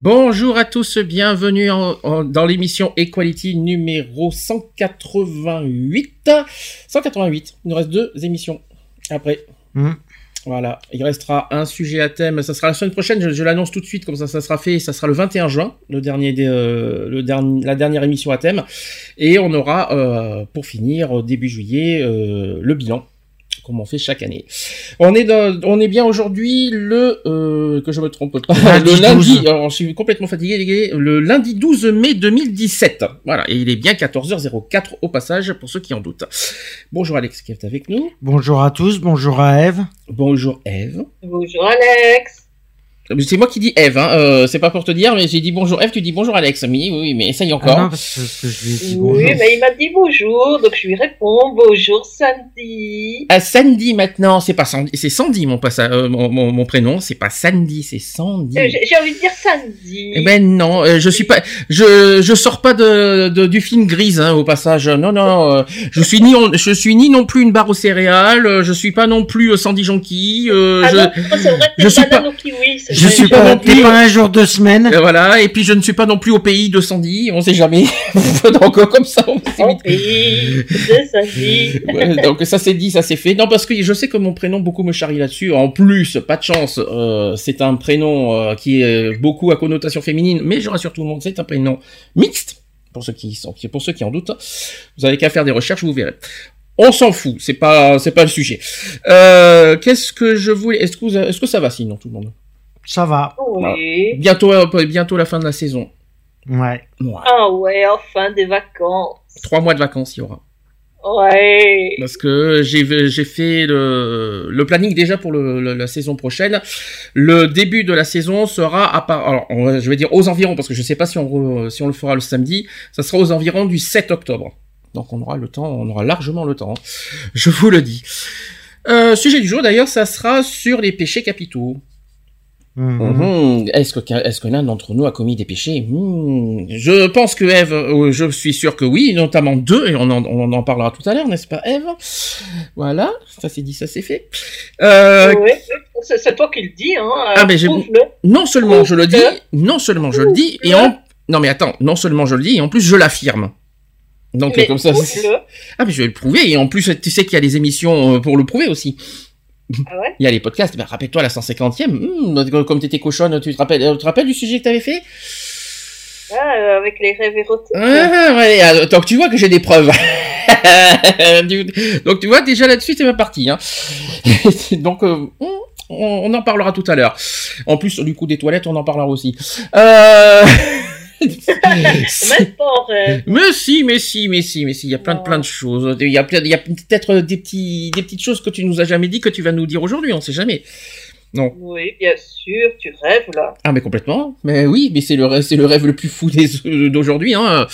Bonjour à tous, bienvenue en- en- dans l'émission Equality numéro 188. 188, il nous reste deux émissions après. Mhm. Voilà, il restera un sujet à thème, ça sera la semaine prochaine, je, je l'annonce tout de suite, comme ça ça sera fait, ça sera le 21 juin, le dernier, des, euh, le dernier, la dernière émission à thème. Et on aura, euh, pour finir, au début juillet, euh, le bilan comme on fait chaque année. On est dans, on est bien aujourd'hui le euh, que je me trompe pas Lundi le lundi. 12. Alors, je suis complètement fatigué le lundi 12 mai 2017. Voilà, et il est bien 14h04 au passage pour ceux qui en doutent. Bonjour Alex qui est avec nous. Bonjour à tous, bonjour à Eve. Bonjour Eve. Bonjour Alex. C'est moi qui dis Eve, hein. euh, c'est pas pour te dire, mais j'ai dit bonjour Eve, tu dis bonjour Alex. Oui, oui, mais essaye encore. Ah non, parce que, je lui ai dit Oui, mais il m'a dit bonjour, donc je lui réponds bonjour Sandy. À Sandy maintenant, c'est pas Sandy, c'est Sandy mon, passa- euh, mon, mon, mon prénom, c'est pas Sandy, c'est Sandy. Euh, J'ai envie de dire Sandy. Eh ben non, euh, je suis pas, je je sors pas de, de- du film grise hein, au passage. Non non, euh, je suis ni on- je suis ni non plus une barre aux céréales, euh, je suis pas non plus Sandy Jonky. Euh, ah je, non, vrai, je suis pas- kiwi. Je suis pas pas, non plus- pas un jour de semaine. euh, voilà, et puis je ne suis pas non plus au pays de Sandy, on sait jamais. donc euh, comme ça, on Au pays de Sandy. Ouais, donc ça c'est dit, ça c'est fait. Non parce que je sais que mon prénom beaucoup me charrie là-dessus. En plus, pas de chance, euh, c'est un prénom euh, qui est beaucoup à connotation féminine, mais je rassure tout le monde, c'est un prénom mixte. Pour ceux qui sont, pour ceux qui en doutent, vous avez qu'à faire des recherches, vous verrez. On s'en fout, c'est pas, c'est pas le sujet. Euh, qu'est-ce que je voulais, est-ce que vous, est-ce que ça va sinon tout le monde? Ça va. Oui. Bientôt, euh, bientôt la fin de la saison. Ouais. Ouais. Ah ouais, enfin des vacances. Trois mois de vacances, il y aura. Ouais. Parce que j'ai j'ai fait le, le planning déjà pour le, le- la saison prochaine. Le début de la saison sera à part, alors on je vais dire aux environs parce que je sais pas si on re- si on le fera le samedi. Ça sera aux environs du 7 octobre. Donc on aura le temps, on aura largement le temps. hein. Je vous le dis. Euh, sujet du jour d'ailleurs, ça sera sur les péchés capitaux. Mhm. Mhm. Est-ce que est-ce que l'un d'entre nous a commis des péchés? Hmm. Je pense que Eve, euh, je suis sûr que oui, notamment deux, et on en, on en parlera tout à l'heure, n'est-ce pas, Eve? Voilà, ça c'est dit, ça c'est fait. Euh, Oui, c'est toi qui le dis, hein. Ah, mais non seulement je le dis, non seulement je le dis, et en non mais attends, non seulement je le dis, et en plus je l'affirme. Donc Mais comme ça. Ah mais je vais le prouver, et en plus tu sais qu'il y a des émissions euh, pour le prouver aussi. Ah ouais? Il y a les podcasts. Ben, rappelle-toi la 150e. hmm, comme t'étais cochonne, tu te rappelles, tu te rappelles du sujet que t'avais fait? Ah, euh, avec les rêves érotiques. Ah ouais, alors, donc tu vois que j'ai des preuves. Donc tu vois déjà là-dessus c'est ma partie. Hein. donc euh, on, on en parlera tout à l'heure. En plus du coup des toilettes on en parlera aussi. Euh... Même mais si, mais si, mais si, mais si, il y a plein de plein de choses. Il y a, plein- il y a peut-être des petits, des petites choses que tu nous as jamais dit que tu vas nous dire aujourd'hui. On sait jamais. Non. Oui, bien sûr, tu rêves là. Ah mais complètement. Mais oui, mais c'est le rêve, c'est le rêve le plus fou des- d'aujourd'hui. Hein.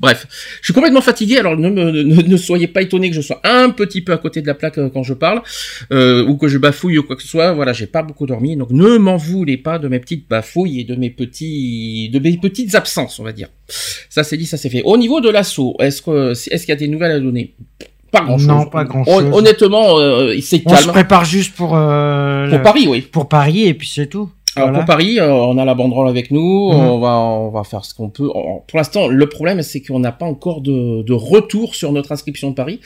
Bref, je suis complètement fatigué. Alors ne, me, ne, ne soyez pas étonnés que je sois un petit peu à côté de la plaque euh, quand je parle euh, ou que je bafouille ou quoi que ce soit. Voilà, j'ai pas beaucoup dormi, donc ne m'en voulez pas de mes petites bafouilles et de mes petits, de mes petites absences, on va dire. Ça c'est dit, ça c'est fait. Au niveau de l'assaut, est-ce que est-ce qu'il y a des nouvelles à donner? Pas grand chose. Non, pas grand-chose. Honnêtement, euh, c'est On se calme. prépare juste pour, euh, Pour Paris, oui. pour Paris et puis c'est tout. Alors Voilà. pour Paris, euh, on a la banderole avec nous, Mhm. on va on va faire ce qu'on peut. Pour l'instant, le problème c'est qu'on n'a pas encore de, de retour sur notre inscription de Paris.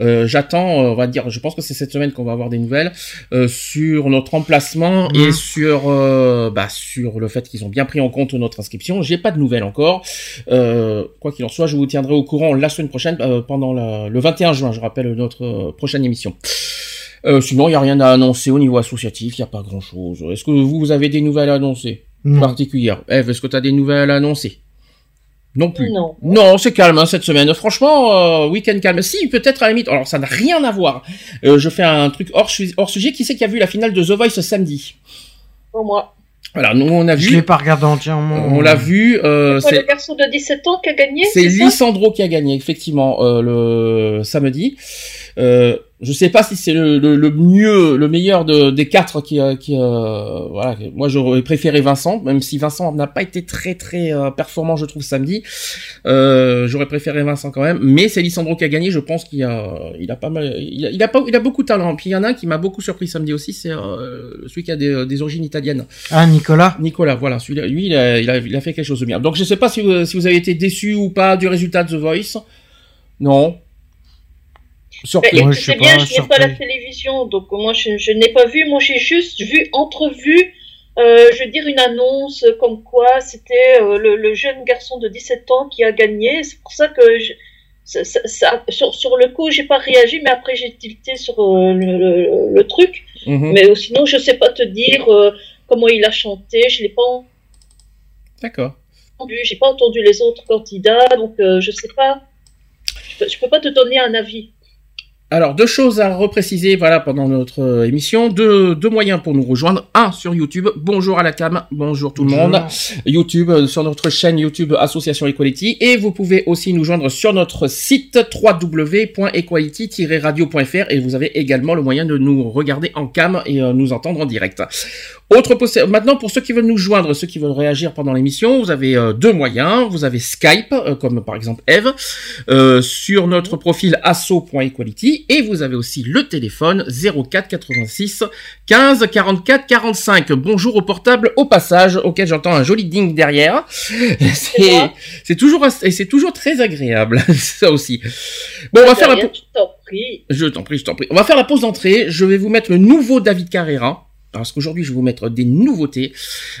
Euh, J'attends, euh, on va dire, je pense que c'est cette semaine qu'on va avoir des nouvelles euh, sur notre emplacement Mhm. et sur euh, bah, sur le fait qu'ils ont bien pris en compte notre inscription. J'ai pas de nouvelles encore. Euh, quoi qu'il en soit, je vous tiendrai au courant la semaine prochaine euh, pendant la- le 21 juin. Je rappelle notre prochaine émission. Euh, sinon, il n'y a rien à annoncer au niveau associatif, il n'y a pas grand-chose. Est-ce que vous, vous avez des nouvelles à annoncer Non. particulières? Eve, est-ce que tu as des nouvelles à annoncer? Non plus. Non. Non, c'est calme hein, cette semaine. Franchement, euh, week-end calme. Si, peut-être à la limite. Alors, ça n'a rien à voir. Euh, je fais un truc hors, hors sujet. Qui c'est qui a vu la finale de The Voice samedi? Pour moi. Voilà, nous on a Je vu, l'ai pas regardé entièrement. on l'a vu. Euh, C'est le garçon de 17 ans qui a gagné c'est Lissandro qui a gagné effectivement euh, le samedi. Euh, je sais pas si c'est le, le, le mieux, le meilleur de, des quatre qui, euh, qui euh, voilà. Moi, j'aurais préféré Vincent, même si Vincent n'a pas été très très euh, performant, je trouve samedi. Euh, j'aurais préféré Vincent quand même, mais c'est Lissandro qui a gagné. Je pense qu'il a, il a pas mal, il a, il a pas, il a beaucoup de talent. Puis il y en a un qui m'a beaucoup surpris samedi aussi, c'est euh, celui qui a des, des origines italiennes. Ah, Nicolas Nicolas, voilà, celui-là, lui, il a, il, a, il a fait quelque chose de bien. Donc je sais pas si vous, si vous avez été déçu ou pas du résultat de The Voice. Non. Ouais, écoute, je sais c'est bien, pas, je n'ai pas la télévision, donc moi je, je n'ai pas vu, moi j'ai juste vu, entrevu, euh, je veux dire une annonce comme quoi c'était euh, le, le jeune garçon de 17 ans qui a gagné. C'est pour ça que je, ça, ça- ça- sur, sur le coup j'ai pas réagi, mais après j'ai tilté sur euh, le, le- le truc. Mhm. Mais euh, sinon je sais pas te dire euh, comment il a chanté, je l'ai pas D'accord. entendu, j'ai pas entendu les autres candidats, donc euh, je sais pas. Je peux, je peux pas te donner un avis. Alors, deux choses à repréciser, voilà, pendant notre euh, émission. Deux, deux moyens pour nous rejoindre. Un, sur YouTube. Bonjour à la cam. Bonjour tout le monde. YouTube, euh, sur notre chaîne YouTube Association Equality. Et vous pouvez aussi nous joindre sur notre site www.equality-radio.fr et vous avez également le moyen de nous regarder en cam et euh, nous entendre en direct. Autre maintenant pour ceux qui veulent nous joindre, ceux qui veulent réagir pendant l'émission, vous avez euh, deux moyens. Vous avez Skype, euh, comme par exemple Eve, euh, sur notre profil asso.equality et vous avez aussi le téléphone 04 86 15 44 45. Bonjour au portable au passage, auquel j'entends un joli ding derrière. C'est toujours et c'est toujours très agréable ça aussi. Bon, on va faire la pause. Je t'en prie. Je t'en prie. On va faire la pause d'entrée. Je vais vous mettre le nouveau David Carrera. Parce qu'aujourd'hui, je vais vous mettre des nouveautés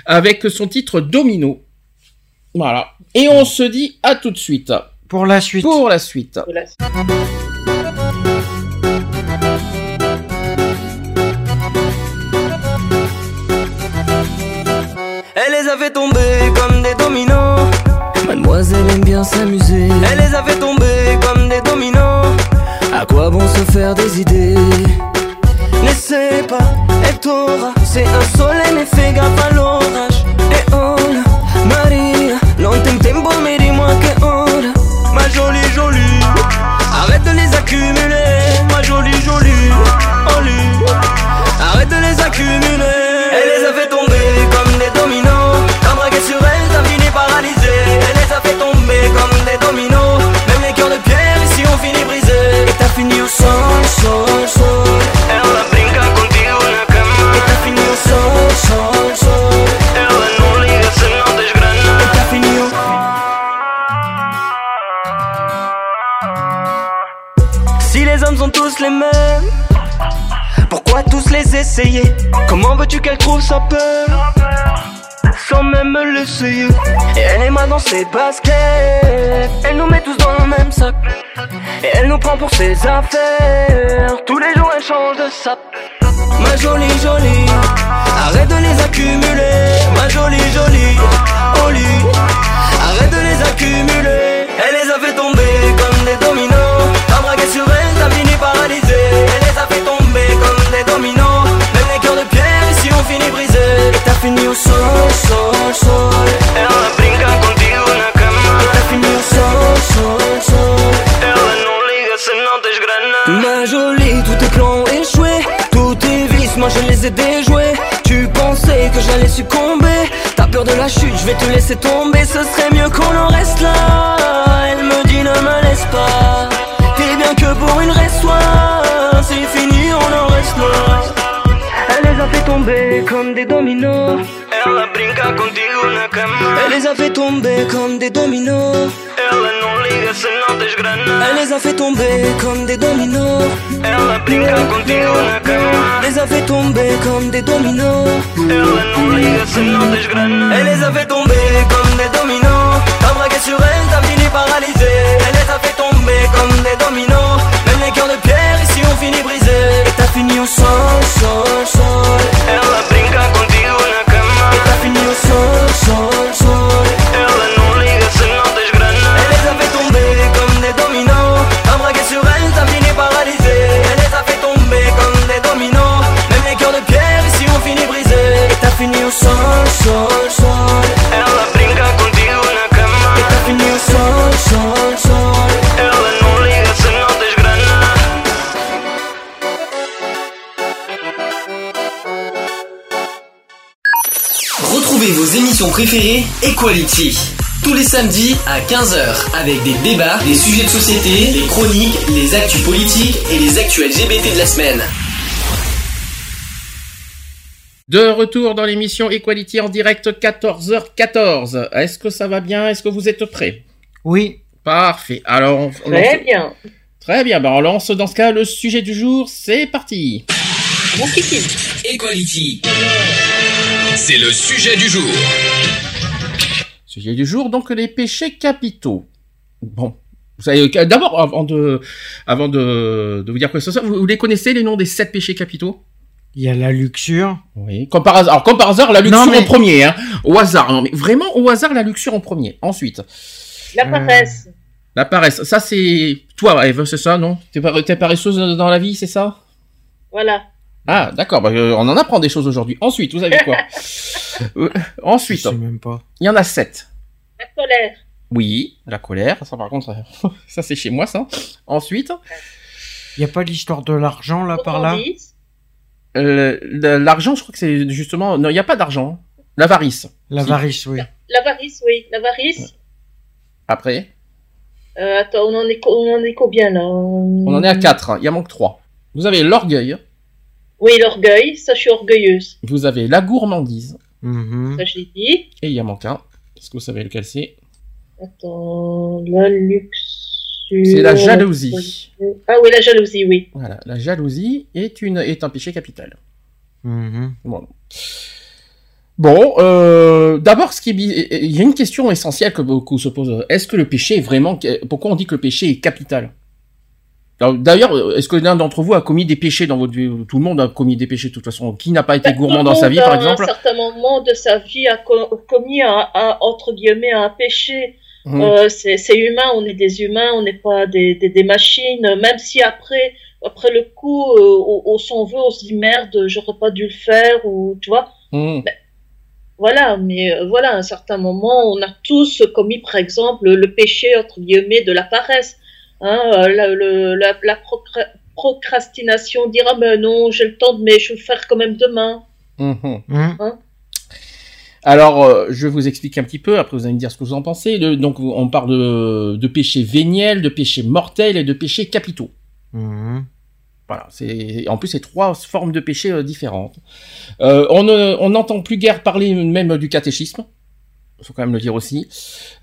avec son titre Domino. Voilà. Et on se dit à tout de suite Pour la suite. pour la suite. A fait tomber comme des dominos. Mademoiselle aime bien s'amuser. Elle les a fait tomber comme des dominos. À quoi bon se faire des idées? N'essaie pas, elle t'aura. C'est un soleil, mais fais gaffe à l'orage. Et hola, Maria, non tem tempo, mais dis-moi que hola. Ma jolie, jolie. Arrête de les accumuler, ma jolie, jolie. Oli. Arrête de les accumuler. Comment veux-tu qu'elle trouve sa peur? Sans même me l'essayer Et elle est mal dans ses baskets Elle nous met tous dans le même sac. Et elle nous prend pour ses affaires. Tous les jours elle change de sap Ma jolie jolie Arrête de les accumuler. Ma jolie jolie Au Arrête de les accumuler. Elle les a fait tomber comme des dominos. Sur elle, Au sol, sol, sol. Ela brinca contigo na cama. Au sol, sol, sol. Ela não liga se não tens grana Ma jolie, tous tes plans échoués Tous tes vices, moi je les ai déjoués. Tu pensais que j'allais succomber. T'as peur de la chute, je vais te laisser tomber. Ce serait mieux qu'on en reste là. Elle me dit ne me laisse pas. T'es bien que pour une restoire C'est fini, on en reste là les a fait tomber comme des dominos. Ela brinca contigo na cama. Elle les a fait tomber comme des dominos. Ela não liga se não tens grana Elle les a fait tomber comme des dominos. Ela brinca contigo na cama. Les a fait tomber comme des dominos. Ela não liga se não tens grana Elle les a fait tomber comme des dominos. T'as braqué sur elle, t'as fini paralysé. Elle les a fait tomber comme des dominos. Même les cœurs de pierre, on finit brisé Et t'as fini au sol, sol, sol. Ela brinca contigo na cama. Et t'as fini au sol, émission préférée, Equality. Tous les samedis à 15h, avec des débats, des sujets de société, les chroniques, les actus politiques et les actus LGBT de la semaine. De retour dans l'émission Equality en direct 14h14. Est-ce que ça va bien? Est-ce que vous êtes prêts? Oui. Parfait. Alors, on, on Très lance- bien. Très bien. Ben, on lance dans ce cas le sujet du jour. C'est parti. Mon kiki. Equality. C'est le sujet du jour. Sujet du jour, donc les péchés capitaux. Bon. Vous savez, euh, d'abord, avant de, avant de, de vous dire quoi que ce soit, vous, vous les connaissez les noms des sept péchés capitaux? Il y a la luxure. Oui. Comme par hasard, alors, comme par hasard, la luxure Non, mais- en premier, hein. Au hasard, non, mais vraiment au hasard, la luxure en premier. Ensuite, La Euh. paresse. la paresse. Ça, c'est toi, Eve, c'est ça, non? T'es t'es paresseuse dans la vie, c'est ça? Voilà. Ah, d'accord. Bah, euh, on en apprend des choses aujourd'hui. Ensuite, vous avez quoi Euh, Je Ensuite, sais même pas. il y en a sept. La colère. Oui, la colère. Ça, par contre, ça c'est chez moi, ça. Ensuite, Il y a pas l'histoire de l'argent là par là Gourmandise. euh, le- l'argent, je crois que c'est justement. Non, il n'y a pas d'argent. L'avarice. L'avarice, oui. L'avarice, oui. L'avarice. Après, Euh, attends, on en, est, co- on en est combien là? On en est à quatre. Il en manque trois. Vous avez l'orgueil. Oui, l'orgueil. Ça, je suis orgueilleuse. Vous avez la gourmandise. Mhm. Ça, je l'ai dit. Et il y en manque un. Est-ce que vous savez lequel c'est? Attends, la luxure. C'est la jalousie. Ah oui, la jalousie, oui. Voilà, la jalousie est, une, est un péché capital. Mhm. Voilà. Bon, euh, d'abord, ce qui est bi- il y a une question essentielle que beaucoup se posent. Est-ce que le péché est vraiment Pourquoi on dit que le péché est capital? D'ailleurs, est-ce que l'un d'entre vous a commis des péchés dans votre vie? Tout le monde a commis des péchés de toute façon. Qui n'a pas été gourmand dans sa vie, par exemple À un certain moment de sa vie, a co- commis un, un- entre guillemets un péché. Hum, Euh, c'est humain, on est des humains, on n'est pas des, des, des machines. Même si après, après le coup, euh, on, on s'en veut, on se dit merde, j'aurais pas dû le faire, ou tu vois. hum. Voilà, mais euh, voilà, à un certain moment, on a tous commis, par exemple, le péché, entre guillemets, de la paresse. Hein, euh, la, le- la, la procra- procrastination, dire, ah ben non, j'ai le temps, mais je vais le faire quand même demain. Hum. Mhm. Alors, euh, je vais vous explique un petit peu, après vous allez me dire ce que vous en pensez. Le- donc, on parle de, de péchés véniels, de péchés mortels et de péchés capitaux. Mhm. Voilà, c'est en plus c'est trois formes de péchés euh, différentes. Euh, on ne- on n'entend plus guère parler même du catéchisme. Faut quand même le dire aussi.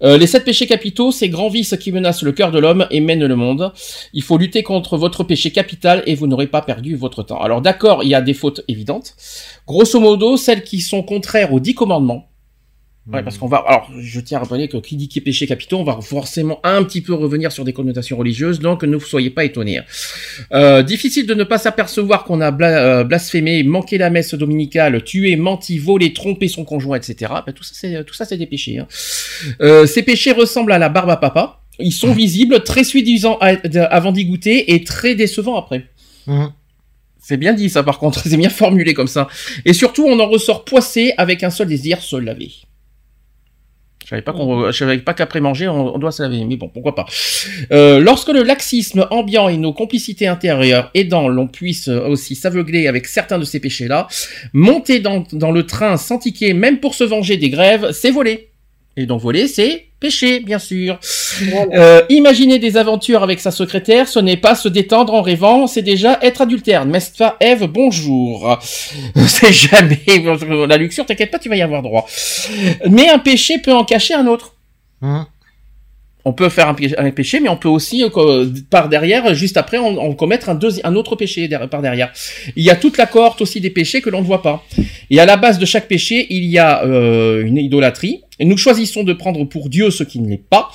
Euh, les sept péchés capitaux, c'est grands vices qui menacent le cœur de l'homme et mènent le monde. Il faut lutter contre votre péché capital et vous n'aurez pas perdu votre temps. Alors d'accord, il y a des fautes évidentes. Grosso modo, celles qui sont contraires aux dix commandements. Ouais, parce qu'on va. Alors, je tiens à rappeler que qui dit qui est péché capitaux, on va forcément un petit peu revenir sur des connotations religieuses, donc ne vous soyez pas étonnés. Euh, difficile de ne pas s'apercevoir qu'on a bla- euh, blasphémé, manqué la messe dominicale, tué, menti, volé, trompé son conjoint, etc. Ben, tout ça, c'est tout ça, c'est des péchés. hein. Euh, ces péchés ressemblent à la barbe à papa. Ils sont visibles, très séduisants à- avant d'y goûter et très décevants après. Mhm. C'est bien dit ça par contre, c'est bien formulé comme ça. Et surtout, on en ressort poissé avec un seul désir, se laver. Je savais pas qu'on, je savais pas qu'après manger, on, on doit se laver, mais bon, pourquoi pas. Euh, lorsque le laxisme ambiant et nos complicités intérieures aidant, l'on puisse aussi s'aveugler avec certains de ces péchés-là, monter dans, dans le train sans ticket, même pour se venger des grèves, c'est voler. Et donc voler, c'est péché, bien sûr. Voilà. Euh, imaginer des aventures avec sa secrétaire, ce n'est pas se détendre en rêvant, c'est déjà être adultère. N'est-ce pas, Eve Bonjour. C'est jamais la luxure, t'inquiète pas, tu vas y avoir droit. Mais un péché peut en cacher un autre. Mhm. On peut faire un, péché, mais on peut aussi, euh, par derrière, juste après, en, en commettre un, autre péché par derrière. Il y a toute la cohorte aussi des péchés que l'on ne voit pas. Et à la base de chaque péché, il y a euh, une idolâtrie. Et nous choisissons de prendre pour Dieu ce qui ne l'est pas.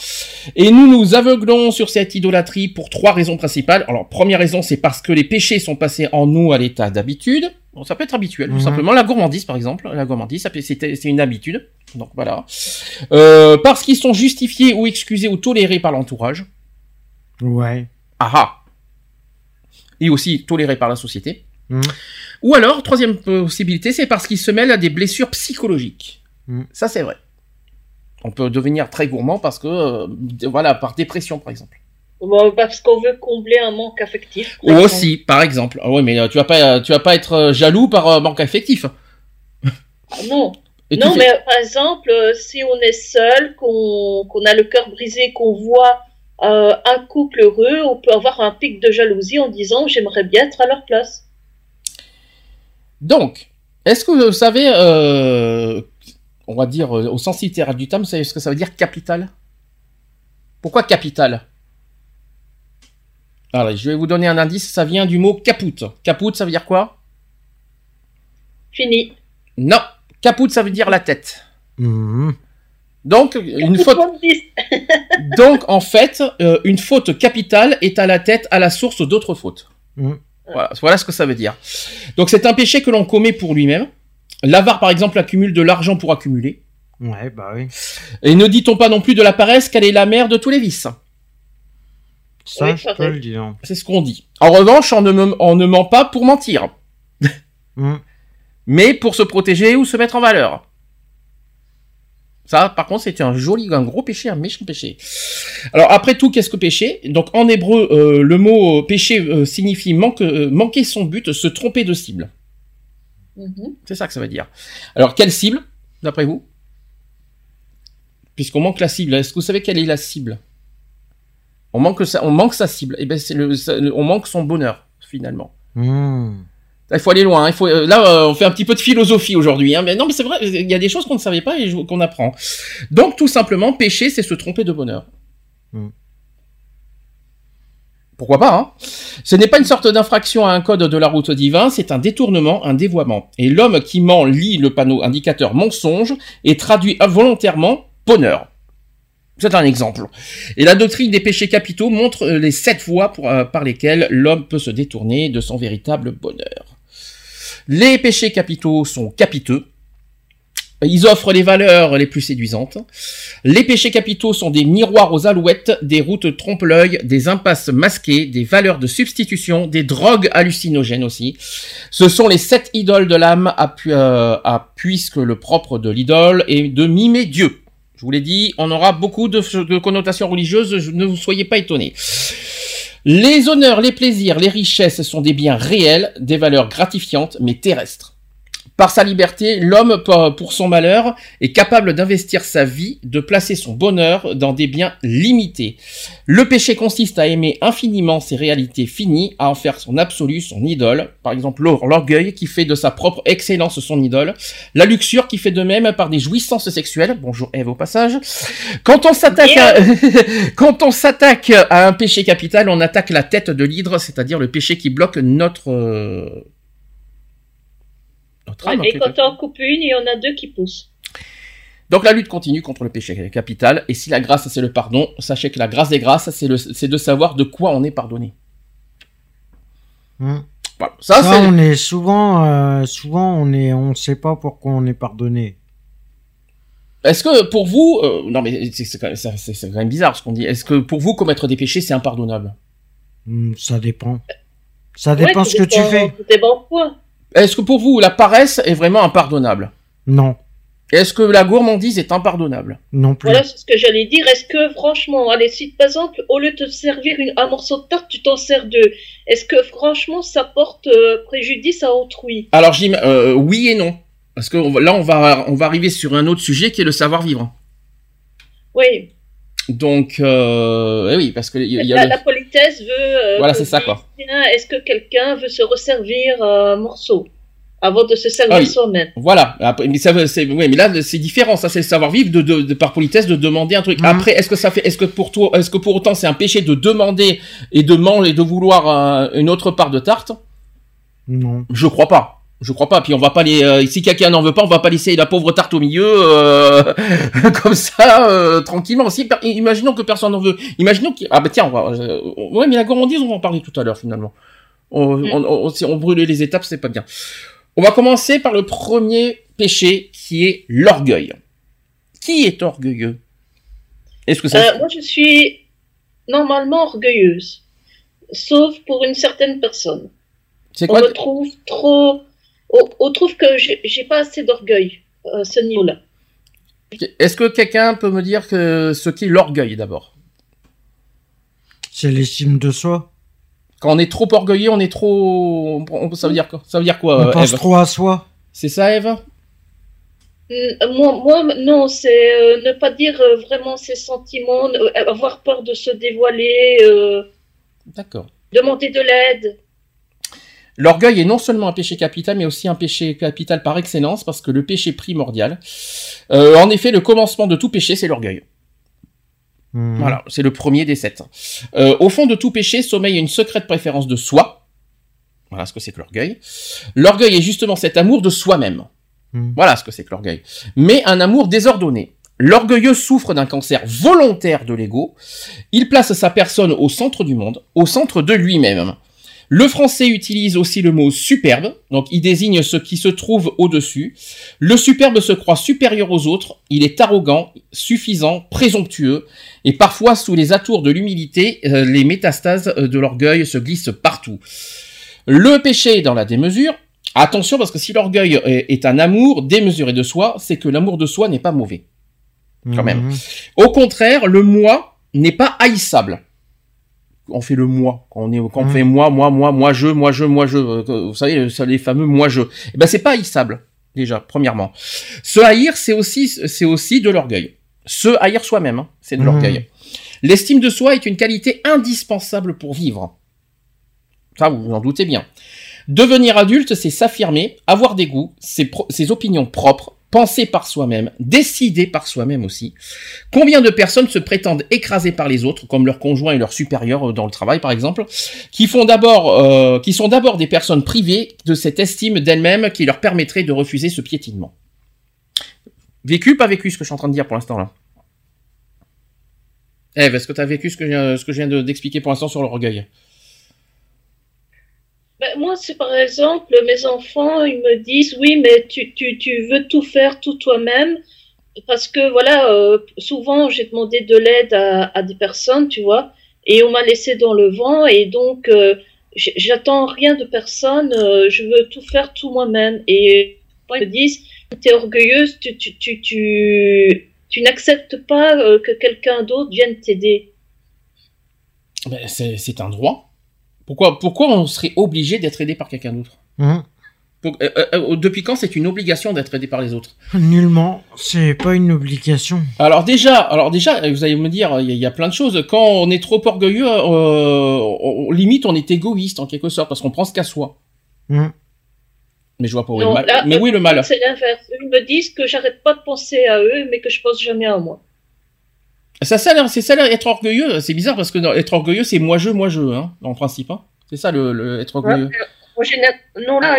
Et nous nous aveuglons sur cette idolâtrie pour trois raisons principales. Alors, première raison, c'est parce que les péchés sont passés en nous à l'état d'habitude. Bon, ça peut être habituel, tout Mhm. simplement. La gourmandise, par exemple. La gourmandise, c'est une habitude. Donc voilà. Euh, parce qu'ils sont justifiés ou excusés ou tolérés par l'entourage. Ouais. Ah ah. Et aussi tolérés par la société. Mhm. Ou alors, troisième possibilité, c'est parce qu'ils se mêlent à des blessures psychologiques. Mhm. Ça, c'est vrai. On peut devenir très gourmand parce que, euh, voilà, par dépression, par exemple. Parce qu'on veut combler un manque affectif. Ou aussi, par exemple. Ah ouais, mais euh, tu vas pas, tu vas pas être euh, jaloux par manque affectif. Ah non. Et non, mais par exemple, si on est seul, qu'on a le cœur brisé, qu'on voit euh, un couple heureux, on peut avoir un pic de jalousie en disant j'aimerais bien être à leur place. Donc, est-ce que vous savez, euh, on va dire euh, au sens littéral du terme, vous savez ce que ça veut dire capital Pourquoi capital? Alors, je vais vous donner un indice, ça vient du mot caput. Caput, ça veut dire quoi? Fini. Non, caput, ça veut dire la tête. Mhm. Donc, une faute. 70. Donc, en fait, euh, une faute capitale est à la tête, à la source d'autres fautes. Voilà, voilà ce que ça veut dire. Donc, c'est un péché que l'on commet pour lui-même. L'avare, par exemple, accumule de l'argent pour accumuler. Ouais, bah oui. Et ne dit-on pas non plus de la paresse qu'elle est la mère de tous les vices Ça, Oui, je peux le dire. C'est ce qu'on dit. En revanche, on ne, me- on ne ment pas pour mentir, Mhm. mais pour se protéger ou se mettre en valeur. Ça, par contre, c'est un joli, un gros péché, un méchant péché. Alors, après tout, qu'est-ce que péché? Donc, en hébreu, euh, le mot euh, péché euh, signifie manque, euh, manquer son but, se tromper de cible. Mhm. C'est ça que ça veut dire. Alors, quelle cible, d'après vous? Puisqu'on manque la cible, est-ce que vous savez quelle est la cible? On manque, sa, on manque sa cible. Et ben, c'est le, ça- on manque son bonheur, finalement. Là, Il faut aller loin. hein. Il faut, euh, là, euh, on fait un petit peu de philosophie aujourd'hui. Hein. Mais non, mais c'est vrai, il y a des choses qu'on ne savait pas et qu'on apprend. Donc, tout simplement, pécher, c'est se tromper de bonheur. Mm. Pourquoi pas hein Ce n'est pas une sorte d'infraction à un code de la route divin, c'est un détournement, un dévoiement. Et l'homme qui ment lit le panneau indicateur mensonge et traduit involontairement bonheur. C'est un exemple. Et la doctrine des péchés capitaux montre euh, les sept voies euh, par lesquelles l'homme peut se détourner de son véritable bonheur. Les péchés capitaux sont capiteux. Ils offrent les valeurs les plus séduisantes. Les péchés capitaux sont des miroirs aux alouettes, des routes trompe-l'œil, des impasses masquées, des valeurs de substitution, des drogues hallucinogènes aussi. Ce sont les sept idoles de l'âme euh, puisque le propre de l'idole est de mimer Dieu. Je vous l'ai dit, on aura beaucoup de, connotations religieuses, ne vous soyez pas étonnés. Les honneurs, les plaisirs, les richesses sont des biens réels, des valeurs gratifiantes, mais terrestres. Par sa liberté, l'homme, pour- son malheur, est capable d'investir sa vie, de placer son bonheur dans des biens limités. Le péché consiste à aimer infiniment ces réalités finies, à en faire son absolu, son idole. Par exemple, l'or- l'orgueil qui fait de sa propre excellence son idole. La luxure qui fait de même par des jouissances sexuelles. Bonjour Eve au passage. Quand on s'attaque à, quand on s'attaque à un péché capital, on attaque la tête de l'hydre, c'est-à-dire le péché qui bloque notre, en Et quelque quand on en coupe une, il y en a deux qui poussent. donc la lutte continue contre le péché capital, et si la grâce c'est le pardon, sachez que la grâce des grâces, c'est le- c'est de savoir de quoi on est pardonné. Voilà. Ça, Ça, c'est... on est souvent, euh, souvent, on est, on sait pas pourquoi on est pardonné. Est-ce que pour vous, euh, non mais c'est c'est quand, même- ça- c'est- c'est quand même bizarre ce qu'on dit. Est-ce que pour vous commettre des péchés c'est impardonnable? Hmm, Ça dépend. Ça dépend Ouais, ce que tu fais. tout dépend quoi. Est-ce que pour vous la paresse est vraiment impardonnable? Non, Est-ce que la gourmandise est impardonnable? Non plus. Voilà, c'est ce que j'allais dire. Est-ce que franchement, allez, si par exemple, au lieu de te servir une- un morceau de tarte, tu t'en sers deux, est-ce que franchement ça porte euh, préjudice à autrui? Alors j'im- euh, oui et non. Parce que là on va on va arriver sur un autre sujet qui est le savoir-vivre. Oui, Donc euh, eh oui parce que y a la, le- la politesse veut. euh, Voilà, c'est ça, quoi. tiens, Est-ce que quelqu'un veut se resservir un morceau avant de se servir Ah oui. soi-même? Voilà, Après, mais ça, c'est, ouais, mais là, c'est différent. Ça, c'est le savoir-vivre de, de, de- par politesse de demander un truc. Mhm. Après, est-ce que ça fait, est-ce que pour toi, est-ce que pour autant c'est un péché de demander et de manger et de vouloir euh, une autre part de tarte? Non. Je crois pas. Je crois pas. Puis on va pas les, euh, si quelqu'un n'en veut pas, on va pas laisser la pauvre tarte au milieu euh, comme ça euh, tranquillement. Si, per- imaginons que personne n'en veut. Imaginons qu'il, ah bah tiens, on va, euh, ouais, mais la gourmandise, on va en parler tout à l'heure finalement. On, Mhm. on, on, si on brûle les étapes, c'est pas bien. On va commencer par le premier péché qui est l'orgueil. Qui est orgueilleux? Est-ce que ça Euh, Moi, je suis normalement orgueilleuse, sauf pour une certaine personne. c'est On quoi me trouve trop. On, on trouve que j'ai pas assez d'orgueil à ce niveau-là. Est-ce que quelqu'un peut me dire que ce qu'est l'orgueil d'abord? C'est l'estime de soi. Quand on est trop orgueilleux, on est trop. on- ça veut dire quoi? Ça veut dire quoi, On euh, pense trop à soi. C'est ça, Eve? Mm, Moi, moi, non, c'est euh, ne pas dire euh, vraiment ses sentiments, euh, avoir peur de se dévoiler, euh, D'accord. demander de l'aide. L'orgueil est non seulement un péché capital, mais aussi un péché capital par excellence, parce que le péché primordial, euh, en effet, le commencement de tout péché, c'est l'orgueil. Mhm. Voilà, c'est le premier des sept. Euh, au fond de tout péché sommeille une secrète préférence de soi. Voilà ce que c'est que l'orgueil. L'orgueil est justement cet amour de soi-même. Mhm. Voilà ce que c'est que l'orgueil. Mais un amour désordonné. L'orgueilleux souffre d'un cancer volontaire de l'ego. Il place sa personne au centre du monde, au centre de lui-même. Le français utilise aussi le mot superbe, donc il désigne ce qui se trouve au-dessus. Le superbe se croit supérieur aux autres, il est arrogant, suffisant, présomptueux, et parfois sous les atours de l'humilité, euh, les métastases euh, de l'orgueil se glissent partout. Le péché est dans la démesure. Attention parce que si l'orgueil est, un amour démesuré de soi, c'est que l'amour de soi n'est pas mauvais. quand même. Mhm. Au contraire, le moi n'est pas haïssable. On fait le moi. Quand on, est, quand on Mhm. fait moi, moi, moi, moi, je, moi, je, moi, je. euh, Vous savez, ça, les fameux moi, je. Eh ben, c'est pas haïssable, déjà, premièrement. Se haïr, c'est aussi, c'est aussi de l'orgueil. Se haïr soi-même, hein, c'est de Mhm. l'orgueil. L'estime de soi est une qualité indispensable pour vivre. Ça, vous vous en doutez bien. Devenir adulte, c'est s'affirmer, avoir des goûts, ses opinions propres, penser par soi-même, décider par soi-même aussi. Combien de personnes se prétendent écrasées par les autres, comme leurs conjoints et leurs supérieurs euh, dans le travail par exemple, euh, qui sont d'abord des personnes privées de cette estime d'elles-mêmes qui leur permettrait de refuser ce piétinement. Vécu, pas vécu, ce que je suis en train de dire pour l'instant là? Eve, est-ce que tu as vécu ce que, je viens- d'expliquer pour l'instant sur l'orgueil Ben, moi, c'est par exemple, mes enfants, ils me disent, oui, mais tu, tu, tu veux tout faire tout toi-même. Parce que, voilà, euh, souvent, j'ai demandé de l'aide à, des personnes, tu vois, et on m'a laissé dans le vent, et donc, euh, j'attends rien de personne, euh, je veux tout faire tout moi-même. Et ils me disent, tu es orgueilleuse, tu, tu, tu, tu, tu n'acceptes pas que quelqu'un d'autre vienne t'aider. Ben, c'est un droit. Pourquoi, pourquoi on serait obligé d'être aidé par quelqu'un d'autre. Pour- euh, euh, euh, Depuis quand c'est une obligation d'être aidé par les autres Nullement, c'est pas une obligation. Alors déjà, alors déjà, vous allez me dire, il y, a- il y a plein de choses. Quand on est trop orgueilleux, euh, on- on- limite on est égoïste en quelque sorte parce qu'on pense qu'à soi. Mhm. Mais je vois pas où est le mal. là, Mais est le mal C'est l'inverse. Ils me disent que j'arrête pas de penser à eux, mais que je pense jamais à moi. Ça, ça, c'est ça être orgueilleux. C'est bizarre parce que être orgueilleux, c'est moi je, moi je, hein, en principe. Hein. C'est ça le, le être orgueilleux. Moi, na- non, là,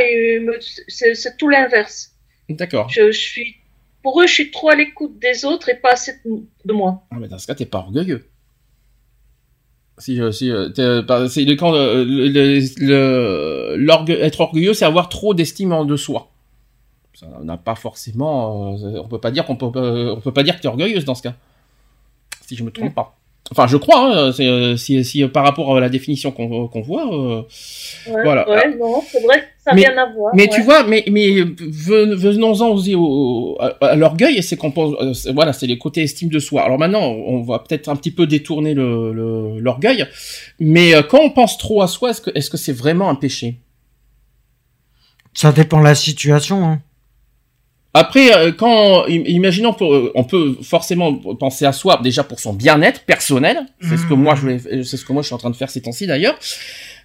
c'est tout l'inverse. D'accord. Je, je suis, pour eux, je suis trop à l'écoute des autres et pas assez de moi. Ah, mais dans ce cas, t'es pas orgueilleux. Si, euh, si, euh, c'est le, quand euh, l'orgue- être orgueilleux, c'est avoir trop d'estime en de soi. Ça n'a pas forcément. euh, on peut pas dire qu'on peut, euh, on peut pas dire que t'es orgueilleuse dans ce cas. Si je me trompe pas. Enfin, je crois. Hein, c'est, euh, si, si euh, par rapport à la définition qu'on, qu'on voit. euh, Ouais, Voilà. ouais, non, c'est vrai que ça n'a Mais- rien à voir. mais ouais. tu vois, mais mais ven- venons-en aussi au, à, à l'orgueil, c'est qu'on pense, euh, voilà, c'est les côtés estime de soi. Alors maintenant, on va peut-être un petit peu détourner le le- l'orgueil, mais euh, quand on pense trop à soi, est-ce que est-ce que c'est vraiment un péché? Ça dépend de la situation. Hein. Après, euh, quand im- imaginons pour, euh, on peut forcément penser à soi déjà pour son bien-être personnel. C'est ce que moi je vais- c'est ce que moi je suis en train de faire ces temps-ci d'ailleurs.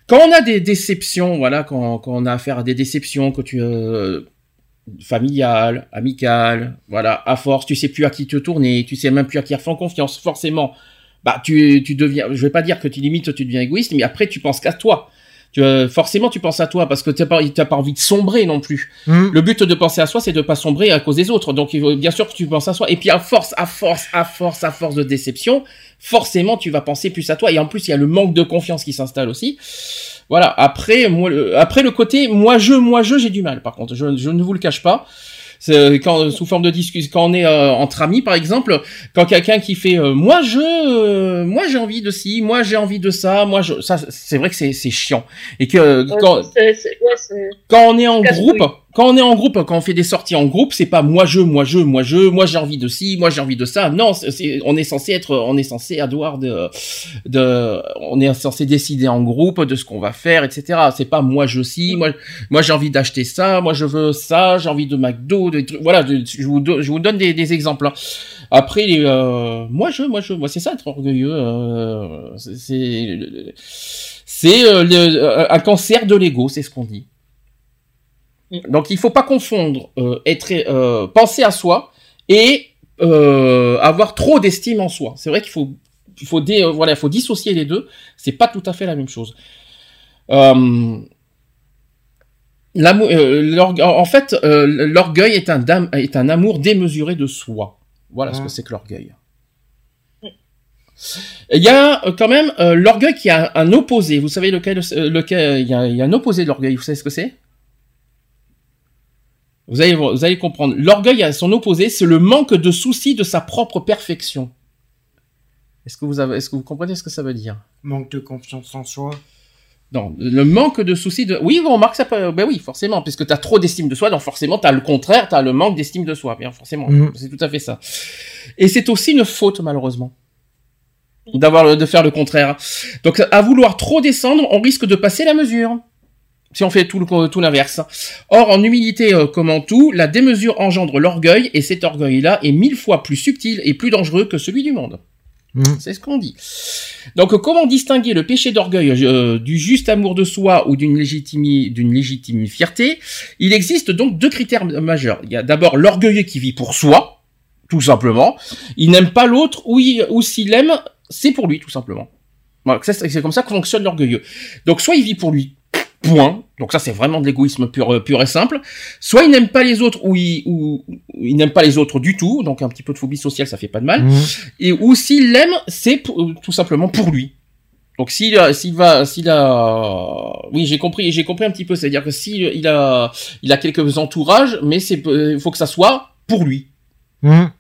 Quand on a des déceptions, voilà, quand, quand on a affaire à des déceptions, que tu euh, familiales, amicales, voilà, à force, tu sais plus à qui te tourner, tu sais même plus à qui faire confiance, forcément. Bah, tu, tu deviens, je vais pas dire que tu limites, tu deviens égoïste, mais après tu penses qu'à toi. Tu, euh, forcément, tu penses à toi parce que t'as pas, t'as pas envie de sombrer non plus. Mhm. Le but de penser à soi, c'est de pas sombrer à cause des autres. Donc, bien sûr que tu penses à soi. Et puis, à force, à force, à force, à force de déception, forcément, tu vas penser plus à toi. Et en plus, il y a le manque de confiance qui s'installe aussi. Voilà. Après, moi, le, après le côté moi je, moi je, j'ai du mal. Par contre, je, je ne vous le cache pas. C'est quand sous forme de discussion, quand on est euh, entre amis, par exemple, quand quelqu'un qui fait euh, moi je, euh, moi j'ai envie de ci, moi j'ai envie de ça, moi je, ça, c'est vrai que c'est c'est chiant. Et que Ouais, quand ouais, quand on est en groupe, Quand on est en groupe, quand on fait des sorties en groupe, c'est pas moi je, moi je, moi je, moi j'ai envie de ci, moi j'ai envie de ça. Non, on est censé être, on est censé avoir de, de, on est censé décider en groupe de ce qu'on va faire, etc. C'est pas moi je ci, moi, moi j'ai envie d'acheter ça, moi je veux ça, j'ai envie de McDo, des trucs. Voilà, je vous, je vous donne des, exemples. hein. Après, euh, moi je, moi je, moi c'est ça être orgueilleux. euh, c'est, c'est euh, le- un cancer de l'ego, c'est ce qu'on dit. Donc il faut pas confondre euh, être euh, penser à soi et euh, avoir trop d'estime en soi. C'est vrai qu'il faut il faut dé- voilà, il faut dissocier les deux, c'est pas tout à fait la même chose. En fait, l'orgueil est un dam- est un amour démesuré de soi. Voilà ce que c'est que l'orgueil. Il y a quand même l'orgueil qui a un opposé. Vous savez lequel, lequel il y, a, il y a un opposé de l'orgueil. Vous savez ce que c'est? Vous allez, vous allez comprendre. L'orgueil a son opposé, c'est le manque de souci de sa propre perfection. Est-ce que vous avez, est-ce que vous comprenez ce que ça veut dire? Manque de confiance en soi. Non, le manque de souci de. Oui, on remarque ça. Ben oui, forcément, puisque t'as trop d'estime de soi, donc forcément t'as le contraire, t'as le manque d'estime de soi. Bien, forcément, Mhm. c'est tout à fait ça. Et c'est aussi une faute, malheureusement, d'avoir de faire le contraire. Donc, à vouloir trop descendre, on risque de passer la mesure. Si on fait tout le- tout l'inverse. Or, en humilité euh, comme en tout, la démesure engendre l'orgueil, et cet orgueil-là est mille fois plus subtil et plus dangereux que celui du monde. Mhm. C'est ce qu'on dit. Donc, euh, comment distinguer le péché d'orgueil euh, du juste amour de soi ou d'une légitime, d'une légitime fierté? Il existe donc deux critères majeurs. Il y a d'abord l'orgueilleux qui vit pour soi, tout simplement. Il n'aime pas l'autre, ou, il- ou s'il aime, c'est pour lui, tout simplement. Voilà, ça, c'est c'est comme ça que fonctionne l'orgueilleux. Donc, soit il vit pour lui, point. Donc ça, c'est vraiment de l'égoïsme pur, euh, pur et simple. Soit il n'aime pas les autres, ou il, ou, ou il n'aime pas les autres du tout. Donc un petit peu de phobie sociale, ça fait pas de mal Mhm. et ou s'il l'aime, c'est euh, tout simplement pour lui. Donc s'il a- s'il va, s'il a, oui, j'ai compris, j'ai compris un petit peu, c'est-à-dire que s'il il a, il a quelques entourages, mais c'est, il faut que ça soit pour lui. Mhm.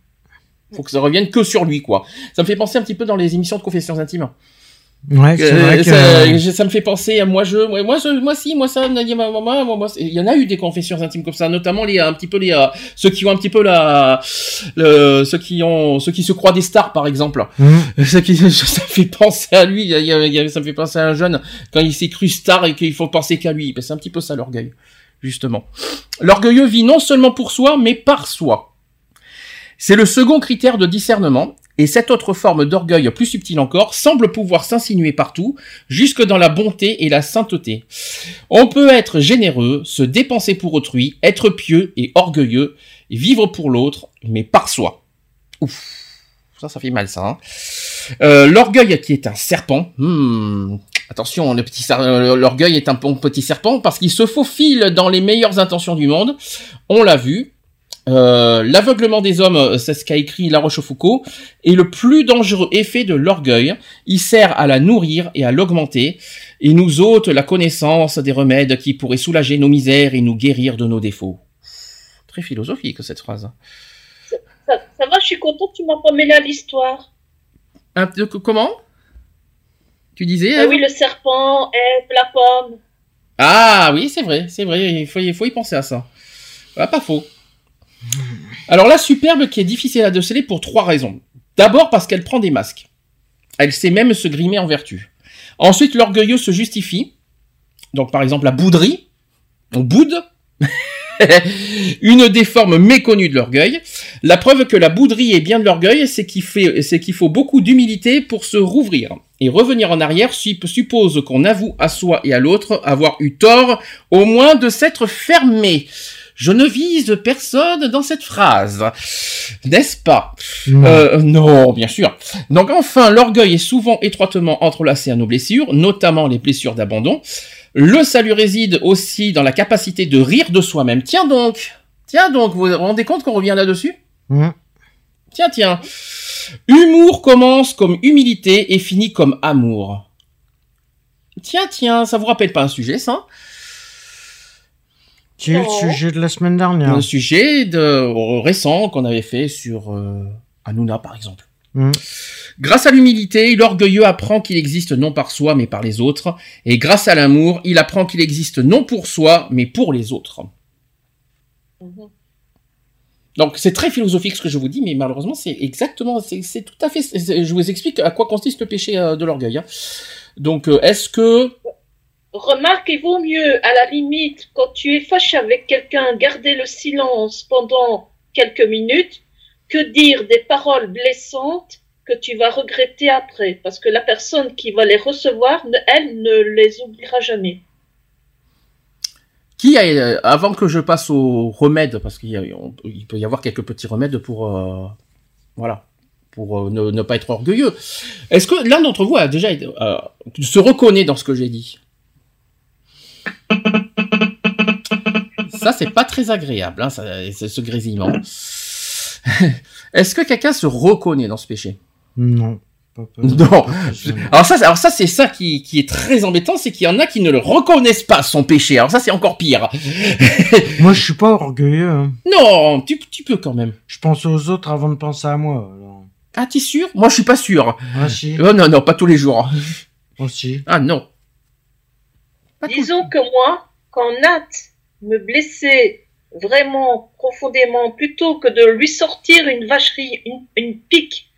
Faut que ça revienne que sur lui, quoi. Ça me fait penser un petit peu dans les émissions de confessions intimes. Ouais, c'est vrai que. ça, ça me fait penser à moi je, moi, moi, je- moi si, moi ça, Nadia, ma maman, moi, moi, c'est- il y en a eu des confessions intimes comme ça, notamment les, un petit peu les, euh, ceux qui ont un petit peu la, le, ceux qui ont, ceux qui se croient des stars, par exemple. Mhm. Ça, qui- ça me fait penser à lui. il y a- il y a- il y a- ça me fait penser à un jeune quand il s'est cru star et qu'il faut penser qu'à lui. Ben, c'est un petit peu ça l'orgueil, justement. L'orgueilleux vit non seulement pour soi, mais par soi. C'est le second critère de discernement. Et cette autre forme d'orgueil plus subtile encore semble pouvoir s'insinuer partout, jusque dans la bonté et la sainteté. On peut être généreux, se dépenser pour autrui, être pieux et orgueilleux, vivre pour l'autre, mais par soi. Ouf, ça, fait mal ça. Hein. Euh, l'orgueil qui est un serpent. Hmm. Attention, le petit euh, l'orgueil est un bon petit serpent parce qu'il se faufile dans les meilleures intentions du monde. On l'a vu. Euh, L'aveuglement des hommes, euh, c'est ce qu'a écrit La Rochefoucauld, est le plus dangereux effet de l'orgueil. Il sert à la nourrir et à l'augmenter, et nous ôte la connaissance des remèdes qui pourraient soulager nos misères et nous guérir de nos défauts. Très philosophique cette phrase. Ça, ça va, je suis contente, tu m'as pas mêlé à l'histoire. Un comment? Tu disais Ah oui, le serpent est la pomme. Ah oui, c'est vrai, c'est vrai, il faut, il faut y penser à ça. Ah, pas faux. Alors la superbe qui est difficile à déceler pour trois raisons. D'abord parce qu'elle prend des masques. Elle sait même se grimer en vertu. Ensuite, l'orgueilleux se justifie. Donc par exemple la bouderie. On boude. Une des formes méconnues de l'orgueil. La preuve que la bouderie est bien de l'orgueil, c'est qu'il faut beaucoup d'humilité pour se rouvrir. Et revenir en arrière sup- suppose qu'on avoue à soi et à l'autre avoir eu tort, au moins de s'être fermé. Je ne vise personne dans cette phrase. N'est-ce pas Non. euh, non, bien sûr. Donc enfin, l'orgueil est souvent étroitement entrelacé à nos blessures, notamment les blessures d'abandon. Le salut réside aussi dans la capacité de rire de soi-même. Tiens donc, tiens donc, vous vous rendez compte qu'on revient là-dessus? Mhm. Tiens, tiens. Humour commence comme humilité et finit comme amour. Tiens, tiens, ça vous rappelle pas un sujet, ça? C'est le Non. sujet de la semaine dernière. Un sujet de, récent qu'on avait fait sur euh, Hanouna, par exemple. Mhm. Grâce à l'humilité, l'orgueilleux apprend qu'il existe non par soi, mais par les autres. Et grâce à l'amour, il apprend qu'il existe non pour soi, mais pour les autres. Mhm. Donc c'est très philosophique ce que je vous dis, mais malheureusement c'est exactement, c'est tout à fait. Je vous explique à quoi consiste le péché euh, de l'orgueil. hein. Donc euh, est-ce que Remarque, il vaut mieux, à la limite, quand tu es fâché avec quelqu'un, garder le silence pendant quelques minutes que dire des paroles blessantes que tu vas regretter après. Parce que la personne qui va les recevoir, elle ne les oubliera jamais. qui a, euh, avant que je passe au remède, parce qu'il peut y avoir quelques petits remèdes pour euh, voilà pour euh, ne, pas être orgueilleux. Est-ce que l'un d'entre vous a déjà se reconnaît dans ce que j'ai dit? Ça c'est pas très agréable, hein, ça, c'est ce grésillement. Est-ce que quelqu'un se reconnaît dans ce péché? Non. Pas- Non. Alors ça, c'est- alors ça c'est ça qui, qui est très embêtant, c'est qu'il y en a qui ne le reconnaissent pas son péché. Alors ça c'est encore pire. Moi, je suis pas orgueilleux. hein. Non, tu, tu peux quand même. Je pense aux autres avant de penser à moi. alors. Ah t'es sûr? Moi je suis pas sûr. Ah si, Oh non non, pas tous les jours. aussi. Ah non. Disons que moi, quand Nat me blessait vraiment profondément, plutôt que de lui sortir une vacherie, une, une pique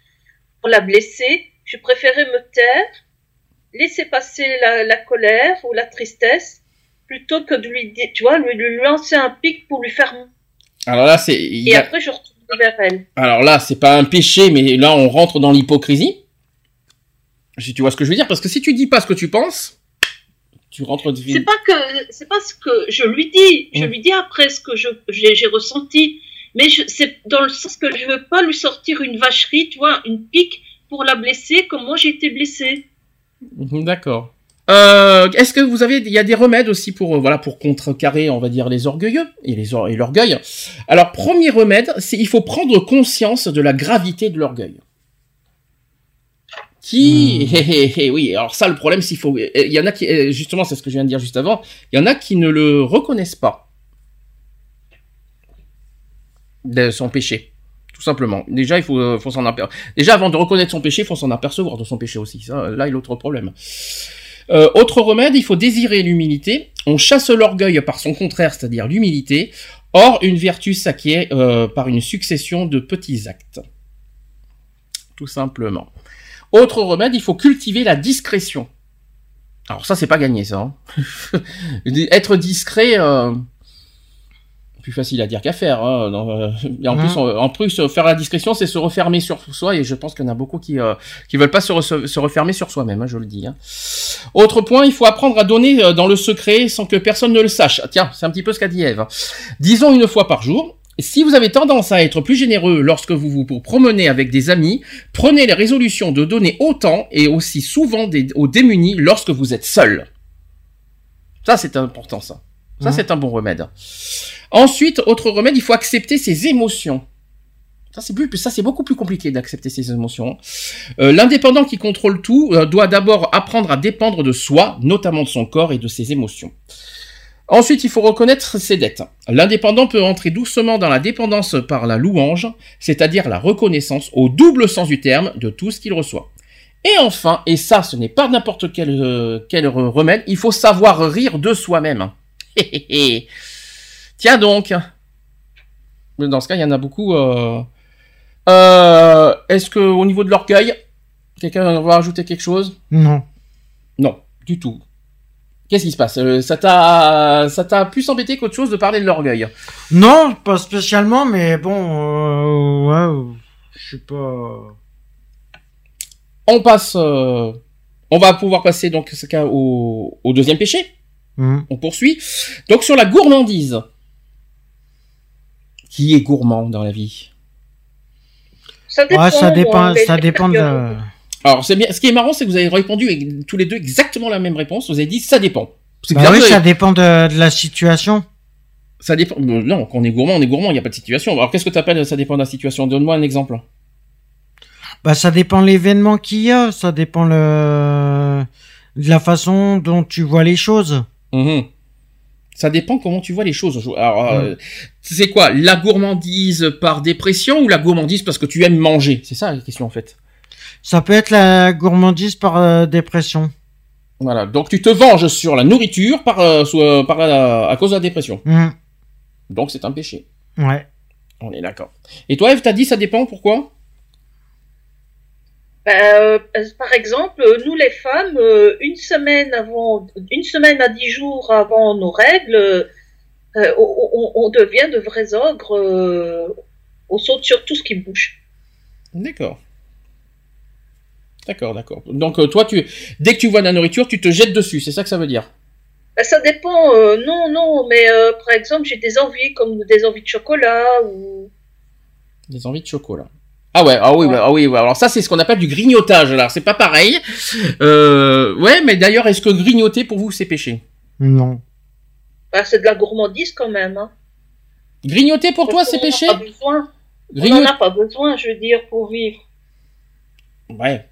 pour la blesser, je préférais me taire, laisser passer la, la colère ou la tristesse, plutôt que de lui tu vois, lui, lui lancer un pic pour lui faire. Alors là c'est. Et a- après, je retourne vers elle. Alors là c'est pas un péché, mais là on rentre dans l'hypocrisie. Si tu vois ce que je veux dire, parce que si tu dis pas ce que tu penses, tu rentres. C'est pas que, c'est pas ce que je lui dis. Je Mm. lui dis après ce que j'ai, ressenti. Mais c'est dans le sens que je veux pas lui sortir une vacherie, tu vois, une pique pour la blesser comme moi j'ai été blessée. Mhm, D'accord. Euh, Est-ce que vous avez, il y a des remèdes aussi pour euh, voilà pour contrecarrer, on va dire les orgueilleux et les or- et l'orgueil? Alors premier remède, c'est il faut prendre conscience de la gravité de l'orgueil. Qui, hé, hé, hé, oui, alors ça le problème, s'il faut, il y en a qui, euh, justement, c'est ce que je viens de dire juste avant, il y en a qui ne le reconnaissent pas de son péché. Tout simplement. Déjà, il faut, euh, faut s'en apercevoir. Déjà, avant de reconnaître son péché, il faut s'en apercevoir de son péché aussi. Ça, là, il y a l'autre problème. Euh, autre remède, il faut désirer l'humilité. On chasse l'orgueil par son contraire, c'est-à-dire l'humilité. Or, une vertu s'acquiert euh, par une succession de petits actes. Tout simplement. Autre remède, il faut cultiver la discrétion. Alors ça, c'est pas gagné, ça. hein. Être discret, euh, plus facile à dire qu'à faire. Hein. Non, euh, et en plus, en plus, euh, faire la discrétion, c'est se refermer sur soi, et je pense qu'il y en a beaucoup qui euh, qui veulent pas se, re- se refermer sur soi-même, hein, je le dis. Autre point, il faut apprendre à donner dans le secret sans que personne ne le sache. Tiens, c'est un petit peu ce qu'a dit Eve. Disons une fois par jour. Si vous avez tendance à être plus généreux lorsque vous vous promenez avec des amis, prenez les résolutions de donner autant et aussi souvent des- aux démunis lorsque vous êtes seul. Ça, c'est important, ça. Ça, c'est un bon remède. Ensuite, autre remède, il faut accepter ses émotions. Ça, c'est plus, ça, c'est beaucoup plus compliqué d'accepter ses émotions. Euh, L'indépendant qui contrôle tout euh, doit d'abord apprendre à dépendre de soi, notamment de son corps et de ses émotions. Ensuite, il faut reconnaître ses dettes. L'indépendant peut entrer doucement dans la dépendance par la louange, c'est-à-dire la reconnaissance au double sens du terme de tout ce qu'il reçoit. Et enfin, et ça, ce n'est pas n'importe quel, euh, quel remède, il faut savoir rire de soi-même. Tiens donc. Dans ce cas, il y en a beaucoup. Euh... Euh, Est-ce que au niveau de l'orgueil, quelqu'un va rajouter quelque chose? Non. Non, du tout. Qu'est-ce qui se passe? Euh, Ça t'a, ça t'a plus embêté qu'autre chose de parler de l'orgueil? Non, pas spécialement, mais bon, euh, ouais, je suis pas. On passe, euh, on va pouvoir passer donc ce cas au, au deuxième péché. Hmm. On poursuit. Donc sur la gourmandise. Qui est gourmand dans la vie? Ça dépend. Ouais, ça dépend, ça dépend de. Alors c'est bien. Ce qui est marrant, c'est que vous avez répondu tous les deux exactement la même réponse. Vous avez dit ça dépend. Bah oui, ça dépend de, de la situation. ça dépend. Non, quand on est gourmand, on est gourmand. Il n'y a pas de situation. Alors qu'est-ce que tu appelles ça dépend de la situation? Donne-moi un exemple. Bah, ça dépend de l'événement qu'il y a, ça dépend le... de la façon dont tu vois les choses. Mhm. Ça dépend comment tu vois les choses. Alors, euh, c'est quoi? La gourmandise par dépression ou la gourmandise parce que tu aimes manger? C'est ça la question en fait. Ça peut être la gourmandise par euh, dépression. Voilà. Donc tu te venges sur la nourriture par, euh, sous- euh, par la- à cause de la dépression. Hmm. Donc c'est un péché. Ouais. On est d'accord. Et toi, Eve, t'as dit ça dépend, pourquoi? Par exemple, nous les femmes, euh, une semaine avant, une semaine à dix jours avant nos règles, euh, on, on- on devient de vrais ogres. euh, on saute sur tout ce qui bouge. D'accord. D'accord, d'accord. Donc euh, toi, tu, dès que tu vois de la nourriture, tu te jettes dessus, c'est ça que ça veut dire? Ben, ça dépend. euh, non, non, mais euh, par exemple, j'ai des envies comme des envies de chocolat ou. Des envies de chocolat. Ah ouais, ah oui, Ouais. bah, ah oui, ouais. alors ça c'est ce qu'on appelle du grignotage. Alors c'est pas pareil. Euh, ouais, mais d'ailleurs, est-ce que grignoter pour vous c'est péché? Non. Ben, c'est de la gourmandise quand même. Hein. Grignoter pour toi c'est péché? pas besoin. On n'en a pas besoin, je veux dire, pour vivre. Ouais,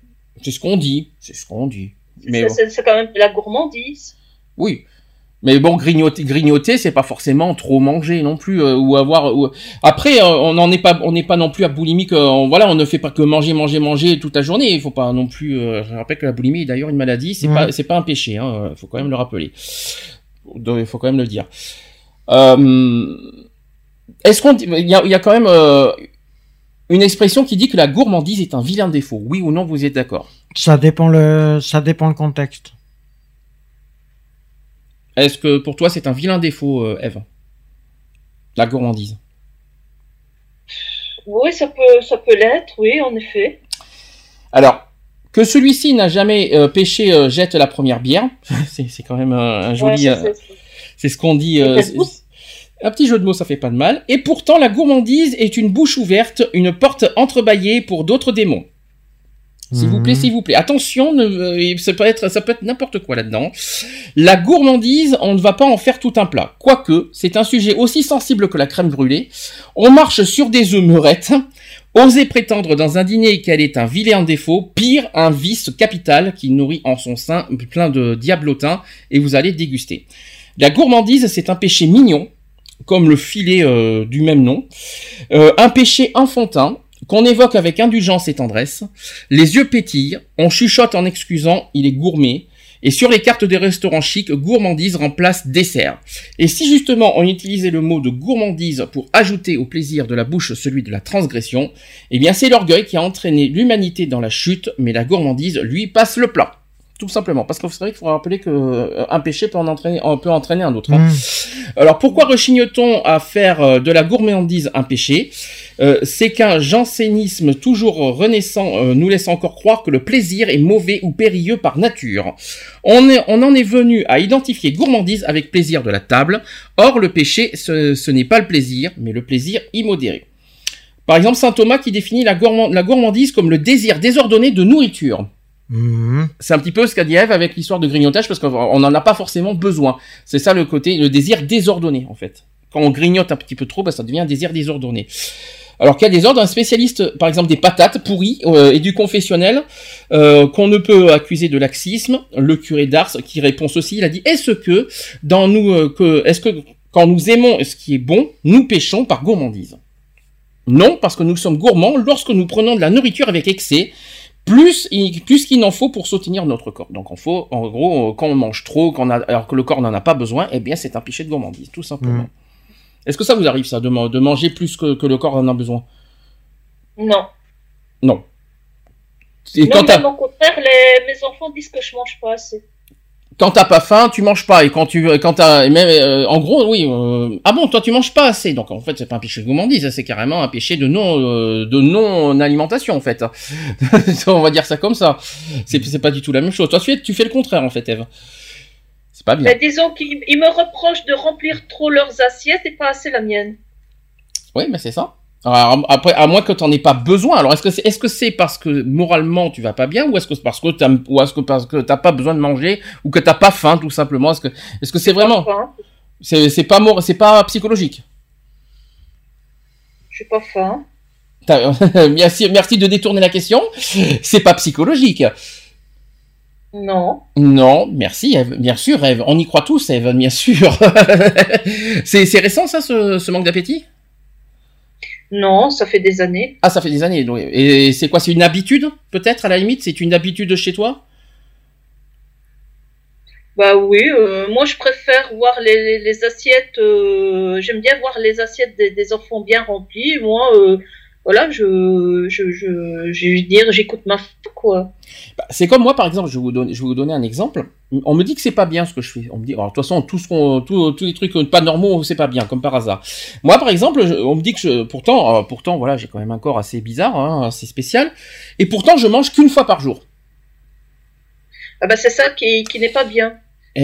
c'est ce qu'on dit, c'est ce qu'on dit. Mais C'est- bon. C'est c'est quand même de la gourmandise. Oui. Mais bon, grignoter, grignoter, c'est pas forcément trop manger non plus, euh, ou avoir. ou- Après, euh, on n'en est pas, on n'est pas non plus à boulimique. euh, on- voilà, on ne fait pas que manger, manger, manger toute la journée. Il faut pas non plus. euh, je rappelle que la boulimie est d'ailleurs une maladie. C'est Ouais. pas, c'est pas un péché. Hein, faut quand même le rappeler. Il faut quand même le dire. Euh, Est-ce qu'on, dit- il y a, il y a quand même euh, une expression qui dit que la gourmandise est un vilain défaut. Oui ou non, vous êtes d'accord? Ça dépend le, ça dépend le contexte. Est-ce que pour toi c'est un vilain défaut, euh, Eve? La gourmandise. Oui, ça peut, ça peut l'être, oui, en effet. Alors, que celui-ci n'a jamais euh, péché euh, jette la première bière. c'est c'est quand même un, un joli. Ouais, euh, c'est ce qu'on dit. Un petit jeu de mots, ça fait pas de mal. Et pourtant, la gourmandise est une bouche ouverte, une porte entrebâillée pour d'autres démons. S'il vous plaît, Mhm. s'il vous plaît. Attention, ne, euh, ça peut être, ça peut être n'importe quoi là-dedans. La gourmandise, on ne va pas en faire tout un plat. Quoique, c'est un sujet aussi sensible que la crème brûlée. On marche sur des œufs meurettes. Oser prétendre dans un dîner qu'elle est un vilain défaut, pire, un vice capital qui nourrit en son sein plein de diablotins, et vous allez déguster. La gourmandise, c'est un péché mignon, comme le filet euh, du même nom, Euh, un péché enfantin, qu'on évoque avec indulgence et tendresse, les yeux pétillent, on chuchote en excusant, il est gourmet, et sur les cartes des restaurants chics, gourmandise remplace dessert. Et si justement on utilisait le mot de gourmandise pour ajouter au plaisir de la bouche celui de la transgression, eh bien c'est l'orgueil qui a entraîné l'humanité dans la chute, mais la gourmandise, lui, passe le plat. Tout simplement, parce que vous savez qu'il faut rappeler que euh, un péché peut en entraîner, en- peut entraîner un autre. hein. Mmh. Alors pourquoi rechigne-t-on à faire euh, de la gourmandise un péché? Euh, C'est qu'un jansénisme toujours renaissant euh, nous laisse encore croire que le plaisir est mauvais ou périlleux par nature. On, est- on en est venu à identifier gourmandise avec plaisir de la table. Or le péché, ce, ce n'est pas le plaisir, mais le plaisir immodéré. Par exemple, saint Thomas qui définit la, gourmand- la gourmandise comme le désir désordonné de nourriture. Mhm. C'est un petit peu ce qu'a dit Ève avec l'histoire de grignotage parce qu'on n'en a pas forcément besoin. C'est ça le côté, le désir désordonné en fait. Quand on grignote un petit peu trop, bah, ça devient un désir désordonné. Alors qu'il y a des ordres, un spécialiste, par exemple des patates pourries euh, et du confessionnel, euh, qu'on ne peut accuser de laxisme, le curé d'Ars qui répond ceci, il a dit est-ce que dans nous, euh, que, est-ce que quand nous aimons ce qui est bon, nous péchons par gourmandise? Non, parce que nous sommes gourmands lorsque nous prenons de la nourriture avec excès, plus, il- plus qu'il n'en faut pour soutenir notre corps. Donc en, faut, en gros, euh, quand on mange trop, quand on a- alors que le corps n'en a pas besoin, eh bien c'est un péché de gourmandise, tout simplement. Mm. Est-ce que ça vous arrive ça, de, man- de manger plus que, que le corps en a besoin? Non. Non. Et non, quand même au contraire, les... mes enfants disent que je mange pas assez. Quand t'as pas faim, tu manges pas. Et quand tu, quand t'as, même, euh, en gros, oui. euh, ah bon, toi tu manges pas assez. Donc en fait, c'est pas un péché de gourmandise, c'est carrément un péché de non, euh, de non alimentation en fait. On va dire ça comme ça. C'est, c'est pas du tout la même chose. Toi, tu fais, tu fais le contraire en fait, Eve. C'est pas bien. Mais disons qu'ils ils me reprochent de remplir trop leurs assiettes et pas assez la mienne. Oui, mais c'est ça. Alors, après, à moins que t'en aies pas besoin. Alors, est-ce que c'est, parce que moralement tu vas pas bien, ou est-ce que c'est parce que t'as, ou est-ce que parce que t'as pas besoin de manger, ou que t'as pas faim, tout simplement? Est-ce que, est-ce que c'est vraiment, c'est, c'est pas c'est pas psychologique? je suis pas faim. Merci, merci de détourner la question. C'est pas psychologique. Non. Non, merci Eve. Bien sûr, Eve. On y croit tous, Eve, bien sûr. c'est, c'est récent ça, ce, ce manque d'appétit? Non, ça fait des années. Ah, ça fait des années. donc. Et c'est quoi C'est une habitude, peut-être à la limite? C'est une habitude chez toi? Bah oui, euh, moi je préfère voir les, les- les assiettes. euh, J'aime bien voir les assiettes des, des enfants bien remplies. Moi, euh, voilà, je, je, je, je veux dire, j'écoute ma quoi. Bah, c'est comme moi, par exemple, je vais, vous donner, je vais vous donner un exemple. On me dit que c'est pas bien ce que je fais. On me dit, alors, de toute façon, tout ce qu'on, tout- tous les trucs pas normaux, c'est pas bien, comme par hasard. Moi, par exemple, je- on me dit que je, pourtant, euh, pourtant, voilà, j'ai quand même un corps assez bizarre, hein, assez spécial, et pourtant, je mange qu'une fois par jour. Ah bah c'est ça qui, qui n'est pas bien.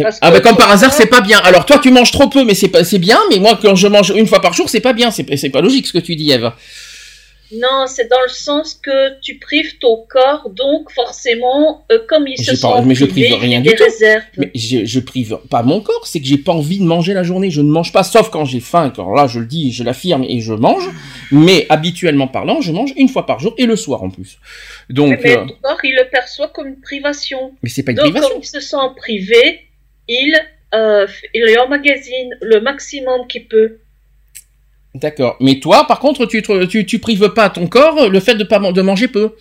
Parce ah bah comme par hasard, c'est pas bien. Alors toi, tu manges trop peu, mais c'est pas, c'est bien. Mais moi, quand je mange une fois par jour, c'est pas bien. C'est, c'est pas logique ce que tu dis, Eve. Non, c'est dans le sens que tu prives ton corps, donc forcément, euh, comme ils se pas- mais je prive rien il du tout. réserves. Mais je, je prive pas mon corps, c'est que j'ai pas envie de manger la journée. Je ne mange pas, sauf quand j'ai faim. Quand là, je le dis, je l'affirme et je mange. Mais habituellement parlant, je mange une fois par jour et le soir en plus. Donc, mais euh, ton corps, il le perçoit comme une privation. mais c'est pas une Donc, privation. comme il se sent privé, il, euh, il emmagasine le maximum qu'il peut. D'accord. Mais toi, par contre, tu, te- tu, tu prives pas ton corps le fait de pas de manger peu.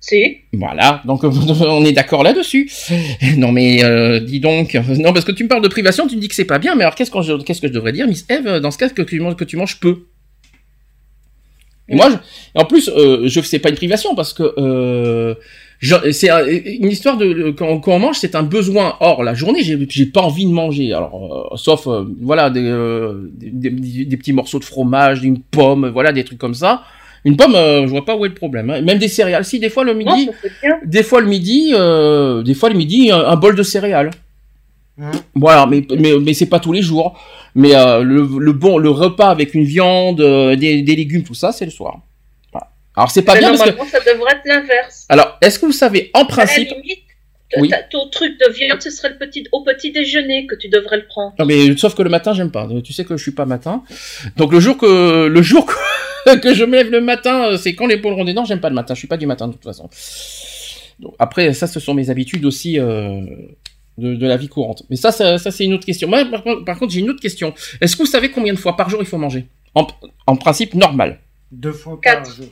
Si. Voilà, donc on est d'accord là-dessus. Non mais euh, dis donc, non parce que tu me parles de privation, tu me dis que c'est pas bien, mais alors qu'est-ce que je, qu'est-ce que je devrais dire, Miss Eve, dans ce cas que tu manges, que tu manges peu? Et moi, je- en plus, euh, je c'est pas une privation parce que euh, c'est un- une histoire de quand, quand on mange, c'est un besoin. Or la journée, j'ai j'ai pas envie de manger. Alors euh, sauf euh, voilà des, euh, des, des- des petits morceaux de fromage, une pomme, voilà des trucs comme ça. Une pomme, euh, je vois pas où est le problème. hein. Même des céréales. Si des fois le Non, midi, bien. des fois le midi, euh, des fois le midi, un, un bol de céréales. Hein Voilà, mais mais mais c'est pas tous les jours. Mais euh, le, le bon, le repas avec une viande, euh, des, des légumes, tout ça, c'est le soir. Alors c'est pas Mais bien parce que. normalement, ça devrait être l'inverse. Alors, est-ce que vous savez, en À principe, la limite, Oui. ton truc de viande, ce serait le petit, au petit déjeuner que tu devrais le prendre. non mais sauf que le matin j'aime pas. Tu sais que je suis pas matin. Donc le jour que le jour que, que je me lève le matin, euh, c'est quand l'épaule ronde. Non, j'aime pas le matin. Je suis pas du matin de toute façon. Donc, après, ça, ce sont mes habitudes aussi euh, de, de la vie courante. Mais ça, ça, ça, c'est une autre question. Moi, par contre, par contre, j'ai une autre question. Est-ce que vous savez combien de fois par jour il faut manger? En, en principe normal. Deux fois par Quatre. jour.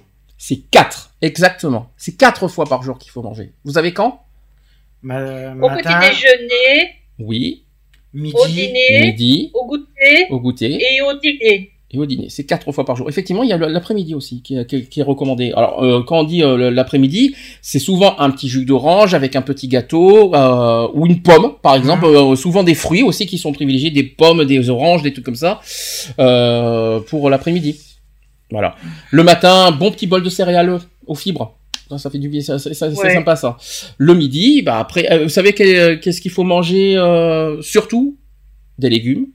C'est quatre, exactement. C'est quatre fois par jour qu'il faut manger. Vous savez quand? Ma- Au matin, petit déjeuner, Oui, midi, au dîner, midi, au goûter au goûter. et au dîner. et au dîner. C'est quatre fois par jour. Effectivement, il y a l'après-midi aussi qui est, qui recommandé. Alors, euh, quand on dit euh, l'après-midi, c'est souvent un petit jus d'orange avec un petit gâteau euh, ou une pomme, par exemple. Euh, souvent des fruits aussi qui sont privilégiés, des pommes, des oranges, des trucs comme ça euh, pour l'après-midi. Voilà. Le matin, bon petit bol de céréales aux fibres. Ça, ça fait du bien, c'est Ouais. sympa ça. Le midi, bah après, euh, vous savez quel- qu'est-ce qu'il faut manger euh, surtout? Des légumes.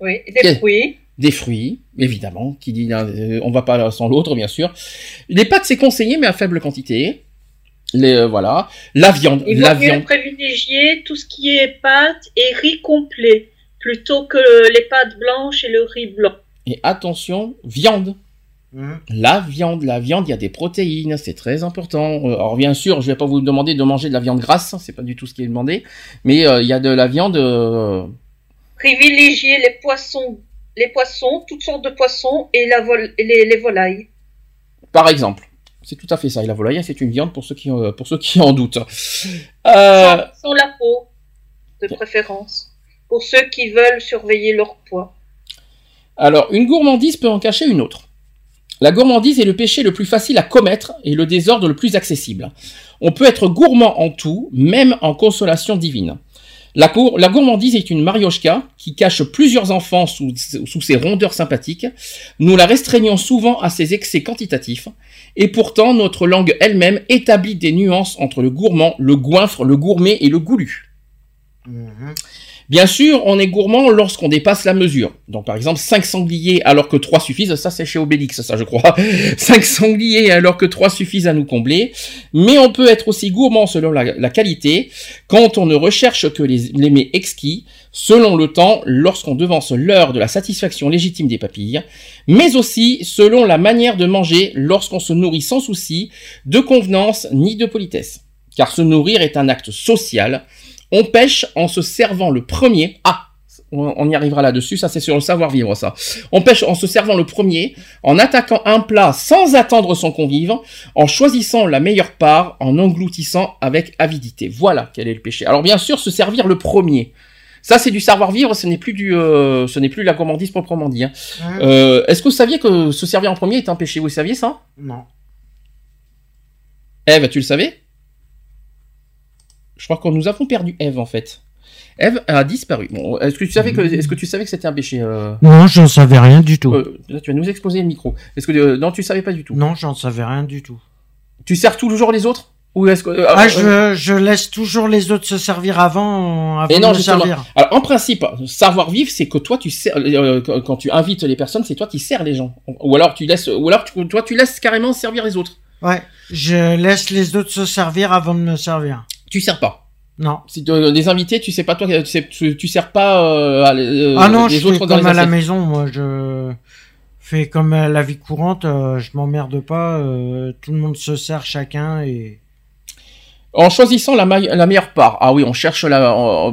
Oui, des fruits. Des fruits, évidemment, qui dit euh, on va pas sans l'autre, bien sûr. Les pâtes, c'est conseillé, mais à faible quantité. Les euh, voilà, la viande, Il la viande. privilégier tout ce qui est pâtes et riz complet plutôt que les pâtes blanches et le riz blanc. Et attention, viande. Hum. La viande, la viande, il y a des protéines, c'est très important. Euh, Alors bien sûr, je vais pas vous demander de manger de la viande grasse, c'est pas du tout ce qui est demandé, mais euh, il y a de la viande. euh, Privilégier les poissons, les poissons, toutes sortes de poissons et la vol- et les, les volailles. par exemple. C'est tout à fait ça. Et la volaille, c'est une viande pour ceux qui, euh, pour ceux qui en doutent. Euh, Sans, sans la peau, de préférence. Pour ceux qui veulent surveiller leur poids. Alors, une gourmandise peut en cacher une autre. La gourmandise est le péché le plus facile à commettre et le désordre le plus accessible. On peut être gourmand en tout, même en consolation divine. La, gour- la gourmandise est une mariochka qui cache plusieurs enfants sous, sous ses rondeurs sympathiques. Nous la restreignons souvent à ses excès quantitatifs. Et pourtant, notre langue elle-même établit des nuances entre le gourmand, le goinfre, le gourmet et le goulu. Mhm. Bien sûr, on est gourmand lorsqu'on dépasse la mesure. Donc par exemple, 5 sangliers alors que 3 suffisent, ça c'est chez Obélix, ça je crois. 5 sangliers alors que 3 suffisent à nous combler. Mais on peut être aussi gourmand selon la, qualité, quand on ne recherche que les, les mets exquis, selon le temps, lorsqu'on devance l'heure de la satisfaction légitime des papilles, mais aussi selon la manière de manger lorsqu'on se nourrit sans souci de convenance ni de politesse. Car se nourrir est un acte social, on pêche en se servant le premier. Ah, On, y arrivera là-dessus. Ça, c'est sur le savoir-vivre, ça. On pêche en se servant le premier, en attaquant un plat sans attendre son convive, en choisissant la meilleure part, en engloutissant avec avidité. Voilà quel est le péché. Alors bien sûr, se servir le premier. Ça, c'est du savoir-vivre. Ce n'est plus du, euh, ce n'est plus la gourmandise proprement dit. hein. Euh, Est-ce que vous saviez que se servir en premier est un péché? Vous saviez ça? Non. Eve, tu le savais? Je crois que nous avons perdu Eve en fait. Eve a disparu. Bon, est-ce que tu savais que, est-ce que tu savais que c'était un péché euh, Non, j'en savais rien du tout. euh, là, Tu vas nous exposer le micro. Est-ce que euh, non, tu savais pas du tout? Non, j'en savais rien du tout. Tu sers toujours les autres? Ou est-ce que Ah, je, je laisse toujours les autres se servir avant, avant Et non, de me servir. Alors en principe, savoir vivre, c'est que toi tu sers quand quand tu invites les personnes, c'est toi qui sers les gens. Ou alors tu laisses, ou alors tu- toi tu laisses carrément servir les autres. Ouais, je laisse les autres se servir avant de me servir. Tu sers pas. Non. Si tu as des invités, tu sais pas toi, tu, sais, tu, tu sers pas euh, à- euh, ah non, les je autres fais dans comme les à la maison, moi, je fais comme à la vie courante, euh, je m'emmerde pas, euh, tout le monde se sert chacun et... En choisissant la, la meilleure part. Ah oui, on cherche la,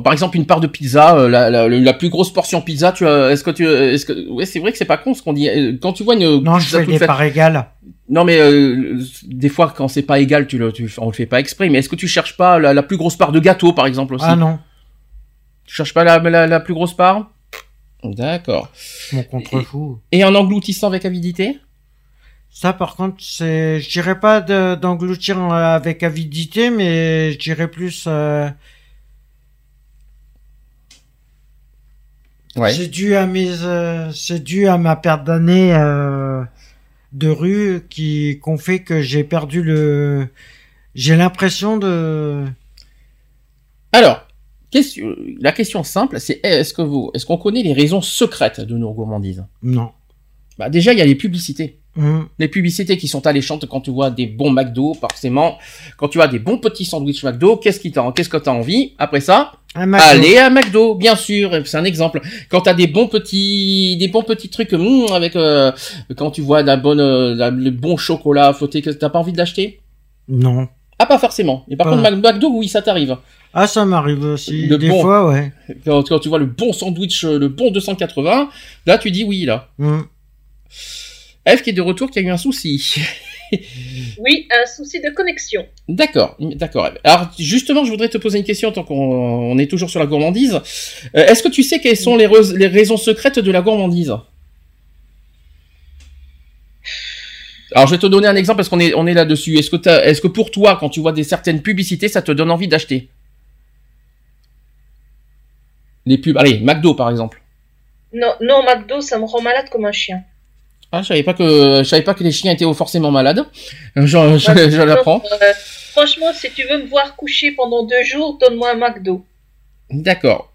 par exemple une part de pizza, euh, la, la, la plus grosse portion pizza. Tu est-ce que tu, est-ce que, ouais, c'est vrai que c'est pas con ce qu'on dit. Euh, Quand tu vois une Non, je pizza fais toute des faite- parts égales. Non mais euh, des fois quand c'est pas égal, tu le, tu, on le fait pas exprès. Mais est-ce que tu cherches pas la, plus grosse part de gâteau par exemple aussi? Ah non, Tu cherches pas la, plus grosse part? D'accord. je m'en contrefous. Et en engloutissant avec avidité? Ça, par contre, c'est, je dirais pas de- d'engloutir euh, avec avidité, mais je dirais plus, euh, Ouais. c'est dû à mes, euh, c'est dû à ma perte d'année euh, de rue qui qu'on fait que j'ai perdu le, j'ai l'impression de, Alors, question, la question simple, c'est est-ce que vous, est-ce qu'on connaît les raisons secrètes de nos gourmandises? Non. Bah déjà il y a les publicités. Hum, les publicités qui sont alléchantes quand tu vois des bons McDo, forcément, quand tu as des bons petits sandwichs McDo, qu'est-ce qui t'en, qu'est-ce que t'as envie? Après ça, aller à McDo, bien sûr, c'est un exemple. Quand t'as des bons petits, des bons petits trucs, hum, avec, euh, quand tu vois la bonne, euh, la- le bon chocolat flotté, que t'as pas envie de l'acheter? Non. Ah pas forcément. Et par contre McDo, oui, ça t'arrive. Ah, ça m'arrive aussi. Le Des bon. fois, ouais. Quand, quand tu vois le bon sandwich, euh, le bon 280, là tu dis oui là. Hum. F qui est de retour, qui a eu un souci. Oui, un souci de connexion. D'accord, d'accord. Alors justement, je voudrais te poser une question tant qu'on on est toujours sur la gourmandise. Euh, Est-ce que tu sais quelles sont les, rais- les raisons secrètes de la gourmandise? Alors je vais te donner un exemple parce qu'on est on est là-dessus. Est-ce que est-ce que pour toi, quand tu vois des certaines publicités, ça te donne envie d'acheter? Les pubs, allez, McDo par exemple. Non, non, McDo, ça me rend malade comme un chien. Ah, je savais pas que je savais pas que les chiens étaient forcément malades. Je, je, je l'apprends. Euh, franchement, si tu veux me voir coucher pendant deux jours, donne-moi un McDo. D'accord.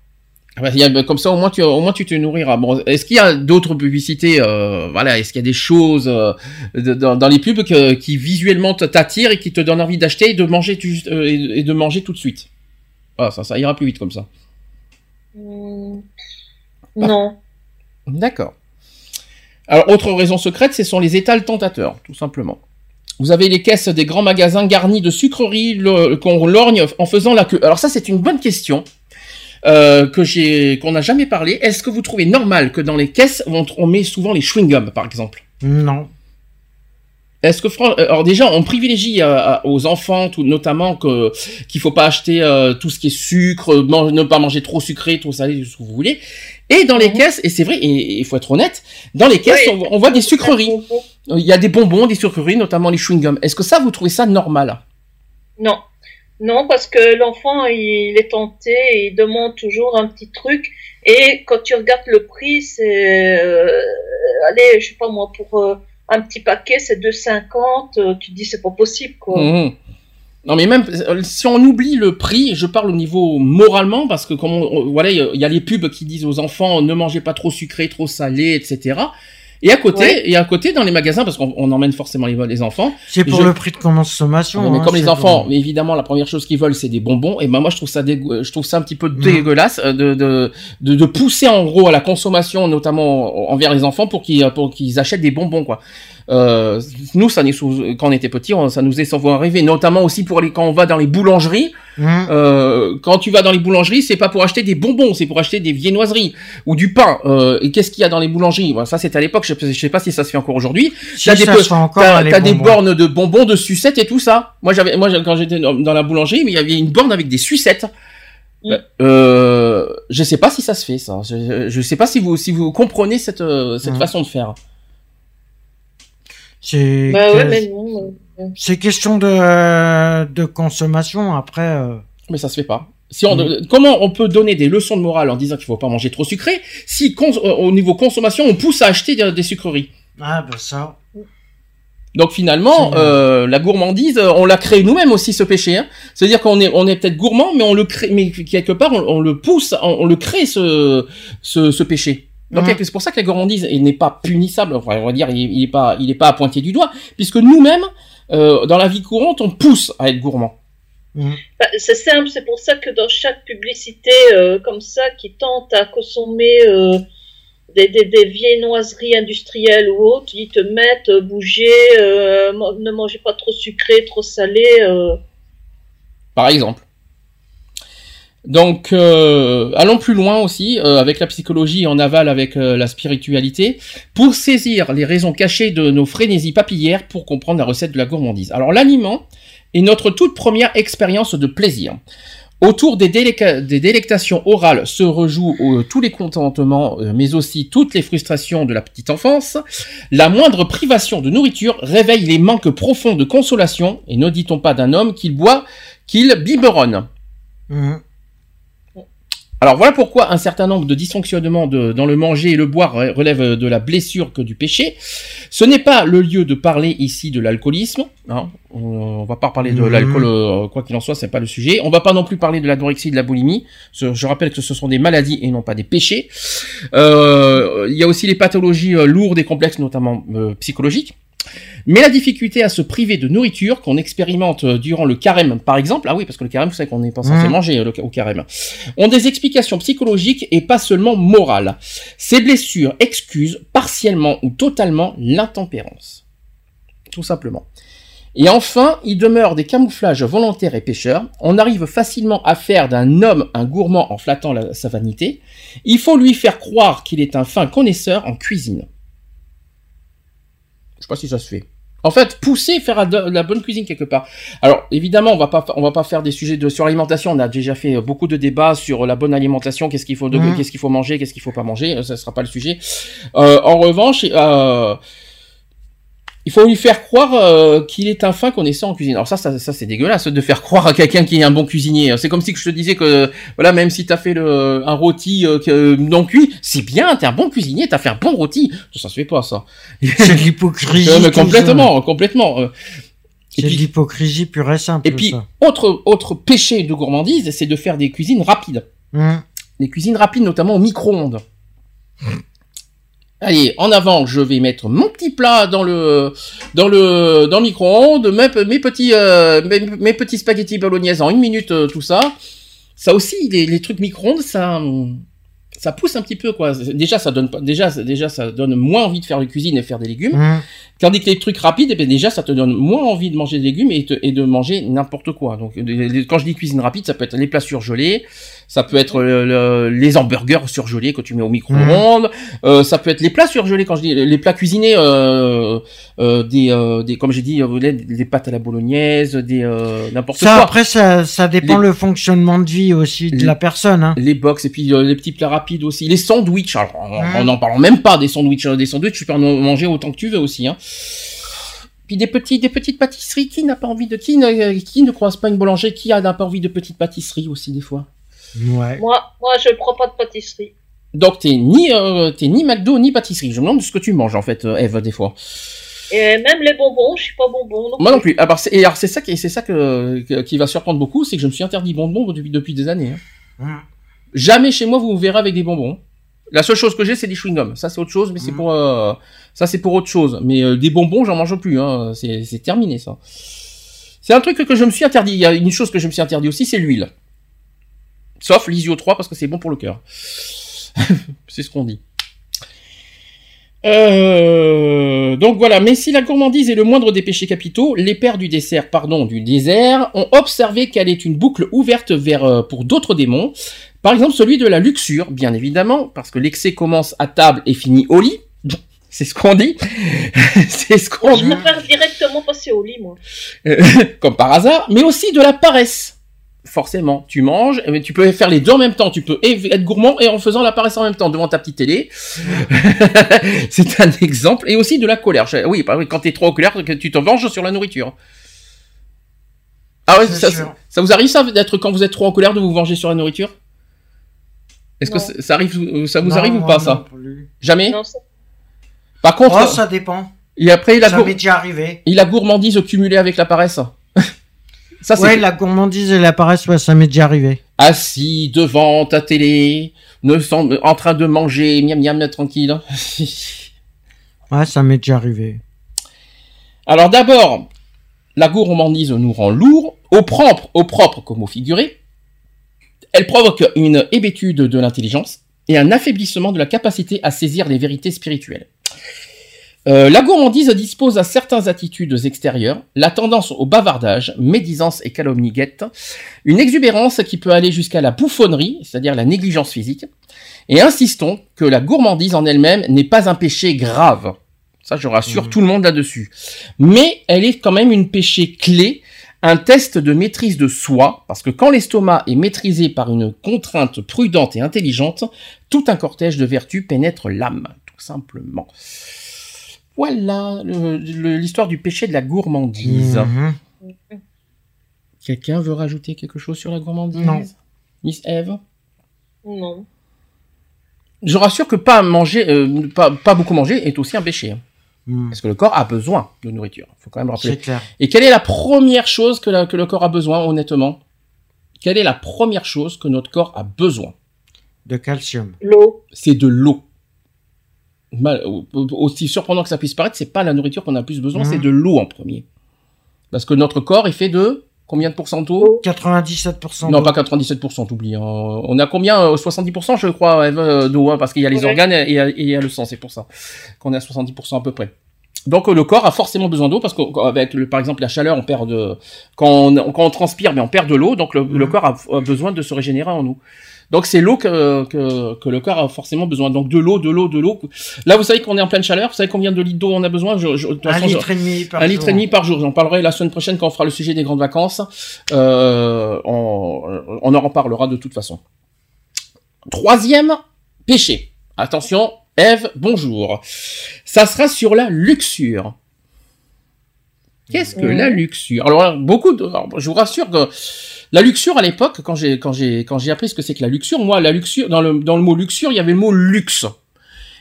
Ah bah, comme ça, au moins tu, au moins tu te nourriras. Bon, est-ce qu'il y a d'autres publicités euh, Voilà, est-ce qu'il y a des choses euh, de- dans, dans les pubs que- qui visuellement t'attirent et qui te donnent envie d'acheter et de manger tu- et, et de manger tout de suite? Ah, ça, ça ira plus vite comme ça. Hmm, Non. D'accord. Alors, autre raison secrète, ce sont les étals tentateurs, tout simplement. Vous avez les caisses des grands magasins garnis de sucreries qu'on lorgne en faisant la queue. Alors ça, c'est une bonne question euh, que j'ai, qu'on n'a jamais parlé. Est-ce que vous trouvez normal que dans les caisses, on, on met souvent les chewing-gums, par exemple? Non. Est-ce que fran- euh, alors déjà on privilégie euh, aux enfants tout notamment que qu'il faut pas acheter euh, tout ce qui est sucre, man- ne pas manger trop sucré, trop salé, tout ce que vous voulez. Et dans les Mhm. caisses et c'est vrai et il faut être honnête, dans les caisses Oui. on, on voit des sucreries. Il y a des bonbons, des sucreries, notamment les chewing-gums. Est-ce que ça vous trouvez ça normal? Non. Non, parce que l'enfant, il est tenté et il demande toujours un petit truc. Et quand tu regardes le prix, c'est... euh, allez, je sais pas moi, pour euh, un petit paquet, c'est 2,50. euh, tu te dis, c'est pas possible, quoi. Mhm. Non mais même euh, si on oublie le prix, je parle au niveau moralement parce que comme on- voilà il y a- les pubs qui disent aux enfants ne mangez pas trop sucré, trop salé, etc. Et à côté, Ouais. et à côté dans les magasins parce qu'on on emmène forcément les, les enfants. C'est pour Je- le prix de consommation. mais hein, comme les enfants, pour- évidemment la première chose qu'ils veulent c'est des bonbons. Et ben moi je trouve ça je trouve ça un petit peu Mhm. dégueulasse euh, de, de de de pousser en gros à la consommation notamment envers les enfants pour qu'ils pour qu'ils achètent des bonbons quoi. Euh, nous, ça nous, quand on était petit, ça nous est souvent arrivé, notamment aussi pour les, quand on va dans les boulangeries. Hum. Euh, quand tu vas dans les boulangeries, c'est pas pour acheter des bonbons, c'est pour acheter des viennoiseries ou du pain. Euh, et qu'est-ce qu'il y a dans les boulangeries? Bon, Ça, c'était à l'époque. Je, sais- je sais pas si ça se fait encore aujourd'hui. Si, T'as des, ça peu- se fait encore, t'as- des bornes de bonbons, de sucettes et tout ça. Moi, j'avais, moi, quand j'étais dans, la boulangerie, mais il y avait une borne avec des sucettes. Mm. Euh, je sais pas si ça se fait ça. Je, je sais pas si vous si vous comprenez cette euh, cette Mm. façon de faire. C'est Bah ouais, que- mais non. euh, c'est question de, de consommation. Après, euh, Mais ça se fait pas. Si on, Mm. Comment on peut donner des leçons de morale en disant qu'il faut pas manger trop sucré si cons- euh, au niveau consommation on pousse à acheter des, des sucreries? Ah ben ça. Donc finalement, euh, la gourmandise, on l'a créé nous-mêmes aussi ce péché. Hein. C'est-à-dire qu'on est, on est peut-être gourmand, mais on le crée, mais quelque part on, on le pousse, on, on le crée ce, ce, ce péché. Donc Mhm. c'est pour ça que la gourmandise elle n'est pas punissable. Enfin, on va dire, il, il est pas, il est pas à pointer du doigt, puisque nous-mêmes, euh, dans la vie courante, on pousse à être gourmand. Hum. bah, c'est simple, c'est pour ça que dans chaque publicité euh, comme ça qui tente à consommer euh, des, des, des viennoiseries industrielles ou autres, ils te mettent euh, bouger, euh, ne mangez pas trop sucré, trop salé. euh. par exemple. Donc, euh, allons plus loin aussi, euh, avec la psychologie en aval, avec euh, la spiritualité, pour saisir les raisons cachées de nos frénésies papillaires pour comprendre la recette de la gourmandise. Alors, l'aliment est notre toute première expérience de plaisir. Autour des, délectations orales se rejouent euh, tous les contentements, mais aussi toutes les frustrations de la petite enfance. La moindre privation de nourriture réveille les manques profonds de consolation, et ne dit-on pas d'un homme qu'il boit, qu'il biberonne. Hum. Alors voilà pourquoi un certain nombre de dysfonctionnements de- dans le manger et le boire re- relèvent de la blessure que du péché. Ce n'est pas le lieu de parler ici de l'alcoolisme. hein. On, on va pas parler de Mhm. l'alcool, euh, quoi qu'il en soit, c'est pas le sujet. On va pas non plus parler de l'anorexie et de la boulimie. Ce- je rappelle que ce sont des maladies et non pas des péchés. Euh, Il y a aussi les pathologies euh, lourdes et complexes, notamment euh, psychologiques. Mais la difficulté à se priver de nourriture qu'on expérimente euh, durant le carême, par exemple, ah oui, parce que le carême, vous savez qu'on n'est pas censé Mhm. manger euh, le- au carême, ont des explications psychologiques et pas seulement morales. Ces blessures excusent partiellement ou totalement l'intempérance. Tout simplement. Et enfin, il demeure des camouflages volontaires et pécheurs. On arrive facilement à faire d'un homme un gourmand en flattant la- sa vanité. Il faut lui faire croire qu'il est un fin connaisseur en cuisine. Je sais pas si ça se fait. En fait, pousser, faire de la bonne cuisine quelque part. Alors, évidemment, on va pas, on va pas faire des sujets de sur l'alimentation. On a déjà fait beaucoup de débats sur la bonne alimentation, qu'est-ce qu'il faut, de- Mhm. qu'est-ce qu'il faut manger, qu'est-ce qu'il faut pas manger? Euh, Ça sera pas le sujet. Euh, en revanche, euh, il faut lui faire croire euh, qu'il est un fin connaisseur en cuisine. Alors ça, ça, ça c'est dégueulasse de faire croire à quelqu'un qui est un bon cuisinier. C'est comme si je te disais que voilà, même si t'as fait le, un rôti euh, que- non cuit, c'est bien, t'es un bon cuisinier, t'as fait un bon rôti. Ça se fait pas ça. C'est de l'hypocrisie. Euh, complètement, complètement. euh. C'est de l'hypocrisie pure et simple. et puis ça. autre autre péché de gourmandise, c'est de faire des cuisines rapides. Hum. Des cuisines rapides, notamment au micro-ondes. Allez, en avant, je vais mettre mon petit plat dans le dans le dans le micro-ondes, mes, mes petits euh, mes, mes petits spaghettis bolognaise en une minute, euh, tout ça. Ça aussi, les, les trucs micro-ondes, ça ça pousse un petit peu quoi. Déjà, ça donne déjà déjà ça donne moins envie de faire de cuisine et faire des légumes. Hum. Tandis que les trucs rapides, eh ben déjà, ça te donne moins envie de manger des légumes et, te- et de manger n'importe quoi. Donc, les- les- quand je dis cuisine rapide, ça peut être les plats surgelés, ça peut être le- le- les hamburgers surgelés que tu mets au micro-ondes, euh, ça peut être les plats surgelés. Quand je dis les plats cuisinés, euh, euh, des, euh, des, comme j'ai dit, euh, des, des pâtes à la bolognaise, des euh, n'importe Ça, quoi. après, ça, ça dépend Les- le fonctionnement de vie aussi de Les- la personne. Hein. Les box et puis euh, les petits plats rapides aussi, les sandwichs. Alors, on- Mm. on n'en parle même pas des sandwichs. Des sandwichs, tu peux en manger autant que tu veux aussi. Hein. Puis des petits, des petites pâtisseries. Qui n'a pas envie de qui ne, qui ne croise pas une boulangerie Qui a n'a pas envie de petites pâtisseries aussi des fois Ouais. Moi, moi, je prends pas de pâtisserie. Donc t'es ni euh, t'es ni McDo ni pâtisserie. Je me demande ce que tu manges en fait, euh, Eve, des fois. Et même les bonbons, je suis pas bonbon. non Moi non plus. Alors, c'est- et alors c'est ça qui c'est ça que, que- qui va surprendre beaucoup, c'est que je me suis interdit bonbons depuis depuis des années. hein. Hum. Jamais chez moi vous me verrez avec des bonbons. La seule chose que j'ai c'est des chewing gums. Ça c'est autre chose, mais c'est Mhm. pour euh, ça c'est pour autre chose. Mais euh, des bonbons j'en mange plus. Hein. C'est c'est terminé ça. C'est un truc que je me suis interdit. Il y a une chose que je me suis interdit aussi, c'est l'huile. Sauf l'isio 3 parce que c'est bon pour le cœur. c'est ce qu'on dit. Euh, donc voilà, mais si la gourmandise est le moindre des péchés capitaux, les pères du dessert, pardon, du désert, ont observé qu'elle est une boucle ouverte vers euh, pour d'autres démons. Par exemple, celui de la luxure, bien évidemment, parce que l'excès commence à table et finit au lit. C'est ce qu'on dit. C'est ce qu'on Je dit. préfère directement passer au lit, moi. Euh, comme par hasard, mais aussi de la paresse. Forcément, tu manges, mais tu peux faire les deux en même temps. Tu peux être gourmand et en faisant la paresse en même temps devant ta petite télé. C'est un exemple. Et aussi de la colère. Je- Oui, bah oui, quand t'es trop en colère, tu te venges sur la nourriture. Ah ouais, ça, ça vous arrive ça d'être quand vous êtes trop en colère de vous venger sur la nourriture? Est-ce que ça ça arrive, ça vous Non, arrive ou pas ça? plus. Jamais? Non, ça- Par contre, Oh, ça dépend. et après il a, Ça gour- déjà arrivé. il a gourmandise cumulée avec la paresse? Ça Ouais, la gourmandise et la paresse, ouais, ça m'est déjà arrivé. assis devant ta télé, ne sans- en train de manger, miam miam tranquille. Ouais, ça m'est déjà arrivé. Alors d'abord, la gourmandise nous rend lourd, au propre, au propre comme au figuré. Elle provoque une hébétude de l'intelligence et un affaiblissement de la capacité à saisir les vérités spirituelles. Euh, la gourmandise dispose à certaines attitudes extérieures, la tendance au bavardage, médisance et calomnie guette, une exubérance qui peut aller jusqu'à la bouffonnerie, c'est-à-dire la négligence physique, et insistons que la gourmandise en elle-même n'est pas un péché grave. Ça, je rassure Mhm. tout le monde là-dessus. Mais elle est quand même une péché clé, un test de maîtrise de soi, parce que quand l'estomac est maîtrisé par une contrainte prudente et intelligente, tout un cortège de vertus pénètre l'âme, tout simplement. Voilà l'histoire du péché de la gourmandise. Mhm. Quelqu'un veut rajouter quelque chose sur la gourmandise? Non. Miss Eve? Non. Je rassure que pas manger, euh, pas, pas beaucoup manger est aussi un péché. Mhm. Parce que le corps a besoin de nourriture. faut quand même rappeler. C'est clair. Et quelle est la première chose que, la- que le corps a besoin, honnêtement? Quelle est la première chose que notre corps a besoin? De calcium. L'eau. C'est de l'eau. Mal- au- au- aussi surprenant que ça puisse paraître, c'est pas la nourriture qu'on a le plus besoin, Mhm. c'est de l'eau en premier. Parce que notre corps est fait de combien de pourcents d'eau 97% Non, pas 97%, t'oublies. hein. On a combien euh, 70% je crois, euh, d'eau, hein, parce qu'il y a les Ouais. organes et il y a- et il y a le sang, c'est pour ça qu'on est à 70% à peu près. Donc euh, le corps a forcément besoin d'eau parce qu'avec le, par exemple la chaleur, on perd de quand on, quand on transpire, mais on perd de l'eau, donc le, le Mhm. corps a, a besoin de se régénérer en nous. Donc c'est l'eau que, que, que le corps a forcément besoin. Donc de l'eau, de l'eau, de l'eau. Là, vous savez qu'on est en pleine chaleur. Vous savez combien de litres d'eau on a besoin? Je, je- Un façon, litre et demi par un jour. litre et demi par jour. J'en parlerai la semaine prochaine quand on fera le sujet des grandes vacances. Euh, on, on en reparlera de toute façon. Troisième péché. Attention, Eve, bonjour. Ça sera sur la luxure. Qu'est-ce que Mhm. la luxure? Alors là, beaucoup de, alors, je vous rassure que la luxure à l'époque, quand j'ai quand j'ai quand j'ai appris ce que c'est que la luxure, moi la luxure dans le dans le mot luxure, il y avait le mot luxe.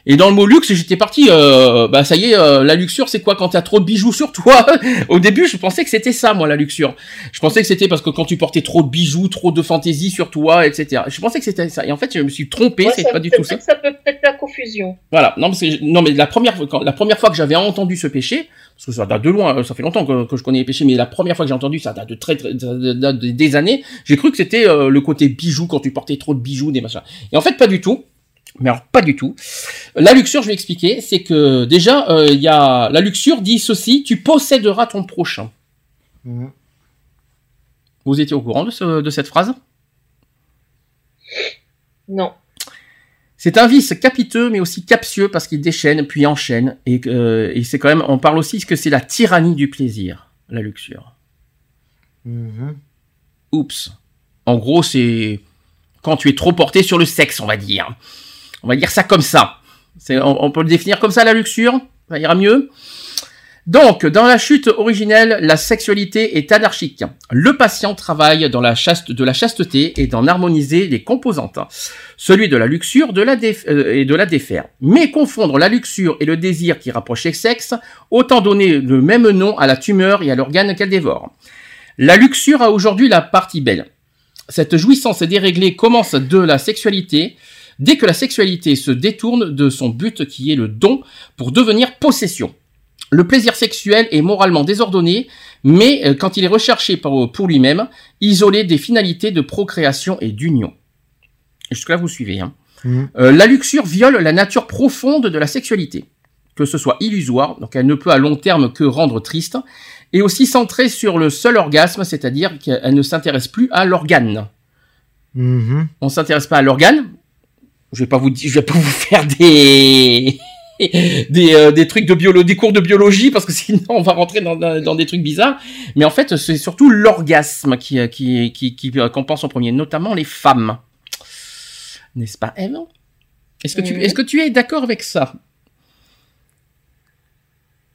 Et dans le mot luxe, j'étais parti, euh, bah ça y est, euh, la luxure, c'est quoi quand t'as trop de bijoux sur toi? Au début, je pensais que c'était ça, moi, la luxure. Je pensais que c'était parce que quand tu portais trop de bijoux, trop de fantaisie sur toi, etc. Je pensais que c'était ça. Et en fait, je me suis trompé, Ouais, c'est pas du tout ça. Ça peut peut-être la confusion. Voilà. Non, parce que, non, mais la première, fois- quand, la première fois que j'avais entendu ce péché, parce que ça date de loin, euh, ça fait longtemps que, que je connais les péchés, mais la première fois que j'ai entendu ça date de très, très, ça date de- des années, j'ai cru que c'était euh, le côté bijoux quand tu portais trop de bijoux, des machins. Et en fait, pas du tout. Mais alors, pas du tout. La luxure, je vais expliquer, c'est que déjà, euh, il y a la luxure dit ceci tu posséderas ton prochain. Mhm. Vous étiez au courant de, ce- de cette phrase? Non. C'est un vice capiteux, mais aussi captieux parce qu'il déchaîne puis enchaîne. Et, euh, et c'est quand même, on parle aussi que c'est la tyrannie du plaisir, la luxure. Mhm. Oups. En gros, c'est quand tu es trop porté sur le sexe, on va dire. On va dire ça comme ça. On, peut le définir comme ça, la luxure? Ça ira mieux. Donc, dans la chute originelle, la sexualité est anarchique. Le patient travaille dans la de la chasteté et d'en harmoniser les composantes. Celui de la luxure euh, et de la défaire. Mais confondre la luxure et le désir qui rapproche les sexes, autant donner le même nom à la tumeur et à l'organe qu'elle dévore. La luxure a aujourd'hui la partie belle. Cette jouissance déréglée commence de la sexualité, dès que la sexualité se détourne de son but qui est le don pour devenir possession. Le plaisir sexuel est moralement désordonné, mais euh, quand il est recherché par- pour lui-même, isolé des finalités de procréation et d'union. Jusque-là, vous suivez. Hein. Mhm. Euh, la luxure viole la nature profonde de la sexualité. que ce soit illusoire, donc elle ne peut à long terme que rendre triste, et aussi centrée sur le seul orgasme, c'est-à-dire qu'elle ne s'intéresse plus à l'organe. Mhm. On s'intéresse pas à l'organe. Je vais pas vous dire, je vais pas vous faire des des, euh, des trucs de biologie, des cours de biologie parce que sinon on va rentrer dans, dans, des trucs bizarres. Mais en fait, c'est surtout l'orgasme qui qui qui, qui euh, qu'on pense en premier, notamment les femmes. N'est-ce pas, Eve? Est-ce que tu est-ce que tu es d'accord avec ça?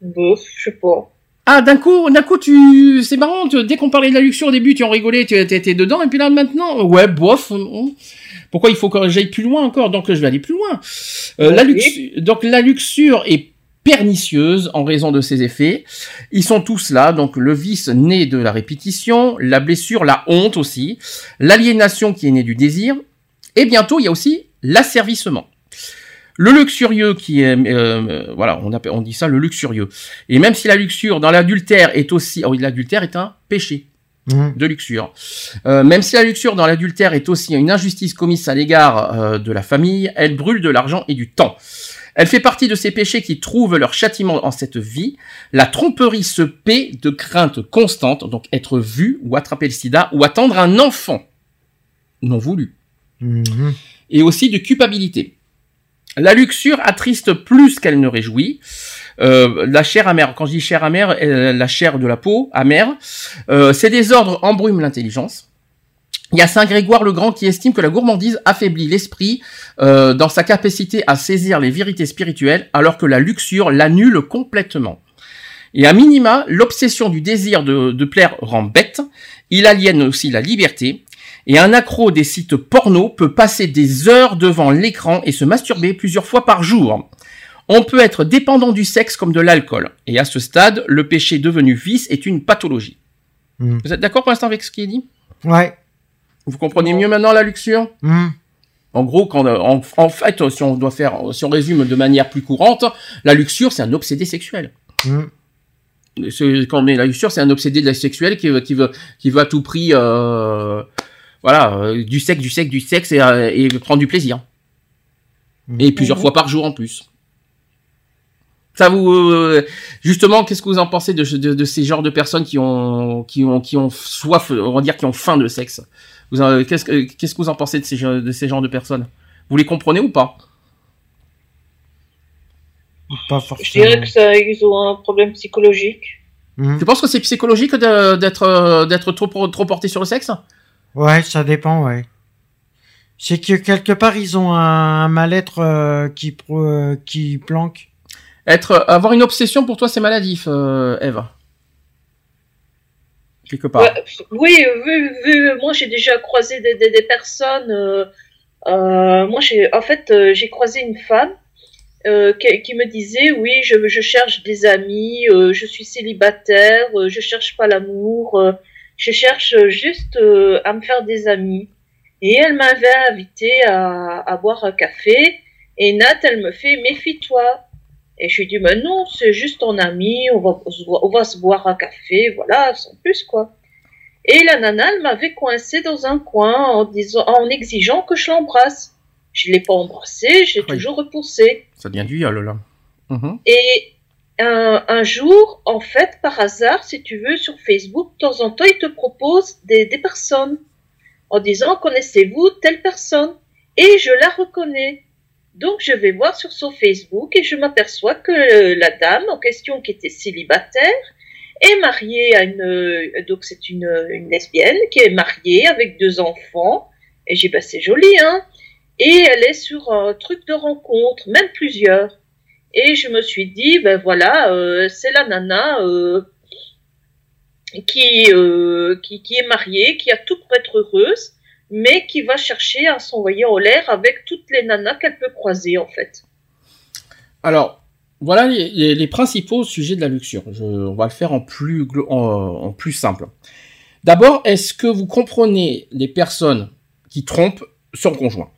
Bof, je sais pas. Ah, d'un coup, d'un coup, tu, c'est marrant. tu- Dès qu'on parlait de la luxure au début, tu en rigolais, tu étais dedans, et puis là maintenant, ouais, bof. Pourquoi il faut que j'aille plus loin encore? Donc je vais aller plus loin. Euh, la donc la luxure est pernicieuse en raison de ses effets. Ils sont tous là, donc le vice né de la répétition, la blessure, la honte aussi, l'aliénation qui est née du désir, et bientôt il y a aussi l'asservissement. Le luxurieux qui est, euh, voilà, on, appelle, on dit ça le luxurieux. Et même si la luxure dans l'adultère est aussi, oh oui, l'adultère est un péché Mhm. de luxure. Euh, même si la luxure dans l'adultère est aussi une injustice commise à l'égard euh, de la famille, elle brûle de l'argent et du temps. Elle fait partie de ces péchés qui trouvent leur châtiment en cette vie. La tromperie se paie de crainte constante, donc être vu ou attraper le sida ou attendre un enfant non voulu Mhm. et aussi de culpabilité. La luxure attriste plus qu'elle ne réjouit. Euh, la chair amère, quand je dis chair amère, euh, la chair de la peau amère, euh, ces désordres embrument l'intelligence. Il y a Saint Grégoire le Grand qui estime que la gourmandise affaiblit l'esprit euh, dans sa capacité à saisir les vérités spirituelles, alors que la luxure l'annule complètement. Et à minima, l'obsession du désir de, plaire rend bête. Il aliène aussi la liberté. Et un accro des sites porno peut passer des heures devant l'écran et se masturber plusieurs fois par jour. On peut être dépendant du sexe comme de l'alcool. Et à ce stade, le péché devenu vice est une pathologie. Mhm. Vous êtes d'accord pour l'instant avec ce qui est dit? Ouais. Vous comprenez mieux maintenant la luxure? Mhm. En gros, quand, euh, en, en fait, si on doit faire, si on résume de manière plus courante, la luxure, c'est un obsédé sexuel. C'est- Quand on est la luxure, c'est un obsédé de la sexuelle qui, veut- qui veut, qui veut à tout prix, euh, voilà, euh, du sexe, du sexe, du sexe et, euh, et prendre du plaisir. Et plusieurs fois par jour en plus. Ça vous, euh, justement, qu'est-ce que vous en pensez de, de, de ces genres de personnes qui ont, qui ont, qui ont soif, on va dire, qui ont faim de sexe? Vous en- Qu'est-ce que, qu'est-ce que vous en pensez de ces, de ces genres de personnes? Vous les comprenez ou pas? Pas Je forcément. dirais que ça, ils ont un problème psychologique. Mhm. Tu penses que c'est psychologique d'être, d'être trop, trop porté sur le sexe? Ouais, ça dépend, ouais. C'est que quelque part ils ont un, un mal-être euh, qui pro- euh, qui planque. Être, avoir une obsession pour toi, c'est maladif, euh, Eve. Quelque part. Oui, vu, moi j'ai déjà croisé des, des, personnes. euh, euh, moi, j'ai, en fait, euh, j'ai croisé une femme euh, qui, me disait, oui, je, je cherche des amis, euh, je suis célibataire, euh, je cherche pas l'amour, euh, je cherche juste euh, à me faire des amis. Et elle m'avait invité à, à boire un café. Et Nat, elle me fait, méfie-toi. Et je lui dis, mais non, c'est juste ton ami, on va, se voir- on va se boire un café, voilà, sans plus, quoi. Et la nana, elle m'avait coincé dans un coin en disant, en exigeant que je l'embrasse. Je l'ai pas embrassé, je l'ai Oui. toujours repoussé. Ça devient du viol, là. Mhm. Et un, un jour, en fait, par hasard, si tu veux, sur Facebook, de temps en temps, ils te proposent des, des personnes en disant, connaissez-vous telle personne? Et je la reconnais. Donc, je vais voir sur son Facebook et je m'aperçois que la dame en question, qui était célibataire, est mariée à une, euh, donc c'est une, une lesbienne qui est mariée avec deux enfants. Et j'ai bah, c'est joli, hein. Et elle est sur un truc de rencontre, même plusieurs. Et je me suis dit, ben voilà, euh, c'est la nana euh, qui, euh, qui, qui est mariée, qui a tout pour être heureuse, mais qui va chercher à s'envoyer en l'air avec toutes les nanas qu'elle peut croiser, en fait. Alors, voilà les, les- les principaux sujets de la luxure. Je, on va le faire en plus, en plus simple. D'abord, est-ce que vous comprenez les personnes qui trompent son conjoint?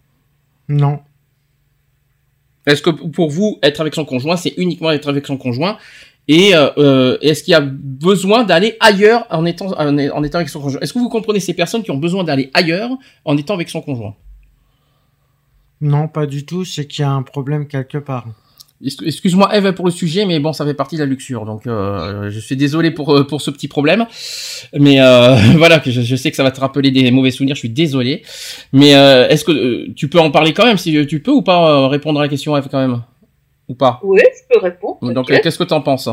Non. Est-ce que pour vous, être avec son conjoint, c'est uniquement être avec son conjoint? Et euh, euh, est-ce qu'il y a besoin d'aller ailleurs en étant, en, en étant avec son conjoint? Est-ce que vous comprenez ces personnes qui ont besoin d'aller ailleurs en étant avec son conjoint? Non, pas du tout. C'est qu'il y a un problème quelque part. Excuse-moi Eve pour le sujet, mais bon, ça fait partie de la luxure, donc euh, je suis désolé pour pour ce petit problème. Mais euh, voilà, que je, sais que ça va te rappeler des mauvais souvenirs. Je suis désolé. Mais est-ce que tu peux en parler quand même, si tu peux ou pas répondre à la question Eve quand même, ou pas? Oui, je peux répondre. Donc qu'est-ce que tu en penses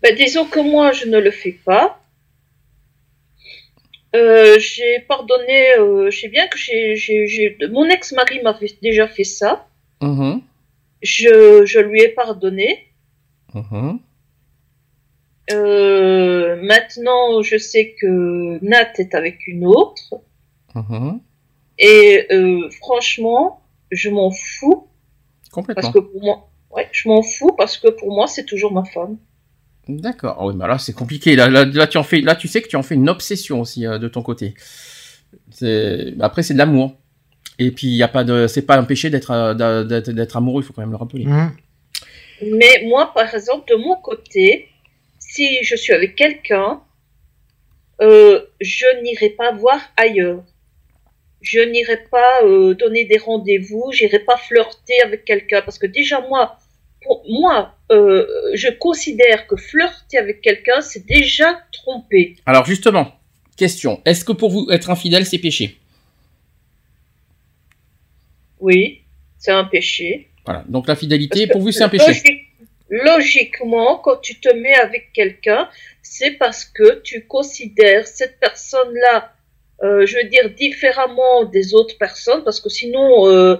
ben, disons que moi, je ne le fais pas. j'ai pardonné, je sais bien que j'ai, mon ex-mari m'avait déjà fait ça. Mm-hmm je, je lui ai pardonné. Mm-hmm. Euh, maintenant, je sais que Nat est avec une autre. Mm-hmm. Et euh, franchement, je m'en fous. Complètement. Parce que pour moi, ouais, je m'en fous parce que pour moi, c'est toujours ma femme. D'accord. Oh, oui, mais là, c'est compliqué. Là, là, tu en fais, là, tu sais que tu en fais une obsession aussi euh, de ton côté. Après, c'est de l'amour. Et puis il y a pas de, c'est pas un péché d'être euh, d'être amoureux, il faut quand même le rappeler. Mmh. Mais moi, par exemple, de mon côté, si je suis avec quelqu'un, euh, je n'irai pas voir ailleurs. Je n'irai pas euh, donner des rendez-vous, j'irai pas flirter avec quelqu'un parce que déjà moi, pour moi, euh, je considère que flirter avec quelqu'un, c'est déjà tromper. Alors justement, question, est-ce que pour vous être infidèle, c'est péché? Oui, c'est un péché. Voilà. Donc la fidélité, pour vous, c'est un péché. logiquement, quand tu te mets avec quelqu'un, c'est parce que tu considères cette personne-là, euh, je veux dire, différemment des autres personnes, parce que sinon, euh,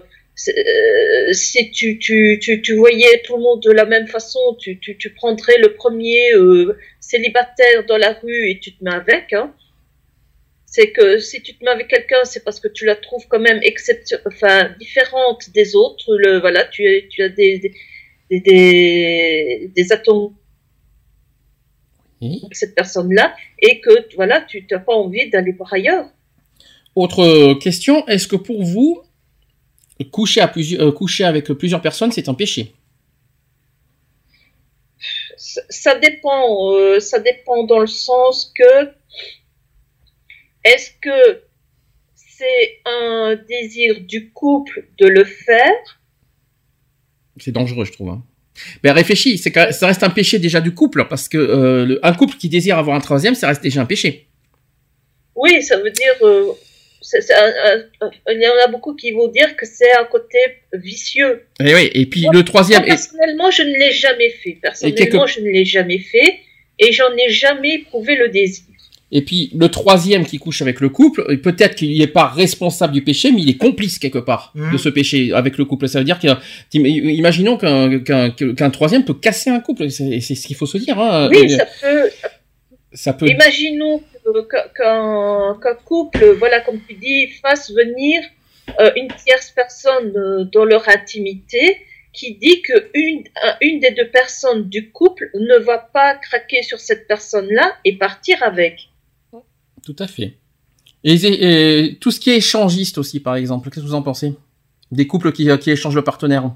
euh, si tu, tu, tu, tu, voyais tout le monde de la même façon, tu, tu, tu prendrais le premier célibataire dans la rue et tu te mets avec. Hein c'est que si tu te mets avec quelqu'un, c'est parce que tu la trouves quand même enfin différente des autres. Le, voilà, tu, tu as des, des, des, des atomes avec cette personne-là et que voilà, tu n'as pas envie d'aller par ailleurs. Autre question, est-ce que pour vous, coucher, à plusieurs, euh, coucher avec plusieurs personnes, c'est un péché? Ça, dépend, euh, ça dépend dans le sens que est-ce que c'est un désir du couple de le faire? C'est dangereux, je trouve. Hein. Mais réfléchis, c'est ça reste un péché déjà du couple, parce que euh, un couple qui désire avoir un troisième, ça reste déjà un péché. Oui, ça veut dire. Euh, il y en a beaucoup qui vont dire que c'est un côté vicieux. Et eh oui, et puis le troisième. personnellement, je ne l'ai jamais fait. Personnellement, je ne l'ai jamais fait, et j'en ai jamais éprouvé le désir. Et puis le troisième qui couche avec le couple, peut-être qu'il n'est pas responsable du péché, mais il est complice quelque part de mmh. ce péché avec le couple. Ça veut dire que, imaginons qu'un troisième peut casser un couple. C'est ce qu'il faut se dire. Hein. Oui, ça peut. Ça peut. Imaginons qu'un couple, voilà, comme tu dis, fasse venir euh, une tierce personne euh, dans leur intimité qui dit que une, une des deux personnes du couple ne va pas craquer sur cette personne-là et partir avec. Tout à fait. Et, tout ce qui est échangiste aussi, par exemple, qu'est-ce que vous en pensez? Des couples qui, qui échangent le partenaire. Vous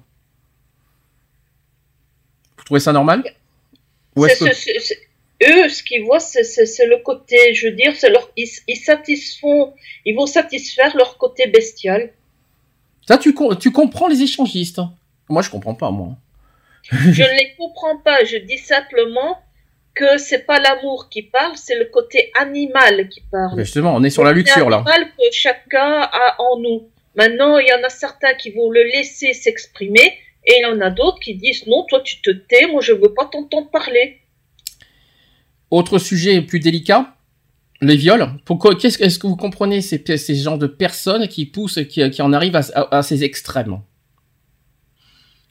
trouvez ça normal? Eux, ce qu'ils voient, c'est le côté, je veux dire, leur, ils, ils, satisfont, ils vont satisfaire leur côté bestial. Ça, tu, tu comprends les échangistes Moi, je comprends pas, moi. je ne les comprends pas. Je dis simplement que c'est pas l'amour qui parle, c'est le côté animal qui parle. Justement, on est sur la luxure là. Animal que chacun a en nous. Maintenant, il y en a certains qui vont le laisser s'exprimer et il y en a d'autres qui disent non, toi tu te tais, moi je veux pas t'entendre parler. Autre sujet plus délicat, les viols. Pourquoi Qu'est-ce est-ce que vous comprenez ces, ces genres de personnes qui poussent, qui, qui en arrivent à ces extrêmes?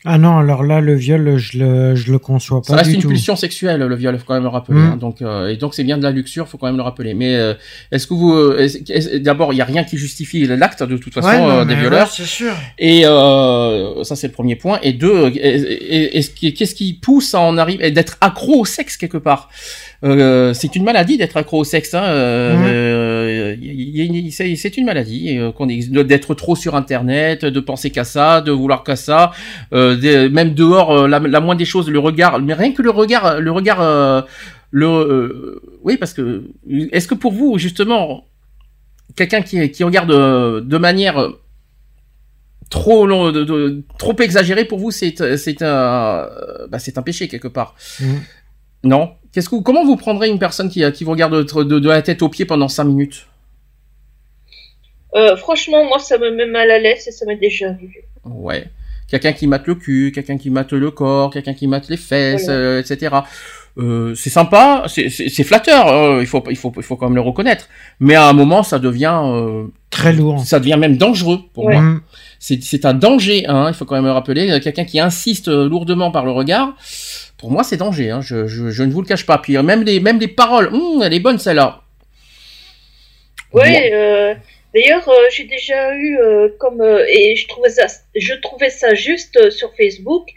Ah non, alors là, le viol, je le, je le conçois pas. Ça reste une pulsion sexuelle, le viol, faut quand même le rappeler. Mmh. Hein. donc, euh, et donc c'est bien de la luxure, faut quand même le rappeler. Mais euh, est-ce que vous, d'abord, il y a rien qui justifie l'acte de toute façon euh, des violeurs. c'est sûr. Et ça, c'est le premier point. Et deux, qu'est-ce qui pousse à en arriver, d'être accro au sexe quelque part? Euh, c'est une maladie d'être accro au sexe. Hein, euh, c'est une maladie euh, d'être trop sur Internet, de penser qu'à ça, de vouloir qu'à ça. Euh, même dehors, la, la, moindre des choses, le regard, mais rien que le regard, le regard, le, oui, parce que est-ce que pour vous justement, quelqu'un qui, qui regarde de manière trop long, de, de- trop exagéré pour vous, c'est c'est un bah, c'est un péché quelque part. Mhm. Non? Qu'est-ce que vous- comment vous prendrez une personne qui qui vous regarde de, de, de la tête aux pieds pendant cinq minutes? Euh, franchement, moi, ça me met mal à l'aise et ça m'est déjà arrivé. Ouais. Quelqu'un qui mate le cul, quelqu'un qui mate le corps, quelqu'un qui mate les fesses, Voilà. euh, etc. Euh, c'est sympa, c'est- c'est c'est flatteur, euh, il faut il faut il faut quand même le reconnaître. Mais à un moment, ça devient euh, Très lourd. ça devient même dangereux pour Ouais. moi. C'est un danger, hein, il faut quand même le rappeler. Euh, Quelqu'un qui insiste euh, lourdement par le regard, pour moi, c'est danger. Hein, je, je, je ne vous le cache pas. Puis euh, même les même les paroles, hum, elle est bonne celle-là. Oui, euh, d'ailleurs, euh, j'ai déjà eu euh, comme euh, et je trouvais ça, je trouvais ça juste euh, sur Facebook.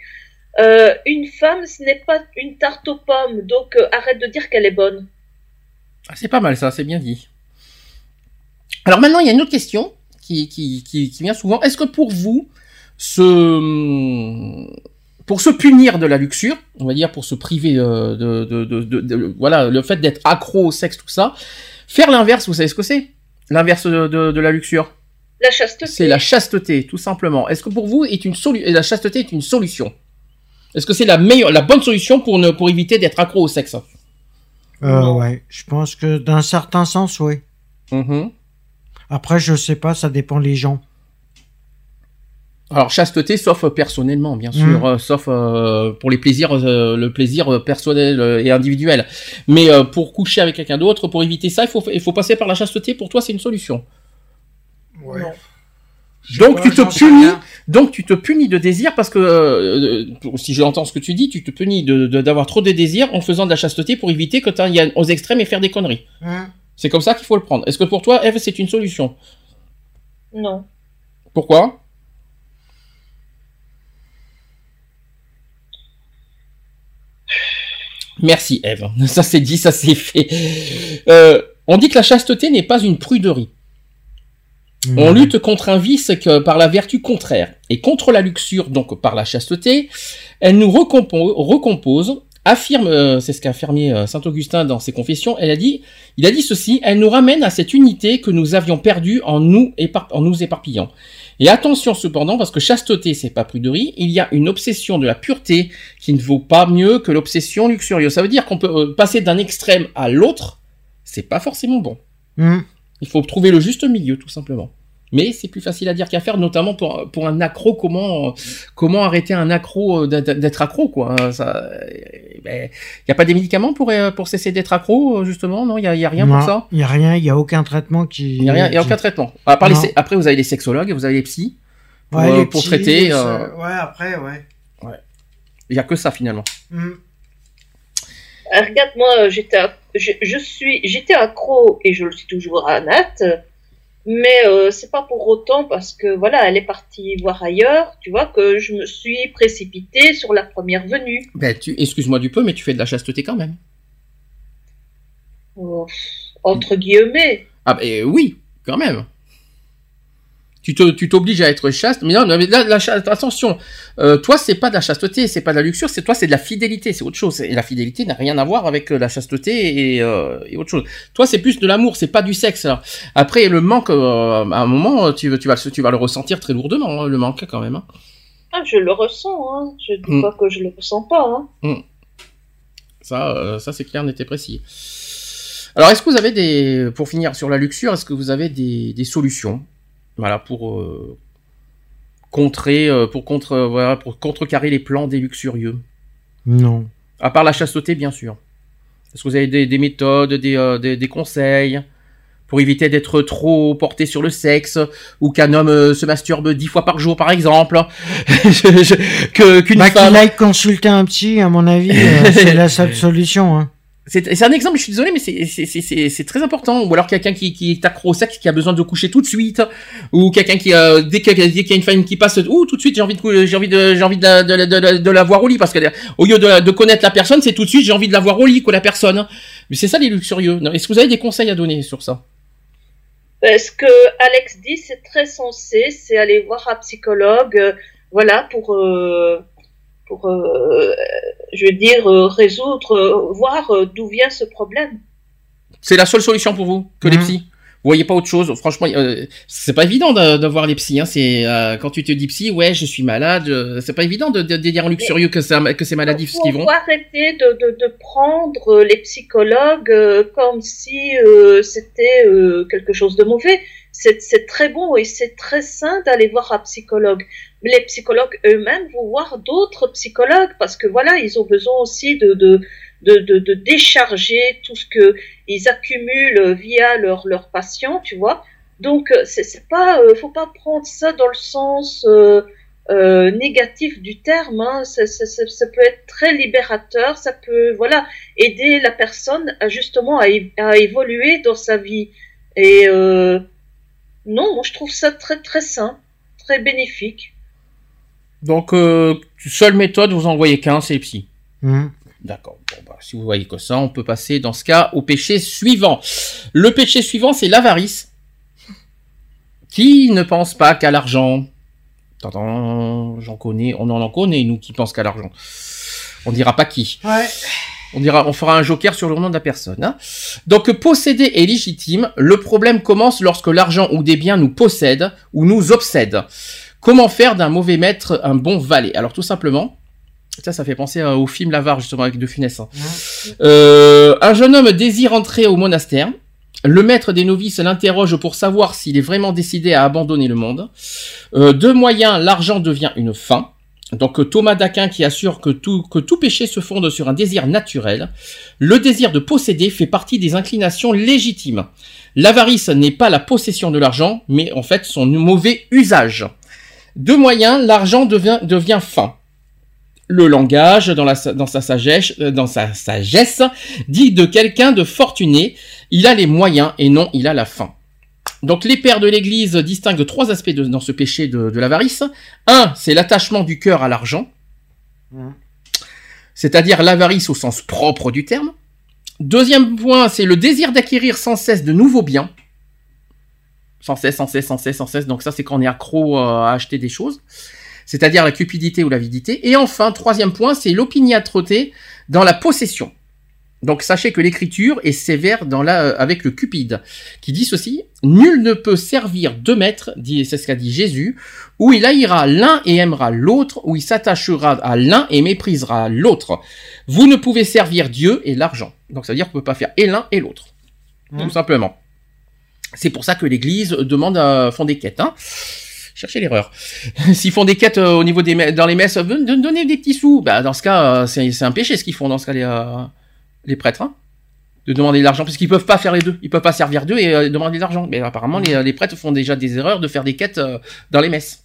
euh, une femme, ce n'est pas une tarte aux pommes, donc euh, arrête de dire qu'elle est bonne. Ah, c'est pas mal ça, c'est bien dit. Alors maintenant, il y a une autre question qui, qui, qui, qui vient souvent. Est-ce que pour vous, ce, pour se punir de la luxure, on va dire pour se priver euh, de, de, de, de- de- voilà, le fait d'être accro au sexe, tout ça, faire l'inverse, vous savez ce que c'est? L'inverse de, de, de la luxure? La chasteté. C'est la chasteté, tout simplement. Est-ce que pour vous, est une solu- la chasteté est une solution? Est-ce que c'est la meilleure, la bonne solution pour ne, pour éviter d'être accro au sexe? Euh, ouais, je pense que d'un certain sens, oui. Mhm. Après, je sais pas, ça dépend les gens. Alors chasteté, sauf euh, personnellement, bien sûr, Mm. euh, sauf euh, pour les plaisirs, euh, le plaisir personnel et individuel. Mais euh, pour coucher avec quelqu'un d'autre, pour éviter ça, il faut, il faut passer par la chasteté. Pour toi, c'est une solution. Ouais. Non. Donc tu te punis, donc tu te punis de désir parce que euh, si j'entends ce que tu dis, tu te punis de de- d'avoir trop de désirs en faisant de la chasteté pour éviter que tu ailles aux extrêmes et faire des conneries. Hein? C'est comme ça qu'il faut le prendre. Est-ce que pour toi, Eve, c'est une solution? Non. Pourquoi? Merci Eve. Ça c'est dit, ça c'est fait. Euh, on dit que la chasteté n'est pas une pruderie. On Mm. lutte contre un vice que par la vertu contraire et contre la luxure, donc par la chasteté. Elle nous recompo- recompose, affirme, euh, c'est ce qu'a affirmé euh, saint Augustin dans ses confessions. Elle a dit, il a dit ceci, elle nous ramène à cette unité que nous avions perdue en nous, épar- en nous éparpillant. Et attention cependant, parce que chasteté, c'est pas pruderie, il y a une obsession de la pureté qui ne vaut pas mieux que l'obsession luxurieuse. Ça veut dire qu'on peut euh, passer d'un extrême à l'autre, c'est pas forcément bon. Mm. Il faut trouver le juste milieu, tout simplement. Mais c'est plus facile à dire qu'à faire, notamment pour, pour un accro. Comment, euh, comment arrêter un accro euh, d'être accro, quoi hein, ça, Il ben, y a pas des médicaments pour, euh, pour cesser d'être accro, euh, justement? Non, il y a, y a rien Non, pour ça? Il y a rien, il y a aucun traitement qui. Il y a rien, il y a qui- aucun traitement. À part les Non. sé- après, vous avez les sexologues, vous avez les psys. Pour, Ouais, euh, les pour traiter, euh, Ouais, après, ouais. il y a que ça finalement. Mm. Ah, regarde, moi, euh, j'étais, je, je suis, j'étais accro et je le suis toujours à Nat, mais euh, c'est pas pour autant parce que voilà, elle est partie voir ailleurs, tu vois, que je me suis précipitée sur la première venue. Ben, tu, excuse-moi du peu, mais tu fais de la chasteté quand même. Euh, entre guillemets. Ah ben oui, quand même. Tu te, tu t'obliges à être chaste, mais non, mais là, la cha- attention, euh, toi c'est pas de la chasteté, c'est pas de la luxure, c'est toi c'est de la fidélité, c'est autre chose. Et la fidélité n'a rien à voir avec euh, la chasteté et, euh, et autre chose. Toi c'est plus de l'amour, c'est pas du sexe. Après le manque, euh, à un moment, tu, tu vas, tu vas le ressentir très lourdement, hein, le manque quand même. hein. Ah, je le ressens, hein. Je dis Mm. pas que je le ressens pas, hein. Ça, euh, ça c'est clair, n'était précis. Alors, est-ce que vous avez des, pour finir sur la luxure, est-ce que vous avez des, des solutions, voilà, pour euh, contrer, euh, pour contre, euh, voilà, pour contrecarrer les plans des luxurieux, Non. à part la chasteté, bien sûr. Est-ce que vous avez des, des méthodes, des, euh, des, des conseils pour éviter d'être trop porté sur le sexe ou qu'un homme euh, se masturbe dix fois par jour, par exemple, Je- je- que qu'une Bah, femme. qu'il aille consulter un psy, à mon avis, euh, c'est la seule solution. Hein. C'est un exemple, je suis désolé, mais c'est- très important. Ou alors quelqu'un qui, qui est accro au sexe, qui a besoin de coucher tout de suite, ou quelqu'un qui, euh, dès qu'il qu'il y a une femme qui passe, ouh, tout de suite, j'ai envie de, j'ai envie de, j'ai envie de, de, de, de la voir au lit, parce que au lieu de, de connaître la personne, c'est tout de suite, j'ai envie de la voir au lit, quoi, la personne. Mais c'est ça les luxurieux. Est-ce que vous avez des conseils à donner sur ça? Ce que Alex dit, c'est très sensé, c'est aller voir un psychologue, euh, voilà, pour, euh, pour euh, je veux dire, euh, résoudre, euh, voir d'où vient ce problème. C'est la seule solution pour vous que les Mhm. psys? Vous voyez pas autre chose? Franchement, euh, c'est pas évident de, de voir les psys. Hein. C'est euh, quand tu te dis psy, ouais, je suis malade. euh, c'est pas évident de, de, de dire en luxurieux que c'est que c'est maladif ce faut, qu'ils vont. faut arrêter de, de, de prendre les psychologues euh, comme si euh, c'était euh, quelque chose de mauvais. C'est c'est très bon et c'est très sain d'aller voir un psychologue. Les psychologues eux-mêmes vont voir d'autres psychologues parce que voilà, ils ont besoin aussi de, de, de, de, décharger tout ce que ils accumulent via leurs leurs patients, tu vois. Donc euh, c'est pas, euh, faut pas prendre ça dans le sens euh, euh, négatif du terme. Hein. Ça, ça, ça, peut être très libérateur, ça peut voilà aider la personne à justement à, à évoluer dans sa vie. Et non, moi je trouve ça très très sain, très bénéfique. Donc, euh, seule méthode, vous en voyez qu'un, c'est les psys. Mhm. D'accord. Bon, bah, si vous voyez que ça, on peut passer dans ce cas au péché suivant. Le péché suivant, c'est l'avarice. Qui ne pense pas qu'à l'argent Tadam, J'en connais, on en en connaît, nous, qui pensent qu'à l'argent. On dira pas qui. Ouais. On dira, on fera un joker sur le nom de la personne. hein. Donc, posséder est légitime. Le problème commence lorsque l'argent ou des biens nous possèdent ou nous obsèdent. Comment faire d'un mauvais maître un bon valet? Alors, tout simplement, ça, ça fait penser euh, au film L'Avare, justement, avec De Funès. hein. Euh, un jeune homme désire entrer au monastère. Le maître des novices l'interroge pour savoir s'il est vraiment décidé à abandonner le monde. Euh, de moyens, l'argent devient une fin. Donc Thomas d'Aquin qui assure que tout, que tout péché se fonde sur un désir naturel. Le désir de posséder fait partie des inclinations légitimes. L'avarice n'est pas la possession de l'argent, mais en fait son mauvais usage. De moyens, l'argent devient, fin. Le langage, dans, la, dans, sa sagesse, euh, dans sa sagesse, dit de quelqu'un de fortuné, il a les moyens et non il a la fin. Donc les pères de l'Église distinguent trois aspects dans ce péché de, l'avarice. Un, c'est l'attachement du cœur à l'argent, c'est-à-dire l'avarice au sens propre du terme. Deuxième point, c'est le désir d'acquérir sans cesse de nouveaux biens. Sans cesse, sans cesse, sans cesse, sans cesse. Donc ça, c'est quand on est accro euh, à acheter des choses. C'est-à-dire la cupidité ou l'avidité. Et enfin, troisième point, c'est l'opiniâtreté dans la possession. Donc sachez que l'écriture est sévère dans la, euh, avec le cupide, qui dit ceci Nul ne peut servir deux maîtres, dit, c'est ce qu'a dit Jésus, où il haïra l'un et aimera l'autre, où il s'attachera à l'un et méprisera l'autre. Vous ne pouvez servir Dieu et l'argent. Donc ça veut dire qu'on peut pas faire et l'un et l'autre. Tout Mhm. simplement. C'est pour ça que l'Église demande à font des quêtes. Hein. Cherchez l'erreur. S'ils font des quêtes euh, au niveau des dans les messes, euh, don- donnez des petits sous. Bah dans ce cas, euh, c'est un péché ce qu'ils font dans ce cas les, euh, les prêtres. Hein de demander de l'argent parce qu'ils peuvent pas faire les deux. Ils peuvent pas servir Dieu et euh, demander de l'argent. Mais apparemment les, les prêtres font déjà des erreurs de faire des quêtes euh, dans les messes.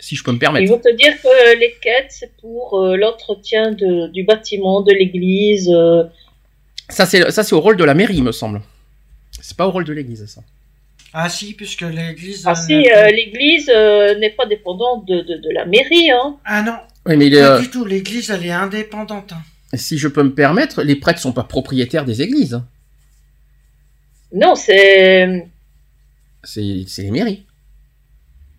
Si je peux me Ils permettre. vont te dire que les quêtes, c'est pour euh, l'entretien du bâtiment, de l'église. euh. Ça c'est ça c'est au rôle de la mairie, me semble. C'est pas au rôle de l'Église ça. Ah si, puisque l'église... Ah euh, si, euh, l'église euh, n'est pas dépendante de, de, de la mairie. Hein. Ah non, Oui, mais il est, pas euh, du tout. L'église, elle est indépendante. hein. si je peux me permettre, les prêtres sont pas propriétaires des églises. hein. Non, c'est... C'est c'est les mairies.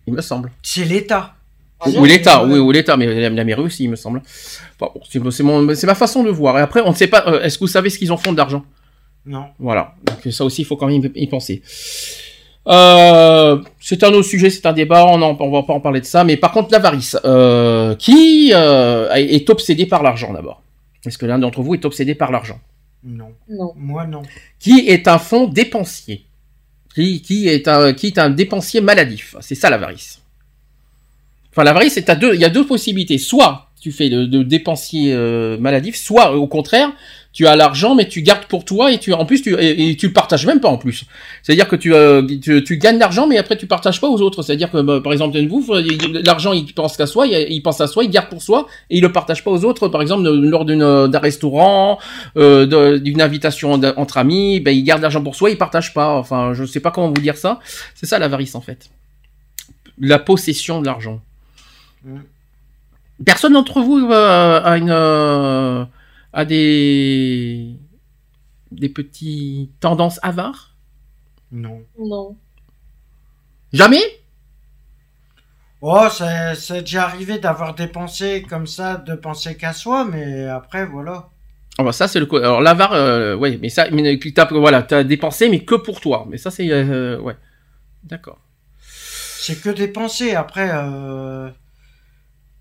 Il me semble. C'est l'État. Ah ou l'État, oui, ou l'État, mais la, la mairie aussi, il me semble. Bon, c'est c'est mon- c'est ma façon de voir. Et après, on ne sait pas. euh, Est-ce que vous savez ce qu'ils en font d'argent Non. Voilà. Donc ça aussi, il faut quand même y penser. Euh, c'est un autre sujet, c'est un débat, on en, on va pas en parler de ça. Mais par contre, l'avarice, euh, qui euh, est obsédé par l'argent d'abord Est-ce que l'un d'entre vous est obsédé par l'argent? Non. Non. Moi, non. Qui est un fonds dépensier qui, qui est un qui est un dépensier maladif C'est ça l'avarice. Enfin, l'avarice, c'est à deux. Il y a deux possibilités. Soit tu fais de, de dépensier euh, maladif, soit au contraire, tu as l'argent mais tu gardes pour toi et tu en plus tu et, tu le partages même pas en plus. C'est-à-dire que tu, euh, tu tu gagnes l'argent mais après tu partages pas aux autres. C'est-à-dire que bah, par exemple vous, l'argent il pense qu'à soi, il, pense à soi, il garde pour soi et il le partage pas aux autres. Par exemple lors d'une d'un restaurant, euh, d'une invitation entre amis, ben il garde l'argent pour soi, il partage pas. Enfin je sais pas comment vous dire ça. C'est ça l'avarice en fait. La possession de l'argent. Mm. Personne d'entre vous euh, a une euh, a des des petits tendances avares? Non. Non. Jamais? Oh, c'est c'est déjà arrivé d'avoir des pensées comme ça, de penser qu'à soi, mais après, voilà. Ah bah ça c'est le alors l'avare euh, ouais mais ça mais tu t'as voilà t'as dépensé mais que pour toi mais ça c'est euh, ouais d'accord C'est que des pensées. Après, euh,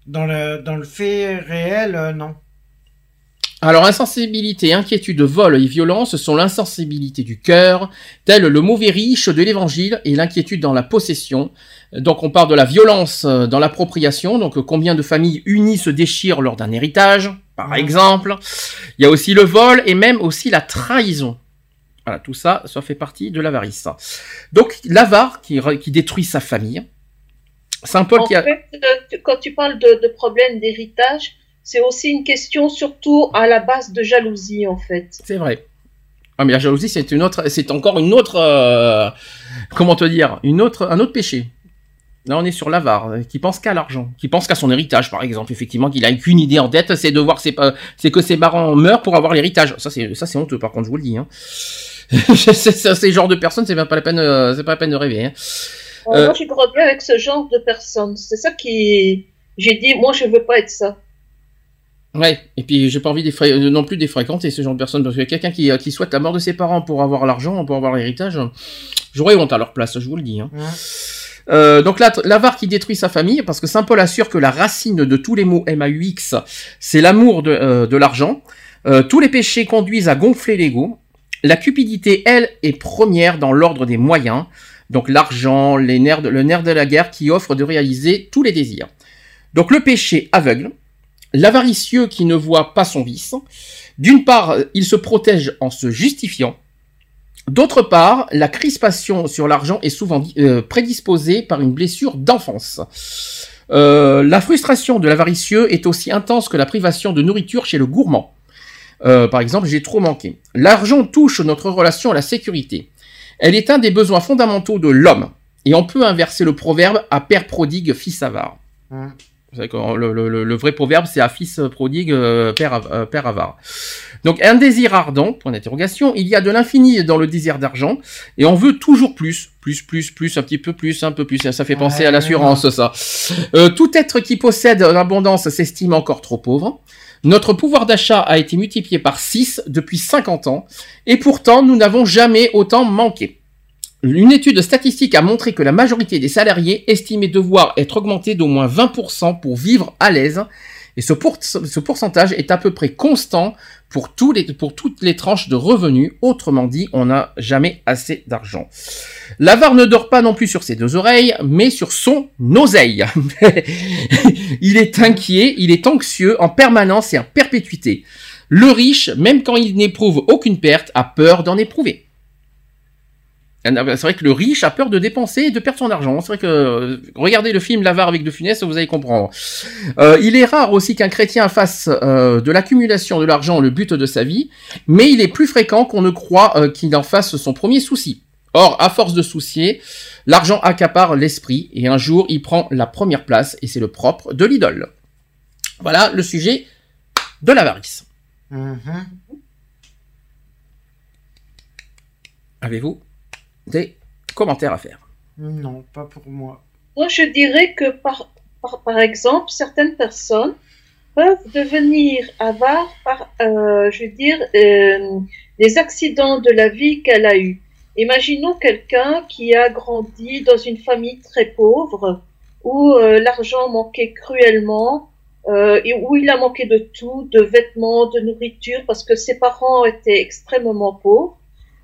dans le dans le fait réel, euh, non. alors insensibilité inquiétude vol et violence sont l'insensibilité du cœur tel le mauvais riche de l'évangile et l'inquiétude dans la possession donc on parle de la violence euh, dans l'appropriation donc combien de familles unies se déchirent lors d'un héritage par exemple il y a aussi le vol et même aussi la trahison Voilà, tout ça, ça fait partie de l'avarice. Donc, l'avare qui, re- qui détruit sa famille. Saint Paul En qui a... fait, euh, quand tu parles de, de problème d'héritage, c'est aussi une question surtout à la base de jalousie, en fait. C'est vrai. Ah, mais la jalousie, c'est une autre, c'est encore une autre, euh, comment te dire, une autre, un autre péché. Là, on est sur l'avare, euh, qui pense qu'à l'argent, qui pense qu'à son héritage, par exemple. Effectivement, qu'il a qu'une idée en tête, c'est de voir ses, c'est que ses parents meurent pour avoir l'héritage. Ça, c'est, ça, c'est honteux, par contre, je vous le dis, hein. ces genres de personnes, c'est pas la peine, c'est pas la peine de rêver, hein. Euh, Euh, Moi, j'ai grandi avec ce genre de personnes. C'est ça qui. J'ai dit, moi, je veux pas être ça. Ouais, et puis j'ai pas envie euh, non plus de fréquenter ce genre de personnes, parce que quelqu'un qui, qui souhaite la mort de ses parents pour avoir l'argent, pour avoir l'héritage, j'aurais honte à leur place, je vous le dis. Hein. Euh, donc là, l'avare qui détruit sa famille, parce que Saint Paul assure que la racine de tous les mots MAUX, c'est l'amour de, euh, de l'argent. Euh, tous les péchés conduisent à gonfler l'ego. La cupidité, elle, est première dans l'ordre des moyens. Donc l'argent, le nerf de la guerre qui offre de réaliser tous les désirs. Donc le péché aveugle, l'avaricieux qui ne voit pas son vice. D'une part, il se protège en se justifiant. D'autre part, la crispation sur l'argent est souvent euh, prédisposée par une blessure d'enfance. Euh, la frustration de l'avaricieux est aussi intense que la privation de nourriture chez le gourmand. Euh, par exemple, j'ai trop manqué. L'argent touche notre relation à la sécurité. Elle est un des besoins fondamentaux de l'homme. Et on peut inverser le proverbe à père prodigue, fils avare. Hein. Le, le- le- le vrai proverbe, c'est à fils prodigue, euh, père, av- euh, père avare. Donc, un désir ardent, point d'interrogation, il y a de l'infini dans le désir d'argent, et on veut toujours plus, plus, plus, plus, un petit peu plus, un peu plus. Ça fait penser à l'assurance, ça. Euh, tout être qui possède l'abondance s'estime encore trop pauvre. Notre pouvoir d'achat a été multiplié par 6 depuis 50 ans, et pourtant nous n'avons jamais autant manqué. Une étude statistique a montré que la majorité des salariés estimaient devoir être augmentés d'au moins 20% pour vivre à l'aise, et ce, pour- ce pourcentage est à peu près constant pour toutes les tranches de revenus. Autrement dit, on n'a jamais assez d'argent. L'avare ne dort pas non plus sur ses deux oreilles, mais sur son oseille. il est inquiet, il est anxieux en permanence et en perpétuité. Le riche, même quand il n'éprouve aucune perte, a peur d'en éprouver. C'est vrai que le riche a peur de dépenser et de perdre son argent. C'est vrai que euh, regardez le film L'avare avec De Funès, vous allez comprendre. Euh, il est rare aussi qu'un chrétien fasse euh, de l'accumulation de l'argent le but de sa vie, mais il est plus fréquent qu'on ne croit euh, qu'il en fasse son premier souci. Or, à force de soucier, l'argent accapare l'esprit et un jour il prend la première place et c'est le propre de l'idole. Voilà le sujet de l'avarice. Mhm. Avez-vous des commentaires à faire Non, pas pour moi. Moi, je dirais que, par, par, par exemple, certaines personnes peuvent devenir avares par, euh, je veux dire, euh, des accidents de la vie qu'elle a eus. Imaginons quelqu'un qui a grandi dans une famille très pauvre, où euh, l'argent manquait cruellement, euh, et où il a manqué de tout, de vêtements, de nourriture, parce que ses parents étaient extrêmement pauvres.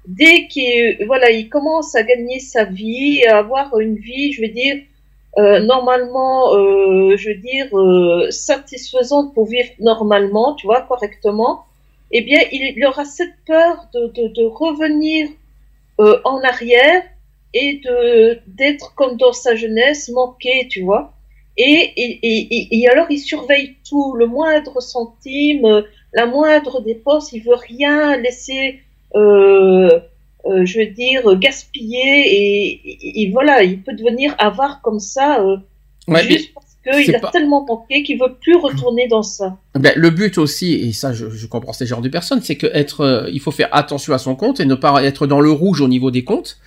Dès qu'il voilà, il commence à gagner sa vie, à avoir une vie, je veux dire, euh, normalement, euh, je veux dire, euh, satisfaisante pour vivre normalement, tu vois, correctement, eh bien, il, il aura cette peur de, de, de revenir euh, en arrière et de d'être comme dans sa jeunesse, manqué, tu vois. Et, et, et, et- alors, il surveille tout, le moindre centime, euh, la moindre dépense, il veut rien laisser, je veux dire, gaspiller. Et, et- et voilà, il peut devenir avare comme ça, euh, Ouais, mais- juste parce qu'il a pas- tellement manqué qu'il veut plus retourner dans ça. Ben, le but aussi, et ça je, je comprends ces genres de personnes, c'est que être, euh, il faut faire attention à son compte et ne pas être dans le rouge au niveau des comptes.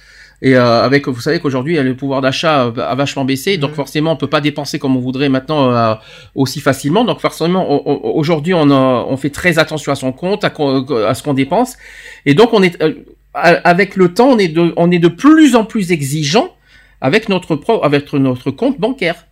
Et euh, avec, vous savez qu'aujourd'hui le pouvoir d'achat a vachement baissé, donc Mhm. forcément on peut pas dépenser comme on voudrait maintenant euh, aussi facilement. Donc forcément aujourd'hui on, fait très attention à son compte, à, ce qu'on dépense, et donc on est euh, avec le temps on est de, on est de plus en plus exigeant avec notre pro, avec notre compte bancaire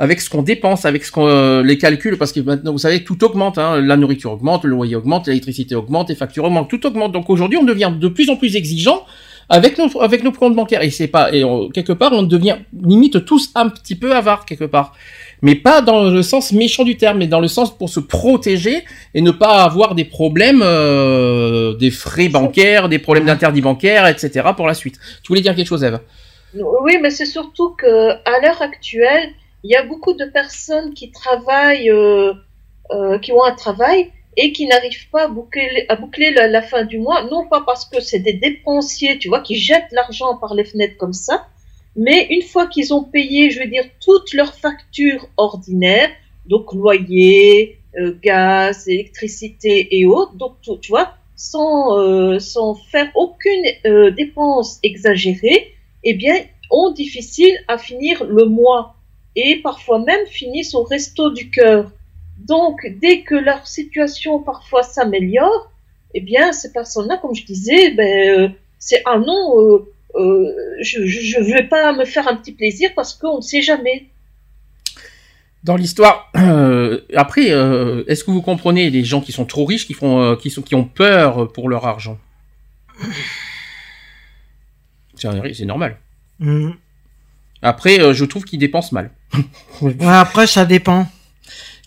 avec ce qu'on dépense, avec ce qu'on euh, les calculs, parce que maintenant vous savez tout augmente, hein, la nourriture augmente, le loyer augmente, l'électricité augmente, les factures augmentent, tout augmente. Donc aujourd'hui on devient de plus en plus exigeant avec nos comptes bancaires et quelque part on devient limite tous un petit peu avares quelque part, mais pas dans le sens méchant du terme, mais dans le sens pour se protéger et ne pas avoir des problèmes, euh, des frais bancaires, des problèmes d'interdit bancaire, etc. pour la suite. Tu voulais dire quelque chose, Eve? Oui, mais c'est surtout que à l'heure actuelle, il y a beaucoup de personnes qui travaillent, euh, euh, qui ont un travail et qui n'arrivent pas à boucler, la, fin du mois, non pas parce que c'est des dépensiers, tu vois, qui jettent l'argent par les fenêtres comme ça, mais une fois qu'ils ont payé, je veux dire, toutes leurs factures ordinaires, donc loyer, euh, gaz, électricité et autres, donc tu, tu vois, sans, euh, sans faire aucune euh, dépense exagérée, eh bien, ont difficile à finir le mois et parfois même finissent au resto du cœur. Donc, dès que leur situation parfois s'améliore, eh bien, ces personnes-là, comme je disais, ben, euh, c'est ah non, euh, euh, je ne vais pas me faire un petit plaisir parce qu'on ne sait jamais. Dans l'histoire, euh, après, euh, est-ce que vous comprenez les gens qui sont trop riches, qui font, euh, qui sont, qui ont peur pour leur argent? C'est normal. Mhm. Après, euh, je trouve qu'ils dépensent mal. Ouais, après, ça dépend.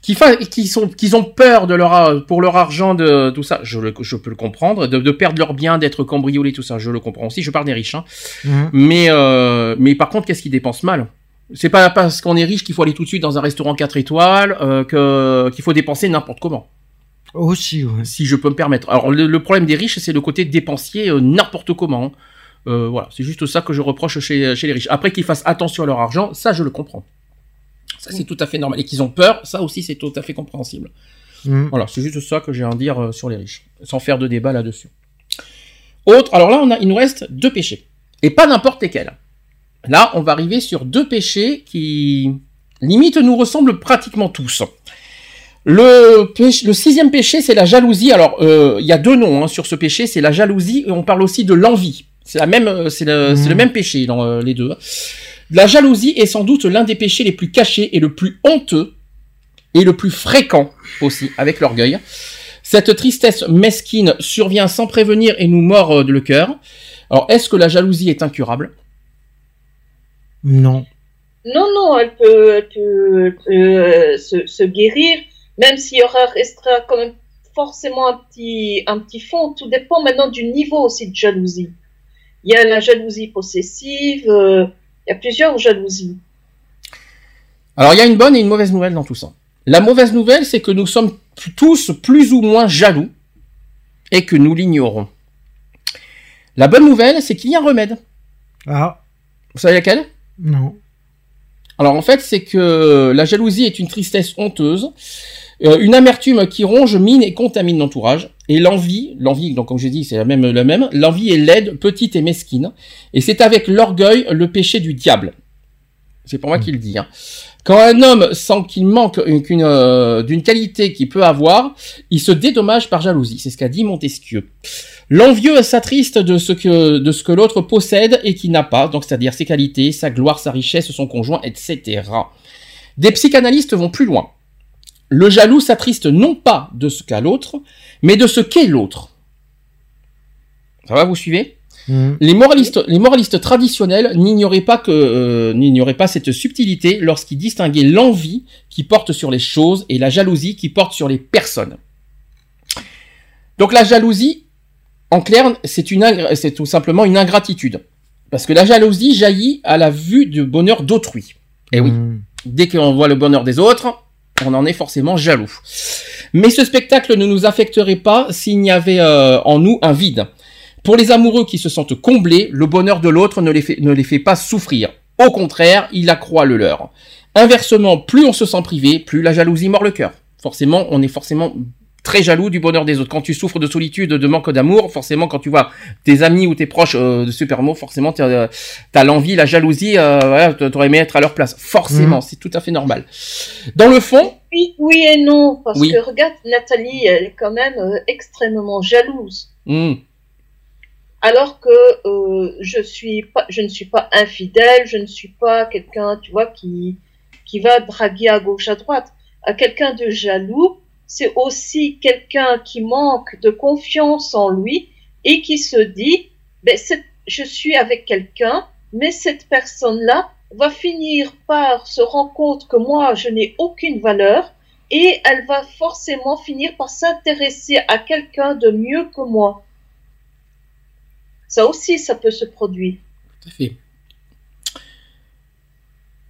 Qui, qui sont, qu'ils ont peur de leur, ar- pour leur argent de tout ça, je, le, je peux le comprendre, de, de perdre leur bien, d'être cambriolé, tout ça, je le comprends aussi. Je parle des riches, hein. Mhm. Mais, euh, mais par contre, qu'est-ce qu'ils dépensent mal? C'est pas parce qu'on est riche qu'il faut aller tout de suite dans un restaurant 4 étoiles, euh, que qu'il faut dépenser n'importe comment. Aussi, ouais. si je peux me permettre. Alors le, le problème des riches, c'est le côté dépensier euh, n'importe comment. hein. Euh, voilà, c'est juste ça que je reproche chez, chez les riches. Après qu'ils fassent attention à leur argent, ça je le comprends. Ça c'est tout à fait normal. Et qu'ils ont peur, ça aussi c'est tout à fait compréhensible. Mhm. Voilà, c'est juste ça que j'ai à en dire euh, sur les riches, sans faire de débat là-dessus. Autre, alors là on a, il nous reste deux péchés. Et pas n'importe lesquels. Là, on va arriver sur deux péchés qui, limite, nous ressemblent pratiquement tous. Le, péché- le sixième péché, c'est la jalousie. Alors, euh, il y a deux noms hein, sur ce péché. C'est la jalousie et on parle aussi de l'envie. C'est la même, euh, c'est le, Mhm. même péché dans euh, les deux. La jalousie est sans doute l'un des péchés les plus cachés et le plus honteux et le plus fréquent aussi avec l'orgueil. Cette tristesse mesquine survient sans prévenir et nous mord euh, le cœur. Alors, est-ce que la jalousie est incurable? Non. Non, non, elle peut, elle peut, elle peut, euh, se, se guérir, même s'il y aura restera quand même forcément un petit, un petit fond. Tout dépend maintenant du niveau aussi de jalousie. Il y a la jalousie possessive, euh, il y a plusieurs jalousies. Alors, il y a une bonne et une mauvaise nouvelle dans tout ça. La mauvaise nouvelle, c'est que nous sommes tous plus ou moins jaloux et que nous l'ignorons. La bonne nouvelle, c'est qu'il y a un remède. Ah, Vous savez laquelle? Non. Alors en fait, c'est que la jalousie est une tristesse honteuse, euh, une amertume qui ronge, mine et contamine l'entourage. Et l'envie, l'envie, donc comme j'ai dit, c'est la même, la même. L'envie est laide, petite et mesquine. Et c'est avec l'orgueil le péché du diable. C'est pour moi qui le dis. hein. Quand un homme sent qu'il manque euh, d'une qualité qu'il peut avoir, il se dédommage par jalousie. C'est ce qu'a dit Montesquieu. L'envieux s'attriste de ce que de ce que l'autre possède et qui n'a pas, donc c'est-à-dire ses qualités, sa gloire, sa richesse, son conjoint, etc. Des psychanalystes vont plus loin. Le jaloux s'attriste non pas de ce qu'a l'autre, mais de ce qu'est l'autre. Ça va, vous suivez? Mhm. les moralistes, les moralistes traditionnels n'ignoraient pas que euh, n'ignoraient pas cette subtilité lorsqu'ils distinguaient l'envie qui porte sur les choses et la jalousie qui porte sur les personnes. Donc la jalousie, en clair, c'est une ingra- c'est tout simplement une ingratitude, parce que la jalousie jaillit à la vue du bonheur d'autrui. Et oui, Mhm. dès qu'on voit le bonheur des autres, on en est forcément jaloux. Mais ce spectacle ne nous affecterait pas s'il n'y avait euh, en nous un vide. Pour les amoureux qui se sentent comblés, le bonheur de l'autre ne ne les fait pas souffrir. Au contraire, il accroît le leur. Inversement, plus on se sent privé, plus la jalousie mord le cœur. Forcément, on est forcément très jaloux du bonheur des autres. Quand tu souffres de solitude, de manque d'amour, forcément, quand tu vois tes amis ou tes proches euh, de super forcément, tu as, l'envie, la jalousie, euh, voilà, t'aurais aimé être à leur place. Forcément, Mhm. c'est tout à fait normal. Dans le fond, Oui, oui et non, parce Oui. que regarde, Nathalie, elle est quand même euh, extrêmement jalouse. hmm, Alors que euh, je suis pas, je ne suis pas infidèle, je ne suis pas quelqu'un, tu vois, qui qui va draguer à gauche à droite. À quelqu'un de jaloux, c'est aussi quelqu'un qui manque de confiance en lui et qui se dit, ben je suis avec quelqu'un, mais cette personne-là va finir par se rendre compte que moi je n'ai aucune valeur et elle va forcément finir par s'intéresser à quelqu'un de mieux que moi. Ça aussi, ça peut se produire. tout à fait.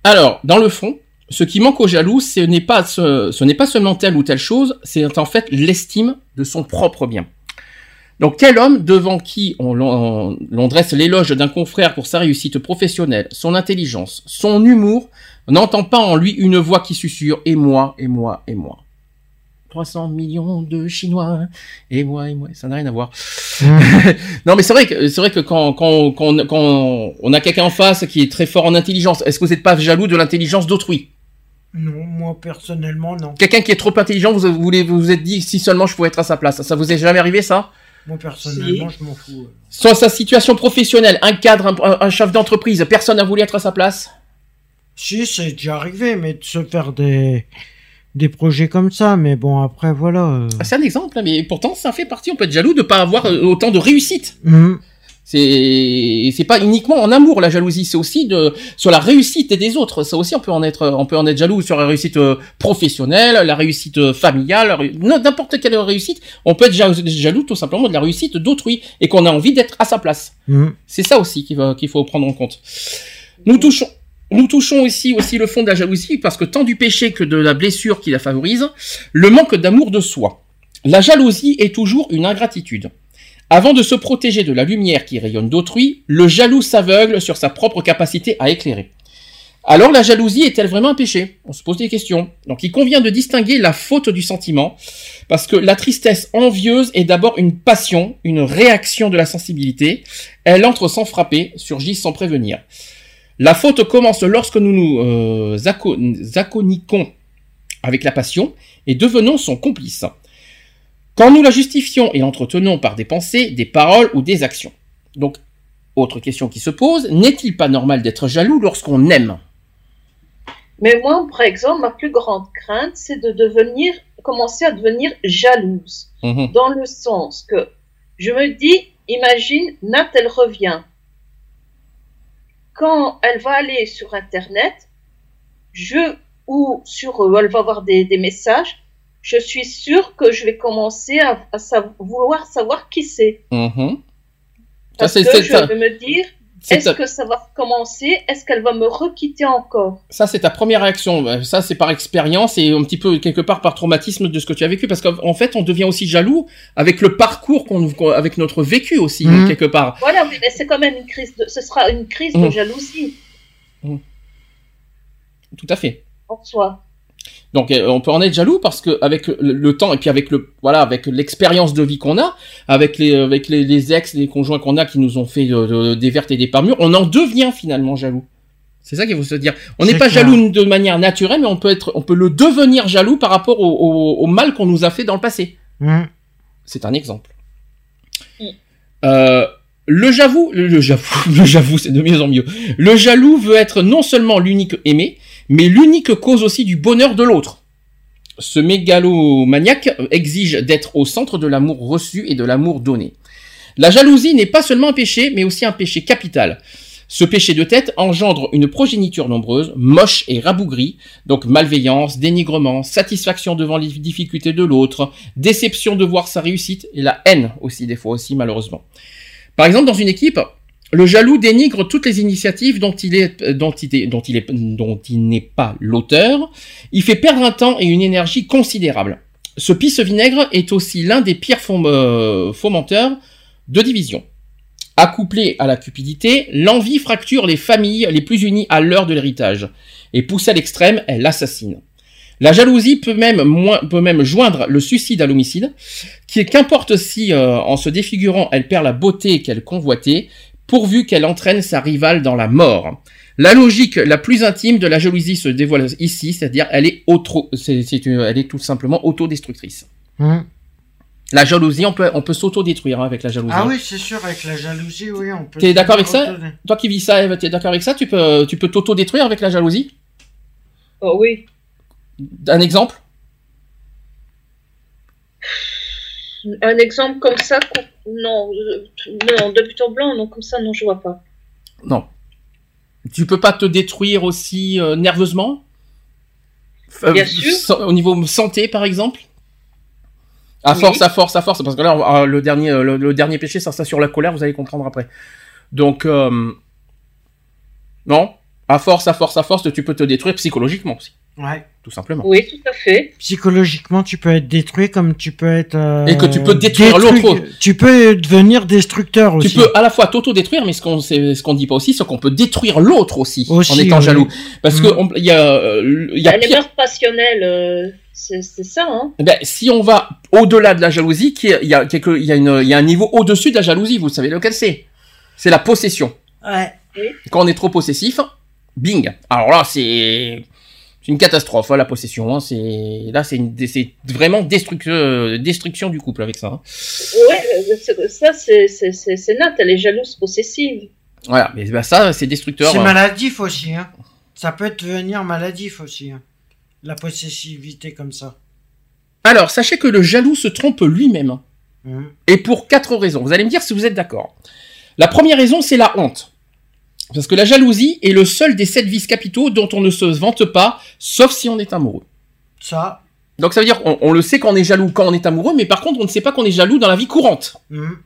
Alors, dans le fond, ce qui manque au jaloux, ce n'est pas, ce, ce n'est pas seulement telle ou telle chose, c'est en fait l'estime de son propre bien. Donc, quel homme devant qui on, l'on l'on dresse l'éloge d'un confrère pour sa réussite professionnelle, son intelligence, son humour, n'entend pas en lui une voix qui susurre et moi, et moi, et moi. 300 millions de Chinois, et moi, et moi, ça n'a rien à voir. non, mais c'est vrai que c'est vrai que quand quand quand, quand on a quelqu'un en face qui est très fort en intelligence, est-ce que vous n'êtes pas jaloux de l'intelligence d'autrui? Non, moi personnellement, non. Quelqu'un qui est trop intelligent, vous vous voulez vous vous êtes dit si seulement je pouvais être à sa place. Ça vous est jamais arrivé ça? Moi personnellement, je m'en fous. Soit sa situation professionnelle, un cadre, un, chef d'entreprise, personne n'a voulu être à sa place? Si, c'est déjà arrivé, mais de se faire des des projets comme ça, mais bon après voilà. euh. Ah, C'est un exemple, hein, mais pourtant ça fait partie. On peut être jaloux de pas avoir euh, autant de réussite. Mhm. C'est c'est pas uniquement en amour la jalousie, c'est aussi de sur la réussite des autres. Ça aussi on peut en être on peut en être jaloux sur la réussite euh, professionnelle, la réussite euh, familiale, n'importe quelle réussite. On peut être ja- jaloux tout simplement de la réussite d'autrui et qu'on a envie d'être à sa place. Mhm. C'est ça aussi qu'il faut prendre en compte. Nous touchons nous touchons ici aussi le fond de la jalousie parce que tant du péché que de la blessure qui la favorise, le manque d'amour de soi. La jalousie est toujours une ingratitude. Avant de se protéger de la lumière qui rayonne d'autrui, le jaloux s'aveugle sur sa propre capacité à éclairer. Alors la jalousie est-elle vraiment un péché? On se pose des questions. Donc il convient de distinguer la faute du sentiment, parce que la tristesse envieuse est d'abord une passion, une réaction de la sensibilité. Elle entre sans frapper, surgit sans prévenir. La faute commence lorsque nous nous euh, avec la passion et devenons son complice. Quand nous la justifions et l'entretenons par des pensées, des paroles ou des actions. Donc, autre question qui se pose, n'est-il pas normal d'être jaloux lorsqu'on aime? Mais moi, par exemple, ma plus grande crainte, c'est de devenir, commencer à devenir jalouse. Mhm. Dans le sens que je me dis, imagine, Nat, elle revient. Quand elle va aller sur Internet, je, ou sur, elle va avoir des, des messages, je suis sûre que je vais commencer à, à sa- vouloir savoir qui c'est. Mhm. Ça, Parce c'est- que je ça. vais me dire, est-ce ta- que ça va recommencer Est-ce qu'elle va me requitter encore? Ça, c'est ta première réaction. Euh, Ça, c'est par expérience et un petit peu quelque part par traumatisme de ce que tu as vécu, parce qu'en en fait, on devient aussi jaloux avec le parcours qu'on, avec notre vécu aussi Mhm. quelque part. Voilà, oui, mais c'est quand même une crise de, ce sera une crise de Mm. jalousie Tout à fait. en soi. Donc, euh, on peut en être jaloux parce que avec le, temps et puis avec le voilà, avec l'expérience de vie qu'on a, avec les avec les, les ex, les conjoints qu'on a qui nous ont fait de- de- des vertes et des pas mûres, on en devient finalement jaloux. C'est ça qu'il faut se dire. On n'est pas clair. jaloux de manière naturelle, mais on peut être, on peut le devenir jaloux par rapport au, au- au mal qu'on nous a fait dans le passé. Mhm. C'est un exemple. Euh, le j'avoue, le, le j'avoue, le j'avoue, c'est de mieux en mieux. Le jaloux veut être non seulement l'unique aimé, mais l'unique cause aussi du bonheur de l'autre. Ce mégalomaniaque exige d'être au centre de l'amour reçu et de l'amour donné. La jalousie n'est pas seulement un péché, mais aussi un péché capital. Ce péché de tête engendre une progéniture nombreuse, moche et rabougrie, donc malveillance, dénigrement, satisfaction devant les difficultés de l'autre, déception de voir sa réussite et la haine aussi des fois aussi malheureusement. Par exemple, dans une équipe, le jaloux dénigre toutes les initiatives dont il est dont il est dont il est dont il n'est pas l'auteur. Il fait perdre un temps et une énergie considérable. Ce pisse vinaigre est aussi l'un des pires euh, fomenteurs de division. Accouplé à la cupidité, l'envie fracture les familles les plus unies à l'heure de l'héritage, et poussée à l'extrême, elle l'assassine. La jalousie peut même, peut même joindre le suicide à l'homicide, qui qu'importe si, euh, en se défigurant, elle perd la beauté qu'elle convoitait, pourvu qu'elle entraîne sa rivale dans la mort. La logique la plus intime de la jalousie se dévoile ici, c'est-à-dire elle est auto, c'est, c'est une- elle est tout simplement autodestructrice. Hum. La jalousie, on peut, on peut s'auto-détruire hein, avec la jalousie. Ah oui, c'est sûr, avec la jalousie, oui, on peut. T'es d'accord avec ça? Toi qui vis ça, Eve, t'es d'accord avec ça? Tu peux, tu peux t'auto-détruire avec la jalousie? Oh oui. Un exemple? Un exemple comme ça, non, euh, non, de but en blanc, non, comme ça, non, je vois pas. Non. Tu peux pas te détruire aussi euh, nerveusement? Euh, Bien sûr. Au niveau santé, par exemple? À Oui. force, à force, à force, parce que là, on va- le dernier, le, le dernier péché, ça, ça sur la colère, vous allez comprendre après. Donc, euh, non, à force, à force, à force, tu peux te détruire psychologiquement aussi, Ouais. tout simplement. Oui, tout à fait. Psychologiquement, tu peux être détruit comme tu peux être. euh, Et que tu peux détruire détruit- l'autre. Tu peux devenir destructeur aussi. Tu peux à la fois t'auto-détruire, mais ce qu'on ce qu'on dit pas aussi, c'est qu'on peut détruire l'autre aussi, Aussi, en étant oui. jaloux. Parce Mm. que on- il y a, euh, il y a pire- mœurs passionnelles, euh, c'est ça, hein. Ben, si on va au-delà de la jalousie, il y a, quelque, il y a, une, il y a un niveau au-dessus de la jalousie, vous savez lequel c'est? C'est la possession. Ouais. Quand on est trop possessif, bing. Alors là, c'est c'est une catastrophe, hein, la possession. Hein. C'est là, c'est une- vraiment destruction, euh, destruction du couple avec ça. hein. Ouais, euh, c'est- ça, c'est c'est- c'est- c'est Nat, elle est jalouse possessive. Voilà, mais ben, ça, c'est destructeur. C'est hein. maladif aussi, hein. Ça peut devenir maladif aussi, hein. La possessivité comme ça. Alors, sachez que le jaloux se trompe lui-même. Et pour quatre raisons. Vous allez me dire si vous êtes d'accord. La première raison, c'est la honte. Parce que la jalousie est le seul des sept vices capitaux dont on ne se vante pas, sauf si on est amoureux. Ça. Donc ça veut dire, on, on le sait qu'on est jaloux quand on est amoureux, mais par contre, on ne sait pas qu'on est jaloux dans la vie courante. Hum.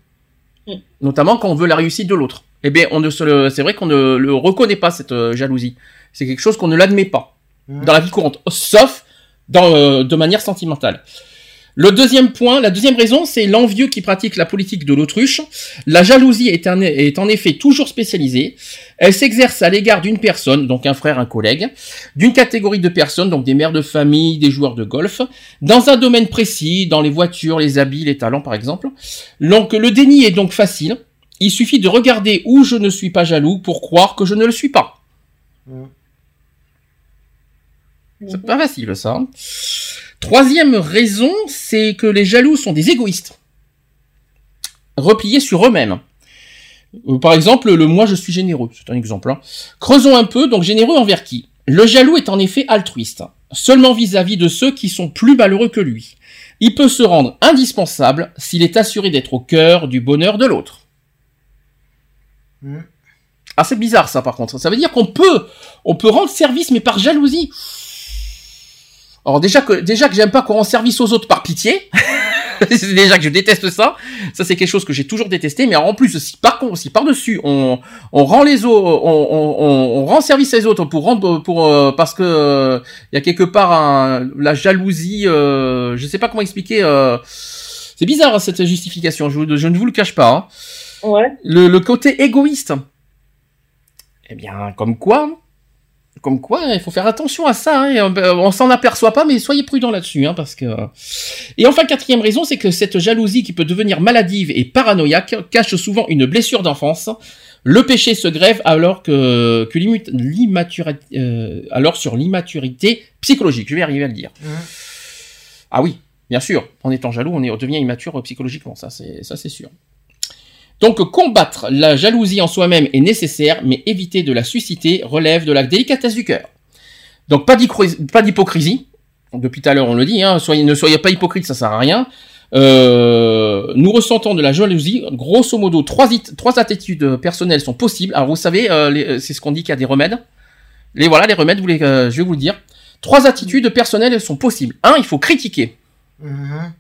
Notamment quand on veut la réussite de l'autre. Eh bien, on ne se le- c'est vrai qu'on ne le reconnaît pas, cette euh, jalousie. C'est quelque chose qu'on ne l'admet pas. Hum. dans la vie courante, sauf dans, euh, de manière sentimentale. Le deuxième point, la deuxième raison, c'est l'envieux qui pratique la politique de l'autruche. La jalousie est, un- est en effet toujours spécialisée. Elle s'exerce à l'égard d'une personne, donc un frère, un collègue, d'une catégorie de personnes, donc des mères de famille, des joueurs de golf, dans un domaine précis, dans les voitures, les habits, les talents par exemple. Donc le déni est donc facile. Il suffit de regarder où je ne suis pas jaloux pour croire que je ne le suis pas. C'est pas facile ça. Troisième raison, c'est que les jaloux sont des égoïstes. Repliés sur eux-mêmes. Euh, Par exemple, le moi je suis généreux, c'est un exemple. hein. Creusons un peu, donc généreux envers qui? Le jaloux est en effet altruiste, seulement vis-à-vis de ceux qui sont plus malheureux que lui. Il peut se rendre indispensable s'il est assuré d'être au cœur du bonheur de l'autre. Hum. Ah, c'est bizarre ça par contre. Ça veut dire qu'on peut, on peut rendre service mais par jalousie. Alors déjà que déjà que j'aime pas qu'on rend service aux autres par pitié. c'est déjà que je déteste ça. Ça c'est quelque chose que j'ai toujours détesté. Mais en plus, si par contre, si par dessus on on rend les autres, on, on, rend service aux autres pour rendre pour euh, parce que euh, il y a quelque part un, la jalousie. Euh, je sais pas comment expliquer. Euh, c'est bizarre hein, cette justification. Je, ne vous le cache pas. hein Ouais. le, le côté égoïste. Eh bien, comme quoi, comme quoi, il faut faire attention à ça. hein, et on on s'en aperçoit pas, mais soyez prudents là-dessus, hein, parce que. Et enfin, quatrième raison, c'est que cette jalousie qui peut devenir maladive et paranoïaque cache souvent une blessure d'enfance. Le péché se grève alors que, l'immaturité, euh, alors sur l'immaturité psychologique. Je vais arriver à le dire. Hum. Ah oui, bien sûr. En étant jaloux, on, est, on devient immature euh, psychologiquement. Ça, c'est ça, c'est sûr. Donc, combattre la jalousie en soi-même est nécessaire, mais éviter de la susciter relève de la délicatesse du cœur. Donc, pas d'hypocrisie. Depuis tout à l'heure, on le dit. Hein, soyez, ne soyez pas hypocrite, ça sert à rien. Euh, nous ressentons de la jalousie. Grosso modo, trois, it- trois attitudes personnelles sont possibles. Alors, vous savez, euh, les- c'est ce qu'on dit qu'il y a des remèdes. Les voilà, les remèdes. Vous les, euh, je vais vous le dire. Trois attitudes personnelles sont possibles. Un, il faut critiquer. Hum.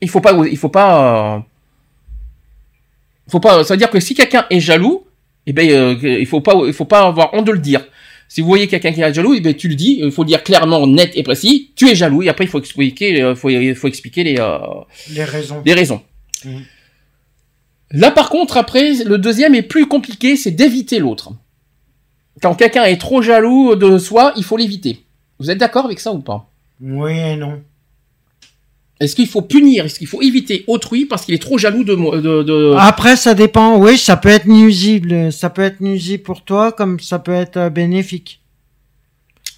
Il faut pas, il faut pas, euh, faut pas. Ça veut dire que si quelqu'un est jaloux, eh ben, euh, il faut pas, il faut pas avoir honte de le dire. Si vous voyez quelqu'un qui est jaloux, eh ben, tu le dis. Il faut le dire clairement, net et précis. Tu es jaloux. Et après, il faut expliquer, euh, faut, il faut expliquer les, euh, Les raisons. les raisons. Mhm. Là, par contre, après, le deuxième est plus compliqué, c'est d'éviter l'autre. Quand quelqu'un est trop jaloux de soi, il faut l'éviter. Vous êtes d'accord avec ça ou pas? Oui et non. Est-ce qu'il faut punir? Est-ce qu'il faut éviter autrui parce qu'il est trop jaloux de moi de, de- Après, ça dépend. Oui, ça peut être nuisible. Ça peut être nuisible pour toi, comme ça peut être euh, bénéfique.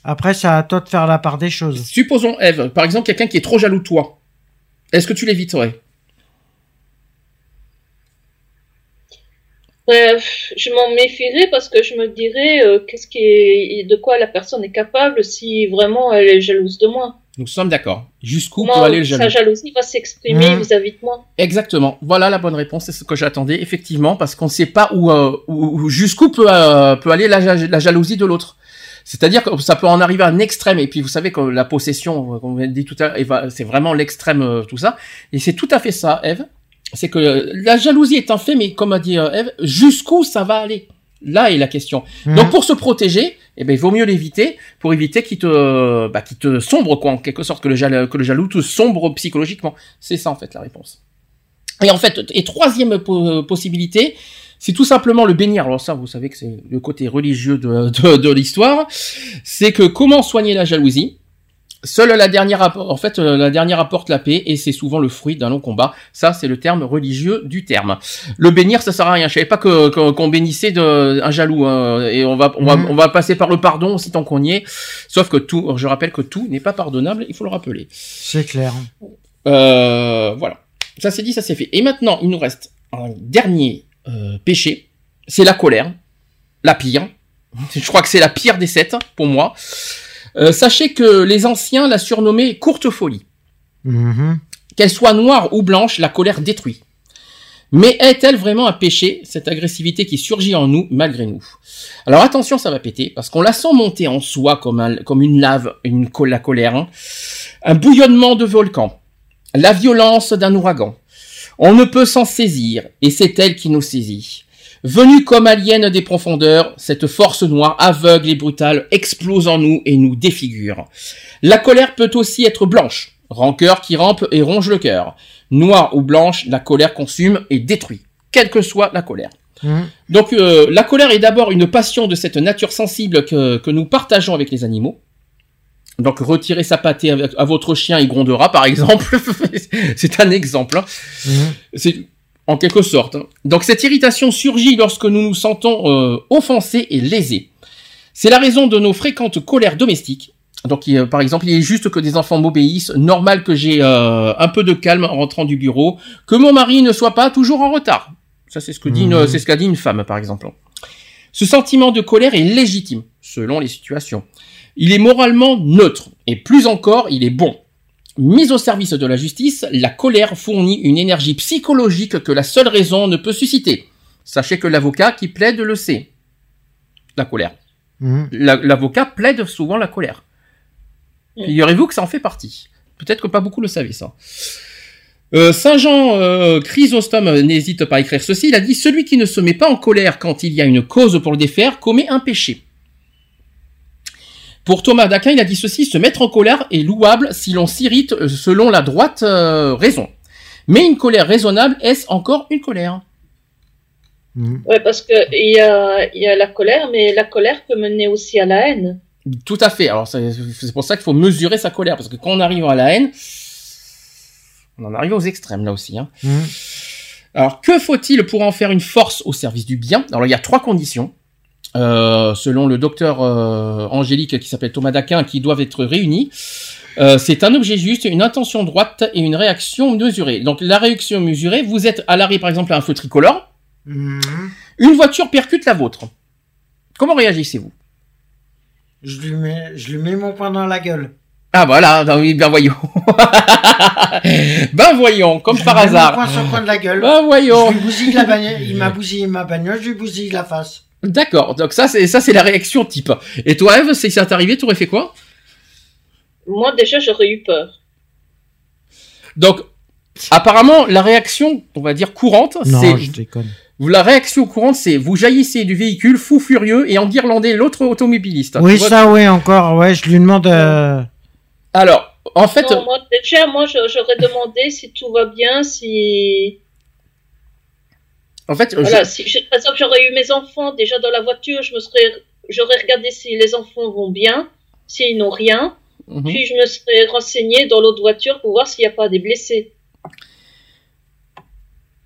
Après, c'est à toi de faire la part des choses. Supposons, Eve, par exemple, quelqu'un qui est trop jaloux de toi. Est-ce que tu l'éviterais? Bref, je m'en méfierais parce que je me dirais euh, qu'est-ce qui est, de quoi la personne est capable si vraiment elle est jalouse de moi? Nous sommes d'accord. Jusqu'où peut aller le sa jaloux jalousie va s'exprimer Mhm. vis-à-vis de moi. Exactement. Voilà la bonne réponse. C'est ce que j'attendais, effectivement, parce qu'on ne sait pas où, euh, où- où- jusqu'où peut, euh, peut aller la, ja- la jalousie de l'autre. C'est-à-dire que ça peut en arriver à un extrême. Et puis vous savez que la possession, euh, comme on l'a dit tout à l'heure, c'est vraiment l'extrême, euh, tout ça. Et c'est tout à fait ça, Eve. C'est que euh, la jalousie est un fait, mais comme a dit euh, Eve, jusqu'où ça va aller? Là est la question. Mhm. Donc pour se protéger, eh ben, il vaut mieux l'éviter pour éviter qu'il te, bah, qu'il te sombre quoi, en quelque sorte que le jaloux, que le jaloux te sombre psychologiquement. C'est ça en fait la réponse. Et en fait, et troisième po- possibilité, c'est tout simplement le bénir. Alors ça, vous savez que c'est le côté religieux de, de, de l'histoire. C'est que comment soigner la jalousie? Seule la dernière, apporte- en fait, euh, la dernière apporte la paix et c'est souvent le fruit d'un long combat. Ça, c'est le terme religieux du terme. Le bénir, ça sert à rien. Je savais pas que qu'on bénissait de, un jaloux hein, et on va on va Mhm. on va passer par le pardon aussi tant qu'on y est. Sauf que tout, je rappelle que tout n'est pas pardonnable. Il faut le rappeler. C'est clair. Euh, voilà. Ça c'est dit, ça c'est fait. Et maintenant, il nous reste un dernier euh, péché. C'est la colère. La pire. Je crois que c'est la pire des sept pour moi. Euh, sachez que les anciens la surnommaient courte folie. Mhm. Qu'elle soit noire ou blanche, la colère détruit. Mais est-elle vraiment un péché, cette agressivité qui surgit en nous malgré nous? Alors attention, ça va péter, parce qu'on la sent monter en soi comme, un- comme une lave, une, la colère, hein. un bouillonnement de volcan, la violence d'un ouragan. On ne peut s'en saisir, et c'est elle qui nous saisit. Venue comme alien des profondeurs, cette force noire, aveugle et brutale, explose en nous et nous défigure. La colère peut aussi être blanche, rancœur qui rampe et ronge le cœur. Noire ou blanche, la colère consume et détruit, quelle que soit la colère. Mhm. Donc euh, la colère est d'abord une passion de cette nature sensible que, que nous partageons avec les animaux. Donc retirez sa pâtée à votre chien, il grondera par exemple. C'est un exemple. hein. C'est en quelque sorte. hein. Donc cette irritation surgit lorsque nous nous sentons euh, offensés et lésés. C'est la raison de nos fréquentes colères domestiques. Donc il- par exemple, il est juste que des enfants m'obéissent, normal que j'ai euh, un peu de calme en rentrant du bureau, que mon mari ne soit pas toujours en retard. Ça c'est ce que dit Mhm. c'est ce qu'a dit une femme par exemple. Ce sentiment de colère est légitime selon les situations. Il est moralement neutre et plus encore, il est bon. Mise au service de la justice, la colère fournit une énergie psychologique que la seule raison ne peut susciter. Sachez que l'avocat qui plaide le sait. La colère. Mhm. La- L'avocat plaide souvent la colère. Mm. Figurez-vous que ça en fait partie. Peut-être que pas beaucoup le savaient ça. Euh, Saint Jean euh, Chrysostome n'hésite pas à écrire ceci. Il a dit celui qui ne se met pas en colère quand il y a une cause pour le défaire commet un péché. Pour Thomas d'Aquin, il a dit ceci se mettre en colère est louable si l'on s'irrite euh, selon la droite euh, raison. Mais une colère raisonnable est-ce encore une colère? Mhm. Ouais, parce que il y y a la colère, mais la colère peut mener aussi à la haine. Tout à fait. Alors c'est pour ça qu'il faut mesurer sa colère parce que quand on arrive à la haine, on en arrive aux extrêmes là aussi. Hein. Mhm. Alors que faut-il pour en faire une force au service du bien? Alors il y a trois conditions. Euh, selon le docteur euh, Angélique qui s'appelle Thomas d'Aquin, qui doivent être réunies. Euh, c'est un objet juste, une intention droite et une réaction mesurée. Donc la réaction mesurée, vous êtes à l'arrêt par exemple à un feu tricolore, Mhm. une voiture percute la vôtre. Comment réagissez-vous? Je lui mets, je lui mets mon poing dans la gueule. Ah voilà, ben ben voyons. ben voyons, comme Je par lui mets Mon hasard. poing sur le coin de la gueule. Ben voyons. Je lui bousille la bagnole. Il m'a bousillé ma bagnole, je lui bousille la face. D'accord, donc ça c'est ça c'est la réaction type. Et toi Eve, si ça t'arrivait, t'aurais fait quoi? Moi, déjà, j'aurais eu peur. Donc apparemment la réaction, on va dire courante, Non, c'est je déconne. la réaction courante c'est vous jaillissez du véhicule fou furieux et enguirlandez l'autre automobiliste. Oui, vois ça, oui, encore. Ouais, je lui demande. euh, Alors, en fait, Non, moi, déjà, moi, j'aurais demandé si tout va bien, si. En fait, je- Voilà, si, j'ai- par exemple, j'aurais eu mes enfants déjà dans la voiture, je me serais, j'aurais regardé si les enfants vont bien, s'ils n'ont rien. Mhm. Puis je me serais renseignée dans l'autre voiture pour voir s'il n'y a pas des blessés.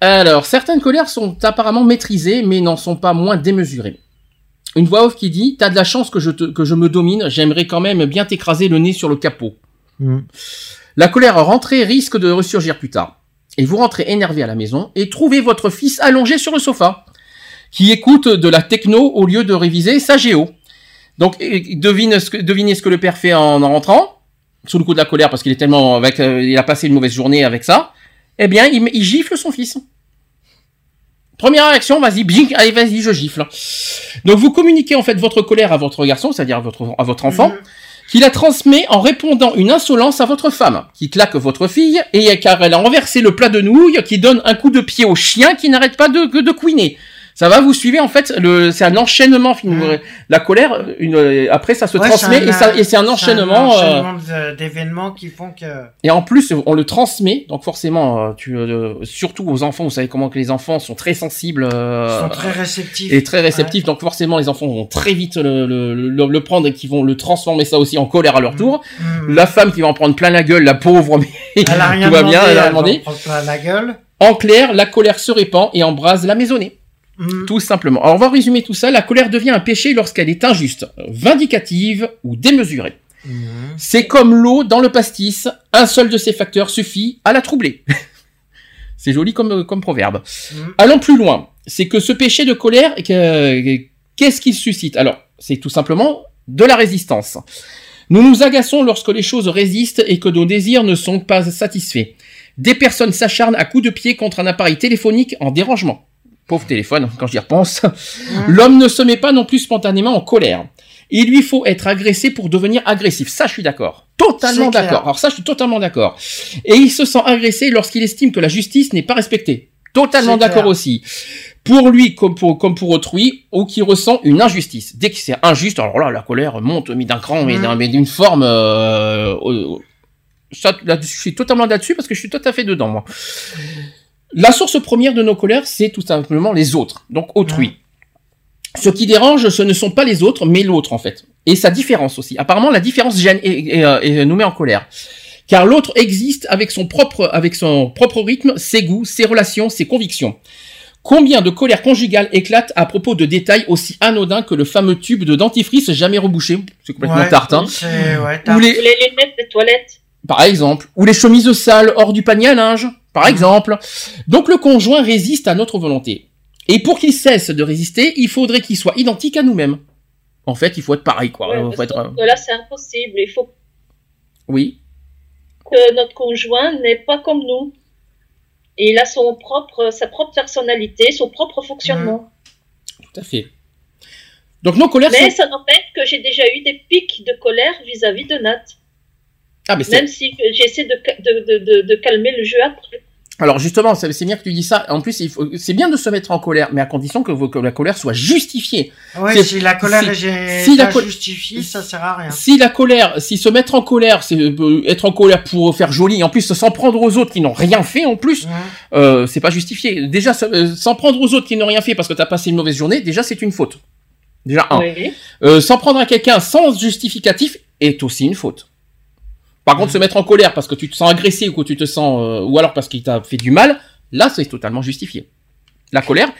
Alors, certaines colères sont apparemment maîtrisées, mais n'en sont pas moins démesurées. Une voix off qui dit T'as de la chance que je, te- que je me domine, j'aimerais quand même bien t'écraser le nez sur le capot. Mm. La colère rentrée risque de ressurgir plus tard. Et vous rentrez énervé à la maison et trouvez votre fils allongé sur le sofa, qui écoute de la techno au lieu de réviser sa géo. Donc, devinez ce que le père fait en, en rentrant, sous le coup de la colère parce qu'il est tellement avec, euh, il a passé une mauvaise journée avec ça. Eh bien, il, gifle son fils. Première réaction, vas-y, bing, allez, vas-y, je gifle. Donc, vous communiquez en fait votre colère à votre garçon, c'est-à-dire à votre, enfant, Mhm. Qui la transmet en répondant une insolence à votre femme, qui claque votre fille, et car elle a renversé le plat de nouilles, qui donne un coup de pied au chien qui n'arrête pas de, de couiner. Ça va, vous suivez en fait, le, c'est un enchaînement. Mhm. La colère, une, euh, après ça se Ouais, transmet et, ça, et c'est un enchaînement. euh, d'événements qui font que. et en plus, on le transmet, donc forcément, euh, tu, euh, surtout aux enfants, vous savez comment que les enfants sont très sensibles euh, Ils sont très réceptifs. et très réceptifs, donc forcément les enfants vont très vite le, le, le, le prendre et qui vont le transformer ça aussi en colère à leur tour. Mm. La femme qui va en prendre plein la gueule, la pauvre, mais Elle a rien tout va demandé, bien, elle a va demandé. en plein la gueule. En clair, la colère se répand et embrase la maisonnée. Mm. Tout simplement. Alors on va résumer tout ça. La colère devient un péché lorsqu'elle est injuste, vindicative ou démesurée. Mm. C'est comme l'eau dans le pastis, un seul de ces facteurs suffit à la troubler. C'est joli comme, comme proverbe. Mm. Allons plus loin. C'est que ce péché de colère, que- qu'est-ce qu'il suscite? Alors, c'est tout simplement de la résistance. Nous nous agaçons lorsque les choses résistent et que nos désirs ne sont pas satisfaits. Des personnes s'acharnent à coups de pied contre un appareil téléphonique en dérangement. Pauvre téléphone, quand j'y repense. L'homme ne se met pas non plus spontanément en colère. Il lui faut être agressé pour devenir agressif. Ça, je suis d'accord. Totalement d'accord. Alors ça, je suis totalement d'accord. Et il se sent agressé lorsqu'il estime que la justice n'est pas respectée. Totalement d'accord aussi. Pour lui comme pour, comme pour autrui, ou qui ressent une injustice. Dès que c'est injuste, alors là, la colère monte, mais d'un cran, mais mais d'une forme... Euh, euh, ça, là, je suis totalement là-dessus parce que je suis tout à fait dedans, moi. La source première de nos colères, c'est tout simplement les autres, donc autrui. Ce qui dérange, ce ne sont pas les autres, mais l'autre en fait. Et sa différence aussi. Apparemment, la différence gêne et, et, euh, et nous met en colère. Car l'autre existe avec son propre, avec son propre rythme, ses goûts, ses relations, ses convictions. Combien de colère conjugale éclate à propos de détails aussi anodins que le fameux tube de dentifrice jamais rebouché? C'est complètement Ouais, tarte, hein. Ou tarte. les, Les lunettes des toilettes. par exemple, ou les chemises sales hors du panier à linge, par exemple. Donc le conjoint résiste à notre volonté. Et pour qu'il cesse de résister, il faudrait qu'il soit identique à nous-mêmes. En fait, il faut être pareil, quoi. Ouais, Il parce faut être, euh, là, c'est impossible. Il faut Oui, que notre conjoint n'est pas comme nous. Et il a son propre, sa propre personnalité, son propre fonctionnement. tout à fait. Donc nos colères Mais sont... ça n'empêche que j'ai déjà eu des pics de colère vis-à-vis de Nat. Ah, mais c'est... Même si j'essaie de, de, de, de, de calmer le jeu après. Alors justement, c'est bien que tu dis ça. En plus, il faut... c'est bien de se mettre en colère, mais à condition que, vos- que la colère soit justifiée. Ouais, c'est- si la colère si- est si la justifiée, ça sert à rien. Si la colère, si se mettre en colère, c'est euh, être en colère pour faire joli, en plus s'en prendre aux autres qui n'ont rien fait en plus, Ouais. euh, c'est pas justifié. Déjà, euh, s'en prendre aux autres qui n'ont rien fait parce que t'as passé une mauvaise journée, déjà c'est une faute. Déjà un. Oui. Euh, s'en prendre à quelqu'un sans justificatif est aussi une faute. Par contre, se mettre en colère parce que tu te sens agressé ou que tu te sens, euh, ou alors parce qu'il t'a fait du mal, là c'est totalement justifié. La colère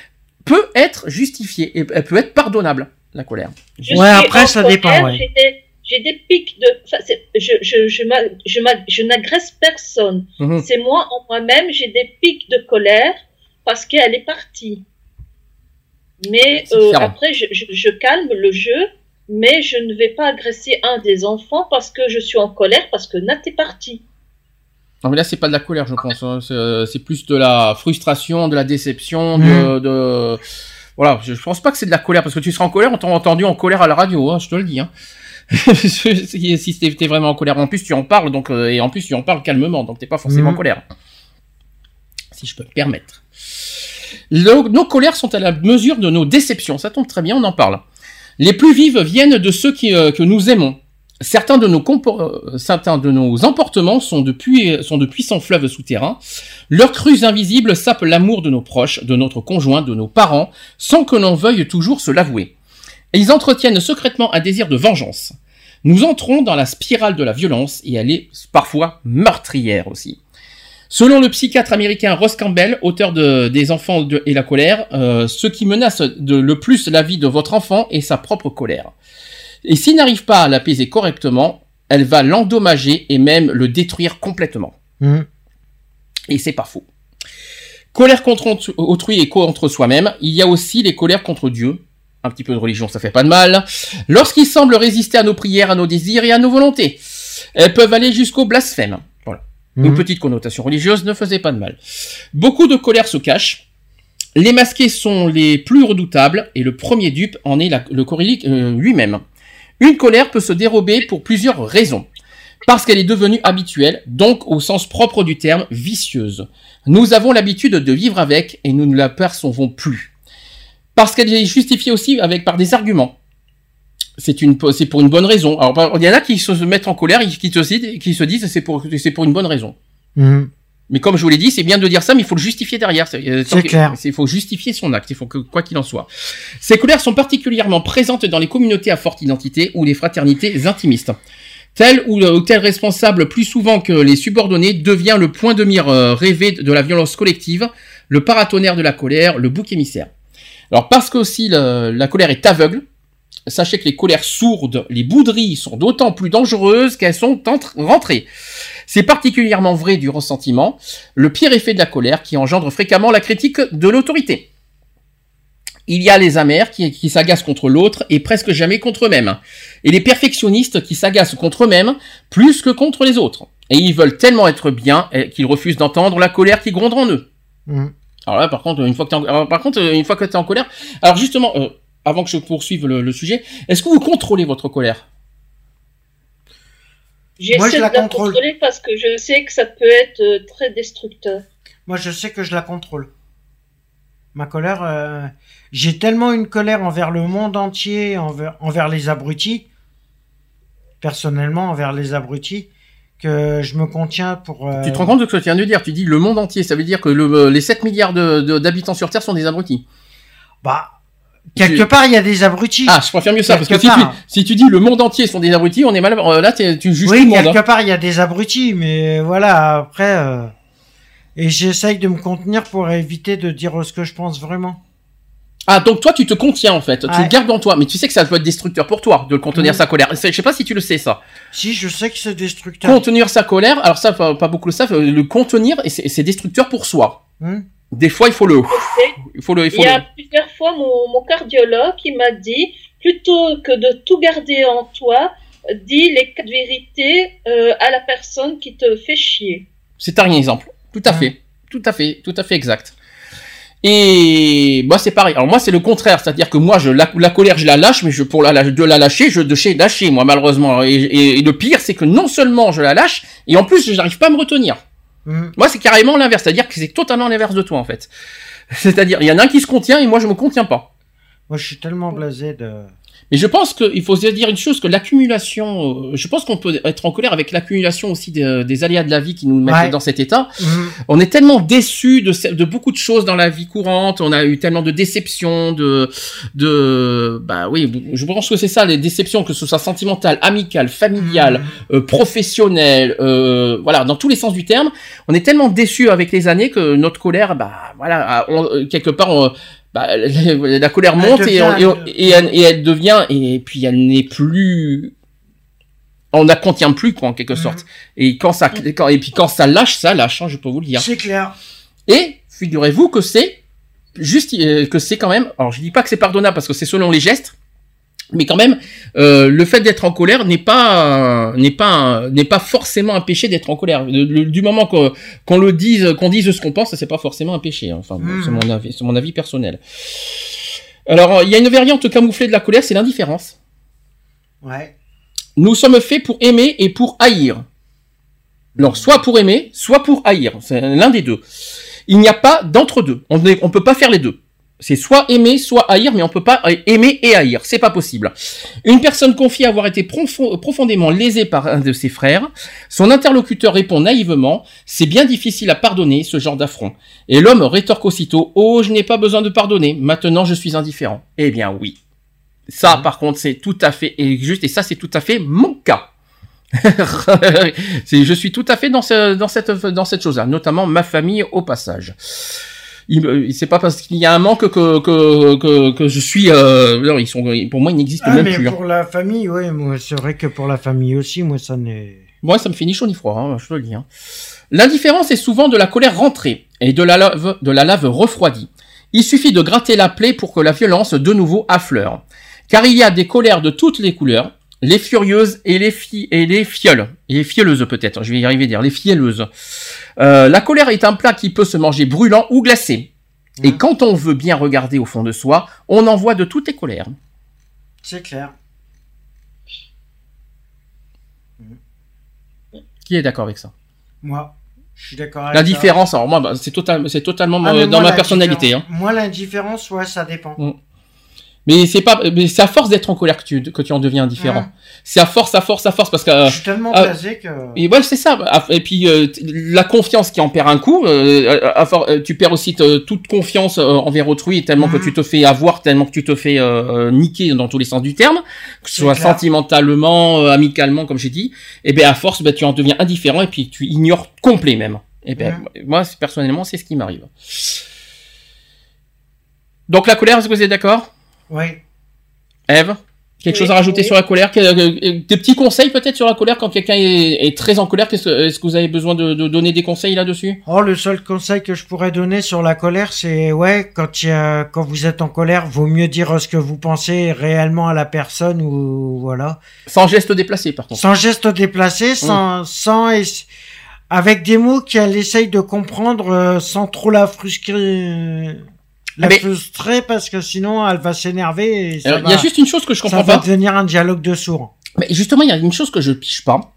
peut être justifiée et elle peut être pardonnable. La colère. Je Ouais, après, ça colère, dépend, ouais. J'ai des, j'ai des pics de. enfin, je, je, je, n'agresse personne. Mhm. C'est moi en moi-même, j'ai des pics de colère parce qu'elle est partie. Mais euh, après, je, je, je calme le jeu, mais je ne vais pas agresser un des enfants parce que je suis en colère parce que Nat est parti. Non mais là c'est pas de la colère, je pense. hein. C'est, euh, C'est plus de la frustration, de la déception, de, de... voilà. Je je pense pas que c'est de la colère parce que tu seras en colère, on t'a entendu en colère à la radio, hein, je te le dis. Hein. si t'es vraiment en colère, en plus tu en parles donc euh, et en plus tu en parles calmement, donc t'es pas forcément en Mhm. colère. Si je peux me permettre. Le- nos colères sont à la mesure de nos déceptions. Ça tombe très bien, on en parle. Les plus vives viennent de ceux euh, que nous aimons. Certains de nos euh, certains de nos emportements sont de, puissants fleuves souterrains. Leurs crues invisibles sapent l'amour de nos proches, de notre conjoint, de nos parents, sans que l'on veuille toujours se l'avouer. Ils entretiennent secrètement un désir de vengeance. Nous entrons dans la spirale de la violence et elle est parfois meurtrière aussi. Selon le psychiatre américain Ross Campbell, auteur de Des enfants de- et la colère, euh, ce qui menace de, le plus la vie de votre enfant est sa propre colère. Et s'il n'arrive pas à l'apaiser correctement, elle va l'endommager et même le détruire complètement. Mhm. Et c'est pas faux. Colère contre autrui et contre soi-même, il y a aussi les colères contre Dieu. Un petit peu de religion, ça fait pas de mal. Lorsqu'il semble résister à nos prières, à nos désirs et à nos volontés. Elles peuvent aller jusqu'au blasphème. Une Mhm. petite connotation religieuse ne faisait pas de mal. Beaucoup de colère se cache. Les masqués sont les plus redoutables et le premier dupe en est la- le chorélique euh, lui-même. Une colère peut se dérober pour plusieurs raisons. Parce qu'elle est devenue habituelle, donc au sens propre du terme, vicieuse. Nous avons l'habitude de vivre avec et nous ne la percevons plus. Parce qu'elle est justifiée aussi avec par des arguments. C'est une, c'est pour une bonne raison. Alors, il y en a qui se mettent en colère, qui citent, qui se disent c'est pour, c'est pour une bonne raison. Mhm. Mais comme je vous l'ai dit, c'est bien de dire ça, mais il faut le justifier derrière. C'est euh, que- clair. Il faut justifier son acte. Il faut que, quoi qu'il en soit. Ces colères sont particulièrement présentes dans les communautés à forte identité ou les fraternités intimistes. Tel ou, ou tel responsable plus souvent que les subordonnés devient le point de mire euh, rêvé de la violence collective, le paratonnerre de la colère, le bouc émissaire. Alors parce qu'aussi le- la colère est aveugle, sachez que les colères sourdes, les bouderies sont d'autant plus dangereuses qu'elles sont rentrées. C'est particulièrement vrai du ressentiment, le pire effet de la colère qui engendre fréquemment la critique de l'autorité. Il y a les amers qui, qui s'agacent contre l'autre et presque jamais contre eux-mêmes. Et les perfectionnistes qui s'agacent contre eux-mêmes plus que contre les autres. Et ils veulent tellement être bien eh, qu'ils refusent d'entendre la colère qui gronde en eux. Mhm. Alors là, par contre, une fois que t'es en, alors, par contre, une fois que t'es en colère, alors justement, euh, avant que je poursuive le, le sujet, est-ce que vous contrôlez votre colère? Moi, je J'essaie de la la contrôle. contrôler parce que je sais que ça peut être euh, très destructeur. Moi, je sais que je la contrôle. Ma colère, euh, j'ai tellement une colère envers le monde entier, envers, envers les abrutis, personnellement envers les abrutis, que je me contiens pour. euh, Tu te rends compte de ce que tu viens de dire? Tu dis le monde entier, ça veut dire que le, les 7 milliards de- de- d'habitants sur Terre sont des abrutis. Bah, quelque Tu- part, il y a des abrutis. Ah, je préfère mieux ça, parce que si tu, si tu dis le monde entier sont des abrutis, on est mal. euh, là, tu juges oui, tout le monde. quelque hein. part, il y a des abrutis, mais voilà, après. euh, Et j'essaye de me contenir pour éviter de dire ce que je pense vraiment. Ah, donc toi, tu te contiens en fait. Tu le gardes en toi, mais tu sais que ça peut être destructeur pour toi de contenir sa colère. Je sais pas si tu le sais ça. Si, je sais que c'est destructeur. Contenir sa colère, alors ça, pas beaucoup le savent. euh, Le contenir, et c'est destructeur pour soi. Hmm Des fois, il faut le, il faut le, il faut Il y a le- plusieurs fois mon, mon cardiologue qui m'a dit plutôt que de tout garder en toi, dis les quatre vérités euh, à la personne qui te fait chier. C'est un exemple. Tout à fait. Tout à fait. Tout à fait exact. Et moi c'est pareil. Alors moi c'est le contraire, c'est-à-dire que moi je la, la colère je la lâche, mais je pour la de la lâcher je de chez lâcher moi malheureusement. Et, et- et le pire c'est que non seulement je la lâche et en plus je n'arrive pas à me retenir. Hmm. Moi c'est carrément l'inverse, c'est-à-dire que c'est totalement l'inverse de toi en fait. C'est-à-dire il y en a un qui se contient et moi je me contiens pas. Moi, je suis tellement blasé de. Mais je pense qu'il faut se dire une chose que l'accumulation, euh, je pense qu'on peut être en colère avec l'accumulation aussi des, des aléas de la vie qui nous mettent Ouais. dans cet état. Hmm. On est tellement déçus de, beaucoup de choses dans la vie courante. On a eu tellement de déceptions, de, de, bah oui, je pense que c'est ça, les déceptions, que ce soit sentimentales, amicales, familiales, Hmm. euh, professionnelles, euh, voilà, dans tous les sens du terme. On est tellement déçus avec les années que notre colère, bah voilà, on- quelque part, on- bah, la, la colère Elle monte et, on- elle, et elle devient, et puis elle n'est plus, on la contient plus quoi en quelque Mhm. sorte. Et quand ça, quand, et puis quand ça lâche, ça lâche, hein, je peux vous le dire. C'est clair. Et figurez-vous que c'est juste euh, que c'est quand même. Alors je dis pas que c'est pardonnable parce que c'est selon les gestes, mais quand même euh, le fait d'être en colère n'est pas n'est pas n'est pas forcément un péché d'être en colère. Le- le- du moment qu'on qu'on le dise qu'on dise ce qu'on pense, c'est pas forcément un péché. hein. Enfin bon, Mm. c'est mon avis c'est mon avis personnel. Alors il y a une variante camouflée de la colère, c'est l'indifférence. Ouais. Nous sommes faits pour aimer et pour haïr. Alors, soit pour aimer, soit pour haïr. C'est l'un des deux. Il n'y a pas d'entre-deux. On ne on peut pas faire les deux. C'est soit aimer, soit haïr, mais on peut pas aimer et haïr. C'est pas possible. Une personne confie avoir été profo- profondément lésée par un de ses frères. Son interlocuteur répond naïvement, c'est bien difficile à pardonner ce genre d'affront. Et l'homme rétorque aussitôt, oh, je n'ai pas besoin de pardonner. Maintenant, je suis indifférent. Eh bien, oui. Ça, par contre, c'est tout à fait juste, et ça, c'est tout à fait mon cas. je suis tout à fait dans, ce, dans cette, dans cette chose-là, notamment ma famille au passage. Il, c'est pas parce qu'il y a un manque que que que, que je suis. Euh, non, ils sont, pour moi, ils n'existent Ah, même mais plus. hein. pour la famille, oui, moi, c'est vrai que pour la famille aussi, moi, ça n'est. Moi, ça me fait ni chaud ni froid, hein, je te le dis. Hein. L'indifférence est souvent de la colère rentrée et de la lave, de la lave refroidie. Il suffit de gratter la plaie pour que la violence de nouveau affleure. Car il y a des colères de toutes les couleurs, les furieuses et les, fi et les fioles. Et les fielleuses peut-être, je vais y arriver à dire, les fielleuses. Euh, la colère est un plat qui peut se manger brûlant ou glacé. Et Mhm. quand on veut bien regarder au fond de soi, on en voit de toutes les colères. C'est clair. Qui est d'accord avec ça? Moi, je suis d'accord avec La ça. différence, alors moi, bah, c'est total, c'est totalement Ah, dans moi, ma personnalité. Hein. l'indifférence- Moi, l'indifférence, ouais, ça dépend. Mais c'est pas, mais c'est à force d'être en colère que tu, que tu en deviens indifférent. Hum. C'est à force, à force, à force, parce que. euh, Je suis tellement ah, blasé que. et voilà, c'est ça. Et puis euh, la confiance qui en perd un coup, euh, à- à euh, tu perds aussi te- toute confiance euh, envers autrui, tellement que Mhm. tu te fais avoir, tellement que tu te fais euh, euh, niquer dans tous les sens du terme, que ce soit clair. sentimentalement, euh, amicalement, comme j'ai dit. Et ben à force, ben, tu en deviens indifférent et puis tu ignores complet même. Et ben Mhm. moi, personnellement, c'est ce qui m'arrive. Donc la colère, est-ce que vous êtes d'accord? Oui. Eve Quelque Oui, chose à rajouter oui. sur la colère euh, Des petits conseils peut-être sur la colère quand quelqu'un est, est très en colère Est-ce que vous avez besoin de, de donner des conseils là-dessus? Oh, le seul conseil que je pourrais donner sur la colère, c'est ouais, quand il y a, quand vous êtes en colère, vaut mieux dire ce que vous pensez réellement à la personne ou voilà, Sans geste déplacé par contre. sans geste déplacé, sans, sans es- avec des mots qu'elle essaye de comprendre euh, sans trop la frustrer, la mais- frustrer parce que sinon elle va s'énerver ça Il va, y a juste une chose que je ça comprends va pas. devenir un dialogue de sourds. Mais justement, il y a une chose que je piche pas.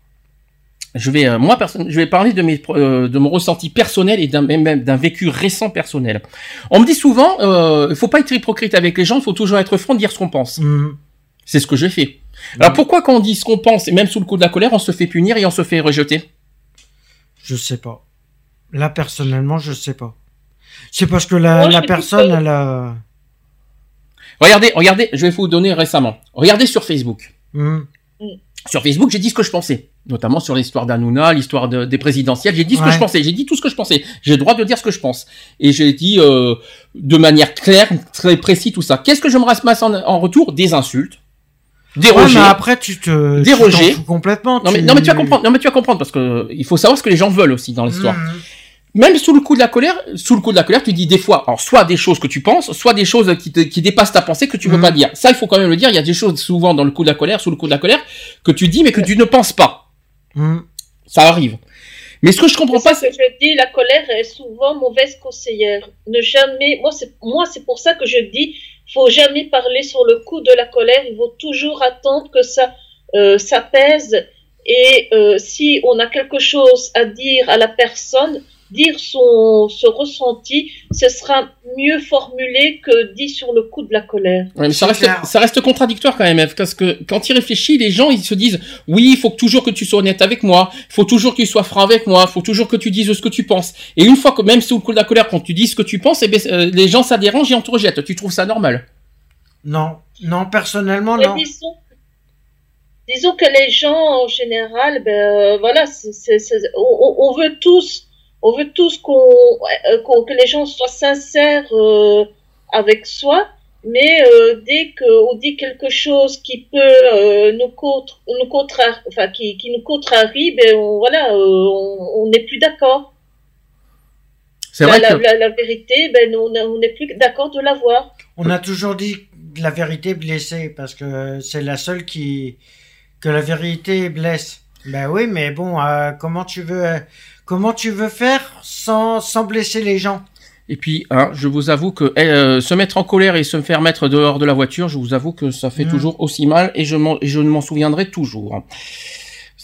Je vais, euh, moi, personne, je vais parler de mes, euh, de mon ressenti personnel et d'un même d'un vécu récent personnel. On me dit souvent, euh, il faut pas être hypocrite avec les gens, il faut toujours être franc, dire ce qu'on pense. Mhm. C'est ce que j'ai fait. Alors pourquoi quand on dit ce qu'on pense, et même sous le coup de la colère, on se fait punir et on se fait rejeter? Je sais pas. Là personnellement, je sais pas. C'est parce que la, Moi, la personne, elle a. Regardez, regardez, je vais vous donner récemment. Regardez sur Facebook. Mhm. Sur Facebook, j'ai dit ce que je pensais, notamment sur l'histoire d'Anouna, l'histoire de- des présidentielles. J'ai dit ce que je pensais, j'ai dit tout ce que je pensais. J'ai le droit de dire ce que je pense. Et j'ai dit euh, de manière claire, très précis tout ça. Qu'est-ce que je me ramasse en, en retour? Des insultes, des Ouais, mais après, tu te. Tu fous complètement. Non mais, non mais tu vas comprendre, non mais tu vas comprendre parce que il faut savoir ce que les gens veulent aussi dans l'histoire. Mhm. Même sous le coup de la colère, sous le coup de la colère, tu dis des fois, alors soit des choses que tu penses, soit des choses qui, te, qui dépassent ta pensée que tu veux Mhm. pas dire. Ça, il faut quand même le dire. Il y a des choses souvent dans le coup de la colère, sous le coup de la colère, que tu dis mais que tu ne penses pas. Mhm. Ça arrive. Mais ce que je comprends C'est pas, ça que je dis, la colère est souvent mauvaise conseillère. Ne jamais, moi c'est moi c'est pour ça que je dis, faut jamais parler sur le coup de la colère. Il faut toujours attendre que ça euh, s'apaise et euh, si on a quelque chose à dire à la personne, dire son ce ressenti, ce sera mieux formulé que dit sur le coup de la colère. Ouais, mais ça reste, clair. ça reste contradictoire quand même, Eve, parce que quand il réfléchit, les gens, ils se disent, oui, il faut que toujours que tu sois honnête avec moi, il faut toujours que tu sois franc avec moi, il faut toujours que tu dises ce que tu penses. Et une fois que, même sous le coup de la colère, quand tu dis ce que tu penses, eh ben, euh, les gens, ça dérange et on te rejette. Tu trouves ça normal? Non, non, personnellement, non. disons, disons que les gens en général, ben euh, voilà, on veut tous, on veut tous qu'on, euh, qu'on- que les gens soient sincères euh, avec soi, mais euh, dès qu'on dit quelque chose qui peut euh, nous contre, nous contraire, enfin qui, qui nous contrarie, ben on, voilà, euh, on n'est plus d'accord. C'est La, vrai la, que, la, la vérité, ben on on n'est plus d'accord de l'avoir. On a toujours dit que la vérité blessée parce que c'est la seule qui que la vérité blesse. Ben oui, mais bon, euh, comment tu veux euh, comment tu veux faire sans sans blesser les gens? Et puis, hein, je vous avoue que euh, se mettre en colère et se faire mettre dehors de la voiture, je vous avoue que ça fait Mm. toujours aussi mal et je, et je ne m'en souviendrai toujours.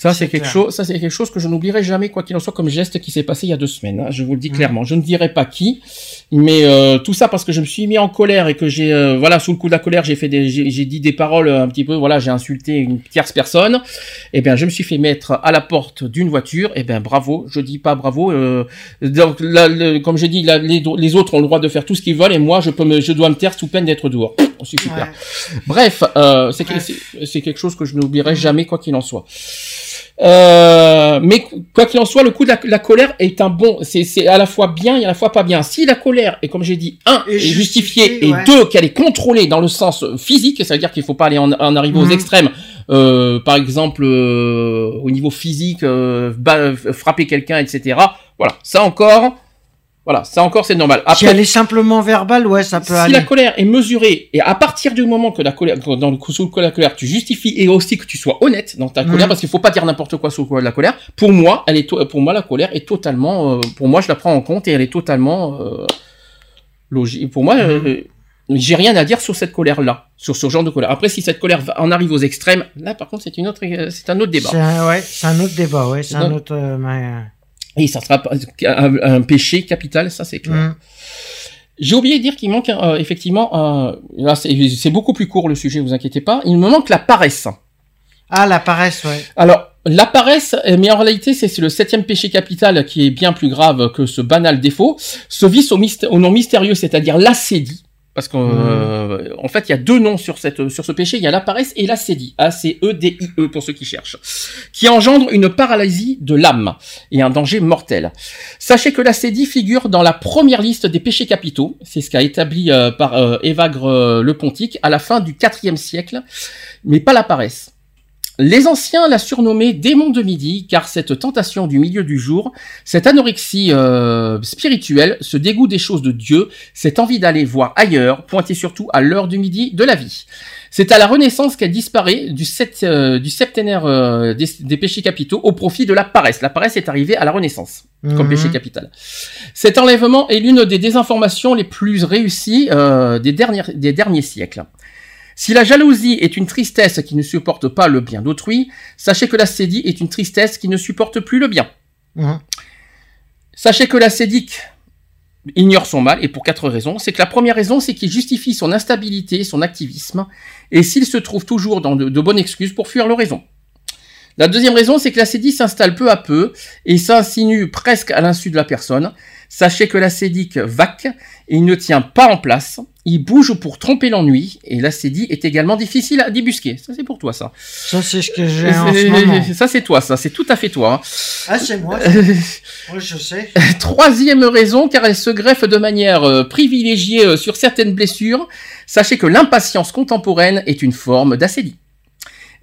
Ça, c'est quelque chose, ça, c'est quelque chose que je n'oublierai jamais, quoi qu'il en soit, comme geste qui s'est passé il y a deux semaines. hein, je vous le dis Mm. clairement. Je ne dirai pas qui, mais euh, tout ça parce que je me suis mis en colère et que j'ai, euh, voilà, sous le coup de la colère, j'ai fait des, j'ai dit des paroles euh, un petit peu, voilà, j'ai insulté une tierce personne. Eh bien, je me suis fait mettre à la porte d'une voiture. Eh bien, bravo. Je dis pas bravo. euh, donc, là, le- comme j'ai dit, là, les, les autres ont le droit de faire tout ce qu'ils veulent et moi, je peux me, je dois me taire sous peine d'être dehors. Super. Bref, euh, c'est quelque chose que je n'oublierai jamais quoi qu'il en soit. Euh, mais quoi qu'il en soit, le coup de la, la colère est un bon, c'est c'est à la fois bien et à la fois pas bien. Si la colère est, comme j'ai dit, un Et est justifiée justifiée, et ouais. deux qu'elle est contrôlée dans le sens physique, ça veut dire qu'il faut pas aller en, en arriver aux Mhm. extrêmes. Euh, par exemple, euh, au niveau physique, euh, frapper quelqu'un, etc. Voilà, ça encore, voilà, ça encore c'est normal. Si elle est simplement verbale, ouais, ça peut si aller. la colère est mesurée et à partir du moment que la colère, dans le coup sous le coup de la colère, tu justifies et aussi que tu sois honnête dans ta colère, Mhm. parce qu'il faut pas dire n'importe quoi sous le coup de la colère. Pour moi, elle est, pour moi la colère est totalement, euh, pour moi je la prends en compte et elle est totalement euh, logique. Pour moi, euh, j'ai rien à dire sur cette colère là, sur ce genre de colère. Après, si cette colère en arrive aux extrêmes, là par contre c'est une autre, c'est un autre débat. C'est un, ouais, c'est un autre débat, ouais, c'est un un- autre. euh, mais, Et ça sera un, un péché capital, ça c'est clair. hum. J'ai oublié de dire qu'il manque euh, effectivement, euh, là c'est beaucoup plus court le sujet, vous inquiétez pas, il me manque la paresse. Ah, la paresse, ouais. Alors, la paresse, euh, mais en réalité c'est le septième péché capital qui est bien plus grave que ce banal défaut, se vice au, nom mystérieux, c'est-à-dire l'acédie. Parce qu'en Mmh. en fait, il y a deux noms sur, cette, sur ce péché, il y a la paresse et l'acédie, A-C-E-D-I-E pour ceux qui cherchent, qui engendre une paralysie de l'âme et un danger mortel. Sachez que l'acédie figure dans la première liste des péchés capitaux, c'est ce qu'a établi euh, par euh, Évagre euh, le Pontique à la fin du IVe siècle, mais pas la paresse. Les anciens la surnommaient démon de midi, car cette tentation du milieu du jour, cette anorexie euh, spirituelle, ce dégoût des choses de Dieu, cette envie d'aller voir ailleurs, pointait surtout à l'heure du midi de la vie. C'est à la Renaissance qu'elle disparaît du, sept- euh, du septénaire euh, des, des péchés capitaux au profit de la paresse. La paresse est arrivée à la Renaissance comme Mhm. péché capital. Cet enlèvement est l'une des désinformations les plus réussies euh, des, dernières, des derniers siècles. Si la jalousie est une tristesse qui ne supporte pas le bien d'autrui, sachez que la sédie est une tristesse qui ne supporte plus le bien. Hum. Sachez que l'acédique ignore son mal, et pour quatre raisons. C'est que la première raison, c'est qu'il justifie son instabilité, son activisme, et s'il se trouve toujours dans de, de bonnes excuses pour fuir le raison. La deuxième raison, c'est que l'acédie s'installe peu à peu et s'insinue presque à l'insu de la personne. Sachez que l'acédique vaque il ne tient pas en place. Il bouge pour tromper l'ennui et l'acédie est également difficile à débusquer. Ça, c'est pour toi, ça. Ça, c'est ce que j'ai en ce moment. Ça, c'est toi, ça. C'est tout à fait toi. hein. Ah, c'est moi. Moi, je sais. Troisième raison, car elle se greffe de manière euh, privilégiée euh, sur certaines blessures. Sachez que l'impatience contemporaine est une forme d'acédie.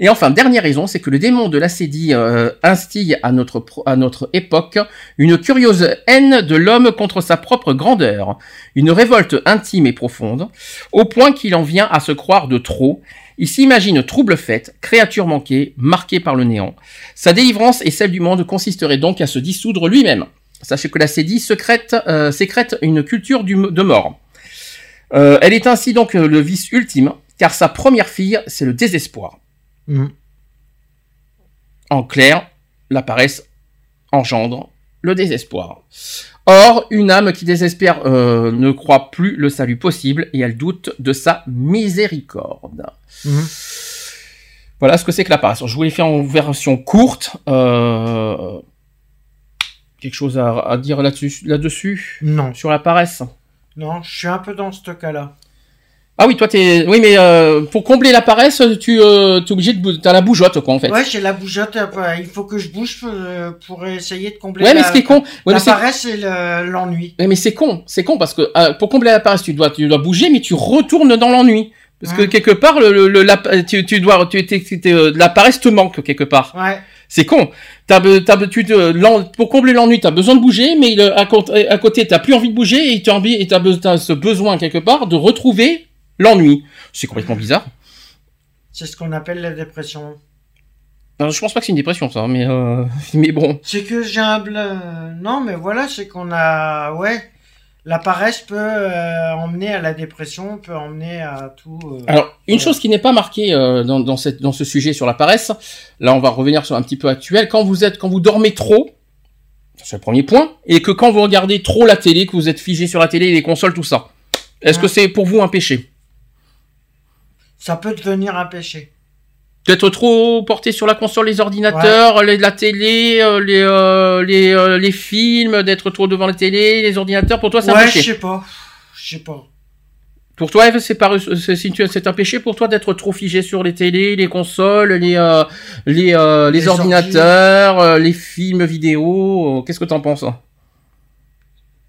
Et enfin, dernière raison, c'est que le démon de l'acédie euh, instille à notre, à notre époque une curieuse haine de l'homme contre sa propre grandeur, une révolte intime et profonde, au point qu'il en vient à se croire de trop. Il s'imagine trouble faite, créature manquée, marquée par le néant. Sa délivrance et celle du monde consisterait donc à se dissoudre lui-même. Sachez que l'acédie secrète, euh, sécrète une culture de mort. Euh, elle est ainsi donc le vice ultime, car sa première fille, c'est le désespoir. Hum. En clair, la paresse engendre le désespoir. Or, une âme qui désespère euh, ne croit plus le salut possible et elle doute de sa miséricorde. Hum. Voilà ce que c'est que la paresse. Je voulais faire en version courte. euh, quelque chose à, à dire là-dessus, là-dessus Non. sur la paresse. Non, je suis un peu dans ce cas-là. Ah oui, toi t'es, oui, mais euh, pour combler la paresse, tu euh, t'es obligé de, t'as la bougeotte quoi en fait. Ouais, j'ai la bougeotte. euh, Il faut que je bouge euh, pour essayer de combler Ouais, mais la, ce qui est con, ouais, la paresse et le- l'ennui. Ouais, mais c'est con, c'est con parce que euh, pour combler la paresse, tu dois, tu dois bouger, mais tu retournes dans l'ennui. Parce que quelque part, le, le, le- la, tu, tu dois, tu, t'es- t'es- euh, la paresse te manque quelque part. Ouais. C'est con. T'as, be- tu pour combler l'ennui, t'as besoin de bouger, mais le- à, côté- côté, t'as plus envie de bouger et t'as, be- t'as ce besoin quelque part de retrouver l'ennui. C'est complètement bizarre. C'est ce qu'on appelle la dépression. Alors, je pense pas que c'est une dépression, ça, mais, euh, mais bon. C'est que j'ai un bl- Non, mais voilà, c'est qu'on a. Ouais. La paresse peut euh, emmener à la dépression, peut emmener à tout. euh, Alors, une Ouais. chose qui n'est pas marquée euh, dans, dans, cette, dans ce sujet sur la paresse, là, on va revenir sur un petit peu actuel. Quand vous êtes, quand vous dormez trop, c'est le premier point, et que quand vous regardez trop la télé, que vous êtes figé sur la télé, les consoles, tout ça, est-ce Ouais. que c'est pour vous un péché? Ça peut devenir un péché. D'être trop porté sur la console, les ordinateurs, les- la télé, euh, les, euh, les, euh, les films, d'être trop devant la télé, les ordinateurs, pour toi, c'est un ouais, je péché. sais pas. Je sais pas. Pour toi, Eve, c'est pas c'est c'est un péché pour toi d'être trop figé sur les télés, les consoles, les euh, les euh, les, Les ordinateurs, euh, les films vidéo. Qu'est-ce que t'en penses hein?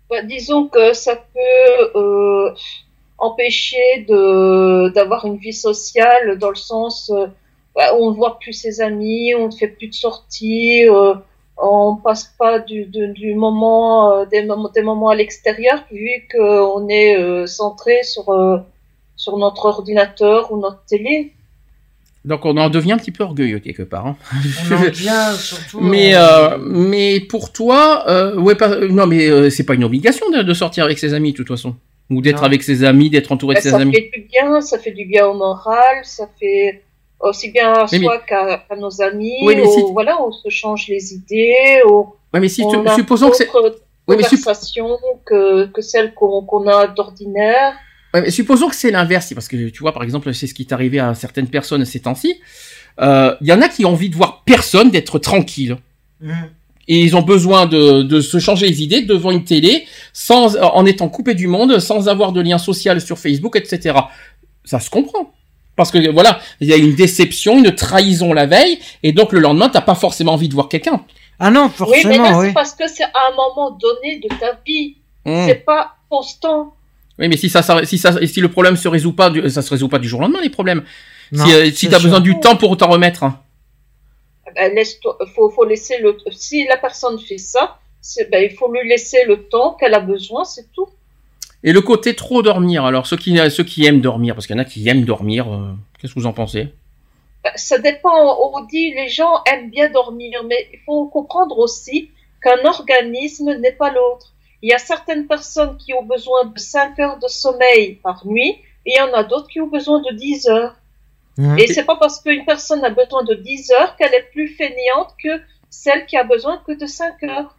Bah, disons que ça peut empêcher de d'avoir une vie sociale dans le sens euh, on ne voit plus ses amis, on ne fait plus de sorties, euh, on passe pas du, du, du moment euh, des moments des moments à l'extérieur vu qu'on est euh, centré sur euh, sur notre ordinateur ou notre télé. Donc on en devient un petit peu orgueilleux quelque part. Hein. On en vient surtout. Mais euh, mais pour toi, euh, ouais pas non mais euh, c'est pas une obligation de, de sortir avec ses amis de toute façon ou d'être avec ses amis, d'être entouré de ses ça amis. fait du bien, ça fait du bien au moral, ça fait aussi bien à Mais- mais- soi qu'à à nos amis. Oui, mais si- Voilà, on se change les idées. au- Ouais mais si on a supposons que c'est d'autres Oui, mais supp- conversations que, que celles qu'on a d'ordinaire. Ouais, mais supposons que c'est l'inverse, parce que tu vois, par exemple, c'est ce qui est arrivé à certaines personnes ces temps-ci. Euh, Il y en a qui ont envie de voir personne, d'être tranquille. hum. Et ils ont besoin de, de se changer les idées devant une télé, sans, en étant coupés du monde, sans avoir de lien social sur Facebook, etc. Ça se comprend. Parce que voilà, il y a une déception, une trahison la veille, et donc le lendemain, t'as pas forcément envie de voir quelqu'un. Ah non, Oui, mais là, forcément, oui. c'est parce que c'est à un moment donné de ta vie. Hmm. C'est pas constant. Oui, mais si ça, ça- si ça, si le problème se résout pas, du- ça se résout pas du jour au lendemain les problèmes. Non, si euh, si t'as sûr. besoin du temps pour t'en remettre. hein. Laisse faut, faut laisser le. Si la personne fait ça, ben, il faut lui laisser le temps qu'elle a besoin, c'est tout. Et le côté trop dormir, alors ceux qui, ceux qui aiment dormir, parce qu'il y en a qui aiment dormir, euh, qu'est-ce que vous en pensez? Ben, Ça dépend. On dit les gens aiment bien dormir, mais il faut comprendre aussi qu'un organisme n'est pas l'autre. Il y a certaines personnes qui ont besoin de 5 heures de sommeil par nuit, et il y en a d'autres qui ont besoin de 10 heures. Hum. Et c'est pas parce qu'une personne a besoin de 10 heures qu'elle est plus fainéante que celle qui a besoin que de 5 heures.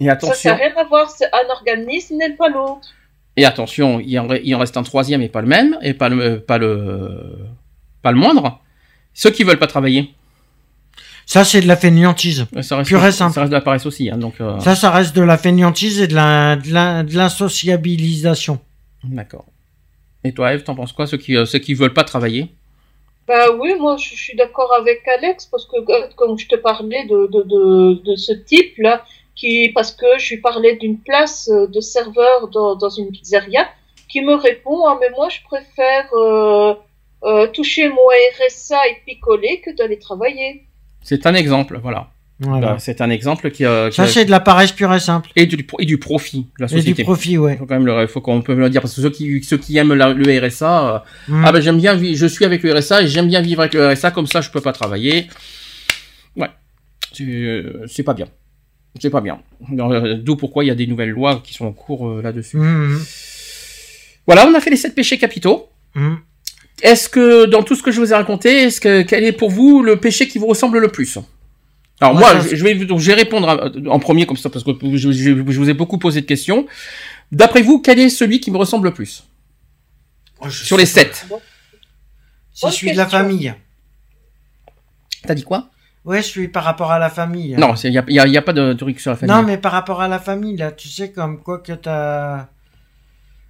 Et Ça attention, n'a rien à voir. c'est- Un organisme n'est pas l'autre. et attention, il en, re- il en reste un troisième et pas le même, et pas le, pas le, pas le moindre. Ceux qui veulent pas travailler, Ça, c'est de la fainéantise. ça reste, Pur et simple. ça reste de la paresse aussi, hein, donc. euh, Ça, ça reste de la fainéantise et de la, de la, de l'insociabilisation. D'accord. Et toi, Eve, t'en penses quoi ceux qui, euh, ceux qui veulent pas travailler? Bah oui, moi je, suis d'accord avec Alex parce que euh, comme je te parlais de, de, de, ce type-là, qui parce que je lui parlais d'une place euh, de serveur dans, dans une pizzeria, qui me répond ah mais moi je préfère euh, euh, toucher mon RSA et picoler que d'aller travailler. C'est un exemple, voilà. Voilà. Bah, c'est un exemple qui, euh, qui Ça, c'est de la paresse pure et simple. et du, et du profit la Et du société. profit, ouais. faut quand même le, faut qu'on peut le dire parce que ceux qui, ceux qui aiment la- le RSA, euh, Hum. ah ben j'aime bien, je suis avec le RSA et j'aime bien vivre avec le RSA comme ça je peux pas travailler. Ouais, c'est euh, c'est pas bien, c'est pas bien. D'où pourquoi il y a des nouvelles lois qui sont en cours euh, là-dessus. Hum, Voilà, on a fait les sept péchés capitaux. Est-ce que dans tout ce que je vous ai raconté, est-ce que quel est pour vous le péché qui vous ressemble le plus? Alors Moi, je, je vais donc je vais répondre à- en premier comme ça parce que je, je- je vous ai beaucoup posé de questions. D'après vous, quel est celui qui me ressemble le plus Oh, je sur les sept C'est celui de la famille. T'as dit quoi? Ouais, celui par rapport à la famille. Non, il n'y a, y a- y a pas de truc sur la famille. Non, mais par rapport à la famille, là, tu sais, comme quoi que t'as.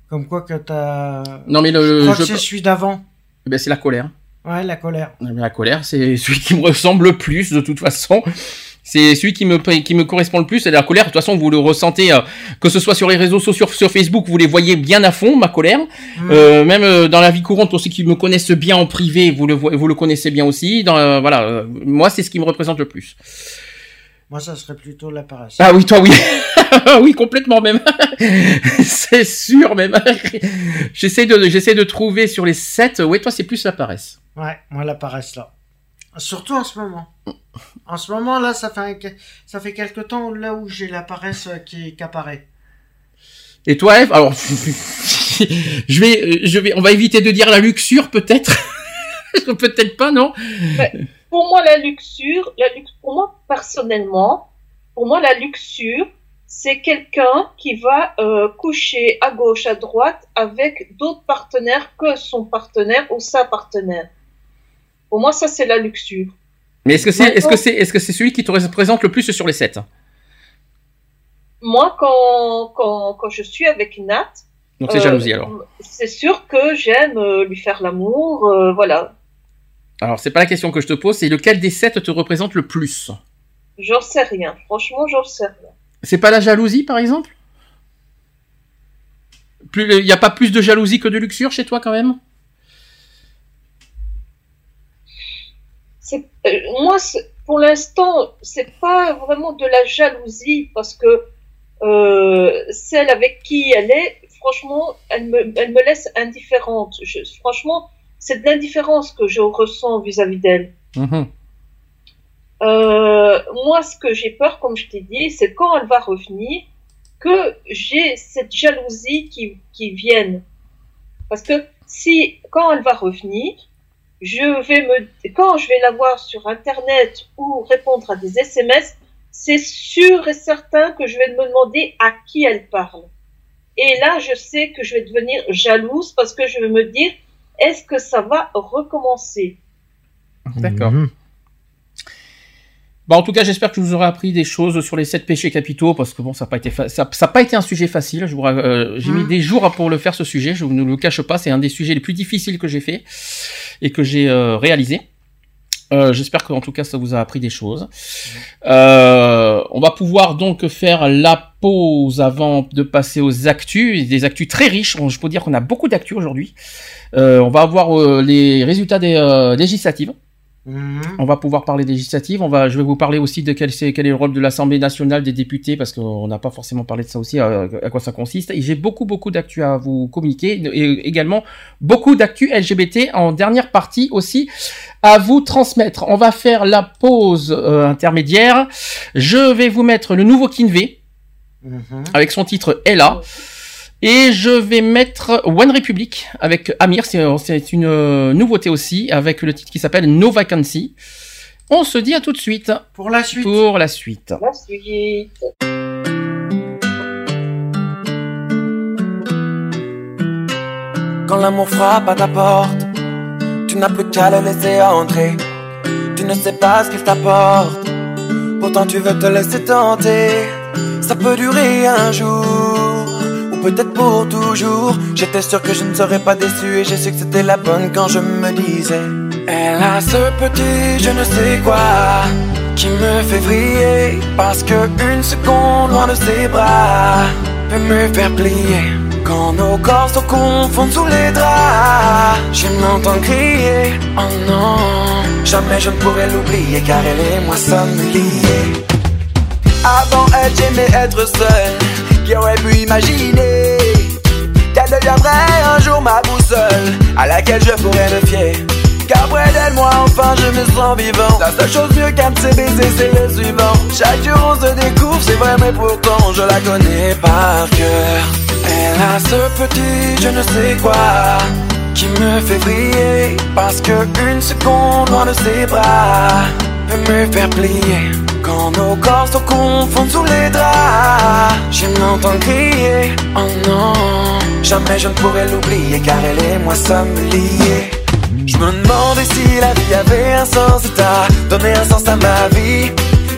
Comme quoi que t'as. Non, mais Je le, crois je- que c'est celui d'avant. eh ben, c'est la colère. Ouais, la colère. La colère, c'est celui qui me ressemble le plus de toute façon. C'est celui qui me qui me correspond le plus. C'est la colère. De toute façon, vous le ressentez, euh, que ce soit sur les réseaux sociaux, sur, sur Facebook, vous les voyez bien à fond, ma colère. Hum. Euh, même euh, dans la vie courante, aussi qui me connaissent bien en privé, vous le vo- vous le connaissez bien aussi. Dans, euh, voilà, moi, c'est ce qui me représente le plus. Moi, ça serait plutôt la paresse. Ah oui, toi, oui, oui, complètement même. c'est sûr même. j'essaie de j'essaie de trouver sur les sept. Ouais, toi, c'est plus la paresse. Ouais, moi, la paresse, là. Surtout en ce moment. En ce moment, là, ça fait, un- ça fait quelque temps là où j'ai la paresse euh, qui, qui apparaît. Et toi, Eve? Alors, je vais, je vais, on va éviter de dire la luxure, peut-être. peut-être pas, non? Pour moi, la luxure, la lux- pour moi personnellement, pour moi, la luxure, c'est quelqu'un qui va euh, coucher à gauche, à droite avec d'autres partenaires que son partenaire ou sa partenaire. Pour moi, ça, c'est la luxure. Mais est-ce que c'est, est-ce que c'est, est-ce que c'est celui qui te représente le plus sur les sept? Moi, quand, quand, quand je suis avec Nat, Donc c'est Euh, jalousie alors. C'est sûr que j'aime euh, lui faire l'amour, euh, voilà. Alors c'est pas la question que je te pose, c'est lequel des sept te représente le plus? J'en sais rien. Franchement, j'en sais rien. C'est pas la jalousie par exemple? Il n'y a pas plus de jalousie que de luxure chez toi quand même? C'est, euh, moi, pour l'instant, c'est pas vraiment de la jalousie parce que euh, celle avec qui elle est, franchement, elle me, elle me laisse indifférente. Je, franchement, c'est de l'indifférence que je ressens vis-à-vis d'elle. Mhm. Euh, moi, ce que j'ai peur, comme je t'ai dit, c'est quand elle va revenir, que j'ai cette jalousie qui, qui vienne. Parce que si, quand elle va revenir, je vais me, quand je vais la voir sur Internet ou répondre à des SMS, c'est sûr et certain que je vais me demander à qui elle parle. Et là, je sais que je vais devenir jalouse parce que je vais me dire, est-ce que ça va recommencer? D'accord. Mhm. Bah, en tout cas, j'espère que je vous aurai appris des choses sur les sept péchés capitaux, parce que bon, ça n'a pas été fa- ça, ça a pas été un sujet facile. Je vous, ra- euh, j'ai mis Mm. des jours pour le faire ce sujet. Je ne le cache pas, c'est un des sujets les plus difficiles que j'ai fait et que j'ai euh, réalisé. Euh, J'espère qu'en tout cas ça vous a appris des choses. Euh, on va pouvoir donc faire la pause avant de passer aux actus, des actus très riches. Je peux dire qu'on a beaucoup d'actus aujourd'hui. Euh, on va avoir euh, les résultats des euh, législatives. Mhm. On va pouvoir parler des législatives. On va, je vais vous parler aussi de quel, c'est- quel est le rôle de l'Assemblée nationale des députés, parce qu'on n'a pas forcément parlé de ça aussi, à, à quoi ça consiste. Et j'ai beaucoup, beaucoup d'actu à vous communiquer, et également beaucoup d'actu LGBT en dernière partie aussi à vous transmettre. On va faire la pause euh, intermédiaire. Je vais vous mettre le nouveau Kinvey Mhm. avec son titre Ella. Et je vais mettre One Republic avec Amir, c'est c'est une euh, nouveauté aussi, avec le titre qui s'appelle No Vacancy. On se dit à tout de suite Pour la suite. pour la suite. La suite. Quand l'amour frappe à ta porte, tu n'as plus qu'à le laisser entrer. Tu ne sais pas ce qu'il t'apporte, pourtant tu veux te laisser tenter. Ça peut durer un jour, ou peut-être pour toujours. J'étais sûr que je ne serais pas déçu et j'ai su que c'était la bonne quand je me disais. Elle a ce petit je ne sais quoi qui me fait vriller parce que une seconde loin de ses bras peut me faire plier. Quand nos corps se confondent sous les draps, je m'entends crier, oh non, jamais je ne pourrai l'oublier car elle et moi sommes liés. Avant elle, j'aimais être seul, qui aurait pu imaginer qu'elle deviendrait un jour ma boussole, à laquelle je pourrais me fier. Car près d'elle, moi enfin je me sens vivant. La seule chose mieux qu'un de ses baisers, c'est le suivant. Chaque jour on se découvre, c'est vrai, mais pourtant je la connais par cœur. Elle a ce petit je ne sais quoi qui me fait briller. Parce que une seconde loin de ses bras peut me faire plier. Quand nos corps se confondent sous les draps, je m'entends crier, oh non, jamais je ne pourrai l'oublier car elle et moi sommes liés. Je me demandais si la vie avait un sens et t'as donné un sens à ma vie.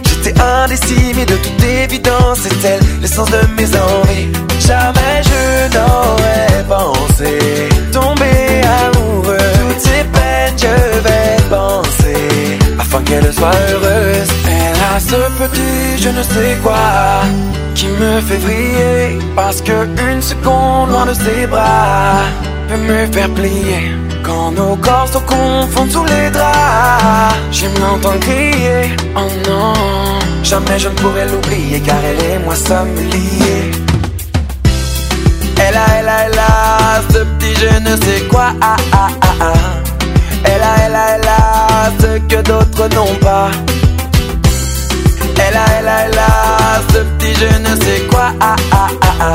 J'étais indécis, mais de toute évidence, c'est elle l'essence de mes envies. Jamais je n'aurais pensé tomber amoureux. Toutes ces peines, qu'elle soit heureuse. Elle a ce petit je ne sais quoi qui me fait vriller parce que une seconde loin de ses bras peut me faire plier. Quand nos corps se confondent sous les draps, je m'entends crier, oh non, jamais je ne pourrai l'oublier car elle et moi sommes liés. Elle a, elle a, elle a ce petit je ne sais quoi, ah ah ah ah. Elle a, elle a, elle a ce que d'autres n'ont pas. Elle a, elle a, elle a ce petit je ne sais quoi, ah ah ah ah.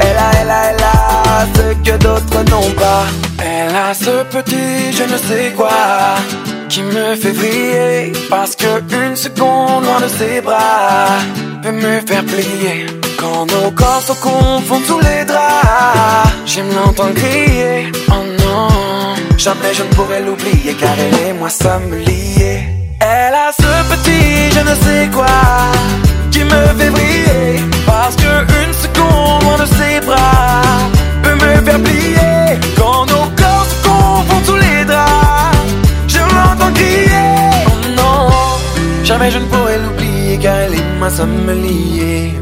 Elle a, elle a, elle a ce que d'autres n'ont pas. Elle a ce petit je ne sais quoi qui me fait vriller parce que une seconde loin de ses bras peut me faire plier. Quand nos corps se confondent sous les draps J'aime l'entendre crier, oh non. Jamais je ne pourrais l'oublier car elle et moi sommes liés Elle a ce petit je ne sais quoi Qui me fait briller Parce que une seconde de ses bras Peut me faire plier. Quand nos corps se confondent sous les draps Je l'entends crier, oh non. Jamais je ne pourrais l'oublier car elle et moi sommes liés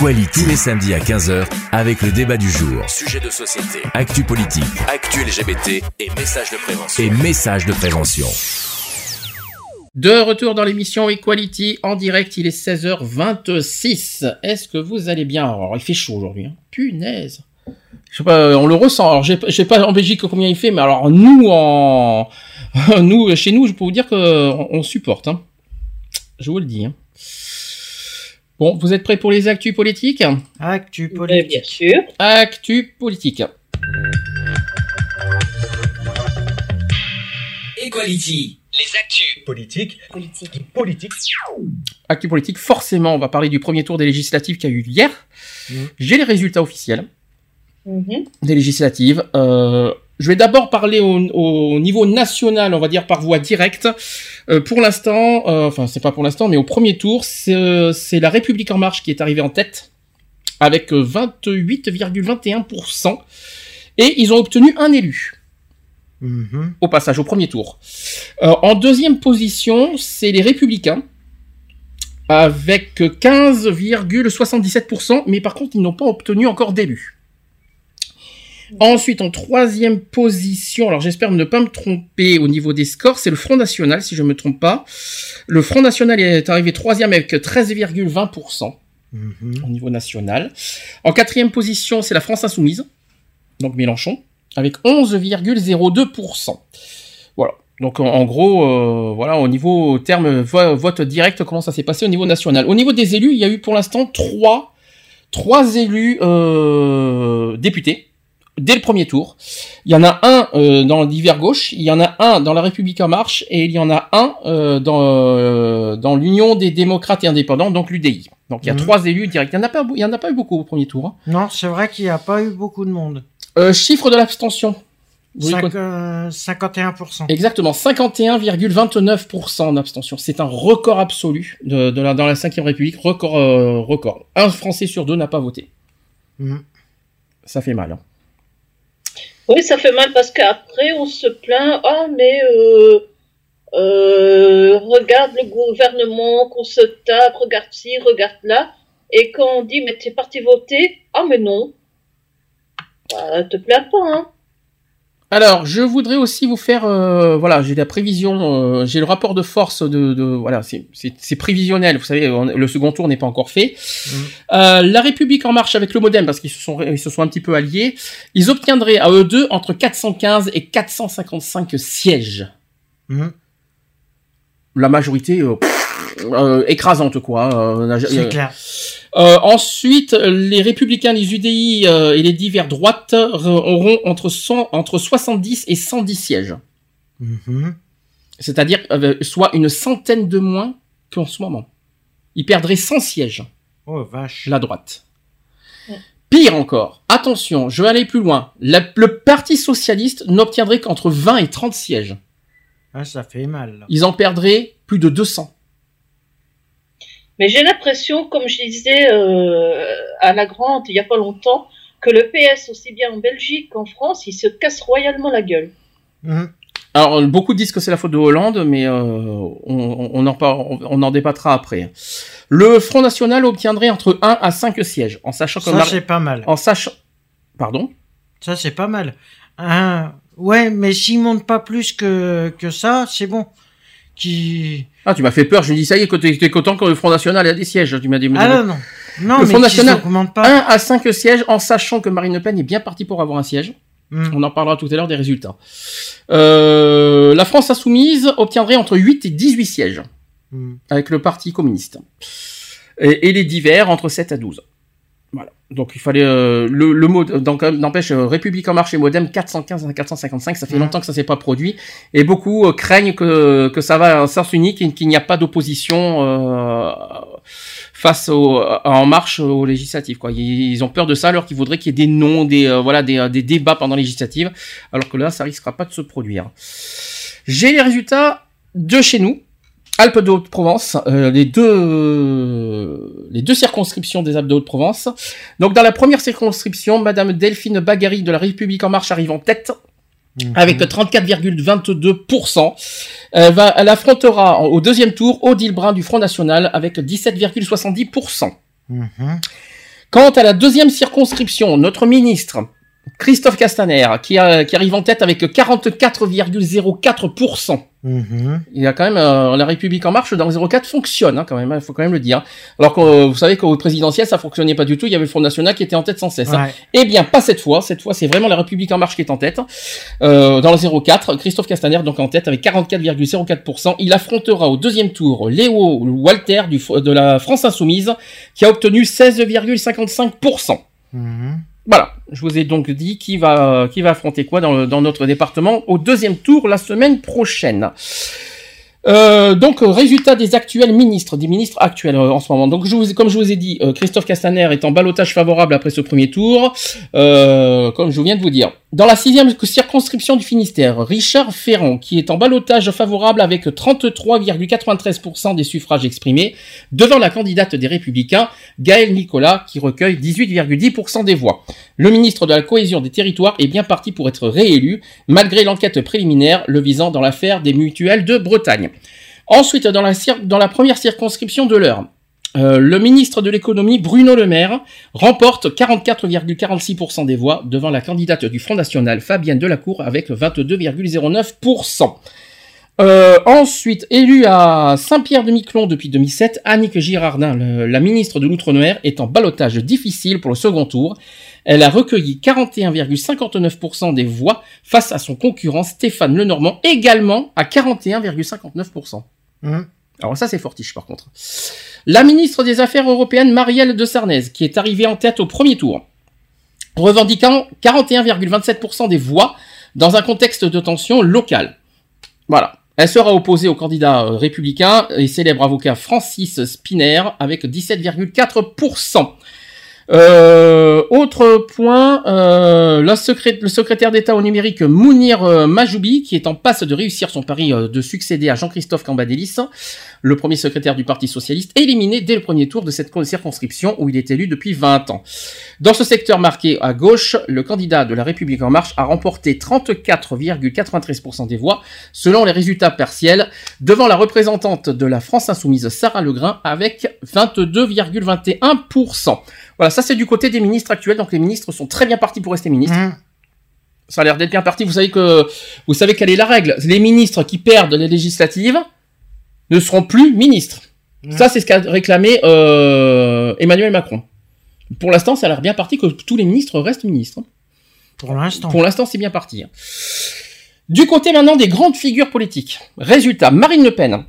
Equality tous les samedis à 15h avec le débat du jour. Sujet de société, actu politique, actu LGBT et messages de prévention. Et messages de prévention. De retour dans l'émission Equality en direct, il est 16h26. Est-ce que vous allez bien? Alors, il fait chaud aujourd'hui. hein. Punaise. Je sais pas, on le ressent. Alors, j'ai- je sais pas en Belgique combien il fait, mais alors nous en nous chez nous, je peux vous dire que on, on supporte. hein. Je vous le dis. hein. Bon, vous êtes prêts pour les actus politiques Actu Mais politique. bien sûr. Actu politique. Equality. Les actus. politique, Politique. politique. Actu politique, forcément, on va parler du premier tour des législatives qui a eu hier. Mhm. J'ai les résultats officiels. Mhm. des législatives. Euh, je vais d'abord parler au, au niveau national, on va dire par voie directe. Euh, pour l'instant, euh, enfin c'est pas pour l'instant, mais au premier tour, c'est euh, la République en marche qui est arrivée en tête avec euh, 28,21%. Et ils ont obtenu un élu Mhm. au passage, au premier tour. Euh, en deuxième position, c'est les Républicains avec 15,77%, mais par contre, ils n'ont pas obtenu encore d'élu. Ensuite, en troisième position, alors j'espère ne pas me tromper au niveau des scores, c'est le Front National, si je ne me trompe pas. Le Front National est arrivé troisième avec 13,20% Mhm. au niveau national. En quatrième position, c'est la France Insoumise, donc Mélenchon, avec 11,02%. Voilà. Donc en, en gros, euh, voilà, au niveau terme vo- vote direct, comment ça s'est passé au niveau national? Au niveau des élus, il y a eu pour l'instant trois, trois élus euh, députés dès le premier tour. Il y en a un euh, dans le divers gauche, il y en a un dans la République en marche et il y en a un euh, dans euh, dans l'Union des démocrates et indépendants, donc l'UDI. Donc il y a Mhm. trois élus directs. Il y en a pas, il y en a pas eu beaucoup au premier tour. hein. Non, c'est vrai qu'il n'y a pas eu beaucoup de monde. Chiffre de l'abstention. Vous Cinq- écoutez- euh, 51%. Exactement, 51,29% d'abstention. C'est un record absolu de, de la, dans la 5 République, record, euh, record. Un Français sur deux n'a pas voté. Mhm. Ça fait mal. hein. Oui, ça fait mal parce qu'après, on se plaint. Ah, mais euh, euh, regarde le gouvernement qu'on se tape, regarde ci, regarde là. Et quand on dit, mais t'es parti voter Ah, mais non. Bah, te plains pas, hein. Alors, je voudrais aussi vous faire, euh, voilà, j'ai la prévision, euh, j'ai le rapport de force de, de voilà, c'est- prévisionnel. Vous savez, on- le second tour n'est pas encore fait. Euh, la République en marche avec le MoDem, parce qu'ils se sont, ils se sont un petit peu alliés, ils obtiendraient à eux deux entre 415 et 455 sièges. Mhm. La majorité pff, écrasante, quoi. la- C'est clair. Euh, ensuite, les républicains, les UDI euh, et les divers droites auront entre, 100, entre 70 et 110 sièges. Mhm. C'est-à-dire euh, soit une centaine de moins qu'en ce moment. Ils perdraient 100 sièges, Oh, vache. la droite. Ouais. Pire encore, attention, je vais aller plus loin. La- le Parti socialiste n'obtiendrait qu'entre 20 et 30 sièges. Ah, ça fait mal. là. Ils en perdraient plus de 200. Mais j'ai l'impression, comme je disais euh, à la grande il y a pas longtemps, que le PS, aussi bien en Belgique qu'en France, il se casse royalement la gueule. Mhm. Alors, beaucoup disent que c'est la faute de Hollande, mais euh, on, en, par- on, on en débattra après. Le Front National obtiendrait entre 1 à 5 sièges, en sachant que... Ça, c'est pas mal. En sachant... Pardon? Ça, c'est pas mal. Hein, ouais, mais s'ils montent pas plus que, que ça, c'est bon. Qui... Ah, tu m'as fait peur, je me dis, ça y est, que t'es content que le Front National ait des sièges, tu m'as dit... Ah non, non. Non, Le mais Front National, pas. 1 à 5 sièges, en sachant que Marine Le Pen est bien partie pour avoir un siège. Mhm. On en parlera tout à l'heure des résultats. Euh, la France Insoumise obtiendrait entre 8 et 18 sièges. Mhm. avec le Parti communiste. Et, et les divers entre 7 à 12. Donc il fallait euh, le, le mot donc euh, n'empêche euh, République en marche et Modem 415 à 455, ça fait Mhm. longtemps que ça s'est pas produit et beaucoup euh, craignent que que ça va en sens unique et qu'il n'y a pas d'opposition euh, face au à en marche aux législatives quoi. Ils, ils ont peur de ça alors qu'ils voudraient qu'il y ait des noms, des euh, voilà des, euh, des débats pendant les législatives alors que là ça risquera pas de se produire. J'ai les résultats de chez nous. Alpes de Haute-Provence, euh, les deux les deux circonscriptions des Alpes de Haute-Provence. Donc dans la première circonscription, Madame Delphine Bagary de la République en marche arrive en tête Mhm. avec 34,22%. Elle, va, elle affrontera au deuxième tour Odile Brun du Front National avec 17,70%. Mhm. Quant à la deuxième circonscription, notre ministre Christophe Castaner qui, a- qui arrive en tête avec 44,04%. Mhm. Il y a quand même euh, la République en marche dans le 04 fonctionne hein, quand même, il faut quand même le dire. Alors que euh, vous savez qu'au présidentiel ça fonctionnait pas du tout, il y avait le Front National qui était en tête sans cesse. hein. Eh bien pas cette fois, cette fois c'est vraiment la République en marche qui est en tête. Euh, dans le 04, Christophe Castaner donc en tête avec 44,04%. Il affrontera au deuxième tour Léo Walter du, de la France Insoumise qui a obtenu 16,55%. Mhm. Voilà, je vous ai donc dit qui va affronter quoi dans notre département au deuxième tour la semaine prochaine. Euh, donc euh, résultat des actuels ministres, des ministres actuels euh, en ce moment. Donc je vous, comme je vous ai dit, euh, Christophe Castaner est en balotage favorable après ce premier tour, euh, comme je viens de vous dire. Dans la sixième circonscription du Finistère, Richard Ferrand, qui est en balotage favorable avec 33,93% des suffrages exprimés, devant la candidate des Républicains, Gaël Nicolas, qui recueille 18,10% des voix. Le ministre de la Cohésion des Territoires est bien parti pour être réélu, malgré l'enquête préliminaire le visant dans l'affaire des mutuelles de Bretagne. Ensuite, dans la, dans la première circonscription de l'heure, Euh, le ministre de l'économie, Bruno Le Maire, remporte 44,46% des voix devant la candidate du Front National, Fabienne Delacour, avec 22,09%. Euh, ensuite, élue à Saint-Pierre-de-Miquelon depuis 2007, Annick Girardin, la ministre de l'Outre-mer, est en ballottage difficile pour le second tour. Elle a recueilli 41,59% des voix face à son concurrent Stéphane Lenormand, également à 41,59%. Hum. Alors ça c'est fortiche par contre. La ministre des Affaires européennes Marielle de Sarnez, qui est arrivée en tête au premier tour, revendiquant 41,27% des voix dans un contexte de tension locale. Voilà. Elle sera opposée au candidat euh, républicain et célèbre avocat Francis Spinner avec 17,4%. Euh, autre point, euh, le secrétaire d'État au numérique Mounir euh, Majoubi, qui est en passe de réussir son pari euh, de succéder à Jean-Christophe Cambadélis, le premier secrétaire du Parti Socialiste, éliminé dès le premier tour de cette circonscription où il est élu depuis 20 ans. Dans ce secteur marqué à gauche, le candidat de la République en marche a remporté 34,93% des voix, selon les résultats partiels, devant la représentante de la France Insoumise Sarah Legrain avec 22,21%. Voilà, ça c'est du côté des ministres actuels, donc les ministres sont très bien partis pour rester ministres. Hum. Ça a l'air d'être bien parti. Vous savez que vous savez quelle est la règle. Les ministres qui perdent les législatives ne seront plus ministres. Mhm. Ça, c'est ce qu'a réclamé euh, Emmanuel Macron. Pour l'instant, ça a l'air bien parti que tous les ministres restent ministres. Pour l'instant. Pour l'instant, c'est bien parti. Du côté maintenant des grandes figures politiques. Résultat, Marine Le Pen.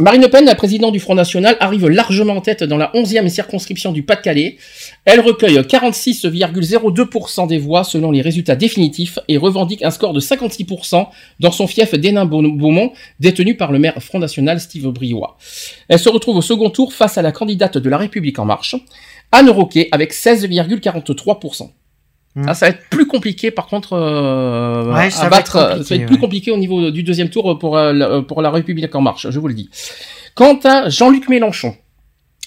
Marine Le Pen, la présidente du Front National, arrive largement en tête dans la 11e circonscription du Pas-de-Calais. Elle recueille 46,02% des voix selon les résultats définitifs et revendique un score de 56% dans son fief d'Hénin-Beaumont, détenu par le maire Front National Steve Briois. Elle se retrouve au second tour face à la candidate de la République En Marche, Anne Roquet, avec 16,43%. Mm. Ah, ça va être plus compliqué par contre euh, Ouais, à va battre. être euh, ça va être plus ouais. compliqué au niveau du deuxième tour pour, euh, pour la République en marche, je vous le dis. Quant à Jean-Luc Mélenchon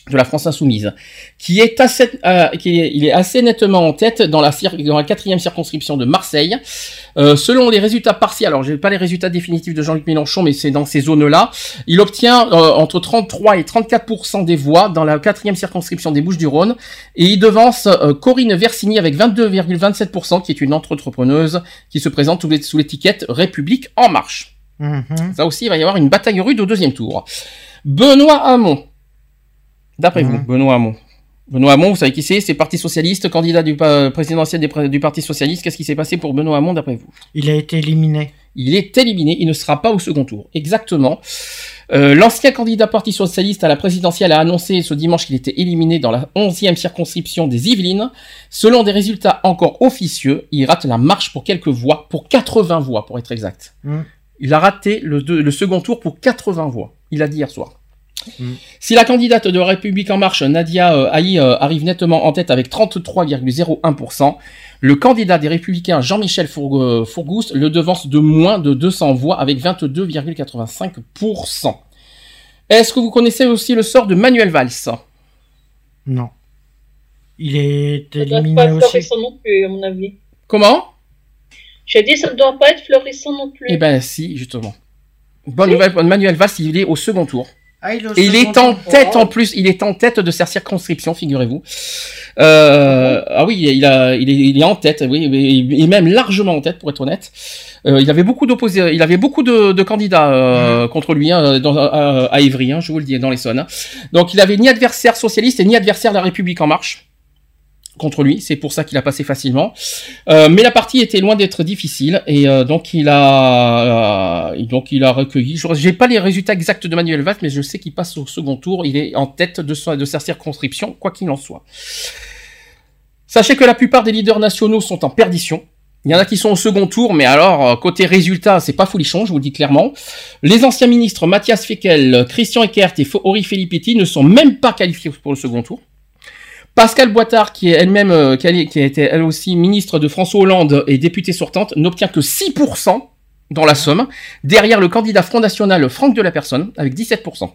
de la France Insoumise, qui est assez, euh, qui est, il est assez nettement en tête dans la, dans la quatrième circonscription de Marseille. Euh, selon les résultats partiels, alors j'ai pas les résultats définitifs de Jean-Luc Mélenchon, mais c'est dans ces zones-là, il obtient euh, entre 33 et 34% des voix dans la quatrième circonscription des Bouches-du-Rhône, et il devance euh, Corinne Versini avec 22,27% qui est une entrepreneuse qui se présente sous l'étiquette République en marche. Mhm. Ça aussi, il va y avoir une bataille rude au deuxième tour. Benoît Hamon. D'après vous, Mhm. Benoît Hamon. Benoît Hamon, vous savez qui c'est? C'est Parti Socialiste, candidat du présidentiel des du Parti Socialiste. Qu'est-ce qui s'est passé pour Benoît Hamon d'après vous? Il a été éliminé. Il est éliminé, il ne sera pas au second tour. Exactement. Euh, L'ancien candidat Parti Socialiste à la présidentielle a annoncé ce dimanche qu'il était éliminé dans la 11e circonscription des Yvelines. Selon des résultats encore officieux, il rate la marche pour quelques voix, pour 80 voix pour être exact. Mm. Il a raté le, deux- le second tour pour 80 voix. Il a dit hier soir. Mm. Si la candidate de République en marche, Nadia euh, Haï, euh, arrive nettement en tête avec 33,01%, le candidat des Républicains, Jean-Michel Fourg- euh, Fourgous, le devance de moins de 200 voix avec 22,85%. Est-ce que vous connaissez aussi le sort de Manuel Valls? Non. Il est Ça doit éliminé pas être aussi. florissant non plus, à mon avis. Comment? J'ai dit, ça ne doit pas être florissant non plus. Eh ben si, justement. Bonne nouvelle, Manuel Valls, il est au second tour. Ah, il est au Et il second est en tête en plus, il est en tête de sa circonscription, figurez-vous. Euh, ah oui, il, a, il, est, il est en tête, oui, et même largement en tête, pour être honnête. Euh, il avait beaucoup d'opposés, il avait beaucoup de, de candidats euh, contre lui hein, dans, à, à Évry, hein, je vous le dis, dans l'Essonne. hein. Donc il avait ni adversaire socialiste et ni adversaire de la République en marche contre lui, c'est pour ça qu'il a passé facilement. Euh, mais la partie était loin d'être difficile et euh, donc il a euh, donc il a recueilli. J'ai pas les résultats exacts de Manuel Valls, mais je sais qu'il passe au second tour. Il est en tête de sa, circonscription, quoi qu'il en soit. Sachez que la plupart des leaders nationaux sont en perdition. Il y en a qui sont au second tour, mais alors euh, côté résultat, c'est pas folichon, je vous le dis clairement. Les anciens ministres Mathias Feckel, Christian Eckert et Ori Filippetti ne sont même pas qualifiés pour le second tour. Pascal Boitard, qui est elle-même, euh, qui a qui a été elle aussi ministre de François Hollande et députée sortante, n'obtient que 6% dans la somme, derrière le candidat Front National Franck de la Personne, avec 17%.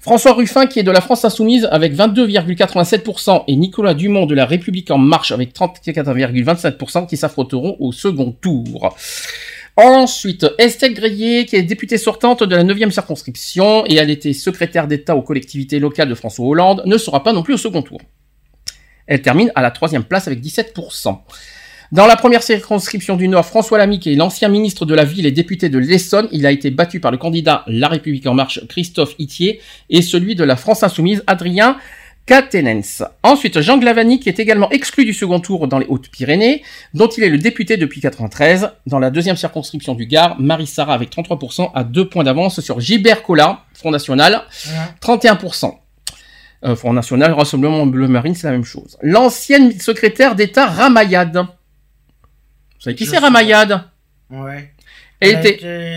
François Ruffin, qui est de la France Insoumise, avec 22,87%, et Nicolas Dumont de la République En Marche, avec 34,27%, qui s'affronteront au second tour. Ensuite, Estelle Grillé, qui est députée sortante de la 9e circonscription et elle était secrétaire d'État aux collectivités locales de François Hollande, ne sera pas non plus au second tour. Elle termine à la troisième place avec 17%. Dans la première circonscription du Nord, François Lamy, qui est l'ancien ministre de la Ville et député de l'Essonne, il a été battu par le candidat La République En Marche, Christophe Itier, et celui de la France Insoumise, Adrien Catenens. Ensuite, Jean Glavani, qui est également exclu du second tour dans les Hautes-Pyrénées, dont il est le député depuis 93. Dans la deuxième circonscription du Gard, Marie Sarah avec 33% à deux points d'avance sur Gilbert Collard, Front National, 31%. Euh, Front National, Rassemblement Bleu Marine, c'est la même chose. L'ancienne secrétaire d'État Ramayad. Vous savez qui c'est Ramayad? Ouais. Elle,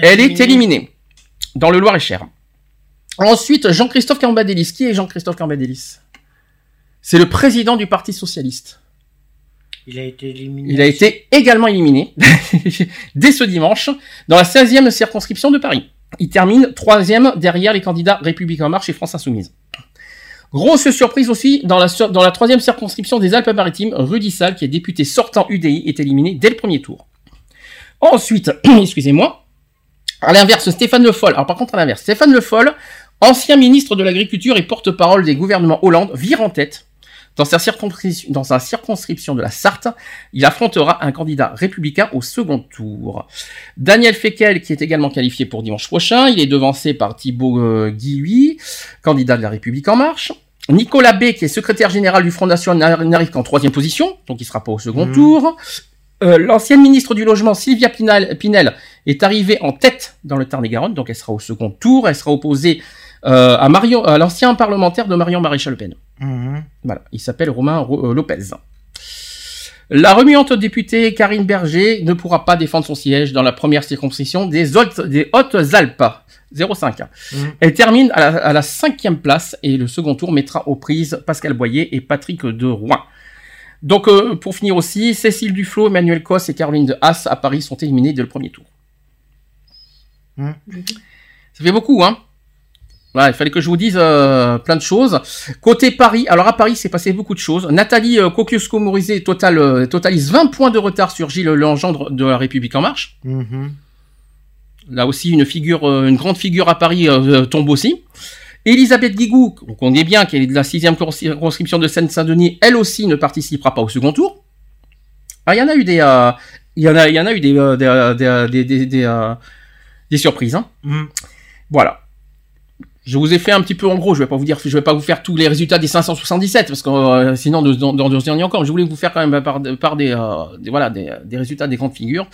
elle est éliminée dans le Loir-et-Cher. Ensuite, Jean-Christophe Cambadélis. Qui est Jean-Christophe Cambadélis? C'est le président du Parti Socialiste. Il a été éliminé. Il a été également éliminé dès ce dimanche dans la 16e circonscription de Paris. Il termine troisième derrière les candidats République En Marche et France Insoumise. Grosse surprise aussi dans la, sur- dans la troisième circonscription des Alpes-Maritimes, Rudy Sall, qui est député sortant UDI, est éliminé dès le premier tour. Ensuite, excusez-moi, à l'inverse, Stéphane Le Foll. Alors par contre, à l'inverse, Stéphane Le Foll, ancien ministre de l'Agriculture et porte-parole des gouvernements Hollande, vire en tête. Dans sa, circonscription, dans sa circonscription de la Sarthe, il affrontera un candidat républicain au second tour. Daniel Fekel, qui est également qualifié pour dimanche prochain, il est devancé par Thibaut euh, Guilhuy, candidat de la République en marche. Nicolas B, qui est secrétaire général du Front National, n'arrive qu'en troisième position, donc il sera pas au second Mhm. tour. Euh, L'ancienne ministre du Logement, Sylvia Pinel, est arrivée en tête dans le Tarn-et-Garonne, donc elle sera au second tour. Elle sera opposée euh, à, Marion, à l'ancien parlementaire de Marion Maréchal Le Pen. Mhm. Voilà, il s'appelle Romain Ro- euh, Lopez. La remuante députée Karine Berger ne pourra pas défendre son siège dans la première circonscription des Hautes, des Hautes-Alpes. 0,5. Mhm. Elle termine à la, à la cinquième place et le second tour mettra aux prises Pascal Boyer et Patrick de Rouen. Donc, euh, pour finir aussi, Cécile Duflo, Emmanuel Cos et Caroline de Haas à Paris sont éliminés dès le premier tour. Mhm. Ça fait beaucoup, hein voilà, il fallait que je vous dise euh, plein de choses. Côté Paris, alors à Paris, c'est passé beaucoup de choses. Nathalie euh, Kosciusko-Morizet total, euh, totalise 20 points de retard sur Gilles Legendre de la République En Marche. Mhm. Là aussi, une figure, euh, une grande figure à Paris euh, euh, tombe aussi. Elisabeth Guigou, qu'on connaît bien, qui est de la sixième circonscription de Seine-Saint-Denis, elle aussi ne participera pas au second tour. Ah, il y en a eu des, euh, il y en a, il y en a eu des, euh, des, des, des, surprises. Hein. Mhm. Voilà. Je vous ai fait un petit peu en gros. Je vais pas vous dire, je vais pas vous faire tous les résultats des 577 parce que euh, sinon dans deux derniers encore. Je voulais vous faire quand même par, par des, euh, des voilà des, des résultats des grandes figures.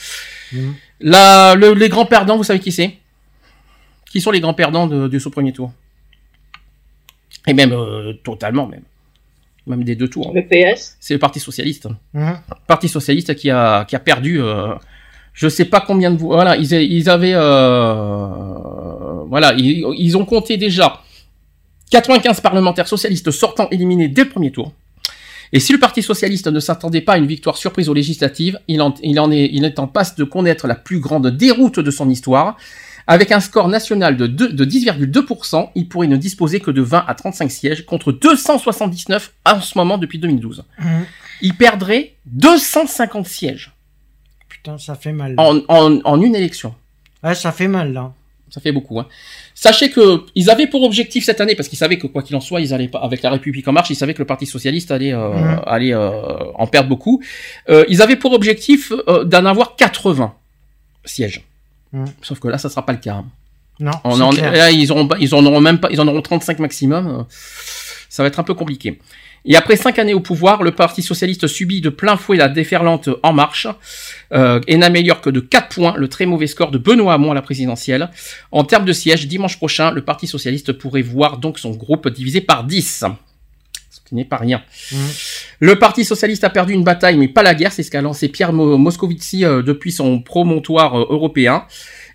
La, le- les grands perdants, vous savez qui c'est? Qui sont les grands perdants de, de ce premier tour? Et même euh, totalement même, même des deux tours. Le PS. C'est le Parti socialiste. Mhm. Parti socialiste qui a, qui a perdu, euh, je sais pas combien de voix. Voilà, ils, ils avaient, euh, voilà, ils, ils ont compté déjà 95 parlementaires socialistes sortant éliminés dès le premier tour. Et si le Parti socialiste ne s'attendait pas à une victoire surprise aux législatives, il en, il en est, il est en passe de connaître la plus grande déroute de son histoire. Avec un score national de, deux- de 10,2%, il pourrait ne disposer que de 20 à 35 sièges contre 279 en ce moment depuis 2012 Mhm. il perdrait 250 sièges Putain, ça fait mal. en, en, en une élection. Ouais, ça fait mal là. Ça fait beaucoup. Hein. Sachez que ils avaient pour objectif cette année, parce qu'ils savaient que quoi qu'il en soit, ils allaient pas avec la République en marche, ils savaient que le Parti socialiste allait euh, Mhm. allait euh, en perdre beaucoup. Euh, ils avaient pour objectif d'en avoir 80 sièges. Mhm. Sauf que là, ça sera pas le cas. hein. Non, On en, là, ils auront, pas- ils en auront même pas, ils en auront 35 maximum. Ça va être un peu compliqué. Et après cinq années au pouvoir, le Parti socialiste subit de plein fouet la déferlante En Marche euh, et n'améliore que de 4 points le très mauvais score de Benoît Hamon à la présidentielle. En termes de sièges, dimanche prochain, le Parti socialiste pourrait voir donc son groupe divisé par 10. Ce qui n'est pas rien. Mhm. Le Parti socialiste a perdu une bataille, mais pas la guerre. C'est ce qu'a lancé Pierre Mo- Moscovici euh, depuis son promontoire euh, européen.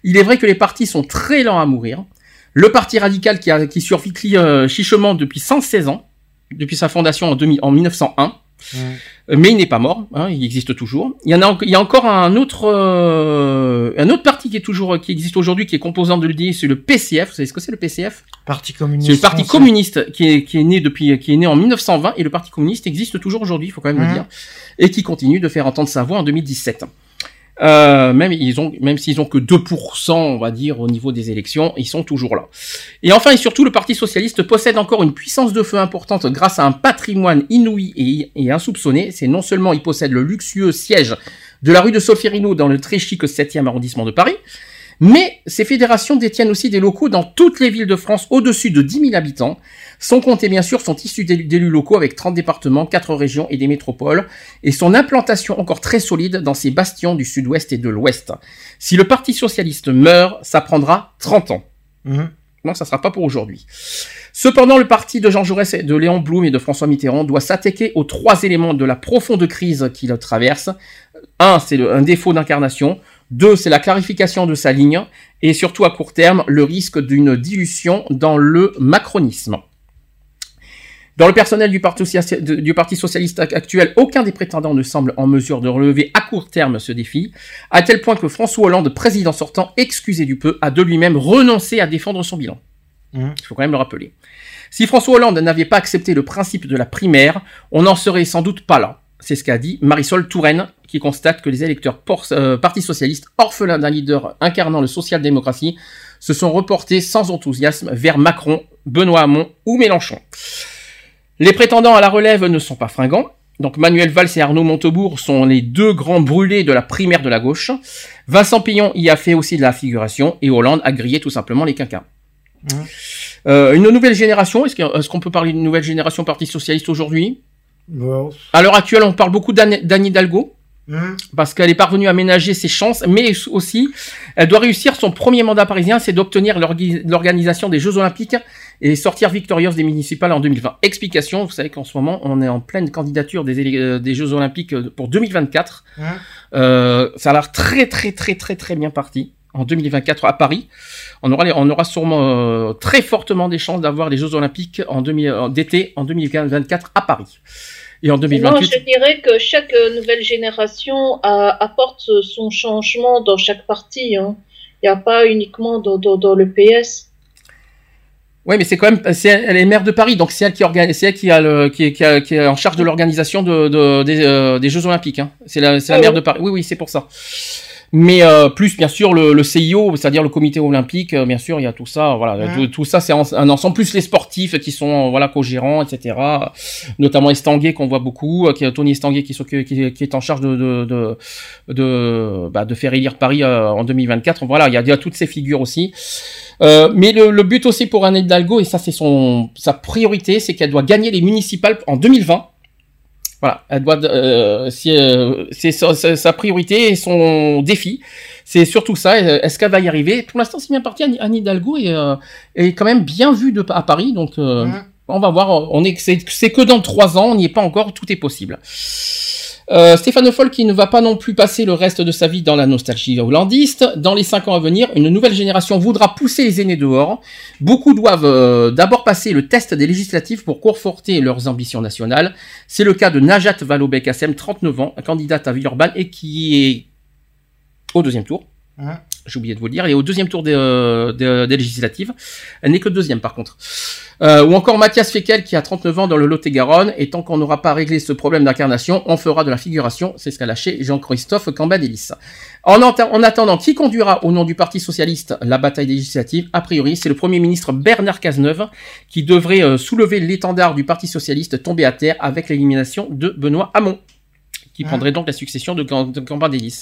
Il est vrai que les partis sont très lents à mourir. Le Parti radical qui, a, qui survit chichement depuis 116 ans, depuis sa fondation en, 2000 en 1901, Euh, mais il n'est pas mort, hein, il existe toujours. Il y en a, il y a encore un autre, euh, un autre parti qui est toujours, qui existe aujourd'hui, qui est composant de l'UDI, c'est le PCF. Vous savez ce que c'est le PCF Parti communiste. C'est le Parti français. communiste qui est, qui est né depuis, qui est né en 1920 et le Parti communiste existe toujours aujourd'hui, il faut quand même le dire, et qui continue de faire entendre sa voix en 2017. Euh, même ont, s'ils ont que 2%, on va dire, au niveau des élections, ils sont toujours là. Et enfin et surtout, le Parti socialiste possède encore une puissance de feu importante grâce à un patrimoine inouï et, et insoupçonné. C'est non seulement il possède le luxueux siège de la rue de Solferino dans le très chic 7e arrondissement de Paris, mais ces fédérations détiennent aussi des locaux dans toutes les villes de France au-dessus de 10 000 habitants. Son compte et bien sûr sont issus d'élus locaux avec 30 départements, 4 régions et des métropoles, et son implantation encore très solide dans ces bastions du sud-ouest et de l'ouest. Si le Parti socialiste meurt, ça prendra 30 ans. Mhm. Non, ça sera pas pour aujourd'hui. Cependant, le parti de Jean Jaurès, de Léon Blum et de François Mitterrand doit s'attaquer aux trois éléments de la profonde crise qu'il traverse. Un, c'est le- un défaut d'incarnation. Deux, c'est la clarification de sa ligne. Et surtout, à court terme, le risque d'une dilution dans le macronisme. Dans le personnel du Parti, du socialiste ac- actuel, aucun des prétendants ne semble en mesure de relever à court terme ce défi, à tel point que François Hollande, président sortant, excusé du peu, a de lui-même renoncé à défendre son bilan. Mhm. Il faut quand même le rappeler. Si François Hollande n'avait pas accepté le principe de la primaire, on n'en serait sans doute pas là. C'est ce qu'a dit Marisol Touraine, qui constate que les électeurs por- euh, Parti socialiste, orphelins d'un leader incarnant le social-démocratie, se sont reportés sans enthousiasme vers Macron, Benoît Hamon ou Mélenchon. Les prétendants à la relève ne sont pas fringants. Donc Manuel Valls et Arnaud Montebourg sont les deux grands brûlés de la primaire de la gauche. Vincent Pillon y a fait aussi de la figuration et Hollande a grillé tout simplement les quinquas. Mhm. Euh, une nouvelle génération, est-ce qu'on peut parler d'une nouvelle génération Parti Socialiste aujourd'hui? À l'heure actuelle, on parle beaucoup d'Anne Hidalgo, Mhm. parce qu'elle est parvenue à ménager ses chances, mais aussi, elle doit réussir son premier mandat parisien, c'est d'obtenir l'organisation des Jeux Olympiques et sortir victorieuse des municipales en 2020. Explication, vous savez qu'en ce moment, on est en pleine candidature des, euh, des Jeux Olympiques euh, pour 2024. Mhm. Euh, ça a l'air très très très très très bien parti en 2024 à Paris. On aura, les- on aura sûrement euh, très fortement des chances d'avoir les Jeux Olympiques en d'été en 2024 à Paris. Et en Non, 2028. je dirais que chaque nouvelle génération a- apporte son changement dans chaque parti. hein. Il n'y a pas uniquement dans, dans, dans le PS. Oui, mais c'est quand même, c'est, elle est maire de Paris, donc c'est elle qui organise, c'est elle qui a le, qui est, qui a- qui est en charge de l'organisation de, de- des, euh, des Jeux Olympiques. Hein. C'est la, c'est la Ah maire oui. de Paris. Oui, oui, c'est pour ça. Mais euh, plus bien sûr le, le CIO, c'est-à-dire le Comité olympique, euh, bien sûr, il y a tout ça. Voilà, tout, tout ça, c'est un ensemble. Plus les sportifs qui sont voilà co-gérants, etc. Notamment Estanguet qu'on voit beaucoup, euh, qui est Tony Estanguet qui, qui, qui est en charge de de de, de, bah, de faire élire Paris euh, en 2024. Voilà, il y a, il y a toutes ces figures aussi. Euh, mais le, le but aussi pour Anne Hidalgo, et ça c'est son sa priorité, c'est qu'elle doit gagner les municipales en 2020. Voilà, elle doit, euh, c'est euh, c'est sa, sa- priorité et son défi. C'est surtout ça. Euh, Est-ce qu'elle va y arriver? Pour l'instant, c'est bien parti. Anne, Hidalgo est, euh, est quand même bien vue de, à Paris, donc on va voir. On est, c'est que dans trois ans, on n'y est pas encore. Tout est possible. Euh, Stéphane Foll qui ne va pas non plus passer le reste de sa vie dans la nostalgie hollandiste. Dans les cinq ans à venir, une nouvelle génération voudra pousser les aînés dehors. Beaucoup doivent euh, d'abord passer le test des législatives pour conforter leurs ambitions nationales. C'est le cas de Najat Vallaud-Belkacem, 39 ans, candidate à Villeurbanne et qui est au deuxième tour. Mhm. J'ai oublié de vous le dire. Elle est au deuxième tour des, euh, des, des législatives. Elle n'est que deuxième par contre. Euh, ou encore Mathias Fekel qui a 39 ans dans le Lot-et-Garonne. Et tant qu'on n'aura pas réglé ce problème d'incarnation, on fera de la figuration. C'est ce qu'a lâché Jean-Christophe Cambadélis. En, attendant, qui conduira au nom du Parti Socialiste la bataille législative? A priori, c'est le Premier ministre Bernard Cazeneuve qui devrait euh, soulever l'étendard du Parti Socialiste tombé à terre avec l'élimination de Benoît Hamon, qui Ah. prendrait donc la succession de Cambadélis.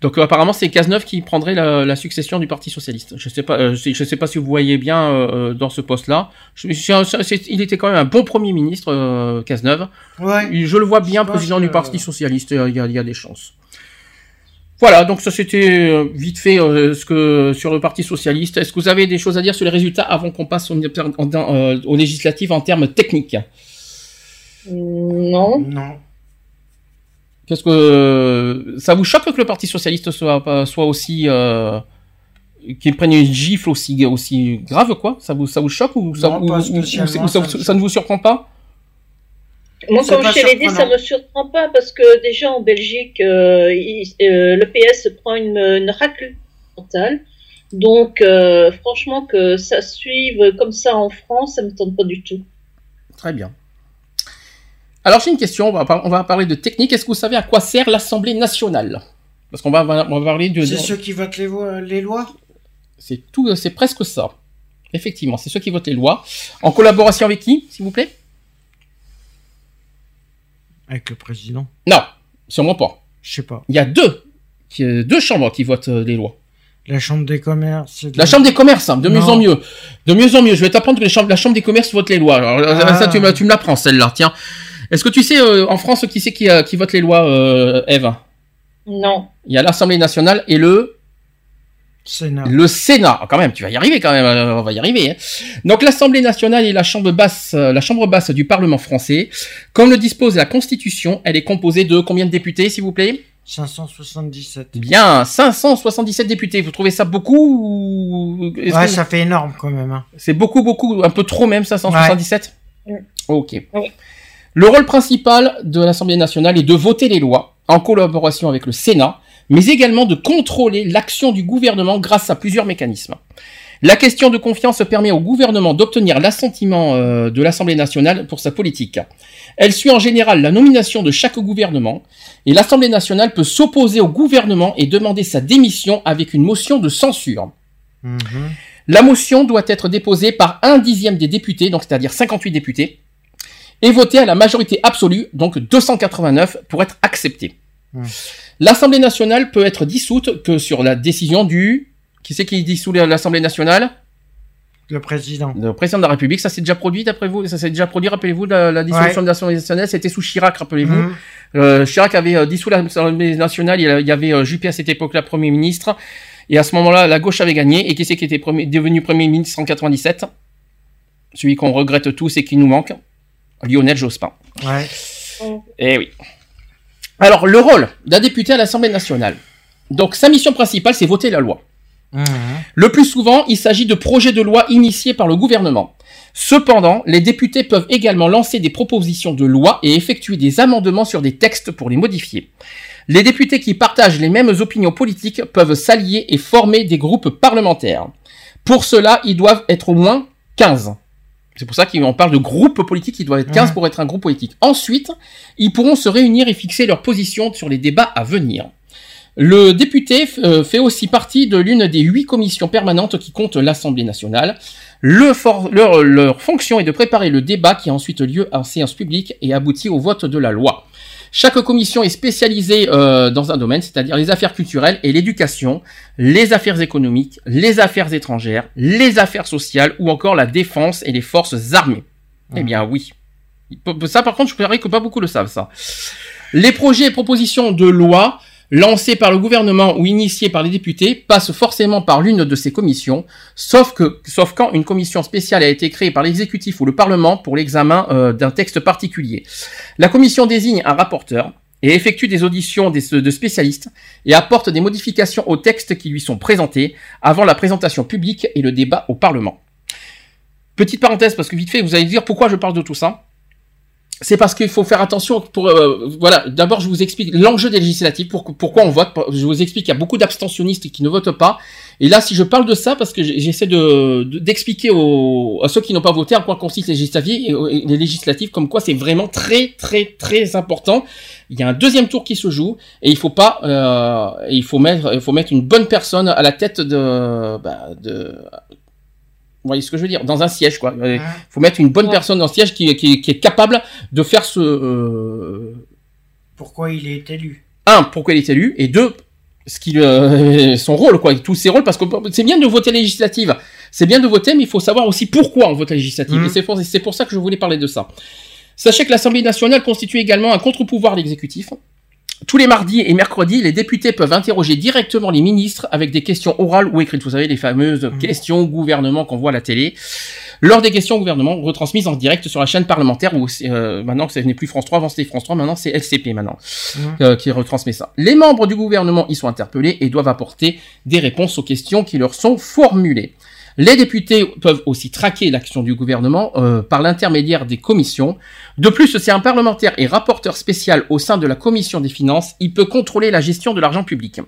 Donc euh, apparemment c'est Cazeneuve qui prendrait la, la succession du Parti socialiste. Je sais pas, euh, je sais pas si vous voyez bien euh, dans ce poste-là. Il était quand même un bon premier ministre euh, Cazeneuve. Ouais. Je le vois bien président du Parti socialiste. Il y a, il y a des chances. Voilà, donc ça c'était vite fait euh, ce que sur le Parti socialiste. Est-ce que vous avez des choses à dire sur les résultats avant qu'on passe au, en- euh, aux législatives en termes techniques? Non. Non. Qu'est-ce que ça vous choque que le Parti socialiste soit aussi euh, qu'il prenne une gifle aussi aussi grave quoi? Ça vous ça vous choque ou ça, Non, ou- pas ou- ou- ou- spécialement, ça, ça me ça ne vous surprend pas? Moi, comme je te l'ai dit, ça me surprend pas parce que déjà en Belgique, euh, il- euh, le PS prend une, une raclée mentale. Donc, euh, franchement, que ça suive comme ça en France, ça me tente pas du tout. Très bien. Alors j'ai une question. On va, par- on va parler de technique. Est-ce que vous savez à quoi sert l'Assemblée nationale? Parce qu'on va, on va parler de. C'est ceux qui votent les, lois? C'est tout, c'est presque ça. Effectivement, c'est ceux qui votent les lois. En collaboration avec qui, s'il vous plaît? Avec le président. Non, sûrement pas. Je sais pas. Il y a deux, qui- euh, deux chambres qui votent euh, les lois. La chambre des commerces. de La chambre des commerces, hein, de mieux en mieux. De mieux en mieux. Je vais t'apprendre que les chambres, la chambre des commerces vote les lois. Alors, euh, Ah. ça, tu, me- tu me l'apprends, celle-là. Tiens. Est-ce que tu sais, euh, en France, qui c'est qui, euh, qui vote les lois, euh, Eve? Non. Il y a l'Assemblée nationale et le Sénat. Le Sénat, Ah, quand même, tu vas y arriver quand même, euh, on va y arriver. hein. Donc l'Assemblée nationale est la chambre basse, euh, la chambre basse du Parlement français. Comme le dispose la Constitution, elle est composée de combien de députés, s'il vous plaît? 577. Bien, 577 députés. Vous trouvez ça beaucoup ou Ouais, que- ça fait énorme quand même. Hein. C'est beaucoup, beaucoup, un peu trop même, 577 Ouais. Ok. Ouais. Le rôle principal de l'Assemblée nationale est de voter les lois en collaboration avec le Sénat, mais également de contrôler l'action du gouvernement grâce à plusieurs mécanismes. La question de confiance permet au gouvernement d'obtenir l'assentiment euh, de l'Assemblée nationale pour sa politique. Elle suit en général la nomination de chaque gouvernement et l'Assemblée nationale peut s'opposer au gouvernement et demander sa démission avec une motion de censure. Mhm. La motion doit être déposée par un dixième des députés, donc c'est-à-dire 58 députés, et votée à la majorité absolue, donc 289, pour être acceptée. Hmm. L'Assemblée nationale peut être dissoute que sur la décision du... Qui c'est qui dissout l'Assemblée nationale? Le président. Le président de la République. Ça s'est déjà produit, d'après vous? Ça s'est déjà produit, rappelez-vous, la, la dissolution Ouais. de l'Assemblée nationale? C'était sous Chirac, rappelez-vous. Mhm. Euh, Chirac avait euh, dissous l'Assemblée nationale, il y a- il y avait euh, Juppé à cette époque-là Premier ministre, et à ce moment-là, la gauche avait gagné, et qui c'est qui était premier- devenu Premier ministre en 97 Celui qu'on regrette tous et qui nous manque, Lionel Jospin. Ouais. Eh oui. Alors, le rôle d'un député à l'Assemblée nationale. Donc, sa mission principale, c'est voter la loi. Mhm. Le plus souvent, il s'agit de projets de loi initiés par le gouvernement. Cependant, les députés peuvent également lancer des propositions de loi et effectuer des amendements sur des textes pour les modifier. Les députés qui partagent les mêmes opinions politiques peuvent s'allier et former des groupes parlementaires. Pour cela, ils doivent être au moins 15. C'est pour ça qu'on parle de groupe politique, il doit être 15 Ouais. pour être un groupe politique. Ensuite, ils pourront se réunir et fixer leur position sur les débats à venir. Le député euh, fait aussi partie de l'une des huit commissions permanentes qui comptent l'Assemblée nationale. Le for- leur, leur fonction est de préparer le débat qui a ensuite lieu en séance publique et aboutit au vote de la loi. Chaque commission est spécialisée euh, dans un domaine, c'est-à-dire les affaires culturelles et l'éducation, les affaires économiques, les affaires étrangères, les affaires sociales ou encore la défense et les forces armées. Eh bien oui. Ça par contre, je parie que pas beaucoup le savent ça. Les projets et propositions de loi lancés par le gouvernement ou initiés par les députés passent forcément par l'une de ces commissions, sauf que, sauf quand une commission spéciale a été créée par l'exécutif ou le parlement pour l'examen euh, d'un texte particulier. La commission désigne un rapporteur et effectue des auditions de spécialistes et apporte des modifications aux textes qui lui sont présentés avant la présentation publique et le débat au parlement. Petite parenthèse parce que vite fait, vous allez dire pourquoi je parle de tout ça c'est parce qu'il faut faire attention euh, voilà d'abord je vous explique l'enjeu des législatives pour, pourquoi on vote je vous explique qu'il y a beaucoup d'abstentionnistes qui ne votent pas. Et là si je parle de ça parce que j'essaie de de- d'expliquer à ceux qui n'ont pas voté à quoi consistent les législatives comme quoi c'est vraiment très très très important. Il y a un deuxième tour qui se joue et il faut pas euh, il faut mettre une bonne personne à la tête de bah, de vous voyez ce que je veux dire? Dans un siège quoi. Il Ouais. faut mettre une bonne Ouais. personne dans le siège qui, qui, qui est capable de faire ce euh, Pourquoi il est élu? un pourquoi il est élu et deux ce qu'il euh, son rôle quoi. Tous ses rôles parce que c'est bien de voter législative. C'est bien de voter mais il faut savoir aussi pourquoi on vote législative. Mhm. et c'est pour c'est pour ça que je voulais parler de ça. Sachez que l'Assemblée nationale constitue également un contre-pouvoir à l'exécutif tous les mardis et mercredis, les députés peuvent interroger directement les ministres avec des questions orales ou écrites. Vous savez, les fameuses Mhm. questions au gouvernement qu'on voit à la télé. Lors des questions au gouvernement, retransmises en direct sur la chaîne parlementaire, ou euh, maintenant que ça n'est plus France 3, avant c'était France 3, maintenant c'est LCP maintenant, Mhm. euh, qui retransmet ça. Les membres du gouvernement y sont interpellés et doivent apporter des réponses aux questions qui leur sont formulées. Les députés peuvent aussi traquer l'action du gouvernement euh, par l'intermédiaire des commissions. De plus, si un parlementaire est rapporteur spécial au sein de la commission des finances, il peut contrôler la gestion de l'argent public.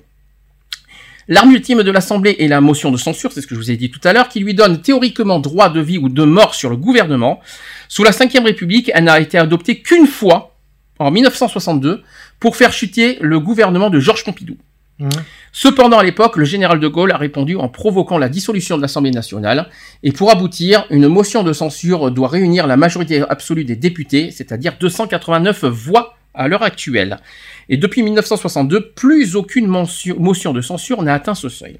L'arme ultime de l'Assemblée est la motion de censure, c'est ce que je vous ai dit tout à l'heure, qui lui donne théoriquement droit de vie ou de mort sur le gouvernement. Sous la Ve République, elle n'a été adoptée qu'une fois, en 1962, pour faire chuter le gouvernement de Georges Pompidou. Cependant, à l'époque, le général de Gaulle a répondu en provoquant la dissolution de l'Assemblée nationale. Et pour aboutir, une motion de censure doit réunir la majorité absolue des députés, c'est-à-dire 289 voix à l'heure actuelle. Et depuis 1962, plus aucune motion de censure n'a atteint ce seuil.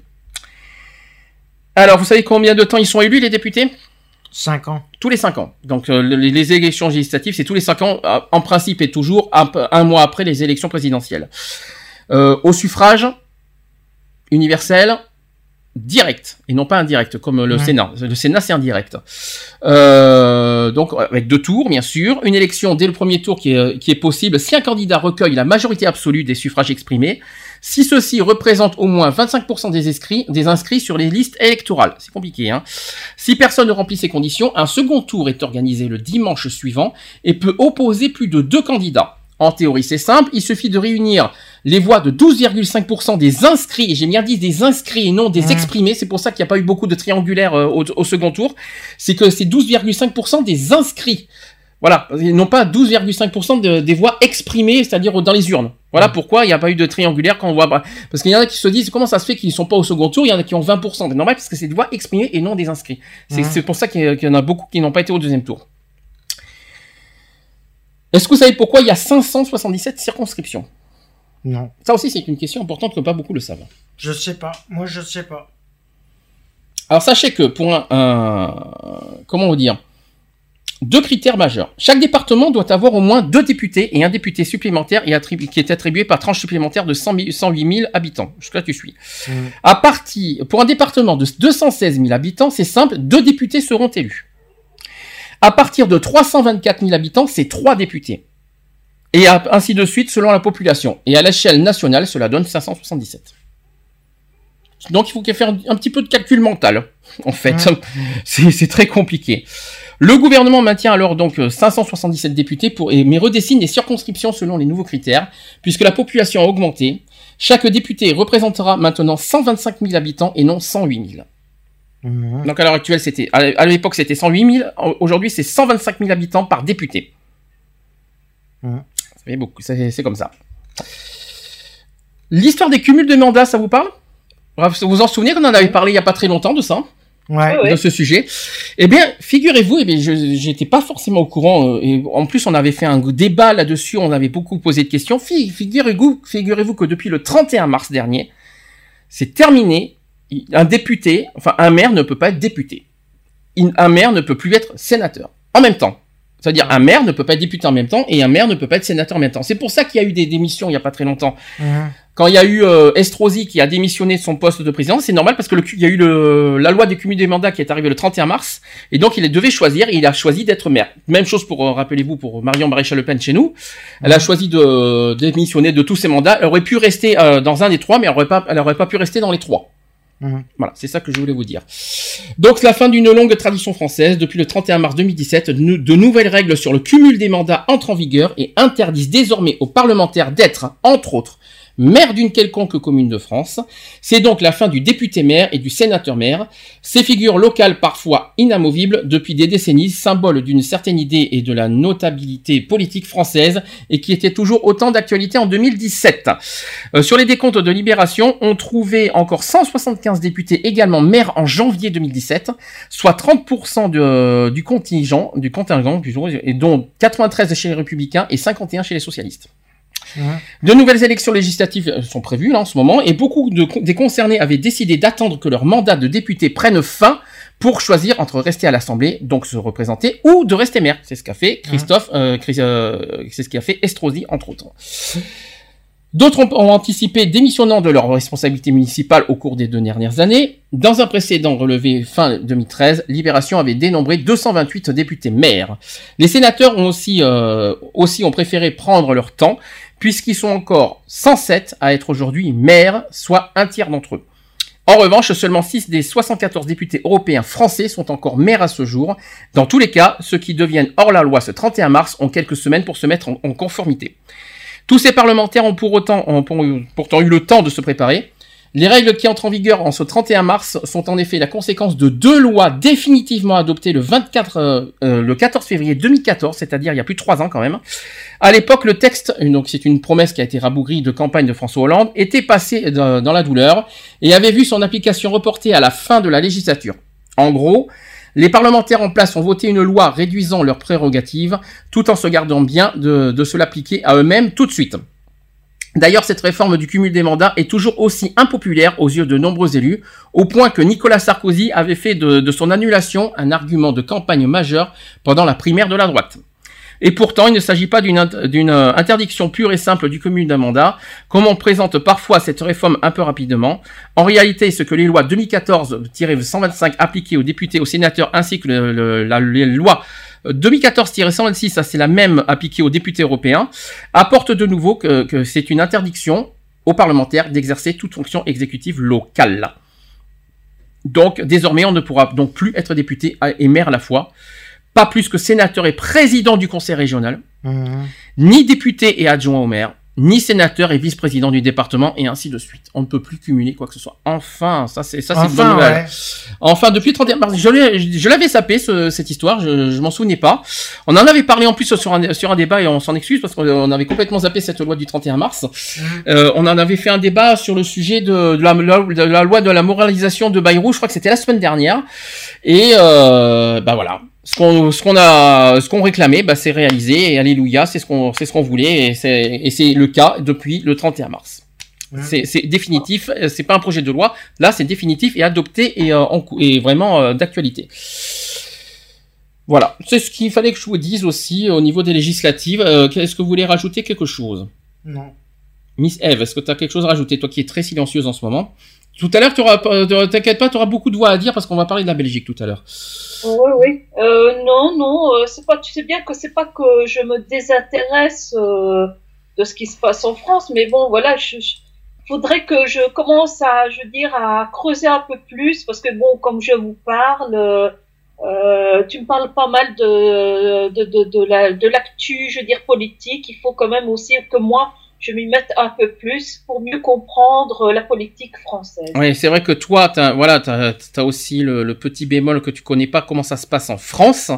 Alors, vous savez combien de temps ils sont élus, les députés? 5 ans. tous les 5 ans. Donc euh, les, les élections législatives, c'est tous les 5 ans, en principe et toujours un mois après les élections présidentielles. Euh, au suffrage universel, direct, et non pas indirect, comme le Ouais. Sénat. Le Sénat, c'est indirect. Euh, donc avec deux tours, bien sûr. Une élection dès le premier tour qui est, qui est possible si un candidat recueille la majorité absolue des suffrages exprimés, si ceux-ci représentent au moins 25% des inscrits, des inscrits sur les listes électorales. C'est compliqué, hein. Si personne ne remplit ces conditions, un second tour est organisé le dimanche suivant et peut opposer plus de deux candidats. En théorie, c'est simple, il suffit de réunir les voix de 12,5% des inscrits, et j'ai bien dit des inscrits et non des exprimés, c'est pour ça qu'il n'y a pas eu beaucoup de triangulaires euh, au, au second tour, c'est que c'est 12,5% des inscrits. Voilà, et non pas 12,5% de- des voix exprimées, c'est-à-dire dans les urnes. Voilà pourquoi il n'y a pas eu de triangulaire quand on voit... Parce qu'il y en a qui se disent comment ça se fait qu'ils ne sont pas au second tour, il y en a qui ont 20%. C'est normal parce que c'est des voix exprimées et non des inscrits. C'est pour ça qu'il y a- qu'il y en a beaucoup qui n'ont pas été au deuxième tour. Est-ce que vous savez pourquoi il y a 577 circonscriptions? Non. Ça aussi, c'est une question importante que pas beaucoup le savent. Je sais pas. Moi, je sais pas. Alors sachez que pour un, un- comment vous dire deux critères majeurs. Chaque département doit avoir au moins deux députés et un député supplémentaire et attribu- qui est attribué par tranche supplémentaire de 100 000 108 000 habitants. Jusque là, tu suis. Mhm. À partir, pour un département de 216 000 habitants, c'est simple, deux députés seront élus. À partir de 324 000 habitants, c'est trois députés. Et ainsi de suite selon la population. Et à l'échelle nationale, cela donne 577. Donc il faut faire un petit peu de calcul mental, en fait. Ouais. C'est très compliqué. Le gouvernement maintient alors donc euh, 577 députés pour, mais redessine les circonscriptions selon les nouveaux critères, puisque la population a augmenté. Chaque député représentera maintenant 125 000 habitants et non 108 000. Mhm. Donc à l'heure actuelle, c'était à l'époque c'était 108 000. Aujourd'hui, c'est 125 000 habitants par député. Beaucoup. C'est comme ça. L'histoire des cumuls de mandats, ça vous parle? Vous vous en souvenez qu'on en avait parlé il y a pas très longtemps de ça Ouais. De ce sujet. Eh bien, figurez-vous, eh bien, je j'étais pas forcément au courant. euh, et en plus, on avait fait un débat là-dessus. On avait beaucoup posé de questions. Fi- Figurez-vous, figurez-vous que depuis le 31 mars dernier, c'est terminé. Un député, enfin un maire ne peut pas être député. Un maire ne peut plus être sénateur en même temps. C'est-à-dire un maire ne peut pas être député en même temps et un maire ne peut pas être sénateur en même temps. C'est pour ça qu'il y a eu des démissions il y a pas très longtemps. Mhm. Quand il y a eu euh, Estrosi qui a démissionné de son poste de président, c'est normal parce que le, il y a eu le, la loi des cumul des mandats qui est arrivée le 31 mars, et donc il devait choisir, et il a choisi d'être maire. Même chose pour, euh, rappelez-vous, pour Marion Maréchal Le Pen chez nous. Elle a choisi de démissionner de tous ses mandats. Elle aurait pu rester euh, dans un des trois, mais elle aurait pas, elle aurait pas pu rester dans les trois. Mhm. Voilà, c'est ça que je voulais vous dire. Donc la fin d'une longue tradition française, depuis le 31 mars 2017, de de nouvelles règles sur le cumul des mandats entrent en vigueur et interdisent désormais aux parlementaires d'être, entre autres, maire d'une quelconque commune de France. C'est donc la fin du député-maire et du sénateur-maire. Ces figures locales parfois inamovibles depuis des décennies, symboles d'une certaine idée et de la notabilité politique française et qui étaient toujours autant d'actualité en 2017. Euh, sur les décomptes de Libération, on trouvait encore 175 députés également maires en janvier 2017, soit 30% de- du contingent, du contingent, et dont 93 chez les Républicains et 51 chez les socialistes. De nouvelles élections législatives euh, sont prévues là en ce moment et beaucoup de, des concernés avaient décidé d'attendre que leur mandat de député prenne fin pour choisir entre rester à l'Assemblée, donc se représenter, ou de rester maire. C'est ce qu'a fait Christophe, euh, Chris- euh, c'est ce qu'a fait Estrosi entre autres. D'autres ont, ont anticipé démissionnant de leurs responsabilités municipales au cours des deux dernières années. Dans un précédent relevé fin 2013, Libération avait dénombré 228 députés maires. Les sénateurs ont aussi, euh, aussi ont préféré prendre leur temps, puisqu'ils sont encore 107 à être aujourd'hui maires, soit un tiers d'entre eux. En revanche, seulement 6 des 74 députés européens français sont encore maires à ce jour. Dans tous les cas, ceux qui deviennent hors la loi ce 31 mars ont quelques semaines pour se mettre en, conformité. Tous ces parlementaires ont pour autant ont pour- pourtant eu le temps de se préparer. Les règles qui entrent en vigueur en ce 31 mars sont en effet la conséquence de deux lois définitivement adoptées le 24, euh, euh, le 14 février 2014, c'est-à-dire il y a plus de trois ans quand même. À l'époque, le texte, donc c'est une promesse qui a été rabougrie de campagne de François Hollande, était passé dans, la douleur et avait vu son application reportée à la fin de la législature. En gros, les parlementaires en place ont voté une loi réduisant leurs prérogatives, tout en se gardant bien de, de se l'appliquer à eux-mêmes tout de suite. D'ailleurs, cette réforme du cumul des mandats est toujours aussi impopulaire aux yeux de nombreux élus, au point que Nicolas Sarkozy avait fait de, son annulation un argument de campagne majeur pendant la primaire de la droite. Et pourtant, il ne s'agit pas d'une euh, interdiction pure et simple du cumul d'un mandat, comme on présente parfois cette réforme un peu rapidement. En réalité, ce que les lois 2014-125 appliquées aux députés, aux sénateurs, ainsi que la, les lois 2014-126, ça c'est la même appliquée aux députés européens, apporte de nouveau que, que c'est une interdiction aux parlementaires d'exercer toute fonction exécutive locale. Donc désormais on ne pourra donc plus être député et maire à la fois, pas plus que sénateur et président du conseil régional, Mhm. ni député et adjoint au maire, ni sénateur et vice-président du département, et ainsi de suite. On ne peut plus cumuler quoi que ce soit. Enfin, ça c'est ça c'est une bonne Enfin, ouais. Enfin, depuis le 31 mars, je l'avais sapé ce- cette histoire, je, je m'en souvenais pas. On en avait parlé en plus sur un, sur un débat et on s'en excuse parce qu'on on avait complètement zappé cette loi du 31 mars. Euh, on en avait fait un débat sur le sujet de, de la, de la loi de la moralisation de Bayrou, je crois que c'était la semaine dernière. Et euh, bah voilà, ce qu'on ce qu'on a ce qu'on réclamait, bah c'est réalisé et alléluia, c'est ce qu'on c'est ce qu'on voulait et c'est et c'est le cas depuis le 31 mars. C'est c'est définitif, euh, c'est pas un projet de loi. Là, c'est définitif et adopté et, euh, en et vraiment euh, d'actualité. Voilà, c'est ce qu'il fallait que je vous dise aussi au niveau des législatives. Euh, Est-ce que vous voulez rajouter quelque chose? Non. Miss Eve, est-ce que tu as quelque chose à rajouter, toi qui es très silencieuse en ce moment Tout à l'heure, t'inquiète pas, tu auras beaucoup de voix à dire parce qu'on va parler de la Belgique tout à l'heure. Oui, oui. Euh, non, non, euh, c'est pas. Tu sais bien que c'est pas que je me désintéresse euh, de ce qui se passe en France, mais bon, voilà, je, faudrait que je commence à, je dire, à creuser un peu plus, parce que bon, comme je vous parle, tu me parles pas mal de de de, de l'actu, je veux dire politique. Il faut quand même aussi que moi je m'y mette un peu plus pour mieux comprendre la politique française. Oui, c'est vrai que toi, voilà, t'as, as aussi le, le petit bémol que tu connais pas comment ça se passe en France.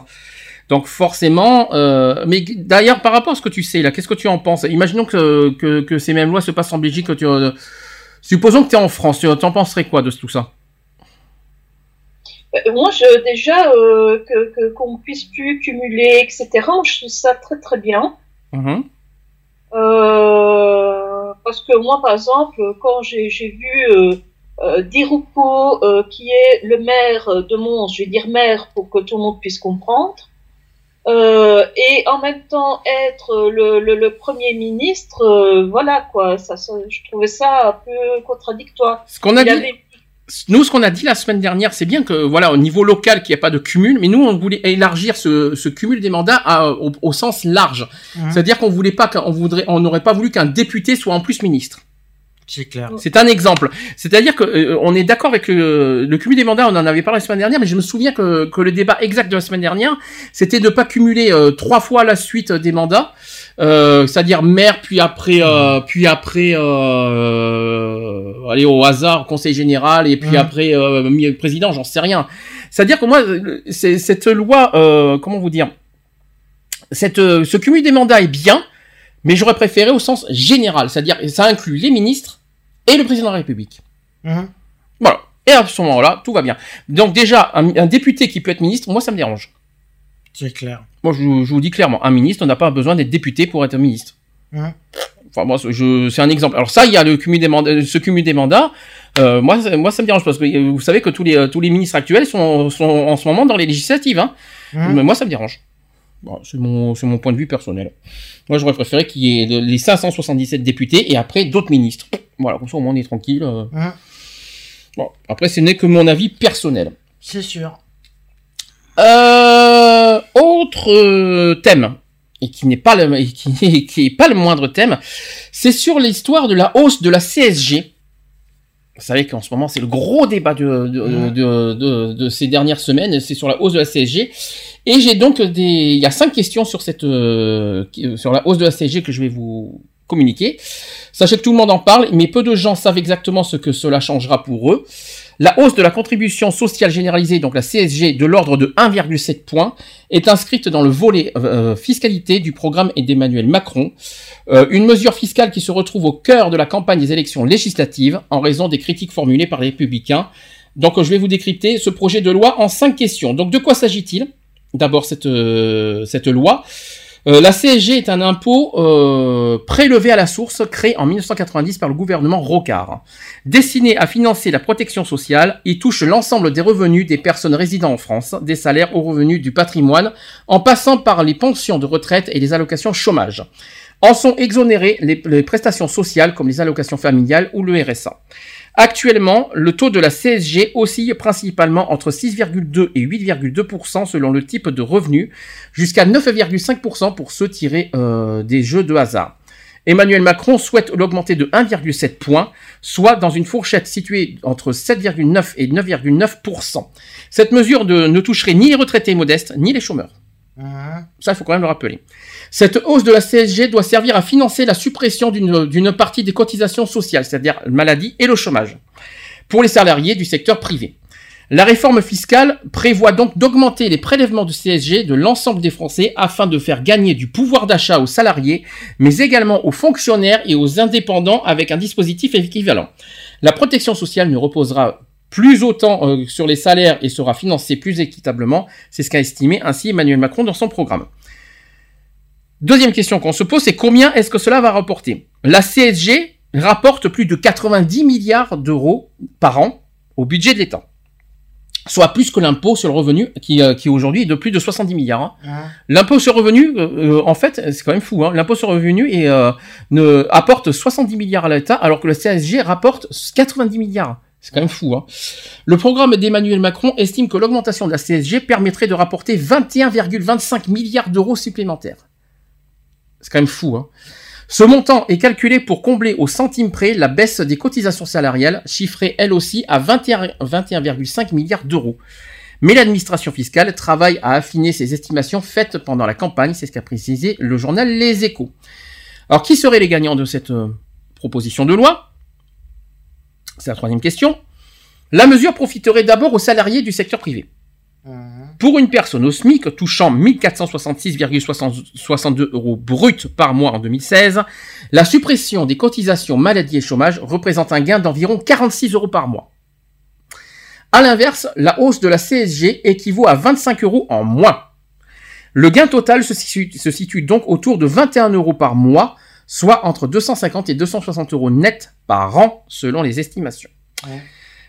Donc forcément, euh, mais d'ailleurs par rapport à ce que tu sais là, qu'est-ce que tu en penses? Imaginons que, que, que ces mêmes lois se passent en Belgique. Que tu, euh, supposons que tu es en France, tu en penserais quoi de tout ça? Euh, Moi, je, déjà, euh, que que- qu'on puisse plus cumuler, etc., je trouve ça très très bien. Mhm. Euh, parce que moi, par exemple, quand j'ai j'ai vu euh, euh, euh, qui est le maire de Mons, je vais dire maire pour que tout le monde puisse comprendre, euh, et en même temps être le, le, le premier ministre, euh, voilà quoi, ça, ça, je trouvais ça un peu contradictoire. Ce qu'on a dit, avait- nous, ce qu'on a dit la semaine dernière, c'est bien que, voilà, au niveau local, qu'il n'y a pas de cumul, mais nous, on voulait élargir ce, ce cumul des mandats à- au, au sens large. Mhm. C'est-à-dire qu'on voulait pas qu'on voudrait, on n'aurait pas voulu qu'un député soit en plus ministre. C'est clair. C'est un exemple. C'est-à-dire que euh, on est d'accord avec le, le cumul des mandats. On en avait parlé la semaine dernière, mais je me souviens que, que le débat exact de la semaine dernière, c'était de pas cumuler euh, trois fois la suite des mandats, euh, c'est-à-dire maire, puis après, euh, puis après, euh, aller au hasard, conseil général, et puis Mhm. après euh, président, j'en sais rien. C'est-à-dire que moi, cette loi, euh, comment vous dire, cette, ce cumul des mandats est bien, mais j'aurais préféré au sens général, c'est-à-dire ça inclut les ministres et le président de la République. Mhm. Voilà. Et à ce moment-là, tout va bien. Donc déjà, un, un député qui peut être ministre, moi ça me dérange. C'est clair. Moi je, vous- je vous dis clairement, un ministre n'a pas besoin d'être député pour être ministre. Mhm. Enfin moi, c'est un exemple. Alors ça, il y a le cumul des mandats, ce cumul des mandats. Euh, moi, ça- moi ça me dérange parce que euh, vous savez que tous les euh, tous les ministres actuels sont, sont en ce moment dans les législatives. Hein. Mhm. Mais moi ça me dérange. Bon, c'est mon c'est mon point de vue personnel. Moi j'aurais préféré qu'il y ait de- les 577 députés et après d'autres ministres. Voilà, comme ça au moins on est tranquille. euh. Mhm. Bon, après ce n'est que mon avis personnel. C'est sûr. Euh, autre euh, thème et qui n'est pas le qui, qui est pas le moindre thème, c'est sur l'histoire de la hausse de la CSG. Vous savez qu'en ce moment c'est le gros débat de de, Mhm. de, ces dernières semaines, c'est sur la hausse de la CSG. Et j'ai donc des, il y a cinq questions sur cette euh, qui- sur la hausse de la CSG que je vais vous communiqué. Sachez que tout le monde en parle, mais peu de gens savent exactement ce que cela changera pour eux. La hausse de la contribution sociale généralisée, donc la CSG, de l'ordre de 1,7 points, est inscrite dans le volet euh, fiscalité du programme d'Emmanuel Macron. Euh, une mesure fiscale qui se retrouve au cœur de la campagne des élections législatives en raison des critiques formulées par les républicains. Donc je vais vous décrypter ce projet de loi en cinq questions. Donc de quoi s'agit-il? D'abord euh, cette loi. Euh, la CSG est un impôt euh, prélevé à la source créé en 1990 par le gouvernement Rocard. Destiné à financer la protection sociale, il touche l'ensemble des revenus des personnes résidant en France, des salaires aux revenus du patrimoine, en passant par les pensions de retraite et les allocations chômage. En sont exonérées les, les prestations sociales comme les allocations familiales ou le RSA. Actuellement, le taux de la CSG oscille principalement entre 6,2 et 8,2% selon le type de revenu, jusqu'à 9,5% pour ceux tirés euh, des jeux de hasard. Emmanuel Macron souhaite l'augmenter de 1,7 points, soit dans une fourchette située entre 7,9 et 9,9%. Cette mesure de, ne toucherait ni les retraités modestes, ni les chômeurs. Ça, il faut quand même le rappeler. Cette hausse de la CSG doit servir à financer la suppression d'une partie des cotisations sociales, c'est-à-dire maladie et le chômage, pour les salariés du secteur privé. La réforme fiscale prévoit donc d'augmenter les prélèvements de CSG de l'ensemble des Français afin de faire gagner du pouvoir d'achat aux salariés, mais également aux fonctionnaires et aux indépendants avec un dispositif équivalent. La protection sociale ne reposera plus autant euh, sur les salaires et sera financée plus équitablement. C'est ce qu'a estimé ainsi Emmanuel Macron dans son programme. Deuxième question qu'on se pose, c'est combien est-ce que cela va rapporter? La CSG rapporte plus de 90 milliards d'euros par an au budget de l'État. Soit plus que l'impôt sur le revenu, qui, euh, qui aujourd'hui est de plus de 70 milliards. hein. L'impôt sur le revenu, euh, euh, en fait, c'est quand même fou. Hein. L'impôt sur le revenu est, euh, ne, apporte 70 milliards à l'État, alors que le CSG rapporte 90 milliards. C'est quand même fou. Hein. Le programme d'Emmanuel Macron estime que l'augmentation de la CSG permettrait de rapporter 21,25 milliards d'euros supplémentaires. C'est quand même fou. Hein. Ce montant est calculé pour combler au centime près la baisse des cotisations salariales, chiffrée elle aussi à 21 21,5 milliards d'euros. Mais l'administration fiscale travaille à affiner ces estimations faites pendant la campagne, c'est ce qu'a précisé le journal Les Échos. Alors qui seraient les gagnants de cette euh, proposition de loi? C'est la troisième question. La mesure profiterait d'abord aux salariés du secteur privé. Pour une personne au SMIC touchant 1466,62 euros brut par mois en 2016, la suppression des cotisations maladie et chômage représente un gain d'environ 46 euros par mois. À l'inverse, la hausse de la CSG équivaut à 25 euros en moins. Le gain total se situe, se situe donc autour de 21 euros par mois, soit entre 250 et 260 euros net par an selon les estimations.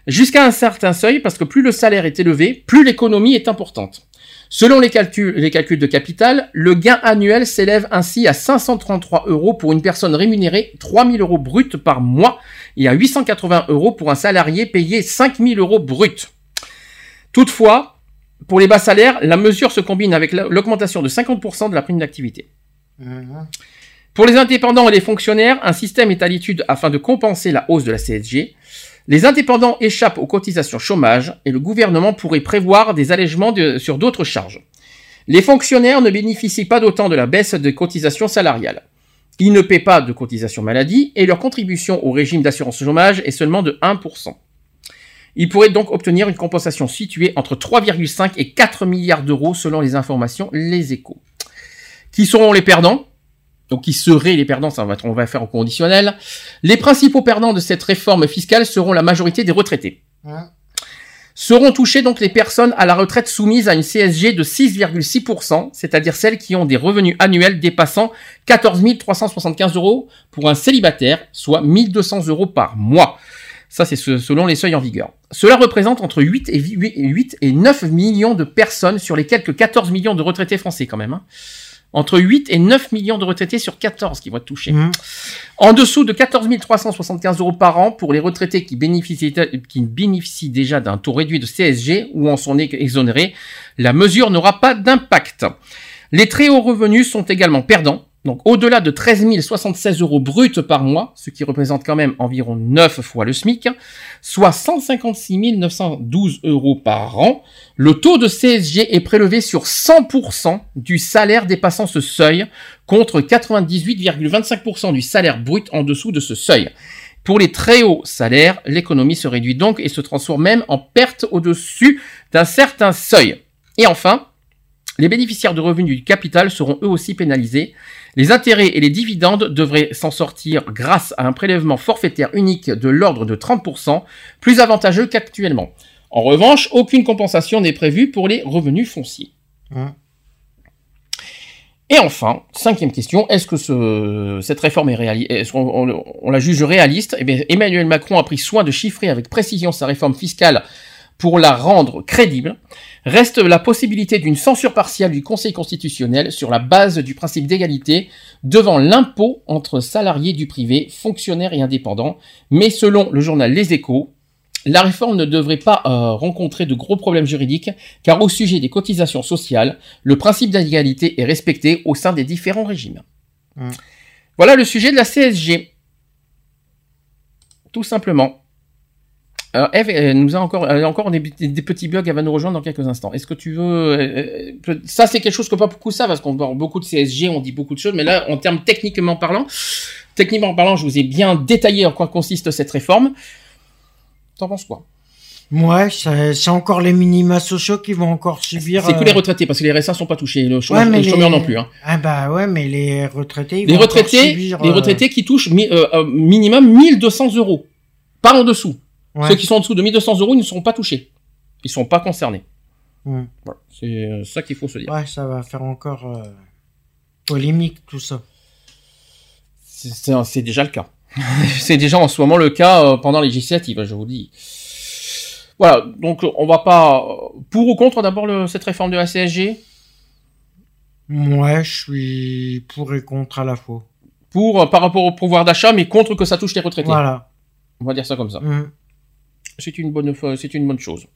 Jusqu'à un certain seuil, parce que plus le salaire est élevé, plus l'économie est importante. Selon les calculs, les calculs de capital, le gain annuel s'élève ainsi à 533 euros pour une personne rémunérée 3000 euros brut par mois et à 880 euros pour un salarié payé 5000 euros brut. Toutefois, pour les bas salaires, la mesure se combine avec la- l'augmentation de 50% de la prime d'activité. Pour les indépendants et les fonctionnaires, un système est à l'étude afin de compenser la hausse de la CSG. Les indépendants échappent aux cotisations chômage et le gouvernement pourrait prévoir des allègements sur d'autres charges. Les fonctionnaires ne bénéficient pas d'autant de la baisse de cotisations salariales. Ils ne paient pas de cotisations maladie et leur contribution au régime d'assurance chômage est seulement de 1%. Ils pourraient donc obtenir une compensation située entre 3,5 et 4 milliards d'euros selon les informations Les Échos. Qui seront les perdants? Donc qui seraient les perdants, ça va être- on va faire au conditionnel. Les principaux perdants de cette réforme fiscale seront la majorité des retraités. Seront touchées donc les personnes à la retraite soumises à une CSG de 6,6%, c'est-à-dire celles qui ont des revenus annuels dépassant 14 375 euros pour un célibataire, soit 1200 euros par mois. Ça, c'est ce- selon les seuils en vigueur. Cela représente entre 8 et, 8 8 et 9 millions de personnes sur les quelques 14 millions de retraités français quand même. hein. Entre 8 et 9 millions de retraités sur 14 qui vont être touchés. En dessous de 14 375 euros par an pour les retraités qui bénéficient, qui bénéficient déjà d'un taux réduit de CSG ou en sont exonérés, la mesure n'aura pas d'impact. Les très hauts revenus sont également perdants. Donc au-delà de 13 076 euros bruts par mois, ce qui représente quand même environ 9 fois le SMIC, soit 156 912 euros par an, le taux de CSG est prélevé sur 100% du salaire dépassant ce seuil, contre 98,25% du salaire brut en dessous de ce seuil. Pour les très hauts salaires, l'économie se réduit donc et se transforme même en perte au-dessus d'un certain seuil. Et enfin, les bénéficiaires de revenus du capital seront eux aussi pénalisés. Les intérêts et les dividendes devraient s'en sortir grâce à un prélèvement forfaitaire unique de l'ordre de 30%, plus avantageux qu'actuellement. En revanche, aucune compensation n'est prévue pour les revenus fonciers. Hein. Et enfin, cinquième question, est-ce que ce- cette réforme est réaliste Est-ce qu'on on- on la juge réaliste? Eh bien, Emmanuel Macron a pris soin de chiffrer avec précision sa réforme fiscale pour la rendre crédible. Reste la possibilité d'une censure partielle du Conseil constitutionnel sur la base du principe d'égalité devant l'impôt entre salariés du privé, fonctionnaires et indépendants. Mais selon le journal Les Échos, la réforme ne devrait pas euh, rencontrer de gros problèmes juridiques, car au sujet des cotisations sociales, le principe d'égalité est respecté au sein des différents régimes. Mm. Voilà le sujet de la CSG. Tout simplement. Alors, Eve elle nous a encore, elle a encore des, des petits bugs, elle va nous rejoindre dans quelques instants. Est-ce que tu veux... euh, euh, ça, c'est quelque chose que pas beaucoup savent, parce qu'on parle beaucoup de CSG, on dit beaucoup de choses, mais là, en termes techniquement parlant, techniquement parlant, je vous ai bien détaillé en quoi consiste cette réforme. T'en penses quoi? Ouais, c'est encore les minima sociaux qui vont encore subir. C'est que euh, les retraités, parce que les RSA sont pas touchés, le chômage, ouais, mais les chômeurs non plus. Hein. Ah bah ouais, mais les retraités. Ils Les vont retraités, subir, les euh, retraités qui touchent mi- euh, euh, minimum 1200 euros, pas en dessous. Ouais. Ceux qui sont en dessous de 1200 euros, ils ne seront pas touchés. Ils sont pas concernés. Voilà. C'est euh, ça qu'il faut se dire. Ouais, ça va faire encore euh, polémique tout ça. C'est- déjà le cas. c'est déjà en ce moment le cas euh, pendant les législatives, je vous dis. Voilà, donc on va pas pour ou contre d'abord cette réforme de la CSG. Ouais, je suis pour et contre à la fois. Pour par rapport au pouvoir d'achat, mais contre que ça touche les retraités. Voilà. On va dire ça comme ça. Hmm. C'est une bonne, c'est une bonne chose.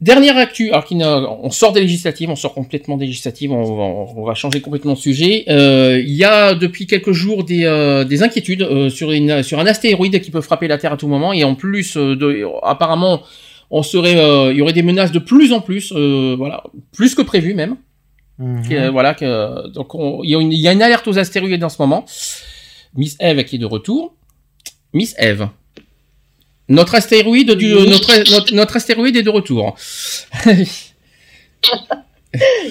Dernière actu, alors on sort des législatives, on sort complètement des législatives, on va, on va changer complètement de sujet. Euh, il y a depuis quelques jours des, euh, des inquiétudes euh, sur, une, sur un astéroïde qui peut frapper la Terre à tout moment, et en plus, de, apparemment, on serait, il y aurait des menaces de plus en plus, voilà, plus que prévu même. Mhm. Que, voilà, que, donc on- il, y a une, il y a une alerte aux astéroïdes en ce moment. Miss Eve qui est de retour. Miss Eve. Notre astéroïde du, Oui. notre, notre, notre astéroïde est de retour.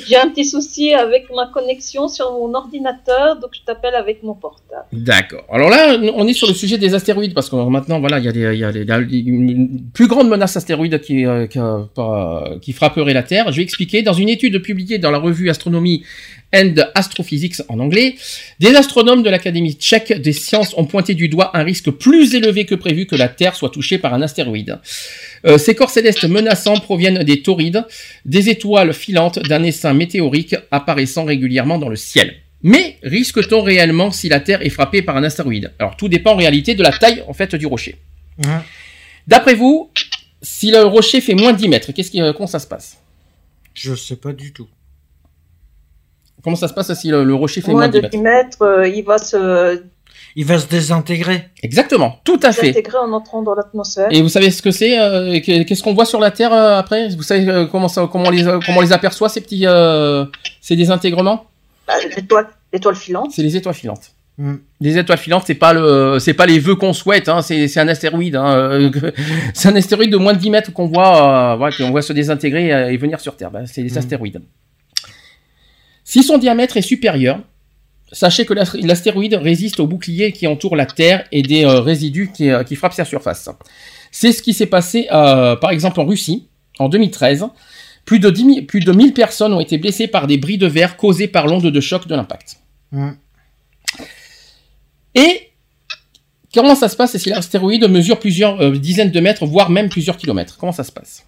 J'ai un petit souci avec ma connexion sur mon ordinateur, donc je t'appelle avec mon portable. D'accord. Alors là, on est sur le sujet des astéroïdes parce que maintenant, voilà, il y a, des, il y a des- la- une plus grande menace astéroïde qui, euh, qui, euh, qui frapperait la Terre. Je vais expliquer. Dans une étude publiée dans la revue Astronomy and Astrophysics en anglais, des astronomes de l'Académie tchèque des sciences ont pointé du doigt un risque plus élevé que prévu que la Terre soit touchée par un astéroïde. Euh, ces corps célestes menaçants proviennent des taurides, des étoiles filantes d'un essaim météorique apparaissant régulièrement dans le ciel. Mais risque-t-on réellement si la Terre est frappée par un astéroïde? Alors tout dépend en réalité de la taille en fait du rocher. Mhm. D'après vous, si le rocher fait moins de 10 mètres, qu'est-ce qui, euh, comment ça se passe? Je sais pas du tout. Comment ça se passe si le, le rocher fait moins Moins de 10 de mètres 10 mètres, euh, il va se Il va se désintégrer. Exactement, tout à fait. s'intégrer en entrant dans l'atmosphère. Et vous savez ce que c'est euh, que- Qu'est-ce qu'on voit sur la Terre euh, après? Vous savez euh, comment, ça, comment, on les, euh, comment on les aperçoit ces petits euh, ces désintégrements? Bah, L'étoile, l'étoile filante. C'est les étoiles filantes. Hmm. Les étoiles filantes, c'est pas le, c'est pas les vœux qu'on souhaite, hein, c'est, c'est un astéroïde. Hein, euh, c'est un astéroïde de moins de 10 mètres qu'on voit, euh, qu'on voit se désintégrer et venir sur Terre. Ben, c'est des Mhm. astéroïdes. Si son diamètre est supérieur, sachez que l'ast- l'astéroïde résiste au bouclier qui entoure la Terre et des euh, résidus qui, euh, qui frappent sa surface. C'est ce qui s'est passé, euh, par exemple, en Russie, en 2013. Plus de, 10 000 plus de 1000 personnes ont été blessées par des bris de verre causés par l'onde de choc de l'impact. Hmm. Et comment ça se passe si l'astéroïde mesure plusieurs dizaines de mètres, voire même plusieurs kilomètres? Comment ça se passe?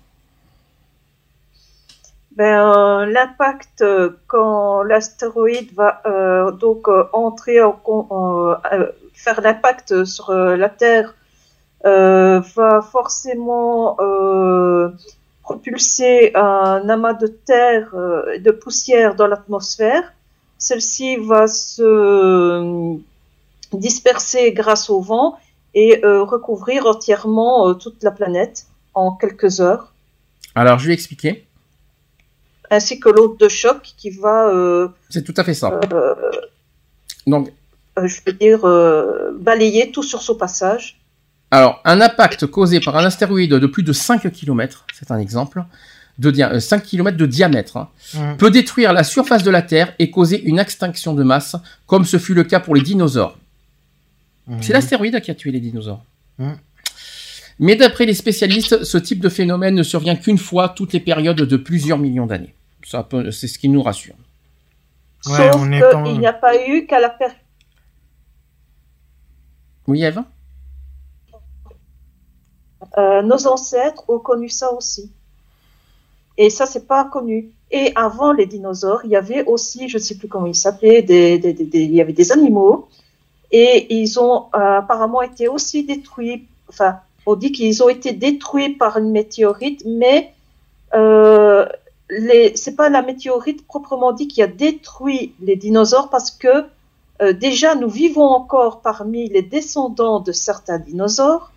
Ben, euh, l'impact euh, quand l'astéroïde va euh, donc entrer en, faire l'impact sur la Terre va forcément propulser un amas de terre euh, de poussière dans l'atmosphère celle-ci va se disperser grâce au vent et recouvrir entièrement toute la planète en quelques heures, Alors, je vais expliquer. Ainsi que l'onde de choc qui va, euh, C'est tout à fait ça. euh, Donc, euh, je veux dire, euh, balayer tout sur son passage. alors, un impact causé par un astéroïde de plus de 5 km, c'est un exemple, de dia- euh, 5 km de diamètre, hein, Hum. peut détruire la surface de la Terre et causer une extinction de masse, comme ce fut le cas pour les dinosaures. C'est l'astéroïde qui a tué les dinosaures. Mhm. Mais d'après les spécialistes, ce type de phénomène ne survient qu'une fois toutes les périodes de plusieurs millions d'années. Ça peut- C'est ce qui nous rassure. Ouais, Sauf on est quand- n'y a pas eu qu'à la période. Oui, Eve Euh, nos ancêtres ont connu ça aussi. Et ça, c'est pas connu. Et avant les dinosaures, il y avait aussi, je sais plus comment ils s'appelaient, des, des- des- des- il y avait des animaux. Et ils ont euh, apparemment été aussi détruits. Enfin, on dit qu'ils ont été détruits par une météorite, mais euh, c'est pas la météorite proprement dit qui a détruit les dinosaures parce que euh, déjà nous vivons encore parmi les descendants de certains dinosaures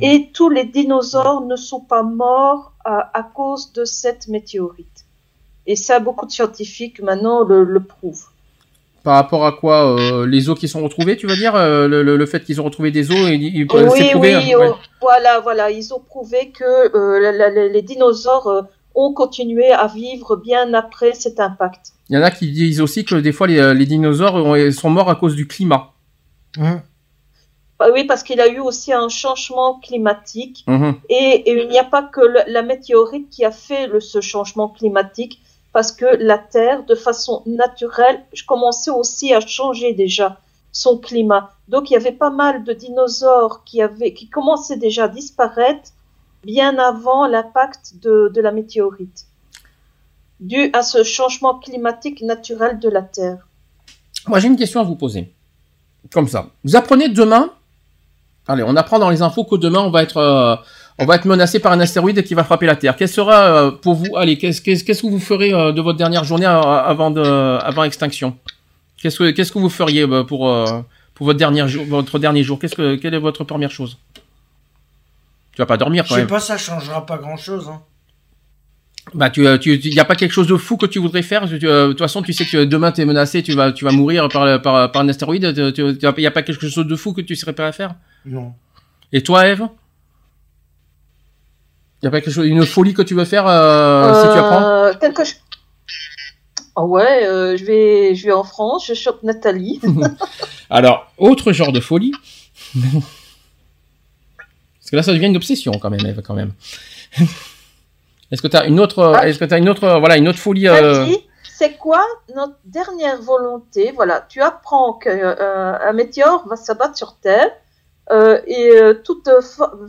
et tous les dinosaures ne sont pas morts à, à cause de cette météorite. Et ça, beaucoup de scientifiques maintenant le, le prouvent. Par rapport à quoi euh, Les os qui sont retrouvés, tu veux dire euh, le, fait qu'ils ont retrouvé des os et c'est oui, prouvé, oui, hein, ouais. oh, voilà, voilà. Ils ont prouvé que la- la- la- les dinosaures ont continué à vivre bien après cet impact. Il y en a qui disent aussi que des fois les, les dinosaures ont- sont morts à cause du climat. Hum. Bah oui, parce qu'il y a eu aussi un changement climatique Mhm. et, et il n'y a pas que le- la météorite qui a fait le- ce changement climatique, parce que la Terre, de façon naturelle, commençait aussi à changer déjà son climat. Donc il y avait pas mal de dinosaures qui, avaient, qui commençaient déjà à disparaître bien avant l'impact de, de la météorite, dû à ce changement climatique naturel de la Terre. Moi, j'ai une question à vous poser. Comme ça. Vous apprenez demain. Allez, on apprend dans les infos que demain, on va être, euh, on va être menacé par un astéroïde qui va frapper la Terre. Quel sera euh, pour vous Allez, qu'est-ce qu'est-ce- qu'est-ce que vous ferez euh, de votre dernière journée avant avant extinction? Qu'est-ce que qu'est-ce que vous feriez pour pour votre dernier jour, votre dernier jour? Qu'est-ce que quelle est votre première chose? Tu vas pas dormir Je quand sais même. pas, ça changera pas grand chose. Hein. Bah tu euh, tu y a pas quelque chose de fou que tu voudrais faire? Tu- euh, De toute façon, tu sais que demain tu es menacé, tu vas tu vas mourir par par, par un astéroïde. Tu, tu, tu- y a pas quelque chose de fou que tu serais prêt à faire? Non. Et toi, Eve? Y a pas quelque chose, une folie que tu veux faire euh, si tu apprends? Quelque chose. Ah ouais, euh, je vais, je vais en France, je chope Nathalie. Alors, autre genre de folie. Que là, ça devient une obsession quand même, Eve, quand même. Est-ce que tu as une autre, Ah. est-ce que tu une autre, euh, voilà, une autre folie euh, c'est quoi notre dernière volonté? Voilà, tu apprends qu'un météore va s'abattre sur Terre. euh, et euh, toute, euh,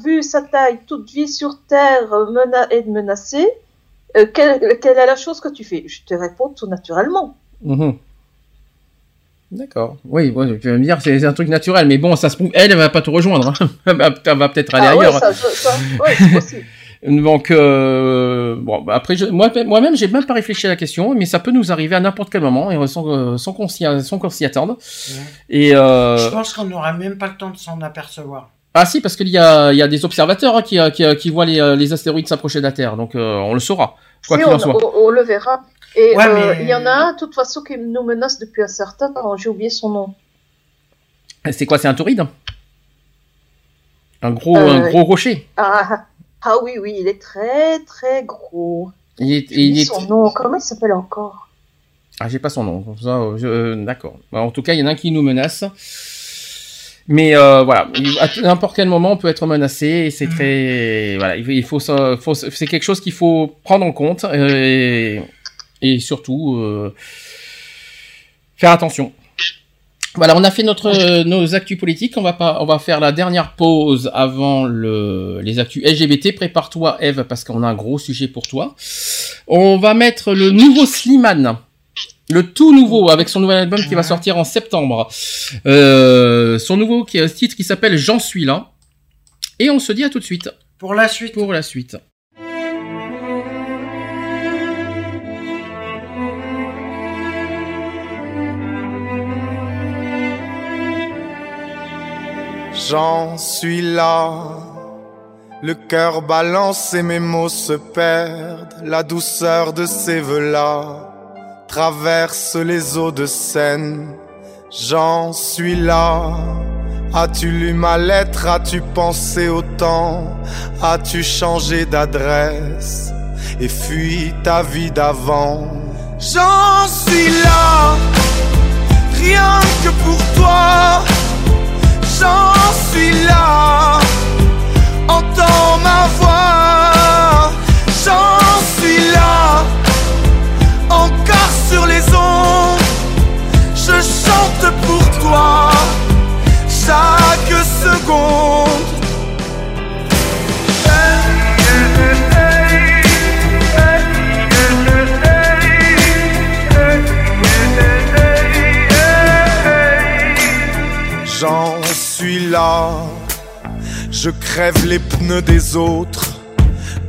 vu sa taille, toute vie sur Terre euh, mena- est menacée. Euh, quelle, quelle est la chose que tu fais? Je te réponds tout naturellement. mhm. D'accord. Oui, ouais, tu vas me dire, c'est c'est un truc naturel, mais bon, ça se prouve, elle, elle va pas te rejoindre. hein. elle va peut-être aller Ah ouais, ailleurs. ça, ça, ça- ouais, c'est possible. Donc, euh, bon, bah, après, je- moi, moi-même, j'ai même pas réfléchi à la question, mais ça peut nous arriver à n'importe quel moment, et sans, euh, sans qu'on s'y sans qu'on s'y attende. Et euh, Je pense qu'on n'aura même pas le temps de s'en apercevoir. ah si, parce qu'il y a, il y a des observateurs hein, qui, euh, qui, euh, qui voient les, euh, les astéroïdes s'approcher de la Terre, donc euh, on le saura. Quoi Si, qu'il on, en soit. on- on le verra. Et Ouais, euh, mais- il y en a un, de toute façon, qui nous menace depuis un certain temps. J'ai oublié son nom. C'est quoi, c'est un tauride? Un gros, Euh, un gros rocher. Ah, ah oui, oui, il est très, très gros. Il est, il est- son nom. Comment il s'appelle encore? Ah, j'ai pas son nom. euh, euh, d'accord. Bah, En tout cas, il y en a un qui nous menace. Mais euh, voilà, il- à n'importe quel moment, on peut être menacé et c'est très voilà, il faut, c'est quelque chose qu'il faut prendre en compte euh, et, et surtout euh, faire attention. Voilà, on a fait notre euh, nos actus politiques. On va pas, on va faire la dernière pause avant le les actus LGBT. Prépare-toi, Eve, parce qu'on a un gros sujet pour toi. On va mettre le nouveau Slimane. Le tout nouveau, avec son nouvel album qui va sortir en septembre. Euh, son nouveau qui, titre qui s'appelle J'en suis là. Et on se dit à tout de suite. Pour la suite. Pour la suite. J'en suis là. Le cœur balance et mes mots se perdent. La douceur de ces vœux-là traverse les eaux de Seine. J'en suis là. As-tu lu ma lettre? As-tu pensé au temps? As-tu changé d'adresse? Et fui ta vie d'avant J'en suis là, rien que pour toi. J'en suis là, entends ma voix. J'en suis là, encore sur les ondes. Je chante pour toi chaque seconde. Je crève les pneus des autres,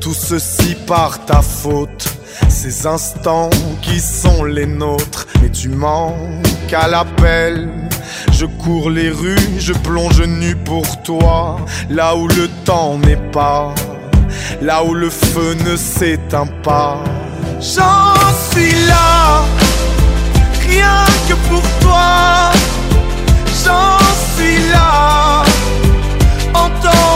tout ceci par ta faute. Ces instants qui sont les nôtres, mais tu manques à l'appel. Je cours les rues, je plonge nu pour toi, là où le temps n'est pas, là où le feu ne s'éteint pas. J'en suis là, rien que pour toi. J'en suis là, entends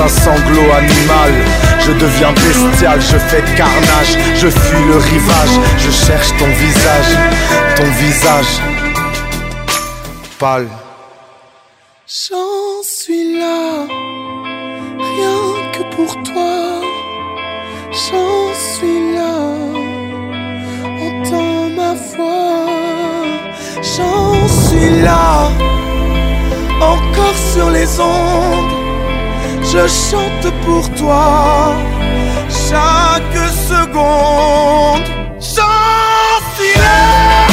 un sanglot animal. Je deviens bestial, je fais carnage. Je fuis le rivage, je cherche ton visage, ton visage pâle. J'en suis là, rien que pour toi. J'en suis là, entends ma voix. J'en suis là, encore sur les ondes. Je chante pour toi chaque seconde. J'en suis Et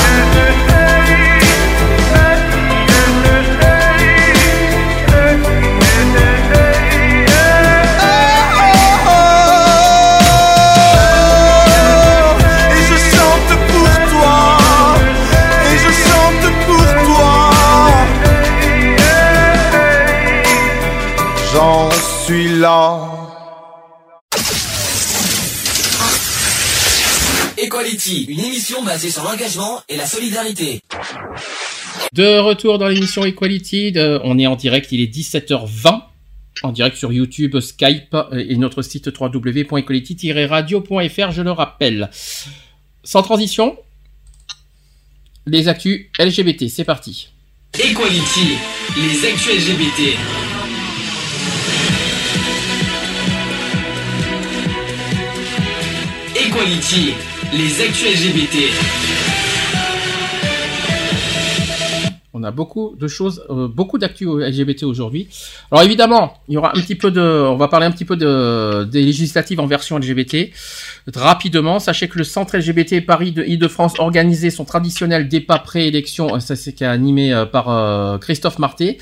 Une émission basée sur l'engagement et la solidarité. De retour dans l'émission Equality, de- on est en direct, il est 17h20, en direct sur YouTube, Skype euh, et notre site www.equality-radio.fr, je le rappelle. Sans transition, les actus LGBT, c'est parti. Equality, les actus LGBT. Equality, les actus LGBT. On a beaucoup de choses, euh, beaucoup d'actu LGBT aujourd'hui. Alors évidemment, il y aura un petit peu de, on va parler un petit peu de des législatives en version LGBT. Rapidement, sachez que le centre LGBT Paris de Île-de-France organisait son traditionnel débat pré-élection, euh, ça c'est qui est animé euh, par Christophe Marté.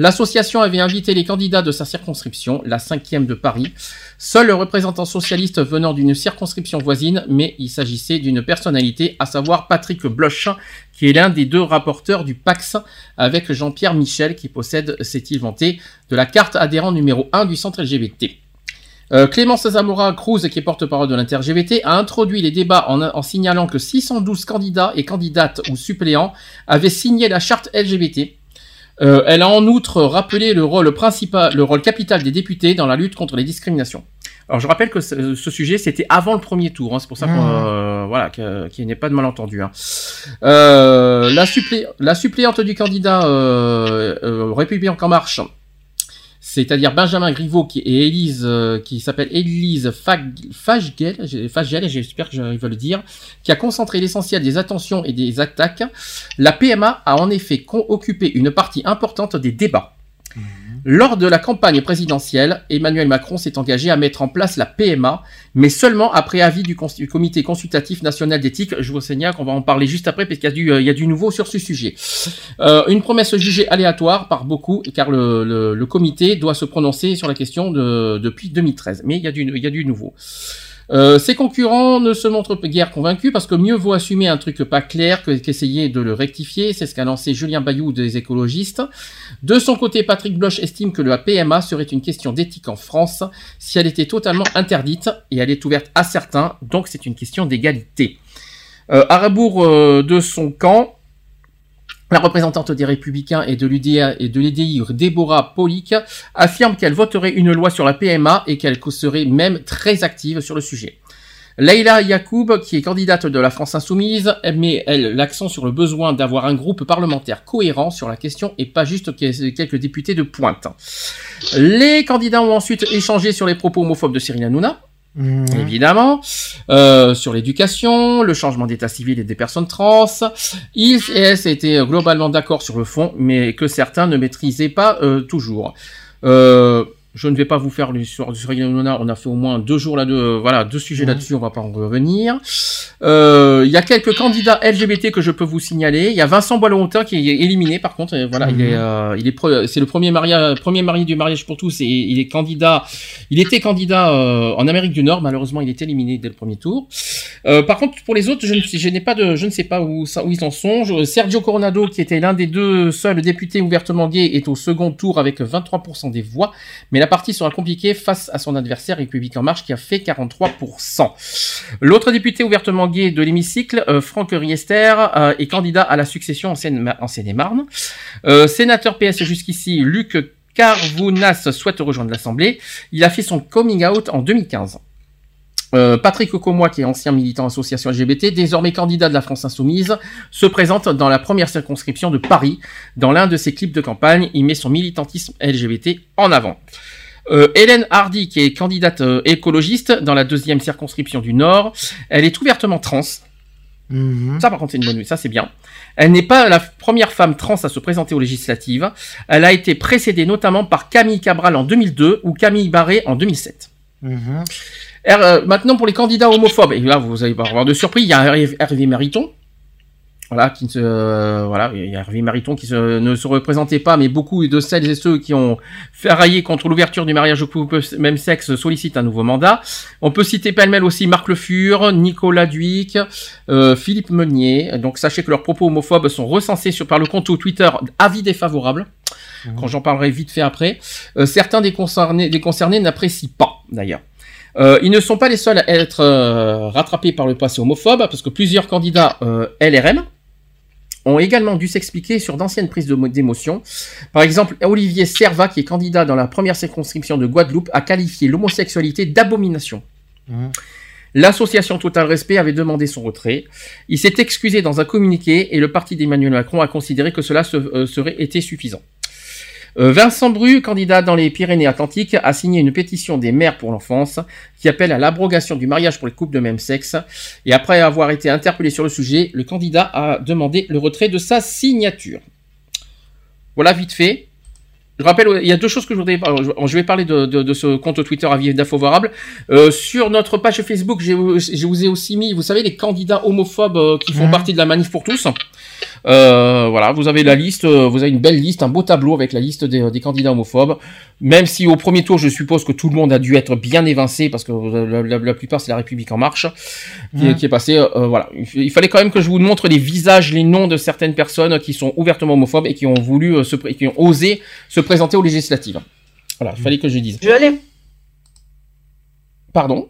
L'association avait invité les candidats de sa circonscription, la cinquième de Paris. Seul le représentant socialiste venant d'une circonscription voisine, mais il s'agissait d'une personnalité, à savoir Patrick Bloch, qui est l'un des deux rapporteurs du PAX avec Jean-Pierre Michel, qui possède, s'est-il vanté, de la carte adhérent numéro 1 du centre LGBT. Euh, Clémence Zamora Cruz, qui est porte-parole de l'inter-LGBT, a introduit les débats en, en signalant que 612 candidats et candidates ou suppléants avaient signé la charte LGBT. Euh, elle a en outre rappelé le rôle principal, le rôle capital des députés dans la lutte contre les discriminations. Alors je rappelle que ce, ce sujet c'était avant le premier tour, hein, c'est pour ça qu'on Mmh. euh, voilà qu'il n'y ait pas de malentendu. Hein. Euh, la, supplé- la suppléante du candidat euh, euh, Républicain en marche, c'est-à-dire Benjamin Griveaux qui et Élise euh, qui s'appelle Élise Fag, Fagel, j'espère que j'arrive à le dire, qui a concentré l'essentiel des attentions et des attaques. La PMA a en effet occupé une partie importante des débats. Lors de la campagne présidentielle, Emmanuel Macron s'est engagé à mettre en place la PMA, mais seulement après avis du, Comité consultatif national d'éthique. Je vous signale qu'on va en parler juste après, parce qu'il y, a du- du nouveau sur ce sujet. Euh, une promesse jugée aléatoire par beaucoup, car le, comité doit se prononcer sur la question de- depuis 2013. Mais il y a du nouveau. Euh, ses concurrents ne se montrent guère convaincus parce que mieux vaut assumer un truc pas clair que- qu'essayer de le rectifier. C'est ce qu'a lancé Julien Bayou des écologistes. De son côté, Patrick Bloch estime que la PMA serait une question d'éthique en France si elle était totalement interdite et elle est ouverte à certains, donc c'est une question d'égalité. Euh, à rebours euh, de son camp, la représentante des Républicains et de l'EDI, Déborah Polic, affirme qu'elle voterait une loi sur la PMA et qu'elle serait même très active sur le sujet. Leïla Yacoub, qui est candidate de la France Insoumise, met, l'accent sur le besoin d'avoir un groupe parlementaire cohérent sur la question et pas juste que- quelques députés de pointe. Les candidats ont ensuite échangé sur les propos homophobes de Cyril Hanouna, Mhm. évidemment, euh, sur l'éducation, le changement d'état civil et des personnes trans. Ils et étaient globalement d'accord sur le fond, mais que certains ne maîtrisaient pas euh, toujours. Euh, je ne vais pas vous faire l'histoire Cyril Hanouna, on a fait au moins deux jours là, deux, voilà, deux sujets là-dessus, on va pas en revenir. Euh, Il y a quelques candidats LGBT que je peux vous signaler. Il y a Vincent Boileautin qui est éliminé, par contre, et voilà, il est, euh, il est, c'est le premier mariage, premier mari du mariage pour tous, et il est candidat, il était candidat euh, en Amérique du Nord, malheureusement, il est éliminé dès le premier tour. Euh, par contre, pour les autres, je ne, je n'ai pas de, je ne sais pas où, ils en sont. Je- Sergio Coronado, qui était l'un des deux seuls députés ouvertement gays, est au second tour avec 23% des voix, mais la partie sera compliquée face à son adversaire République en Marche qui a fait 43%. L'autre député ouvertement gay de l'hémicycle, euh, Franck Riester, euh, est candidat à la succession en Seine- en Seine-et-Marne. Euh, sénateur PS jusqu'ici, Luc Carvounas souhaite rejoindre l'Assemblée. Il a fait son coming out en 2015. Euh, Patrick Ocomois, qui est ancien militant association LGBT, désormais candidat de la France Insoumise, se présente dans la première circonscription de Paris. Dans l'un de ses clips de campagne, il met son militantisme LGBT en avant. Euh, Hélène Hardy, qui est candidate euh, écologiste dans la deuxième circonscription du Nord, elle est ouvertement trans. Mhm. Ça, par contre, c'est une bonne nouvelle. Ça, c'est bien. Elle n'est pas la première femme trans à se présenter aux législatives. Elle a été précédée notamment par Camille Cabral en 2002 ou Camille Barré en 2007. Mhm. Euh, maintenant, pour les candidats homophobes, et là, vous allez pas avoir de surprise, il y a Hervé Mariton. Voilà, qui ne se, euh, voilà, il y a Hervé Mariton qui se- ne se représentait pas, mais beaucoup de celles et ceux qui ont ferraillé contre l'ouverture du mariage au couple même sexe sollicitent un nouveau mandat. On peut citer pêle-mêle aussi Marc Le Fur, Nicolas Duic, euh, Philippe Meunier. Donc sachez que leurs propos homophobes sont recensés sur, par le compte Twitter Avis défavorable. Quand j'en parlerai vite fait après. Euh, certains des concernés, des concernés n'apprécient pas, d'ailleurs. Euh, ils ne sont pas les seuls à être euh, rattrapés par le passé homophobe, parce que plusieurs candidats euh, LRM ont également dû s'expliquer sur d'anciennes prises d'émotion. Par exemple, Olivier Serva, qui est candidat dans la première circonscription de Guadeloupe, a qualifié l'homosexualité d'abomination. Mhm. L'association Total Respect avait demandé son retrait. Il s'est excusé dans un communiqué et le parti d'Emmanuel Macron a considéré que cela se- serait été suffisant. Euh, Vincent Bru, candidat dans les Pyrénées-Atlantiques, a signé une pétition des maires pour l'enfance qui appelle à l'abrogation du mariage pour les couples de même sexe. Et après avoir été interpellé sur le sujet, le candidat a demandé le retrait de sa signature. Voilà vite fait. Je rappelle, il y a deux choses que je voudrais. Je vais parler de, de- de ce compte Twitter avis défavorable. Euh, sur notre page Facebook, je vous ai aussi mis, vous savez, les candidats homophobes euh, qui font Mhm. partie de la manif pour tous. Euh, voilà, vous avez la liste, euh, vous avez une belle liste, un beau tableau avec la liste des, des candidats homophobes. Même si au premier tour, je suppose que tout le monde a dû être bien évincé parce que la, la- la plupart c'est la République en marche qui, est- Mhm. qui est passé. euh, voilà, il, fallait quand même que je vous montre les visages, les noms de certaines personnes qui sont ouvertement homophobes et qui ont voulu euh, se, qui ont osé se présenter aux législatives. Voilà, il fallait que je dise. Je vais aller. Pardon,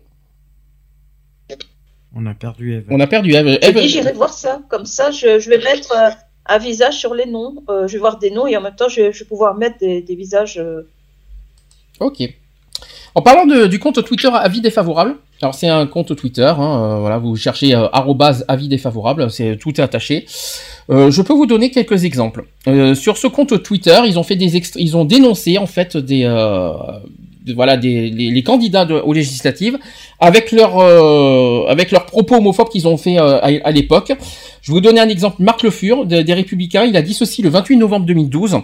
On a perdu Eve. on a perdu Eve. J'ai Eve- dit, j'irai voir ça. Comme ça, je, je vais mettre euh, un visage sur les noms. Euh, je vais voir des noms et en même temps, je, je vais pouvoir mettre des, des visages. euh, Ok. En parlant de- du compte Twitter avis défavorable, alors c'est un compte Twitter, hein, euh, voilà, vous cherchez euh, arrobase avis défavorable, c'est tout est attaché. Euh, je peux vous donner quelques exemples. Euh, sur ce compte Twitter, ils ont fait des extra- ils ont dénoncé en fait des, euh, voilà des les, les candidats de- aux législatives avec leurs euh, avec leurs propos homophobes qu'ils ont fait euh, à, à l'époque. Je vais vous donner un exemple. Marc Le Fur de- des Républicains, il a dit ceci le 28 novembre 2012.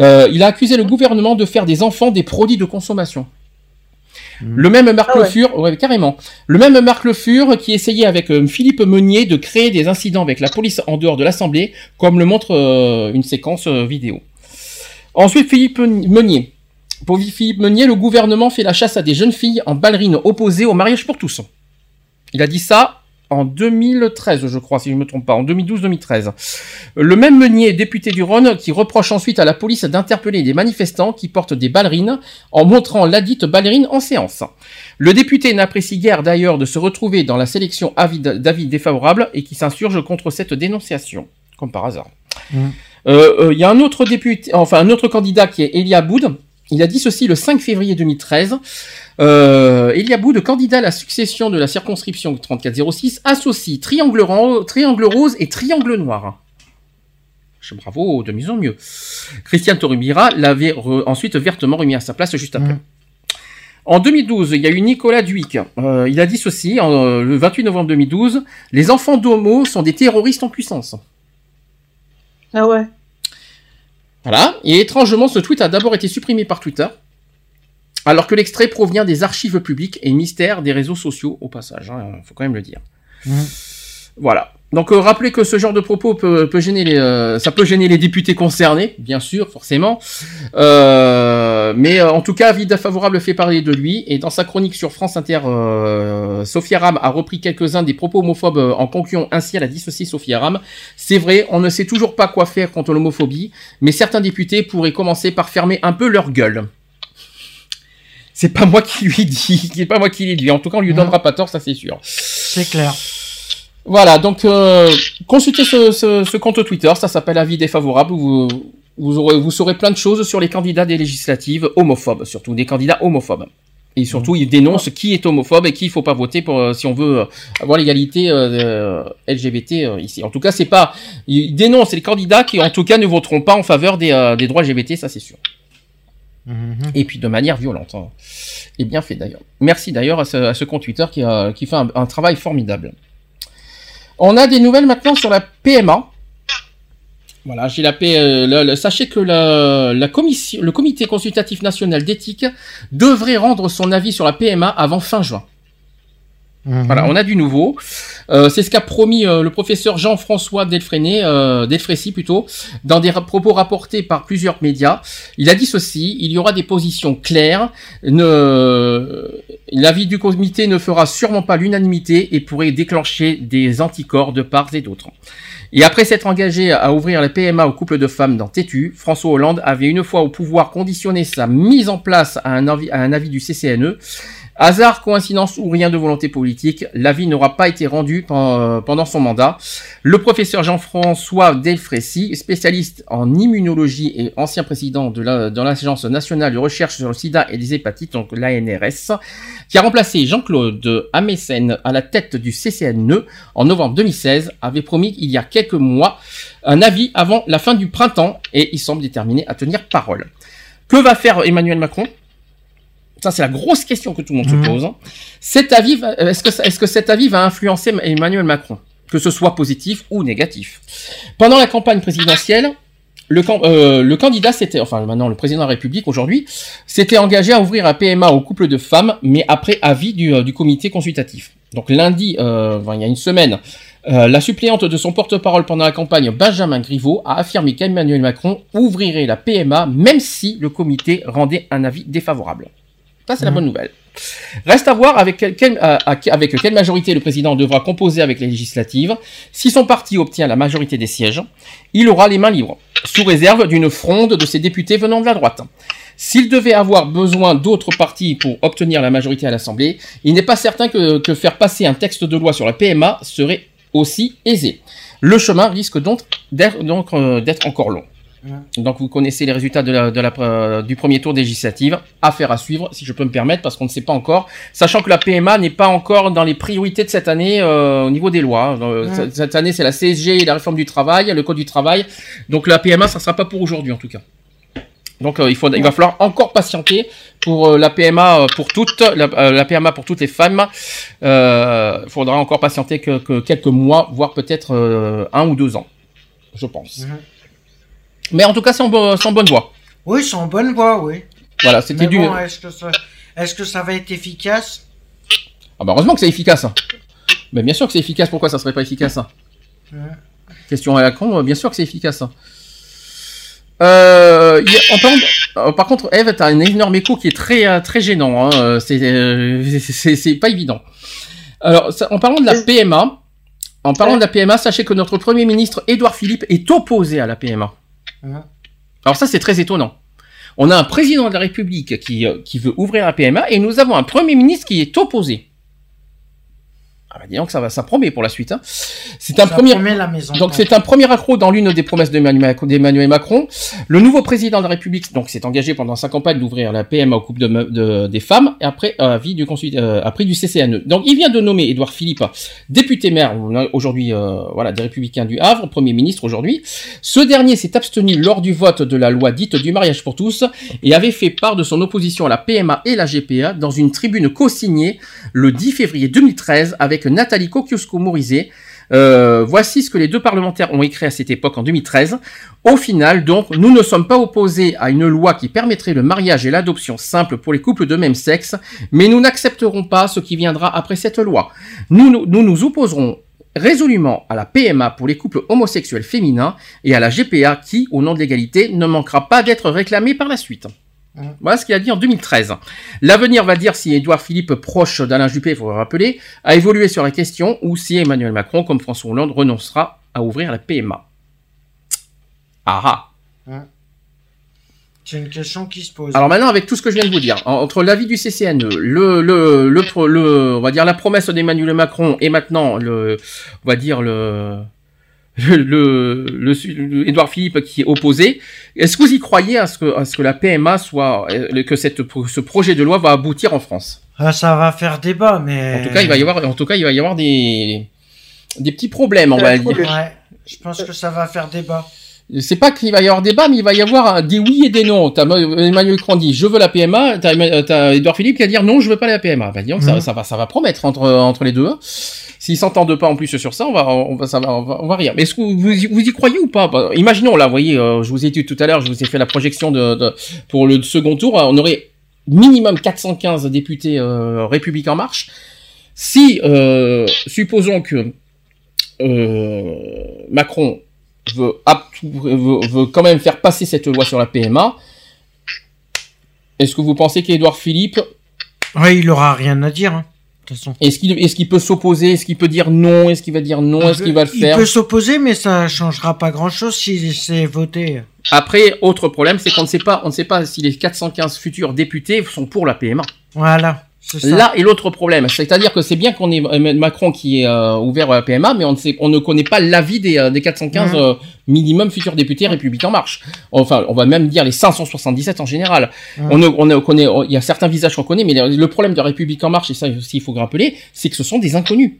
Euh, il a accusé le gouvernement de faire des enfants des produits de consommation. Le même Marc Ah Le. Fur, ouais, carrément. Le même Marc Le Fur qui essayait avec euh, Philippe Meunier de créer des incidents avec la police en dehors de l'Assemblée, comme le montre euh, une séquence euh, vidéo. Ensuite, Philippe Meunier. Pour Philippe Meunier, le gouvernement fait la chasse à des jeunes filles en ballerines opposées au mariage pour tous. Il a dit ça en 2013, je crois, si je ne me trompe pas, en 2012-2013. Le même Meunier, député du Rhône, qui reproche ensuite à la police d'interpeller des manifestants qui portent des ballerines en montrant ladite ballerine en séance. Le député n'apprécie guère d'ailleurs de se retrouver dans la sélection avis- d'avis défavorables et qui s'insurge contre cette dénonciation, comme par hasard. Mm. Euh, euh, Il y a un autre député, enfin un autre candidat qui est Elia Boud. Il a dit ceci le 5 février 2013. Euh, Elia Boud, candidat à la succession de la circonscription 3406, associe triangle, triangle rose et triangle noir. Je- Bravo, de mieux en mieux. Christiane Torubira l'avait re- ensuite vertement remis à sa place juste après. Mm. En 2012, il y a eu Nicolas Duic. Euh, il a dit ceci, en, euh, le 28 novembre 2012, les enfants d'homo sont des terroristes en puissance. Ah ouais. Voilà. Et étrangement, ce tweet a d'abord été supprimé par Twitter, alors que l'extrait provient des archives publiques et mystères des réseaux sociaux, au passage. Hein, faut quand même le dire. Mhm. Voilà. Donc euh, rappelez que ce genre de propos peut, peut gêner les, euh, ça peut gêner les députés concernés, bien sûr, forcément. Euh, mais euh, en tout cas, avis favorable fait parler de lui. Et dans sa chronique sur France Inter, euh, Sophia Ram a repris quelques-uns des propos homophobes en concluant ainsi elle a dissocié Sophia Ram. C'est vrai, on ne sait toujours pas quoi faire contre l'homophobie, mais certains députés pourraient commencer par fermer un peu leur gueule. C'est pas moi qui lui dis, c'est pas moi qui l'ai dit. En tout cas, on lui Mhm. donnera pas tort, ça c'est sûr. C'est clair. Voilà, donc euh, consultez ce, ce- ce compte Twitter, ça s'appelle Avis défavorable. Vous, vous, aurez, vous saurez plein de choses sur les candidats des législatives homophobes, surtout des candidats homophobes. Et surtout, ils dénoncent qui est homophobe et qui il faut pas voter pour euh, si on veut euh, avoir l'égalité euh, euh, LGBT euh, ici. En tout cas, c'est pas ils dénoncent les candidats qui en tout cas ne voteront pas en faveur des, euh, des droits LGBT, ça c'est sûr. Mhm. Et puis de manière violente. hein. Et bien fait d'ailleurs. Merci d'ailleurs à ce, à ce compte Twitter qui, a- qui fait un, un travail formidable. On a des nouvelles maintenant sur la PMA. Voilà, j'ai la euh, sachez que le comité consultatif national d'éthique devrait rendre son avis sur la PMA avant fin juin. Mhm. Voilà, on a du nouveau. Euh, c'est ce qu'a promis euh, le professeur Jean-François Delfréné, euh, Delfrécy plutôt, dans des propos rapportés par plusieurs médias. Il a dit ceci il y aura des positions claires. L'avis du comité ne fera sûrement pas l'unanimité et pourrait déclencher des anticorps de part et d'autre. Et après s'être engagé à ouvrir la PMA aux couples de femmes dans Tétu, François Hollande avait une fois au pouvoir conditionné sa mise en place à un avis, à un avis du CCNE. Hasard, coïncidence ou rien de volonté politique, l'avis n'aura pas été rendu pen- pendant son mandat. Le professeur Jean-François Delfrécy, spécialiste en immunologie et ancien président de l'Agence nationale de recherche sur le sida et les hépatites, donc l'ANRS, qui a remplacé Jean-Claude Amessen à la tête du CCNE en novembre 2016, avait promis il y a quelques mois un avis avant la fin du printemps et il semble déterminé à tenir parole. Que va faire Emmanuel Macron? Ça, c'est la grosse question que tout le monde Mhm. se pose. hein. Cet avis, euh, est-ce que, ça- est-ce que cet avis va influencer Emmanuel Macron, que ce soit positif ou négatif? Pendant la campagne présidentielle, le, euh, le candidat s'était, enfin maintenant le président de la République aujourd'hui, s'était engagé à ouvrir un PMA aux couples de femmes, mais après avis du, euh, du comité consultatif. Donc lundi, euh, enfin, il y a une semaine, euh, la suppléante de son porte-parole pendant la campagne, Benjamin Griveaux, a affirmé qu'Emmanuel Macron ouvrirait la PMA même si le comité rendait un avis défavorable. Ça, c'est la Mhm. bonne nouvelle. Reste à voir avec quelle, quelle- euh, avec quelle majorité le président devra composer avec les législatives. Si son parti obtient la majorité des sièges, il aura les mains libres, sous réserve d'une fronde de ses députés venant de la droite. S'il devait avoir besoin d'autres partis pour obtenir la majorité à l'Assemblée, il n'est pas certain que, que faire passer un texte de loi sur la PMA serait aussi aisé. Le chemin risque donc d'être euh, d'être encore long. Donc vous connaissez les résultats de la, de la, euh, du premier tour législative. Affaire à suivre, si je peux me permettre, parce qu'on ne sait pas encore. Sachant que la PMA n'est pas encore dans les priorités de cette année euh, au niveau des lois. Euh, Ouais. cette- année, c'est la CSG et la réforme du travail, le code du travail. Donc la PMA, ça ne sera pas pour aujourd'hui en tout cas. Donc euh, il, faut, il va falloir encore patienter pour la PMA pour toutes, la, la PMA pour toutes les femmes. Il faudra encore patienter que, que quelques mois, voire peut-être un ou deux ans, je pense. Mhm. Mais en tout cas, c'est en, bo- c'est en bonne voie. Oui, c'est en bonne voie, oui. Voilà, c'était Mais du. bon, est-ce que ça, est-ce que ça va être efficace? Ah bah heureusement que c'est efficace. hein. Mais bien sûr que c'est efficace. Pourquoi ça serait pas efficace hein? Ouais. Question à la con, bien sûr que c'est efficace. hein. Euh, il y a- en parlant de- euh, par contre, Eve, t'as un énorme écho qui est très euh, très gênant. Hein. C'est euh, pas évident. Alors, ça- en parlant de la PMA, en parlant de la PMA, sachez que notre premier ministre Édouard Philippe est opposé à la PMA. Ouais. Alors ça, c'est très étonnant. On a un président de la République qui, euh, veut ouvrir la PMA et nous avons un premier ministre qui est opposé. Ah bah disons que ça va, ça promet pour la suite. Hein. C'est un Ça premier. la maison. Donc c'est un premier accroc dans l'une des promesses d'Emmanuel Macron-. Le nouveau président de la République donc s'est engagé pendant sa campagne d'ouvrir la PMA aux couples de, des femmes et après euh, avis du euh, après du CCNE. Donc il vient de nommer Édouard Philippe député maire aujourd'hui euh, voilà des Républicains du Havre, premier ministre aujourd'hui. Ce dernier s'est abstenu lors du vote de la loi dite du mariage pour tous et avait fait part de son opposition à la PMA et la GPA dans une tribune co-signée le 10 février 2013 avec Nathalie Kosciusko-Morizet. Euh, voici ce que les deux parlementaires ont écrit à cette époque en 2013. Au final, donc, nous ne sommes pas opposés à une loi qui permettrait le mariage et l'adoption simple pour les couples de même sexe, mais nous n'accepterons pas ce qui viendra après cette loi. Nous nous opposerons résolument à la PMA pour les couples homosexuels féminins et à la GPA qui, au nom de l'égalité, ne manquera pas d'être réclamée par la suite. Voilà ce qu'il a dit en 2013. L'avenir va dire si Édouard Philippe, proche d'Alain Juppé, il faut le rappeler, a évolué sur la question ou si Emmanuel Macron, comme François Hollande, renoncera à ouvrir la PMA. Ah ah. C'est une question qui se pose. Alors maintenant, avec tout ce que je viens de vous dire, en- entre l'avis du CCNE, le, le, le, pro- le- on va dire la promesse d'Emmanuel Macron et maintenant le, on va dire le, le, le, le su- le Édouard Philippe qui est opposé, est-ce que vous y croyez à ce que, à ce que la PMA soit, euh, que cette, ce projet de loi va aboutir en France? Ah, ça va faire débat, mais. En tout cas, il va y avoir, en tout cas, il va y avoir des, des petits problèmes, on va dire. Ouais, je pense que ça va faire débat. C'est pas qu'il va y avoir débat, mais il va y avoir des oui et des non. T'as Emmanuel Macron dit je veux la PMA, t'as Edouard Philippe qui va dire non, je veux pas la PMA. Bah, disons ça, Mhm. ça va, ça va promettre entre entre les deux. hein. S'ils s'entendent pas en plus sur ça, on va, on va, ça va, on va, on va rire. Mais est-ce que vous, y- vous y croyez ou pas? Bah, Imaginons là, vous voyez, euh, je vous ai dit tout à l'heure, je vous ai fait la projection de, de- pour le second tour. On aurait minimum 415 députés euh, République en marche. Si, euh, supposons que euh, Macron veut, ap- veut, veut quand même faire passer cette loi sur la PMA, est-ce que vous pensez qu'Édouard Philippe, Oui, il aura rien à dire. hein, de toute façon. est-ce qu'il est peut s'opposer, est-ce qu'il peut dire non, est-ce qu'il va dire non, est-ce qu'il va le Il faire peut s'opposer, mais ça changera pas grand-chose si c'est voté. Après, autre problème, c'est qu'on ne sait pas, on ne sait pas si les 415 futurs députés sont pour la PMA. Voilà. Là est l'autre problème, c'est-à-dire que c'est bien qu'on ait Macron qui est euh, ouvert à la PMA, mais on ne sait, on ne connaît pas l'avis des, euh, des 415 Mhm. euh, minimum futurs députés Républicains en marche. Enfin, on va même dire les 577 en général. On, ne, on ne connaît, on- il y a certains visages qu'on connaît, mais le, le problème de République en marche, et ça aussi il faut rappeler, c'est que ce sont des inconnus.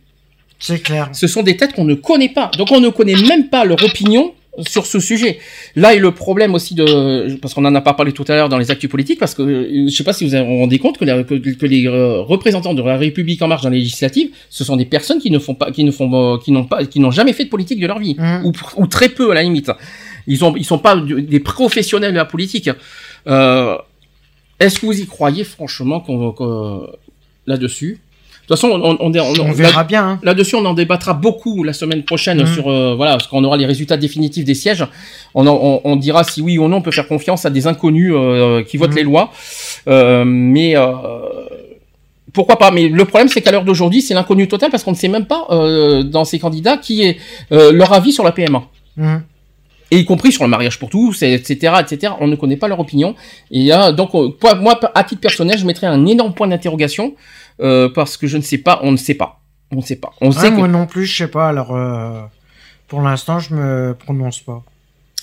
C'est clair. Ce sont des têtes qu'on ne connaît pas. Donc on ne connaît même pas leur opinion sur ce sujet. Là est le problème aussi de, parce qu'on en a pas parlé tout à l'heure dans les actus politiques, parce que euh, je sais pas si vous vous rendez compte que, les- que- que les euh, représentants de la République en marche dans les législatives, ce sont des personnes qui ne font pas, qui ne font, euh, qui n'ont pas, qui n'ont jamais fait de politique de leur vie, Mhm. ou, ou très peu à la limite. Ils ont, ils sont pas des professionnels de la politique. Euh, Est-ce que vous y croyez franchement qu'on, qu'on- là-dessus? De toute façon, on, on, on, On verra bien. hein. Là-dessus, on en débattra beaucoup la semaine prochaine Mhm. sur euh, voilà, parce qu'on aura les résultats définitifs des sièges. On, en- on, on dira si oui ou non on peut faire confiance à des inconnus euh, qui votent Mhm. les lois. Euh, mais euh, pourquoi pas? Mais le problème, c'est qu'à l'heure d'aujourd'hui, c'est l'inconnu total parce qu'on ne sait même pas euh, dans ces candidats qui est euh, leur avis sur la PMA. Mhm. Et y compris sur le mariage pour tous, etc., etc. On ne connaît pas leur opinion. Et donc, moi, à titre personnel, je mettrais un énorme point d'interrogation euh, parce que je ne sais pas, on ne sait pas. On ne sait pas. On Ouais, sait que... Moi non plus, je sais pas. Alors, euh, pour l'instant, je me prononce pas.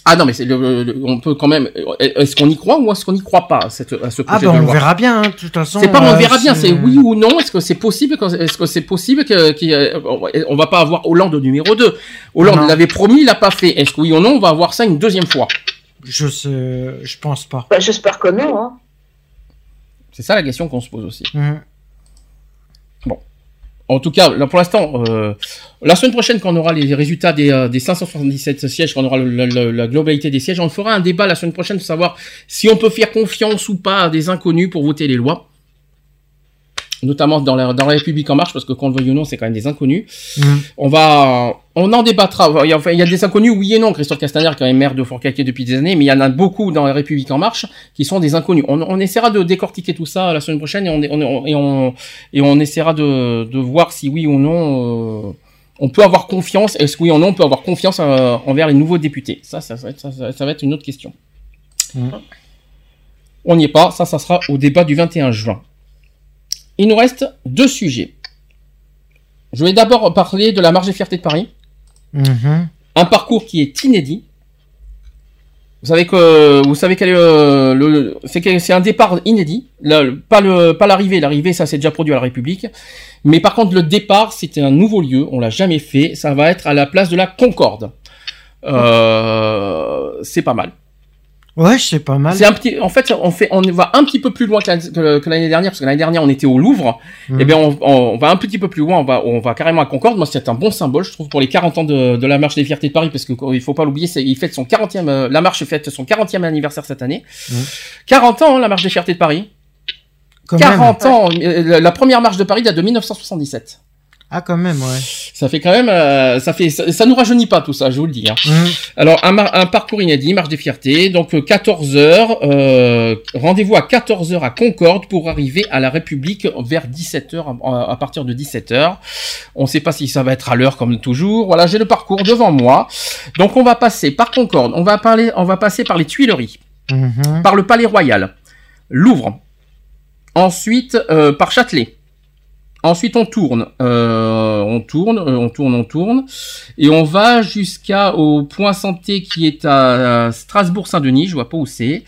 Ah non, mais c'est le, le- on peut quand même. Est-ce qu'on y croit ou est-ce qu'on n'y croit pas à, cette, à ce Ah projet bah de on loi verra bien. hein, De toute façon. C'est pas on euh, verra bien, c'est oui ou non. Est-ce que c'est possible que- Est-ce que c'est possible que, on va pas avoir Hollande numéro 2 Hollande l'avait promis, il l'a pas fait. Est-ce que oui ou non, on va avoir ça une deuxième fois? Je sais, je pense pas. Bah, J'espère que non. Hein. C'est ça la question qu'on se pose aussi. Mhm. En tout cas, là, pour l'instant, euh, la semaine prochaine, quand on aura les résultats des, euh, des 577 sièges, quand on aura le- le- le- la globalité des sièges, on fera un débat la semaine prochaine pour savoir si on peut faire confiance ou pas à des inconnus pour voter les lois. Notamment dans la, dans la République en marche, parce que qu'on le veuille ou non, c'est quand même des inconnus. Mhm. On va, on en débattra. Il y a, enfin, il y a des inconnus, oui et non. Christophe Castaner, quand même maire de Fourcaquier depuis des années, mais il y en a beaucoup dans la République en marche qui sont des inconnus. On, on essaiera de décortiquer tout ça la semaine prochaine et on, on- on- et on, et on essaiera de, de voir si oui ou non euh, on peut avoir confiance. Est-ce que oui ou non on peut avoir confiance euh, envers les nouveaux députés? Ça, ça, va être, ça, ça- ça va être une autre question. Mhm. On n'y est pas. Ça, ça sera au débat du 21 juin. Il nous reste deux sujets. Je vais d'abord parler de la marge des fiertés de Paris Un parcours qui est inédit. Vous savez que vous savez quel est le, le- c'est un départ inédit. Là, pas le pas l'arrivée, l'arrivée ça s'est déjà produit à la République. Mais par contre le départ c'était un nouveau lieu, on l'a jamais fait. Ça va être à la place de la Concorde. Euh, c'est pas mal. Ouais, c'est pas mal. C'est un petit. En fait, on fait, on va un petit peu plus loin que la- que que l'année dernière parce que l'année dernière on était au Louvre. Mhm. Eh bien, on, va un petit peu plus loin. On va, on va carrément à Concorde. Moi, c'est un bon symbole, je trouve, pour les 40 ans de, de la marche des fiertés de Paris, parce que il faut pas l'oublier, c'est, il fête son 40e, euh, la marche fête son 40e anniversaire cette année. Mhm. 40 ans, hein, la marche des fiertés de Paris. Quand 40 même. ans. euh, la- La première marche de Paris date de 1977. Ah, quand même, ouais. Ça fait quand même, euh, ça fait, ça, ça nous rajeunit pas tout ça, je vous le dis. Hein. Mhm. Alors un, parcours inédit, marche des fiertés, donc 14 heures, euh, rendez-vous à 14 heures à Concorde pour arriver à la République vers 17 heures, à, à partir de 17 heures. On ne sait pas si ça va être à l'heure comme toujours. Voilà, j'ai le parcours devant moi. Donc on va passer par Concorde, on va parler, on va passer par les Tuileries, Mhm. par le Palais Royal, Louvre, ensuite euh, par Châtelet. Ensuite, on tourne, euh, on tourne, euh, on tourne, on tourne, et on va jusqu'à au point santé qui est à Strasbourg-Saint-Denis. Je vois pas où c'est.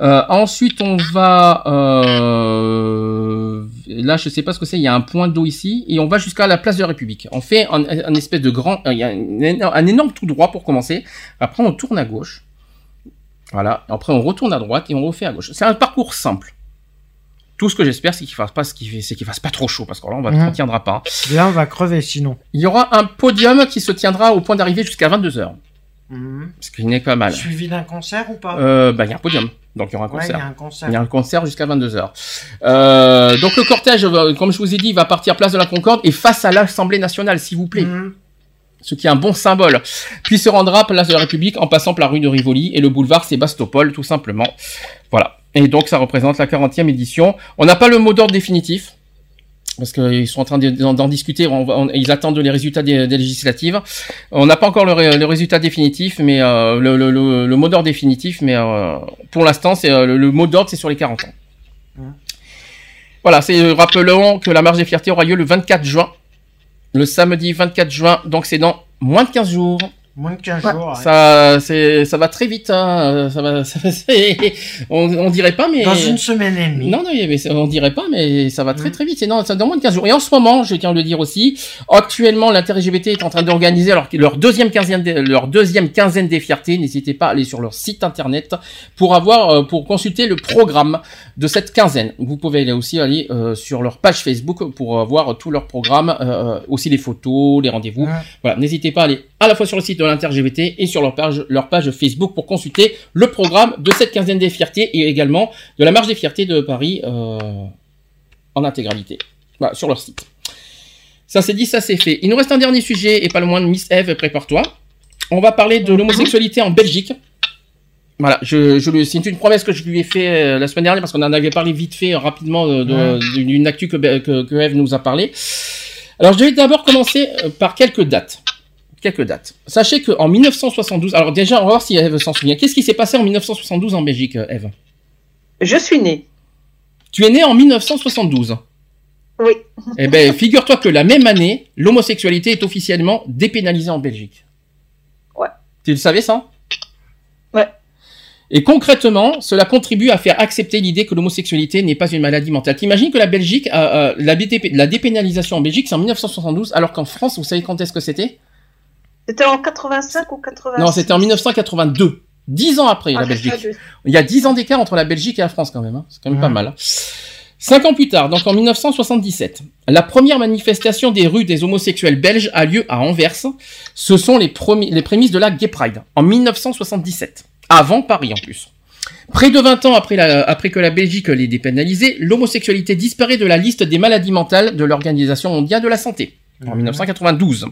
Euh, ensuite, on va euh, là, je sais pas ce que c'est. Il y a un point d'eau ici, et on va jusqu'à la place de la République. On fait un, espèce de grand, il y a un énorme tout droit pour commencer. Après, on tourne à gauche. Voilà. Après, on retourne à droite et on refait à gauche. C'est un parcours simple. Tout ce que j'espère, c'est qu'il fasse pas ce qu'il fait, c'est qu'il fasse pas trop chaud, parce que là, on Mhm. on tiendra pas. Là, on va crever sinon. Il y aura un podium qui se tiendra au point d'arrivée jusqu'à 22h. Ce qui n'est pas mal. Suivi d'un concert ou pas? Euh, bah, il y a un podium. Donc, il y aura un Ouais, concert. il y a un concert. Jusqu'à 22h. Euh, donc, le cortège, va- comme je vous ai dit, va partir place de la Concorde et face à l'Assemblée nationale, s'il vous plaît. Mhm. Ce qui est un bon symbole. Puis se rendra place de la République en passant par la rue de Rivoli et le boulevard Sébastopol, tout simplement. Voilà. Et donc, ça représente la 40e édition. On n'a pas le mot d'ordre définitif. Parce qu'ils sont en train de- d'en discuter, on va- on- ils attendent les résultats des, des législatives. On n'a pas encore le, ré- le résultat définitif, mais euh, le, le, le, le mot d'ordre définitif, mais euh, pour l'instant, c'est euh, le, mot d'ordre, c'est sur les 40 ans. Voilà, c'est rappelons que la marche des fiertés aura lieu le 24 juin, le samedi 24 juin, donc c'est dans moins de 15 jours. Moins de 15 Ouais. jours. ouais. Ça, c'est, ça va très vite. Hein. Ça va, ça va- c'est- on, on dirait pas, mais Dans une semaine et demie. non, non, mais on dirait pas, mais ça va très Mhm. très vite. C'est non, ça dans moins de 15 jours. Et en ce moment, je tiens à le dire aussi, actuellement, l'inter-LGBT est en train d'organiser leur, leur deuxième quinzaine, des- leur deuxième quinzaine des fiertés. N'hésitez pas à aller sur leur site internet pour avoir, euh, pour consulter le programme de cette quinzaine. Vous pouvez aller aussi aller euh, sur leur page Facebook pour voir tout leur programme, euh, aussi les photos, les rendez-vous. Ouais. Voilà, n'hésitez pas à aller à la fois sur le site de et sur leur page, leur page Facebook pour consulter le programme de cette quinzaine des fiertés et également de la marche des fiertés de Paris euh, en intégralité. Voilà, sur leur site. Ça c'est dit, ça c'est fait. Il nous reste un dernier sujet et pas le moins de Miss Eve, prépare-toi. On va parler de l'homosexualité en Belgique. Voilà, je, je, c'est une promesse que je lui ai fait euh, la semaine dernière parce qu'on en avait parlé vite fait rapidement de- de- d'une actu que, que, que Eve nous a parlé. Alors je vais d'abord commencer euh, par quelques dates. Quelques dates. Sachez qu'en 1972, alors déjà on va voir si Eve s'en souvient. Qu'est-ce qui s'est passé en 1972 en Belgique, euh, Eve? Je suis née. Tu es né en 1972. Oui. Eh ben, figure-toi que la même année, l'homosexualité est officiellement dépénalisée en Belgique. Ouais. Tu le savais ça? Ouais. Et concrètement, cela contribue à faire accepter l'idée que l'homosexualité n'est pas une maladie mentale. T'imagines que la Belgique, euh, euh, la, la dépénalisation en Belgique, c'est en 1972, alors qu'en France, vous savez quand est-ce que c'était? C'était en 85 ou 86 Non, c'était en 1982. Dix ans après Ah, la c'est Belgique. ça, je- Il y a 10 ans d'écart entre la Belgique et la France quand même. hein. C'est quand même Ouais. pas mal. hein. Cinq ans plus tard, donc en 1977, la première manifestation des rues des homosexuels belges a lieu à Anvers. Ce sont les, les prémices de la Gay Pride en 1977, avant Paris en plus. Près de 20 ans après, la- après que la Belgique l'ait dépénalisée, l'homosexualité disparaît de la liste des maladies mentales de l'Organisation mondiale de la santé en 1992.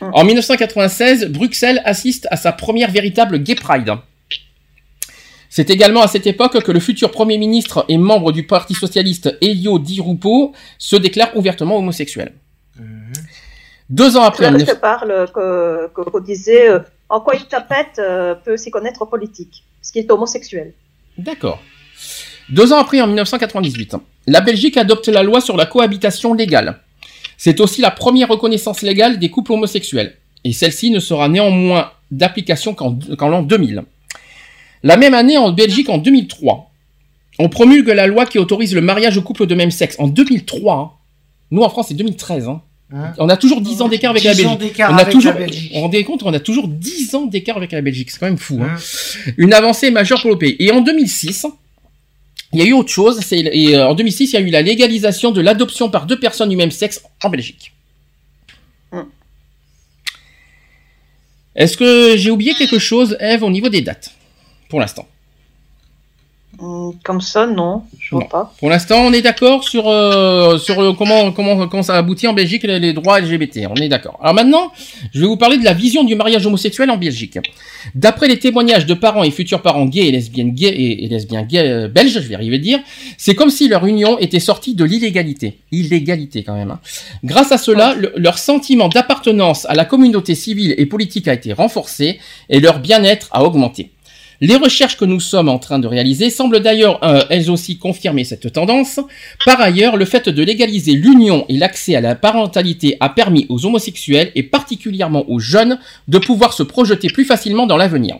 En 1996, Bruxelles assiste à sa première véritable Gay Pride. C'est également à cette époque que le futur Premier ministre et membre du Parti Socialiste Elio Di Rupo se déclare ouvertement homosexuel. Deux ans après, je 19 parle que, que, qu'on disait euh, en quoi il tapette euh, peut s'y connaître en politique, parce qu'il est homosexuel. D'accord. Deux ans après, en 1998, la Belgique adopte la loi sur la cohabitation légale. C'est aussi la première reconnaissance légale des couples homosexuels. Et celle-ci ne sera néanmoins d'application qu'en qu'en l'an 2000. La même année, en Belgique, en 2003, on promulgue la loi qui autorise le mariage aux couples de même sexe. En 2003, hein. nous en France, c'est 2013. Hein. Hein? On a toujours 10 ans d'écart avec la 10 ans Belgique. On a avec toujours, la Belgique. on rendez compte, on a toujours 10 ans d'écart avec la Belgique. C'est quand même fou. Hein Une avancée majeure pour le pays. Et en 2006, il y a eu autre chose. C'est, euh, en 2006, il y a eu la légalisation de l'adoption par deux personnes du même sexe en Belgique. Hmm. Est-ce que j'ai oublié quelque chose, Eve, au niveau des dates Pour l'instant? Hum, Comme ça, non, je vois Non. pas. Pour l'instant, on est d'accord sur euh, sur euh, comment comment comment ça aboutit en Belgique les, les droits LGBT. On est d'accord. Alors maintenant, je vais vous parler de la vision du mariage homosexuel en Belgique. D'après les témoignages de parents et futurs parents gays et lesbiennes gays et, gays euh, belges, je vais arriver à dire, c'est comme si leur union était sortie de l'illégalité. Illégalité quand même. hein. Grâce à cela, le- leur sentiment d'appartenance à la communauté civile et politique a été renforcé et leur bien-être a augmenté. Les recherches que nous sommes en train de réaliser semblent d'ailleurs euh, elles aussi confirmer cette tendance. Par ailleurs, le fait de légaliser l'union et l'accès à la parentalité a permis aux homosexuels et particulièrement aux jeunes de pouvoir se projeter plus facilement dans l'avenir.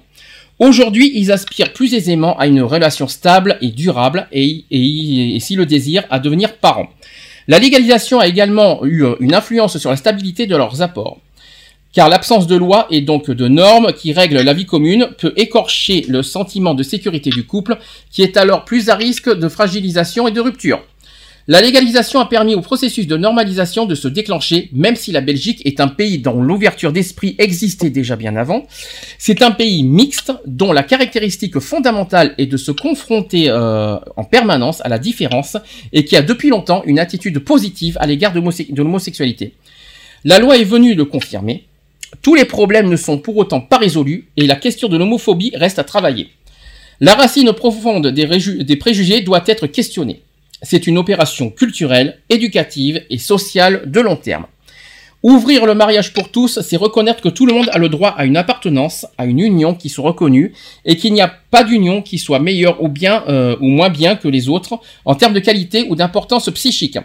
Aujourd'hui, ils aspirent plus aisément à une relation stable et durable et, et, et s'ils le désirent, à devenir parents. La légalisation a également eu euh, une influence sur la stabilité de leurs apports car l'absence de loi et donc de normes qui règlent la vie commune peut écorcher le sentiment de sécurité du couple, qui est alors plus à risque de fragilisation et de rupture. La légalisation a permis au processus de normalisation de se déclencher, même si la Belgique est un pays dont l'ouverture d'esprit existait déjà bien avant. C'est un pays mixte dont la caractéristique fondamentale est de se confronter euh, en permanence à la différence et qui a depuis longtemps une attitude positive à l'égard de l'homose- de l'homosexualité. La loi est venue le confirmer. Tous les problèmes ne sont pour autant pas résolus et la question de l'homophobie reste à travailler. La racine profonde des, réju- des préjugés doit être questionnée. C'est une opération culturelle, éducative et sociale de long terme. Ouvrir le mariage pour tous, c'est reconnaître que tout le monde a le droit à une appartenance, à une union qui soit reconnue, et qu'il n'y a pas d'union qui soit meilleure ou euh, ou moins bien que les autres en termes de qualité ou d'importance psychique.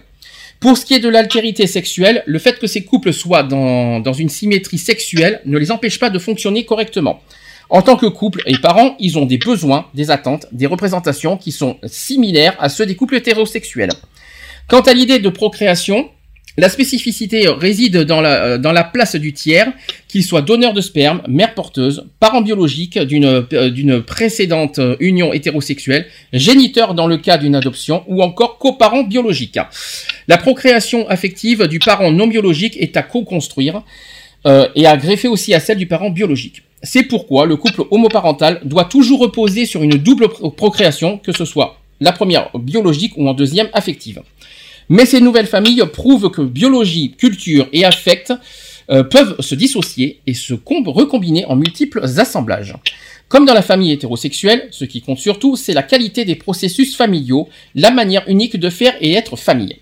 Pour ce qui est de l'altérité sexuelle, le fait que ces couples soient dans, une symétrie sexuelle ne les empêche pas de fonctionner correctement. En tant que couple et parents, ils ont des besoins, des attentes, des représentations qui sont similaires à ceux des couples hétérosexuels. Quant à l'idée de procréation, la spécificité réside dans la, euh, dans la place du tiers, qu'il soit donneur de sperme, mère porteuse, parent biologique d'une euh, précédente euh, union hétérosexuelle, géniteur dans le cas d'une adoption ou encore coparent biologique. La procréation affective du parent non biologique est à co-construire et à greffer aussi à celle du parent biologique. C'est pourquoi le couple homoparental doit toujours reposer sur une double pro- procréation, que ce soit la première biologique ou en deuxième affective. Mais ces nouvelles familles prouvent que biologie, culture et affect euh, peuvent se dissocier et se com- recombiner en multiples assemblages. Comme dans la famille hétérosexuelle, ce qui compte surtout, c'est la qualité des processus familiaux, la manière unique de faire et être famille.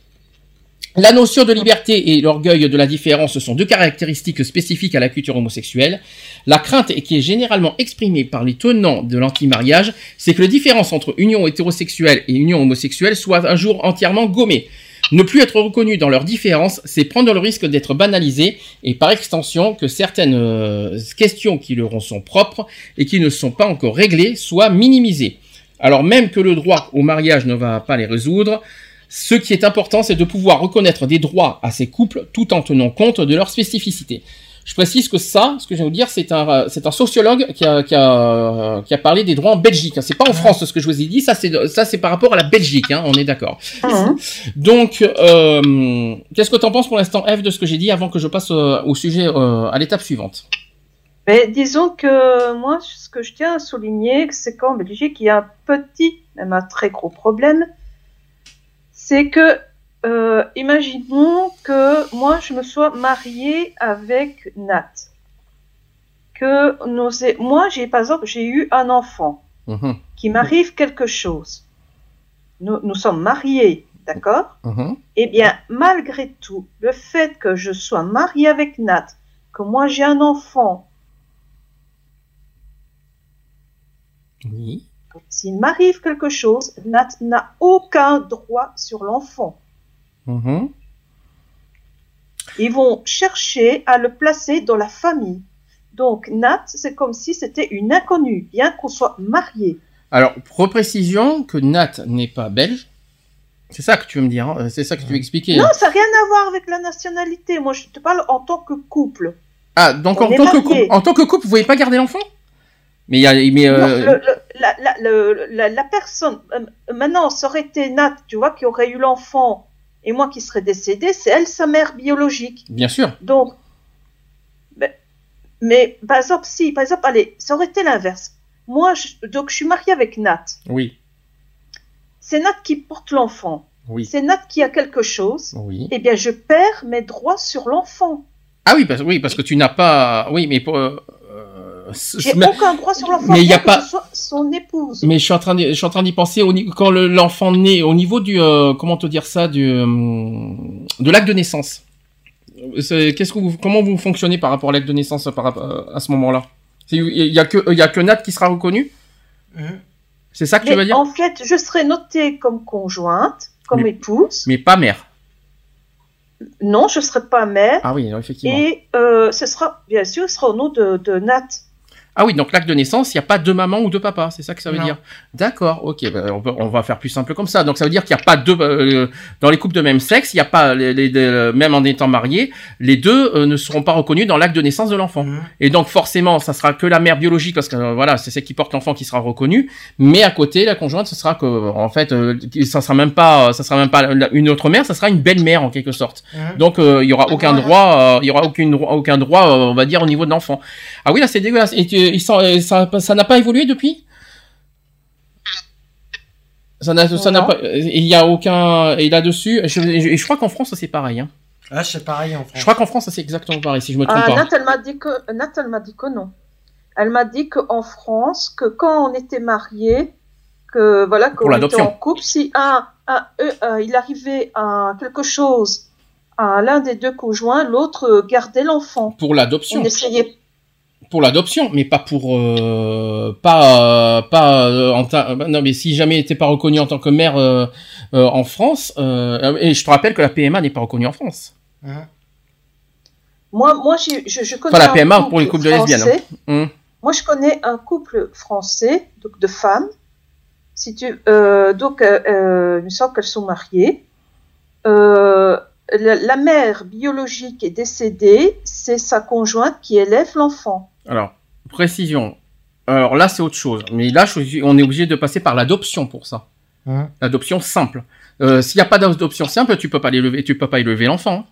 La notion de liberté et l'orgueil de la différence sont deux caractéristiques spécifiques à la culture homosexuelle. La crainte qui est généralement exprimée par les tenants de l'anti-mariage, c'est que la différence entre union hétérosexuelle et union homosexuelle soit un jour entièrement gommée. Ne plus être reconnu dans leurs différences, c'est prendre le risque d'être banalisé et par extension que certaines euh, questions qui leur sont propres et qui ne sont pas encore réglées soient minimisées. Alors même que le droit au mariage ne va pas les résoudre, ce qui est important, c'est de pouvoir reconnaître des droits à ces couples tout en tenant compte de leurs spécificités. Je précise que ça, ce que je vais vous dire, c'est un, c'est un sociologue qui a, qui a, qui a parlé des droits en Belgique. C'est pas en France ce que je vous ai dit. Ça, c'est, ça, c'est par rapport à la Belgique. Hein, on est d'accord. Mhm. Donc, euh, qu'est-ce que tu en penses pour l'instant, Eve, de ce que j'ai dit avant que je passe euh, au sujet, euh, à l'étape suivante? Mais disons que moi, ce que je tiens à souligner, c'est qu'en Belgique, il y a un petit, même un très gros problème. C'est que, euh, imaginons que moi, je me sois mariée avec Nat. Que nous ai- moi, j'ai, par exemple, j'ai eu un enfant. Mhm, qu'il m'arrive quelque chose. Nous, nous sommes mariés, d'accord? Mhm. Eh bien, malgré tout, le fait que je sois mariée avec Nat, que moi j'ai un enfant, Oui. s'il m'arrive quelque chose, Nat n'a aucun droit sur l'enfant. Mhm. Ils vont chercher à le placer dans la famille. Donc, Nat, c'est comme si c'était une inconnue, bien qu'on soit mariés. Alors, pour précision que Nat n'est pas belge. C'est ça que tu veux me dire, hein, c'est ça que tu veux expliquer. Non, ça n'a rien à voir avec la nationalité. Moi, je te parle en tant que couple. Ah, donc On en tant, que couple, en tant que couple, vous voulez pas garder l'enfant? Mais il y a, mais Non, euh, le- le- la, la- le- la- la personne, euh, maintenant, ça aurait été Nat, tu vois, qui aurait eu l'enfant et moi qui serais décédée, c'est elle sa mère biologique. bien sûr. Donc, ben, mais par exemple, si, par exemple, allez, ça aurait été l'inverse. Moi, je, donc, je suis mariée avec Nat. Oui, C'est Nat qui porte l'enfant. oui, C'est Nat qui a quelque chose. oui. Eh bien, je perds mes droits sur l'enfant. Ah oui, parce, oui, parce que tu n'as pas. Oui, mais pour. euh, euh, c- J'ai mais, aucun droit sur l'enfant. mais il y a pas- je son épouse. mais je suis en train, de, je suis en train d'y penser au, quand le- l'enfant naît, au niveau du, euh, comment te dire ça, du, euh, de l'acte de naissance. C'est- Qu'est-ce que vous, comment vous fonctionnez par rapport à l'acte de naissance par à ce moment-là? Il y a que, il y a que Nat qui sera reconnu? Hein? C'est ça que tu veux Mais dire? en fait, je serais notée comme conjointe, comme Mais- épouse. Mais pas mère. Non, je ne serai pas mère. Ah oui, effectivement. Et euh, ce sera, bien sûr, ce sera au nom de, de Nat. Ah oui, donc l'acte de naissance, il n'y a pas deux mamans ou deux papas, c'est ça que ça veut Non. dire D'accord, ok, ben, on, peut- on va faire plus simple comme ça. Donc ça veut dire qu'il n'y a pas deux... euh, dans les couples de même sexe, il n'y a pas, les, les- les- même en étant mariés, les deux euh, ne seront pas reconnus dans l'acte de naissance de l'enfant. Mhm. Et donc forcément, ça sera que la mère biologique, parce que euh, voilà, c'est celle qui porte l'enfant qui sera reconnue, mais à côté, la conjointe, ce sera que, en fait, euh, ça sera même pas, ça sera même pas une autre mère, ça sera une belle-mère en quelque sorte. Mhm. Donc euh, il y aura aucun droit, euh, il y aura aucune aucun droit, euh, on va dire au niveau de l'enfant. Ah oui là c'est dégueulasse. Et tu- ils sont- euh, ça ça n'a pas évolué depuis? Ça n'a ça n'a Non. pas. Il y a aucun et là-dessus. Je, je, je crois qu'en France c'est pareil. Hein. Ah, c'est pareil en France. Je crois qu'en France c'est exactement pareil si je me trompe Ah, pas. Nat, elle m'a dit que Nat, elle m'a dit que non. Elle m'a dit qu'en France, que quand on était mariés, que voilà, qu'on était en couple, si un, un- euh, euh, il arrivait à quelque chose à l'un des deux conjoints, l'autre euh, gardait l'enfant. Pour l'adoption. On essayait. Pour l'adoption, mais pas pour euh, pas euh, pas euh, en ta- non mais si jamais t'es pas reconnu en tant que mère euh, euh, en France euh, et je te rappelle que la PMA n'est pas reconnue en France. Hein? Moi, moi, je, je connais Enfin, la un PMA couple pour les couples de lesbiennes, hein. français. Hum. Moi, je connais un couple français, donc de femmes. Si tu, euh, donc, il me semble qu'elles sont mariées. Euh, la, la mère biologique est décédée, c'est sa conjointe qui élève l'enfant. Alors, précision. Alors là, c'est autre chose. Mais là, je on est obligé de passer par l'adoption pour ça. Hein L'adoption simple. Euh, S'il n'y a pas d'adoption simple, tu peux pas l'élever, tu peux pas élever l'enfant.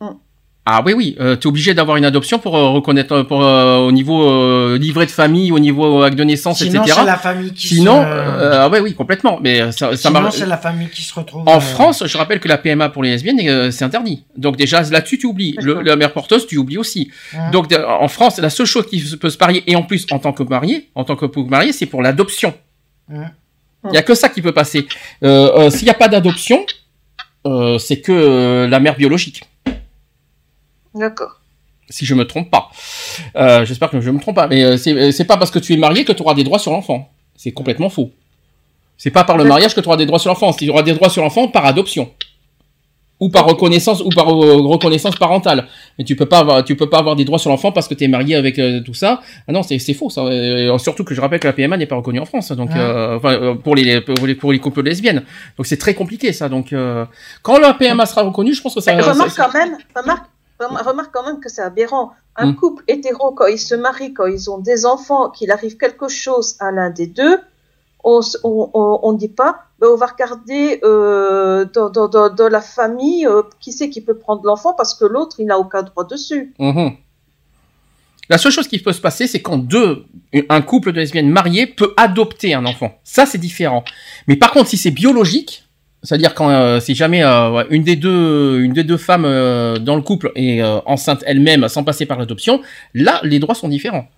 hein. Mm. Ah oui, oui. Euh, tu es obligé d'avoir une adoption pour euh, reconnaître, pour euh, au niveau euh, livret de famille, au niveau acte de naissance, Sinon, etc. c'est la famille qui Sinon, se... euh, ah ouais, oui, complètement. Mais ça, ça Sinon, c'est la famille qui se retrouve... En euh, France, je rappelle que la PMA pour les lesbiennes, euh, c'est interdit. Donc déjà là-dessus, tu oublies. Le, la mère porteuse, tu oublies aussi. hein. Donc en France, la seule chose qui peut se parier, et en plus en tant que marié, en tant que marié, c'est pour l'adoption. Hein. Il y a que ça qui peut passer. Euh, euh, S'il n'y a pas d'adoption, euh, c'est que euh, la mère biologique, D'accord. si je me trompe pas. Euh, J'espère que je me trompe pas, mais euh, c'est c'est pas parce que tu es marié que tu auras des droits sur l'enfant. C'est complètement faux. C'est pas par le mariage que tu auras des droits sur l'enfant. Tu auras des droits sur l'enfant par adoption ou par reconnaissance ou par euh, reconnaissance parentale. Mais tu peux pas avoir, tu peux pas avoir des droits sur l'enfant parce que tu es marié avec euh, tout ça. Ah non, c'est faux ça. Euh, surtout que je rappelle que la PMA n'est pas reconnue en France. Donc Ah. euh, enfin, euh, pour les pour les pour les couples lesbiennes. Donc c'est très compliqué ça. Donc euh, quand la PMA sera reconnue, je pense que ça. Mais remarque ça- quand même, remarque, Rem- Remarque quand même que c'est aberrant. Un Mm. couple hétéro, quand ils se marient, quand ils ont des enfants, qu'il arrive quelque chose à l'un des deux, on on dit pas, ben, on va regarder euh, dans, dans, dans, dans la famille euh, qui c'est qui peut prendre l'enfant parce que l'autre, il n'a aucun droit dessus. Mhm. La seule chose qui peut se passer, c'est quand deux, un couple de lesbiennes mariées peut adopter un enfant. Ça, c'est différent. Mais par contre, si c'est biologique, c'est-à-dire quand euh, si jamais euh, une des deux, une des deux femmes euh, dans le couple est euh, enceinte elle-même sans passer par l'adoption, là, les droits sont différents,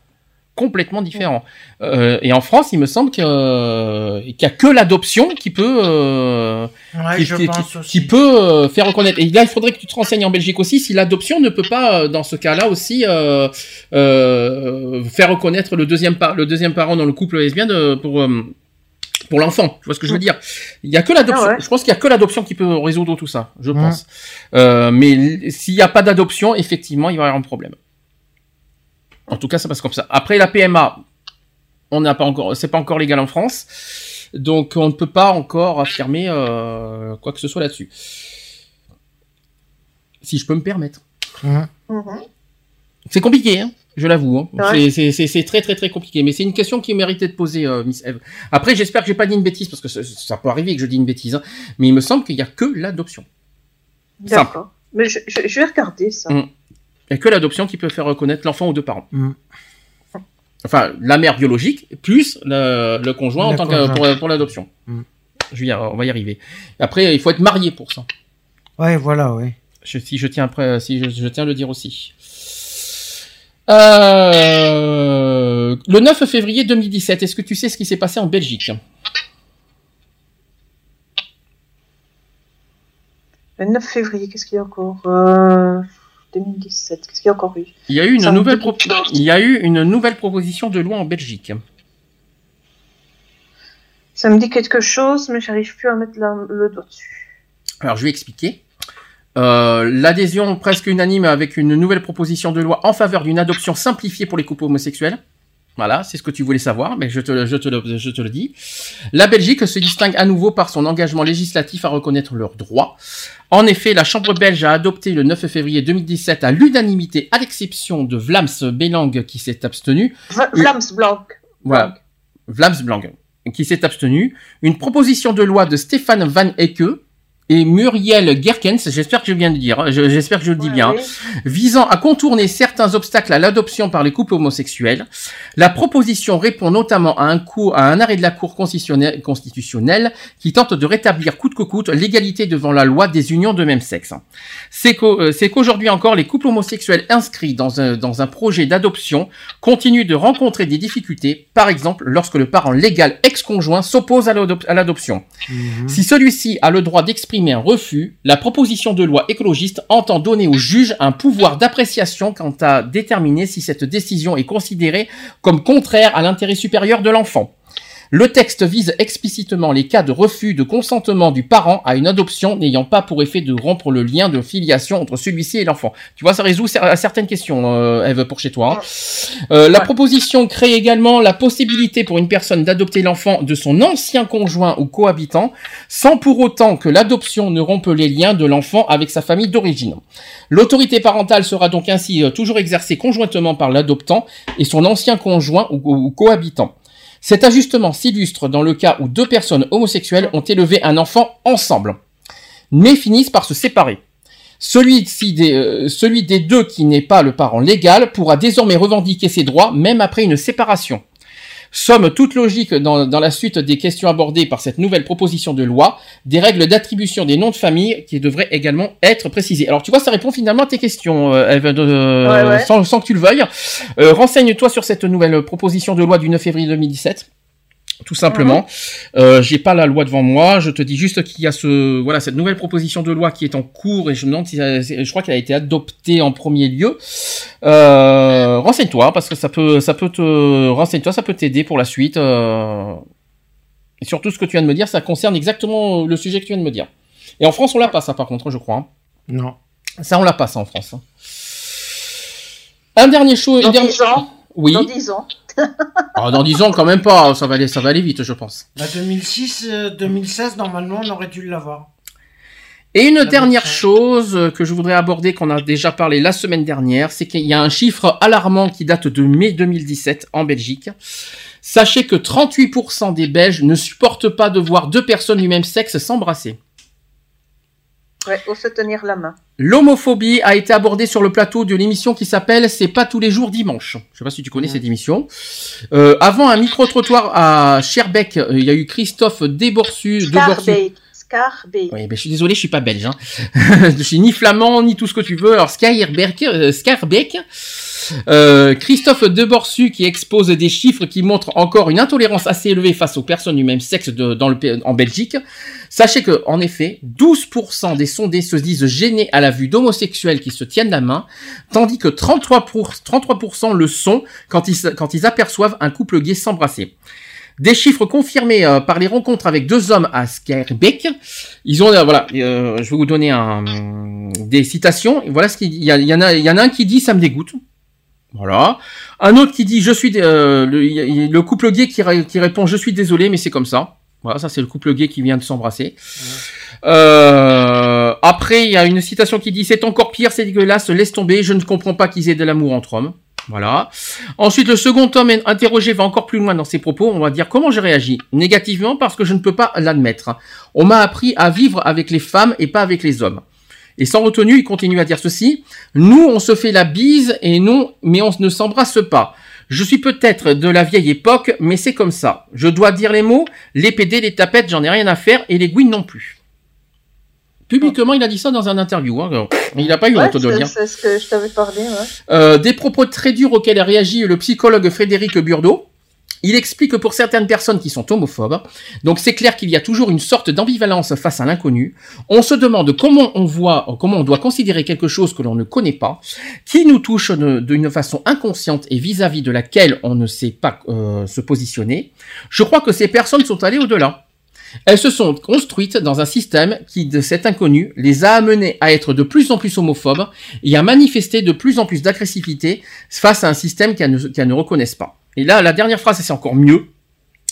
complètement différents. Euh, et en France, il me semble que, euh, qu'il y a que l'adoption qui peut euh, Ouais, qui, je qui- pense qui- aussi. qui peut euh, faire reconnaître. Et là, il faudrait que tu te renseignes en Belgique aussi si l'adoption ne peut pas, dans ce cas-là aussi, euh, euh, faire reconnaître le deuxième, par- le deuxième parent dans le couple lesbien de- pour, euh, pour l'enfant. Tu vois ce que je veux dire Il y a que l'adoption. Ah ouais. Je pense qu'il y a que l'adoption qui peut résoudre tout ça. Je Mhm. pense. Euh, mais s'il n'y a pas d'adoption, effectivement, il va y avoir un problème. En tout cas, ça passe comme ça. Après la PMA, on n'a pas encore, c'est pas encore légal en France, donc on ne peut pas encore affirmer euh, quoi que ce soit là-dessus. Si je peux me permettre. Mhm. Mhm. C'est compliqué, hein, je l'avoue. hein. Ouais. C'est- très très très compliqué, mais c'est une question qui méritait de poser, euh, Miss Eve. Après, j'espère que j'ai pas dit une bêtise parce que ça, ça peut arriver que je dis une bêtise, hein, mais il me semble qu'il y a que l'adoption. D'accord. Mais je, je, je vais regarder ça. Mm. Il y a que l'adoption qui peut faire reconnaître l'enfant aux deux parents. Mm. Enfin, la mère biologique plus le, le conjoint en tant que pour, pour l'adoption. Mm. Je on va y arriver. Après, il faut être marié pour ça. Ouais, voilà, ouais. Je, si je tiens après, si je, je tiens à le dire aussi. Euh, le 9 février 2017, est-ce que tu sais ce qui s'est passé en Belgique? Le 9 février, qu'est-ce qu'il y a encore? Euh, 2017, qu'est-ce qu'il y a encore eu? Il y a eu une nouvelle pro- il y a eu une nouvelle proposition de loi en Belgique. Ça me dit quelque chose, mais j'arrive plus à mettre la- le doigt dessus. Alors, je vais expliquer. Euh, L'adhésion presque unanime avec une nouvelle proposition de loi en faveur d'une adoption simplifiée pour les couples homosexuels. Voilà, c'est ce que tu voulais savoir, mais je te, le- je, te le, je te le dis. La Belgique se distingue à nouveau par son engagement législatif à reconnaître leurs droits. En effet, la Chambre belge a adopté le 9 février 2017 à l'unanimité, à l'exception de Vlaams Belang qui s'est abstenu, Vlaams Blanc. voilà. Vlaams Blanc, qui s'est abstenu. Une proposition de loi de Stéphane Van Ecke et Muriel Gerkens, j'espère que je viens de dire, hein, je- j'espère que je le dis Ouais, bien, oui. visant à contourner certains obstacles à l'adoption par les couples homosexuels. La proposition répond notamment à un, cours, à un arrêt de la Cour constitutionnelle, constitutionnelle qui tente de rétablir coûte que coûte l'égalité devant la loi des unions de même sexe. C'est euh, qu'aujourd'hui encore, les couples homosexuels inscrits dans un, dans un projet d'adoption continuent de rencontrer des difficultés, par exemple lorsque le parent légal ex-conjoint s'oppose à l'adoption. Mhm. Si celui-ci a le droit d'exprimer un refus, la proposition de loi écologiste entend donner au juge un pouvoir d'appréciation quant à déterminer si cette décision est considérée comme contraire à l'intérêt supérieur de l'enfant. Le texte vise explicitement les cas de refus de consentement du parent à une adoption n'ayant pas pour effet de rompre le lien de filiation entre celui-ci et l'enfant. Tu vois, ça résout cer- certaines questions, euh, Eve, pour chez toi. hein. Euh, la proposition crée également la possibilité pour une personne d'adopter l'enfant de son ancien conjoint ou cohabitant, sans pour autant que l'adoption ne rompe les liens de l'enfant avec sa famille d'origine. L'autorité parentale sera donc ainsi euh, toujours exercée conjointement par l'adoptant et son ancien conjoint ou, ou cohabitant. Cet ajustement s'illustre dans le cas où deux personnes homosexuelles ont élevé un enfant ensemble, mais finissent par se séparer. Celui, des, euh, des deux qui n'est pas le parent légal pourra désormais revendiquer ses droits même après une séparation. Somme toute logique dans, dans la suite des questions abordées par cette nouvelle proposition de loi, des règles d'attribution des noms de famille qui devraient également être précisées. Alors tu vois, ça répond finalement à tes questions, euh, Eve, de- Ouais, ouais. Sans, sans que tu le veuilles. Euh, Renseigne-toi sur cette nouvelle proposition de loi du 9 février 2017. Tout simplement. Euh, J'ai pas la loi devant moi. Je te dis juste qu'il y a ce voilà cette nouvelle proposition de loi qui est en cours et je me demande si ça- je crois qu'elle a été adoptée en premier lieu. Euh, renseigne-toi parce que ça peut ça peut te renseigne-toi ça peut t'aider pour la suite. euh. Et surtout ce que tu viens de me dire, ça concerne exactement le sujet que tu viens de me dire. Et en France, on l'a pas ça par contre, je crois. hein. Non. Ça, on l'a pas ça en France. hein. Un dernier chose. Dans dernier- 10 ans. Oui. Dans 10 ans. Ah, dans 10 ans, quand même pas. Ça va aller, ça va aller vite, je pense. La 2006, euh, 2016, normalement, on aurait dû l'avoir. Et une dernière chose euh, que je voudrais aborder, qu'on a déjà parlé la semaine dernière, c'est qu'il y a un chiffre alarmant qui date de mai 2017 en Belgique. Sachez que 38% des Belges ne supportent pas de voir deux personnes du même sexe s'embrasser. Ouais, faut se tenir la main. L'homophobie a été abordée sur le plateau de l'émission qui s'appelle C'est pas tous les jours dimanche. Je sais pas si tu connais cette émission. Euh, avant un micro-trottoir à Scherbeck, euh, il y a eu Christophe Déborsu. Deborsu. Scarbeck. Scarbeck. Oui, ben, je suis désolé, je suis pas belge. Hein. je suis ni flamand, ni tout ce que tu veux. Alors, Scarbeck, euh, Scarbeck euh, Christophe Deborsu qui expose des chiffres qui montrent encore une intolérance assez élevée face aux personnes du même sexe de- dans le, en Belgique. Sachez que, en effet, 12% des sondés se disent gênés à la vue d'homosexuels qui se tiennent la main, tandis que 33%, pour- 33% le sont quand ils, quand ils aperçoivent un couple gay s'embrasser. Des chiffres confirmés euh, par les rencontres avec deux hommes à Skerbeck. Ils ont, euh, voilà, euh, je vais vous donner un, des citations. Voilà ce qu'il y en a, il y en a un qui dit ça me dégoûte. Voilà. Un autre qui dit je suis, euh, le, couple gay qui répond je suis désolé mais c'est comme ça. Voilà, ça c'est le couple gay qui vient de s'embrasser. Euh, après, il y a une citation qui dit c'est encore pire, c'est dégueulasse, laisse tomber, je ne comprends pas qu'ils aient de l'amour entre hommes. Voilà. Ensuite, le second homme interrogé va encore plus loin dans ses propos. On va dire comment j'ai réagi? Négativement parce que je ne peux pas l'admettre. On m'a appris à vivre avec les femmes et pas avec les hommes. Et sans retenue, il continue à dire ceci. Nous, on se fait la bise et non, mais on ne s'embrasse pas. Je suis peut-être de la vieille époque, mais c'est comme ça. Je dois dire les mots, les PD, les tapettes, j'en ai rien à faire, et les gouines non plus. Publiquement, il a dit ça dans un interview. hein. Il n'a pas eu Ouais, honte de le c'est dire. c'est ce que je t'avais parlé. Ouais. Euh, des propos très durs auxquels a réagi le psychologue Frédéric Burdeau. Il explique que pour certaines personnes qui sont homophobes, donc c'est clair qu'il y a toujours une sorte d'ambivalence face à l'inconnu. On se demande comment on voit, comment on doit considérer quelque chose que l'on ne connaît pas, qui nous touche d'une façon inconsciente et vis-à-vis de laquelle on ne sait pas euh, se positionner. Je crois que ces personnes sont allées au-delà. Elles se sont construites dans un système qui, de cet inconnu, les a amenées à être de plus en plus homophobes et à manifester de plus en plus d'agressivité face à un système qu'elles ne reconnaissent pas. Et là, la dernière phrase, c'est encore mieux.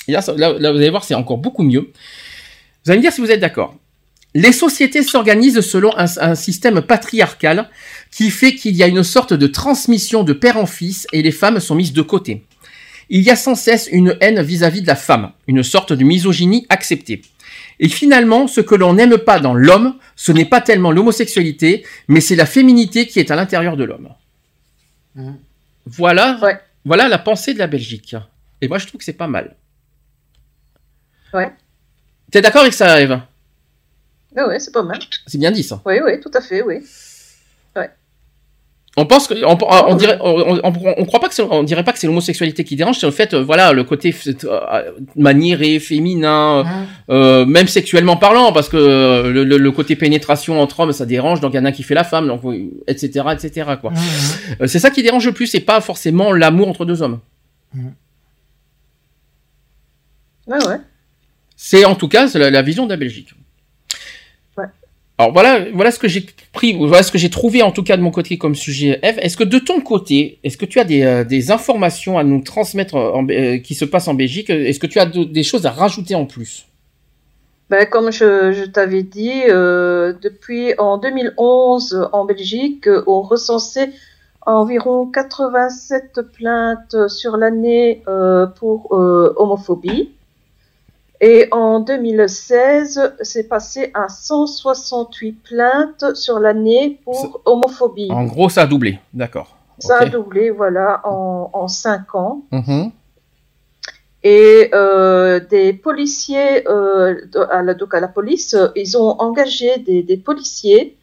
Et là, ça- là, là, vous allez voir, c'est encore beaucoup mieux. Vous allez me dire si vous êtes d'accord. Les sociétés s'organisent selon un, un système patriarcal qui fait qu'il y a une sorte de transmission de père en fils et les femmes sont mises de côté. Il y a sans cesse une haine vis-à-vis de la femme, une sorte de misogynie acceptée. Et finalement, ce que l'on n'aime pas dans l'homme, ce n'est pas tellement l'homosexualité, mais c'est la féminité qui est à l'intérieur de l'homme. Mhm. Voilà, voilà la pensée de la Belgique. Et moi, je trouve que c'est pas mal. Ouais. T'es d'accord avec ça, Eve? Ouais, ouais, c'est pas mal. C'est bien dit, ça. Oui, oui, tout à fait, oui. On pense que, on, on dirait, on, on- on croit pas que c'est- on dirait pas que c'est l'homosexualité qui dérange, c'est le fait, euh, voilà, le côté euh, maniéré, féminin, euh, même sexuellement parlant, parce que euh, le, le- le côté pénétration entre hommes, ça dérange, donc il y en a un qui fait la femme, donc etc., etc., quoi. Euh, c'est ça qui dérange le plus, c'est pas forcément l'amour entre deux hommes. Ouais, ouais. C'est en tout cas la vision de la Belgique. Alors voilà, ce que j'ai pris, ce que j'ai trouvé en tout cas de mon côté comme sujet. Eve, est-ce que de ton côté, est-ce que tu as des, euh, informations à nous transmettre euh, qui se passent en Belgique? Est-ce que tu as de- des choses à rajouter en plus? Ben, comme je, t'avais dit, euh, depuis en 2011 en Belgique, on recensait environ 87 plaintes sur l'année pour homophobie. Et en 2016, c'est passé à 168 plaintes sur l'année pour homophobie. En gros, ça a doublé, d'accord. Ça a doublé, voilà, en, en 5 ans. Mhm. Et euh, des policiers, euh, à la, donc à la police, ils ont engagé des, des policiers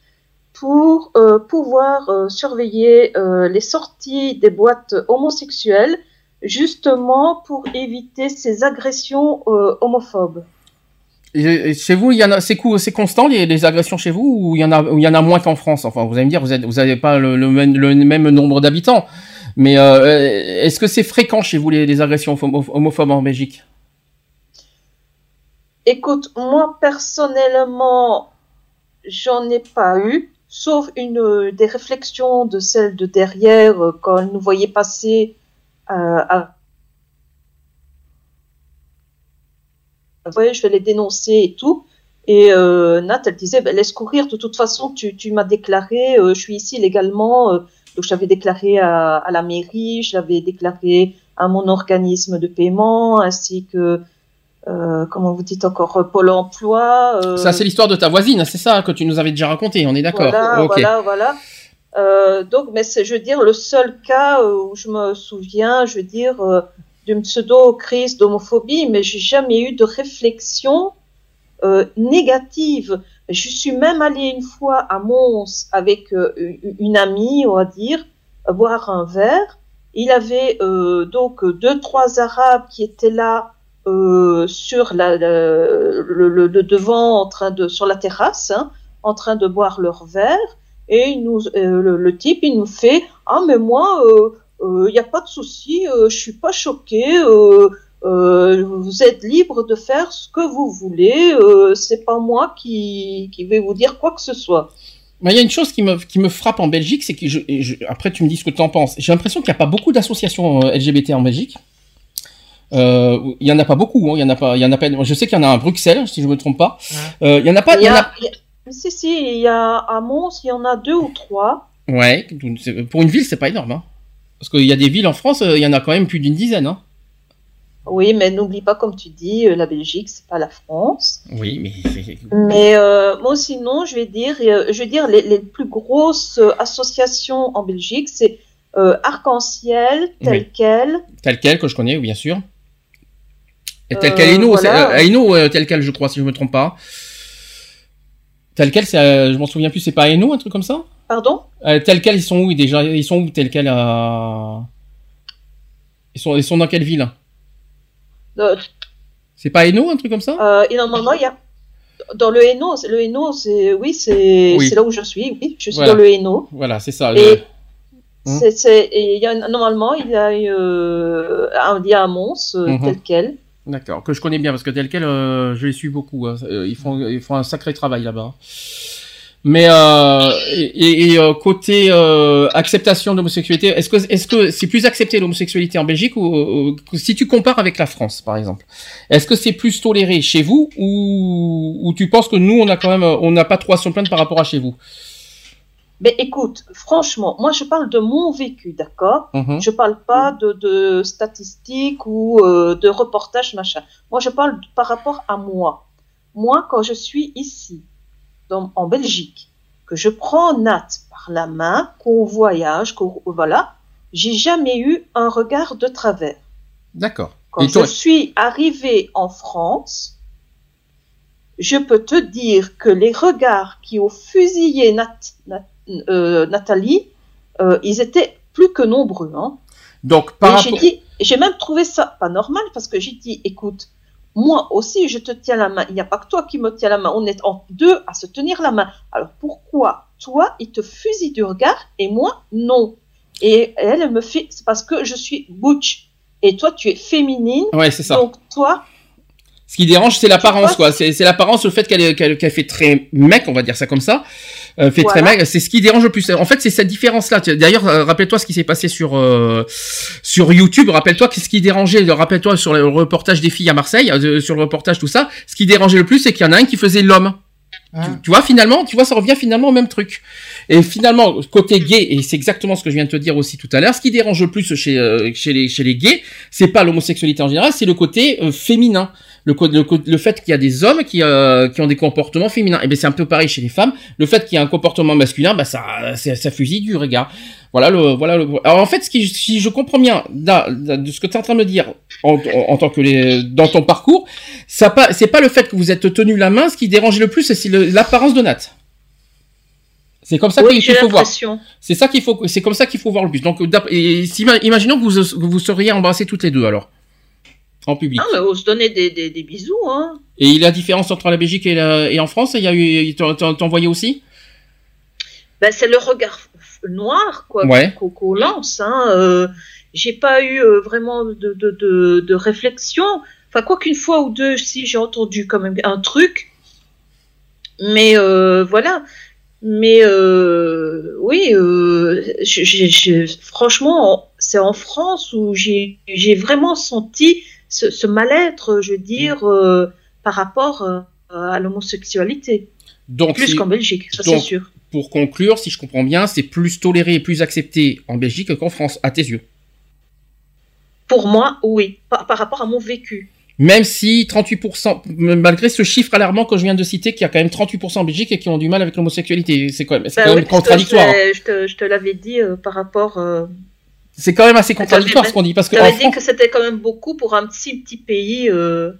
pour euh, pouvoir surveiller les sorties des boîtes homosexuelles, justement pour éviter ces agressions euh, homophobes. Et- chez vous, il y en a, c'est constant les, les agressions chez vous ou il y en a, il y en a moins qu'en France? Enfin, vous allez me dire, vous êtes, vous avez pas le, le même, le même nombre d'habitants, mais euh, est-ce que c'est fréquent chez vous les, les agressions homo- homophobes en Belgique? Écoute, moi personnellement, j'en ai pas eu, sauf une euh, des réflexions de celle de derrière euh, quand elle nous voyait passer euh, à Ouais, je vais les dénoncer et tout. Et euh, Nat, elle disait, ben, laisse courir, de toute façon, tu, tu m'as déclaré, euh, je suis ici légalement, euh, donc je l'avais déclaré à, à la mairie, je l'avais déclaré à mon organisme de paiement, ainsi que, euh, comment vous dites encore, euh, Pôle emploi. euh, Ça, c'est l'histoire de ta voisine, c'est ça que tu nous avais déjà raconté, on est d'accord Voilà, voilà, voilà. Euh, donc, mais c'est, je veux dire, le seul cas où je me souviens, je veux dire, euh, d'une pseudo-crise d'homophobie, mais j'ai jamais eu de réflexion euh, négative. Je suis même allée une fois à Mons avec euh, une- amie, on va dire, boire un verre. Il avait euh, donc deux, trois Arabes qui étaient là sur la- le, le- le devant, en train de, sur la terrasse, hein, en train de boire leur verre. Et il nous, euh, le, le type, il nous fait Ah, mais moi, il n'y a pas de souci, euh, je suis pas choqué, euh, euh, vous êtes libre de faire ce que vous voulez, euh, c'est pas moi qui, qui vais vous dire quoi que ce soit. Mais il y a une chose qui me, qui me frappe en Belgique, c'est que je, et je- après tu me dis ce que tu en penses. J'ai l'impression qu'il n'y a pas beaucoup d'associations euh, LGBT en Belgique. Euh, il y en a pas beaucoup. hein, Il y en a pas. Il y en a pas. Je sais qu'il y en a un à Bruxelles, si je me trompe pas. Euh, il y en a pas. Il y en a- si, si, il y a à Mons, il y en a deux ou trois. Ouais. Pour une ville, c'est pas énorme. Hein. Parce qu'il y a des villes en France, euh, il y en a quand même plus d'une dizaine. Hein. Oui, mais n'oublie pas, comme tu dis, euh, la Belgique, c'est pas la France. Oui, mais. Mais euh, moi, sinon, je vais dire, je vais dire les, les plus grosses associations en Belgique, c'est euh, Arc-en-Ciel, tel Oui. quel. Tel quel que je connais, bien sûr. Et tel Euh, quel voilà. Hainaut, euh, tel quel, je crois, si je me trompe pas. Tel quel, c'est, euh, je m'en souviens plus, c'est pas Hainaut, un truc comme ça Pardon? Euh, tel quel, ils sont où déjà? Ils sont où tel quel à... ils, sont, ils sont dans quelle ville? Euh, C'est pas Hainaut, un truc comme ça? Euh, il y a. Dans le Hainaut, c'est- le Hainaut, c'est oui, c'est Oui. c'est là où je suis. Oui, je suis Voilà. dans le Hainaut. Voilà, c'est ça. Et le- et y a normalement, il y a un il y a un Mons Mhm. tel quel. D'accord, que je connais bien parce que tel quel, euh, je les suis beaucoup. hein. Euh, Ils font, ils font un sacré travail là-bas. Mais euh, et, et- euh, côté euh, acceptation de l'homosexualité, est-ce que est-ce que c'est plus accepté l'homosexualité en Belgique ou- si tu compares avec la France par exemple, est-ce que c'est plus toléré chez vous ou, ou tu penses que nous on a quand même on n'a pas trop à se plaindre par rapport à chez vous? Mais écoute, franchement, moi je parle de mon vécu, d'accord? Mhm. Je parle pas de, de statistiques ou euh, de reportages, machin. Moi, je parle par rapport à moi. Moi, quand je suis ici, dans- en Belgique, que je prends Nat par la main, qu'on voyage, qu'on voilà, j'ai jamais eu un regard de travers. D'accord. Quand Et je toi- suis arrivée en France, je peux te dire que les regards qui ont fusillé Nat- Nat- euh, Nathalie, euh, ils étaient plus que nombreux. Hein. Donc par Et j'ai rapport dit, j'ai même trouvé ça pas normal parce que j'ai dit, écoute, moi aussi je te tiens la main. Il n'y a pas que toi qui me tiens la main. On est en deux à se tenir la main. Alors pourquoi toi il te fusille du regard et moi non? Et elle, elle me fait, c'est parce que je suis butch et toi tu es féminine. Ouais, c'est ça. Donc toi, Ce qui dérange, c'est l'apparence, quoi. C'est l'apparence, le fait qu'elle qu'elle qu'elle fait très mec, on va dire ça comme ça. Euh, fait très mec, c'est ce qui dérange le plus. En fait, c'est cette différence-là. D'ailleurs, euh, rappelle-toi ce qui s'est passé sur euh, sur YouTube. Rappelle-toi qu'est-ce qui dérangeait. Rappelle-toi sur le reportage des filles à Marseille, euh, sur le reportage tout ça. Ce qui dérangeait le plus, c'est qu'il y en a un qui faisait l'homme. Hein Tu, tu vois, finalement, tu vois, ça revient finalement au même truc. Et finalement, côté gay, et c'est exactement ce que je viens de te dire aussi tout à l'heure, ce qui dérange le plus chez, euh, chez, les, chez les gays, c'est pas l'homosexualité en général, c'est le côté euh, féminin. Le, le, fait qu'il y a des hommes qui, euh, qui ont des comportements féminins. Et bien c'est un peu pareil chez les femmes. Le fait qu'il y a un comportement masculin, bah ça, ça, ça fusille du regard. Voilà le, voilà le. Alors en fait, ce qui, si je comprends bien de ce que tu es en train de me dire en, en, en tant que les, dans ton parcours, ça pas, c'est pas le fait que vous êtes tenu la main. Ce qui dérange le plus, c'est l'apparence de Nat. C'est comme ça oui, qu'il faut voir. C'est ça qu'il faut, c'est comme ça qu'il faut voir le plus. Donc, et imaginons que vous, vous seriez embrassés toutes les deux alors, en public. Mais on se donnait des, des, des bisous, hein. Et la différence entre la Belgique et, la- et en France, il y a eu, t'en- t'en t'en voyais aussi? Ben, c'est le regard noir, quoi, Ouais. qu'on lance, hein. Euh, j'ai pas eu euh, vraiment de, de, de, de réflexion. Enfin, quoi qu'une fois ou deux, si j'ai entendu quand même un truc. Mais euh, voilà. Mais euh, oui, franchement, c'est en France où j'ai vraiment senti ce, ce mal-être, je veux dire, euh, par rapport euh, à l'homosexualité. Donc, Plus qu'en Belgique, ça c'est sûr. Pour conclure, si je comprends bien, c'est plus toléré et plus accepté en Belgique qu'en France, à tes yeux? Pour moi, oui, par, par rapport à mon vécu. Même si 38%, malgré ce chiffre alarmant que je viens de citer, qu'il y a quand même 38% en Belgique et qui ont du mal avec l'homosexualité, c'est quand même, Bah quand même contradictoire. hein. Je, je te, je te l'avais dit euh, par rapport. C'est quand même assez contradictoire ce qu'on dit, parce que dit France, que c'était quand même beaucoup pour un petit petit pays. euh,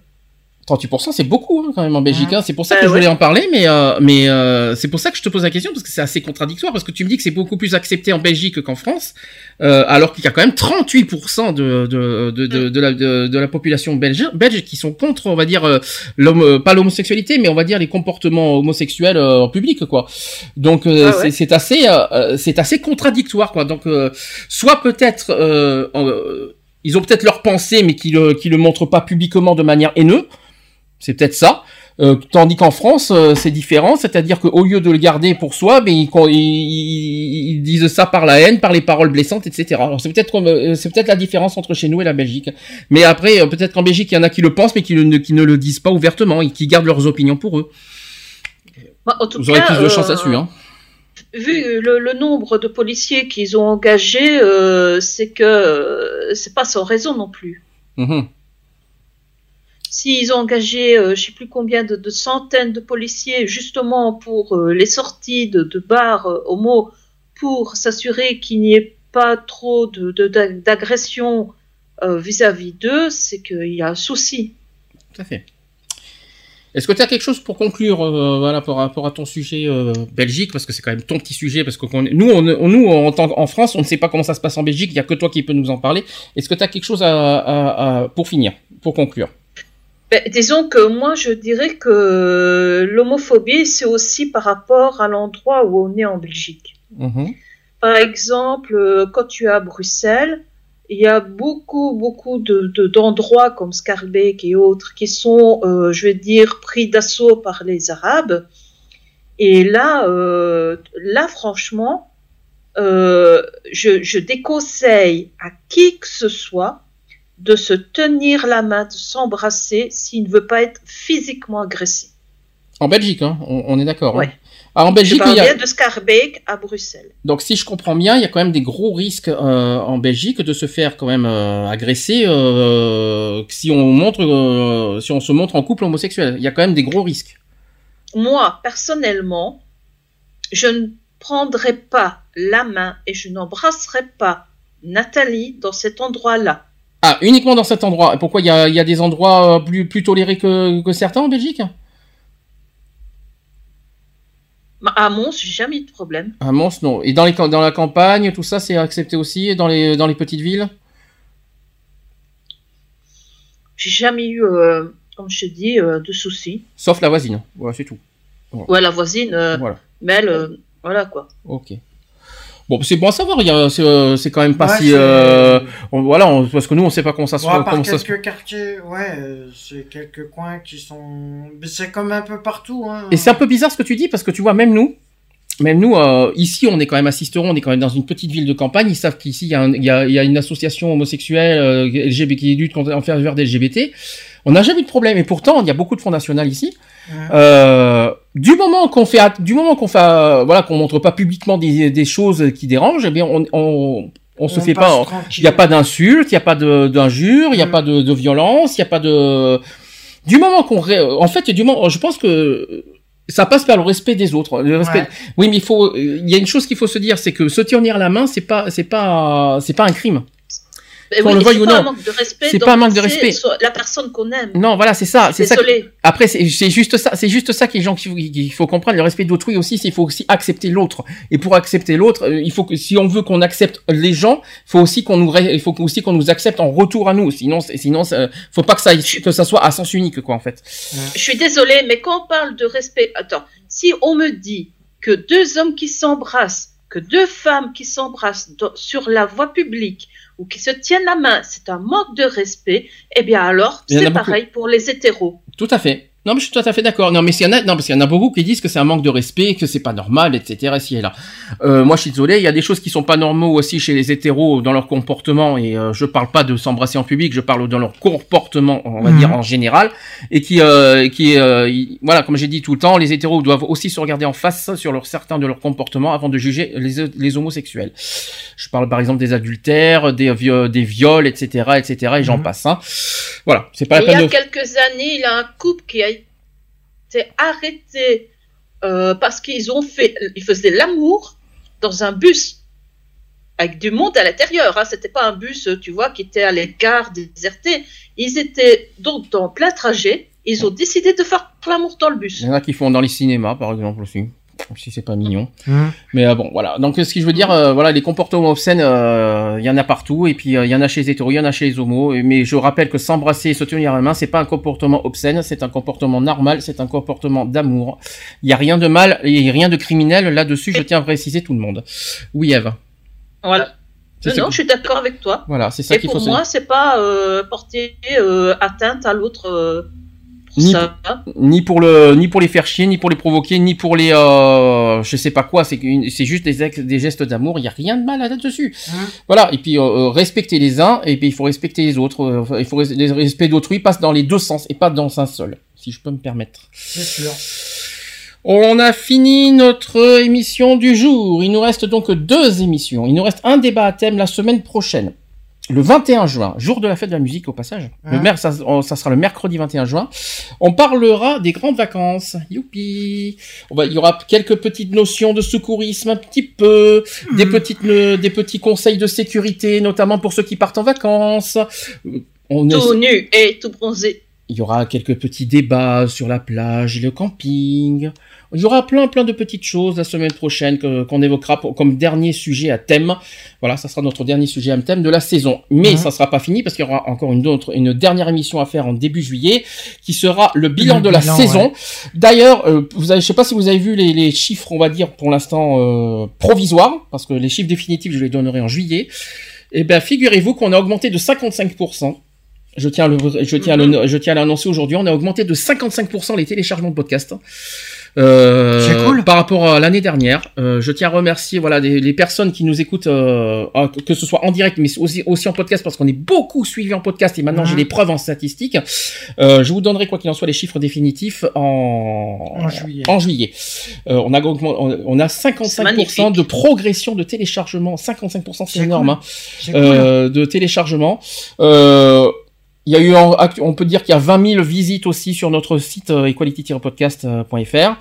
38% c'est beaucoup hein, quand même en Belgique. hein. C'est pour ça que je voulais ouais. en parler, mais euh, mais euh, c'est pour ça que je te pose la question parce que c'est assez contradictoire parce que tu me dis que c'est beaucoup plus accepté en Belgique qu'en France, euh, alors qu'il y a quand même 38% de de de, de, de la de, la population belge belge qui sont contre, on va dire euh, l'homme pas l'homosexualité, mais on va dire les comportements homosexuels euh, en public quoi. Donc euh, Ah ouais. c'est assez c'est assez contradictoire quoi. Donc euh, soit peut-être ils ont peut-être leur pensée mais qui le qui le montrent pas publiquement de manière haineuse. C'est peut-être ça. Euh, tandis qu'en France, euh, c'est différent, c'est-à-dire qu'au lieu de le garder pour soi, mais ils, ils- ils disent ça par la haine, par les paroles blessantes, etc. Alors c'est peut-être euh, c'est peut-être la différence entre chez nous et la Belgique. Mais après, peut-être qu'en Belgique, il y en a qui le pensent, mais qui, le- qui ne le disent pas ouvertement et qui gardent leurs opinions pour eux. bah, en tout Vous aurez cas, plus de chance là-dessus. Hein. vu le, le nombre de policiers qu'ils ont engagés, c'est que c'est pas sans raison non plus. Mhm. S'ils ont engagé, euh, je sais plus combien de, centaines de policiers justement pour euh, les sorties de, bars euh, homo, pour s'assurer qu'il n'y ait pas trop de de- d'a- d'agression euh, vis-à-vis d'eux, c'est qu'il y a un souci. Tout à fait. Est-ce que tu as quelque chose pour conclure euh, par rapport à ton sujet euh, Belgique? Parce que c'est quand même ton petit sujet. Parce que nous, en, France, on ne sait pas comment ça se passe en Belgique. Il n'y a que toi qui peux nous en parler. Est-ce que tu as quelque chose pour finir, pour conclure? Ben, disons que moi, je dirais que l'homophobie, c'est aussi par rapport à l'endroit où on est en Belgique. Mhm. Par exemple, euh, quand tu es à Bruxelles, il y a beaucoup, beaucoup de, de- d'endroits comme Scarbeck et autres qui sont, euh, je vais dire, pris d'assaut par les Arabes. Et là, euh, là, franchement, euh, je, je déconseille à qui que ce soit de se tenir la main, de s'embrasser s'il ne veut pas être physiquement agressé. En Belgique, hein, on, on est d'accord. hein. Ah, en Belgique, parle il y a... de Scarbeck à Bruxelles. donc si je comprends bien, il y a quand même des gros risques euh, en Belgique de se faire quand même euh, agresser euh, si on montre, si on se montre en couple homosexuel. Il y a quand même des gros risques. moi, personnellement, je ne prendrai pas la main et je n'embrasserai pas Nathalie dans cet endroit-là. Ah, uniquement dans cet endroit. Et Pourquoi il y a, y a des endroits euh, plus, plus tolérés que, que certains en Belgique? À Mons, j'ai jamais eu de problème. À Mons, non. Et dans, les, dans la campagne, tout ça, c'est accepté aussi Et dans les, dans les petites villes? J'ai jamais eu, euh, comme je te dis, euh, de soucis. Sauf la voisine. Voilà, c'est tout. Voilà. Ouais, la voisine, euh, Voilà. mais elle, voilà quoi. Ok. Bon, c'est bon à savoir. il y a- C'est euh, c'est quand même pas Ouais, si. euh, on- voilà, on- parce que nous, on sait pas comment ça se Ouais, à part comment ça quelques quartiers, ouais, euh, c'est quelques coins qui sont. C'est comme un peu partout, hein. Et c'est un peu bizarre ce que tu dis parce que tu vois, même nous, même nous, euh, ici, on est quand même assisterons, on est quand même dans une petite ville de campagne. Ils savent qu'ici, il y, a un- il y, a, il y a une association homosexuelle euh, LGBT, qui lutte contre, en faveur des LGBT. On n'a jamais eu de problème. Et pourtant, il y a beaucoup de Front National ici. Euh, du moment qu'on fait, du moment qu'on fait, euh, voilà, qu'on montre pas publiquement des, des choses qui dérangent, eh bien, on, on, on se On fait pas. Il n'y a pas d'insultes, il n'y a pas de- d'injures, il n'y a Mm. pas de, de violence, il n'y a pas de. Du moment qu'on, ré- en fait, du moment, je pense que ça passe par le respect des autres. Le respect. Ouais. Oui, mais il faut, il y a une chose qu'il faut se dire, c'est que se tenir la main, c'est pas, c'est pas, c'est pas un crime. Mais Qu'on oui, le veuille c'est ou pas non. un manque de respect. C'est pas un manque de respect. La personne qu'on aime. Non, voilà, c'est ça, c'est ça. que-. Après, c'est juste ça, c'est juste ça qu'il qu'il faut comprendre. Le respect d'autrui aussi, c'est il faut aussi accepter l'autre. Et pour accepter l'autre, euh, il faut que si on veut qu'on accepte les gens, il faut aussi qu'on nous, il faut aussi qu'on nous accepte en retour à nous. Sinon, sinon, faut pas que ça, que ça soit à sens unique, quoi, en fait. Je suis désolée, mais quand on parle de respect, attends, si on me dit que deux hommes qui s'embrassent, que deux femmes qui s'embrassent sur la voie publique ou qui se tiennent la main, c'est un manque de respect, eh bien alors, c'est pareil pour les hétéros. Tout à fait. Non, mais je suis tout à fait d'accord. Non, mais s'il y en a, non, parce qu'il y en a beaucoup qui disent que c'est un manque de respect, que c'est pas normal, etc. Ici et là. Euh, moi, je suis désolé. Il y a des choses qui sont pas normaux aussi chez les hétéros dans leur comportement. Et euh, je parle pas de s'embrasser en public, je parle dans leur comportement, on va Mhm. dire en général, et qui, euh, qui, euh, y- voilà, comme j'ai dit tout le temps, les hétéros doivent aussi se regarder en face sur leur, certains de leurs comportements avant de juger les, les homosexuels. Je parle par exemple des adultères, des, des viols, etc., etc. Et j'en Mhm. passe. Hein. Voilà, c'est pas la Il y peine a de. quelques années, il y a un couple qui a été arrêté euh, parce qu'ils ont fait, ils faisaient l'amour dans un bus avec du monde à l'intérieur. Hein. C'était pas un bus, euh, tu vois, qui était à l'écart, déserté. Ils étaient donc dans plein trajet. Ils ont décidé de faire l'amour dans le bus. Il y en a qui font dans les cinémas, par exemple aussi. Si c'est pas mignon. Mhm. Mais euh, bon, voilà. Donc, ce que je veux dire, euh, voilà, les comportements obscènes, euh, il y en a partout. Et puis, euh, il y en a chez les hétéros, il y en a chez les homos. Et- Mais je rappelle que s'embrasser et se tenir la main, c'est pas un comportement obscène, c'est un comportement normal, c'est un comportement d'amour. Il y a rien de mal et rien de criminel là-dessus. Je tiens à préciser tout le monde. Oui, Eve. Voilà. Non, je suis d'accord avec toi. Voilà, c'est ça Et qu'il faut pour se moi, c'est pas euh, porter euh, atteinte à l'autre. Ni ça. ni pour le ni pour les faire chier ni pour les provoquer ni pour les euh, je sais pas quoi c'est juste des des gestes d'amour il y a rien de mal là-dessus Mhm. voilà et puis euh, euh, respecter les uns et puis il faut respecter les autres Euh, il faut le respect d'autrui passe dans les deux sens et pas dans un seul si je peux me permettre C'est sûr. on a fini notre émission du jour. Il nous reste donc deux émissions. Il nous reste un débat à thème la semaine prochaine. Le 21 juin, jour de la fête de la musique au passage. Le mer- ça, on- ça sera le mercredi 21 juin. On parlera des grandes vacances. Youpi. On va, il y aura quelques petites notions de secourisme, un petit peu, des petites, ne- des petits conseils de sécurité, notamment pour ceux qui partent en vacances. Euh, On Tout nu et tout bronzé. Il y aura quelques petits débats sur la plage, le camping. Il y aura plein plein de petites choses la semaine prochaine qu'on évoquera pour- comme dernier sujet à thème. Voilà, ça sera notre dernier sujet à thème de la saison. Mais Mhm. ça sera pas fini parce qu'il y aura encore une autre, une dernière émission à faire en début juillet qui sera le bilan Le de la saison. ouais. D'ailleurs, euh, vous avez, je sais pas si vous avez vu les, les chiffres, on va dire pour l'instant euh, provisoires, parce que les chiffres définitifs je les donnerai en juillet. Eh ben, figurez-vous qu'on a augmenté de 55%. Je tiens à le, je tiens à le- je tiens à l'annoncer aujourd'hui. On a augmenté de 55% les téléchargements de podcasts. Euh, cool. Par rapport à l'année dernière, Euh, je tiens à remercier voilà des- les personnes qui nous écoutent, euh, que- ce soit en direct, mais aussi, aussi en podcast, parce qu'on est beaucoup suivi en podcast et maintenant j'ai les preuves en statistiques. Euh, je vous donnerai quoi qu'il en soit les chiffres définitifs en, En juillet. en juillet. Euh, on a on a 55% magnifique. de progression de téléchargement. 55%, c'est énorme. cool. hein cool. euh, de téléchargement. Euh, il y a eu, en- on peut dire qu'il y a 20 000 visites aussi sur notre site euh, equality-podcast.fr.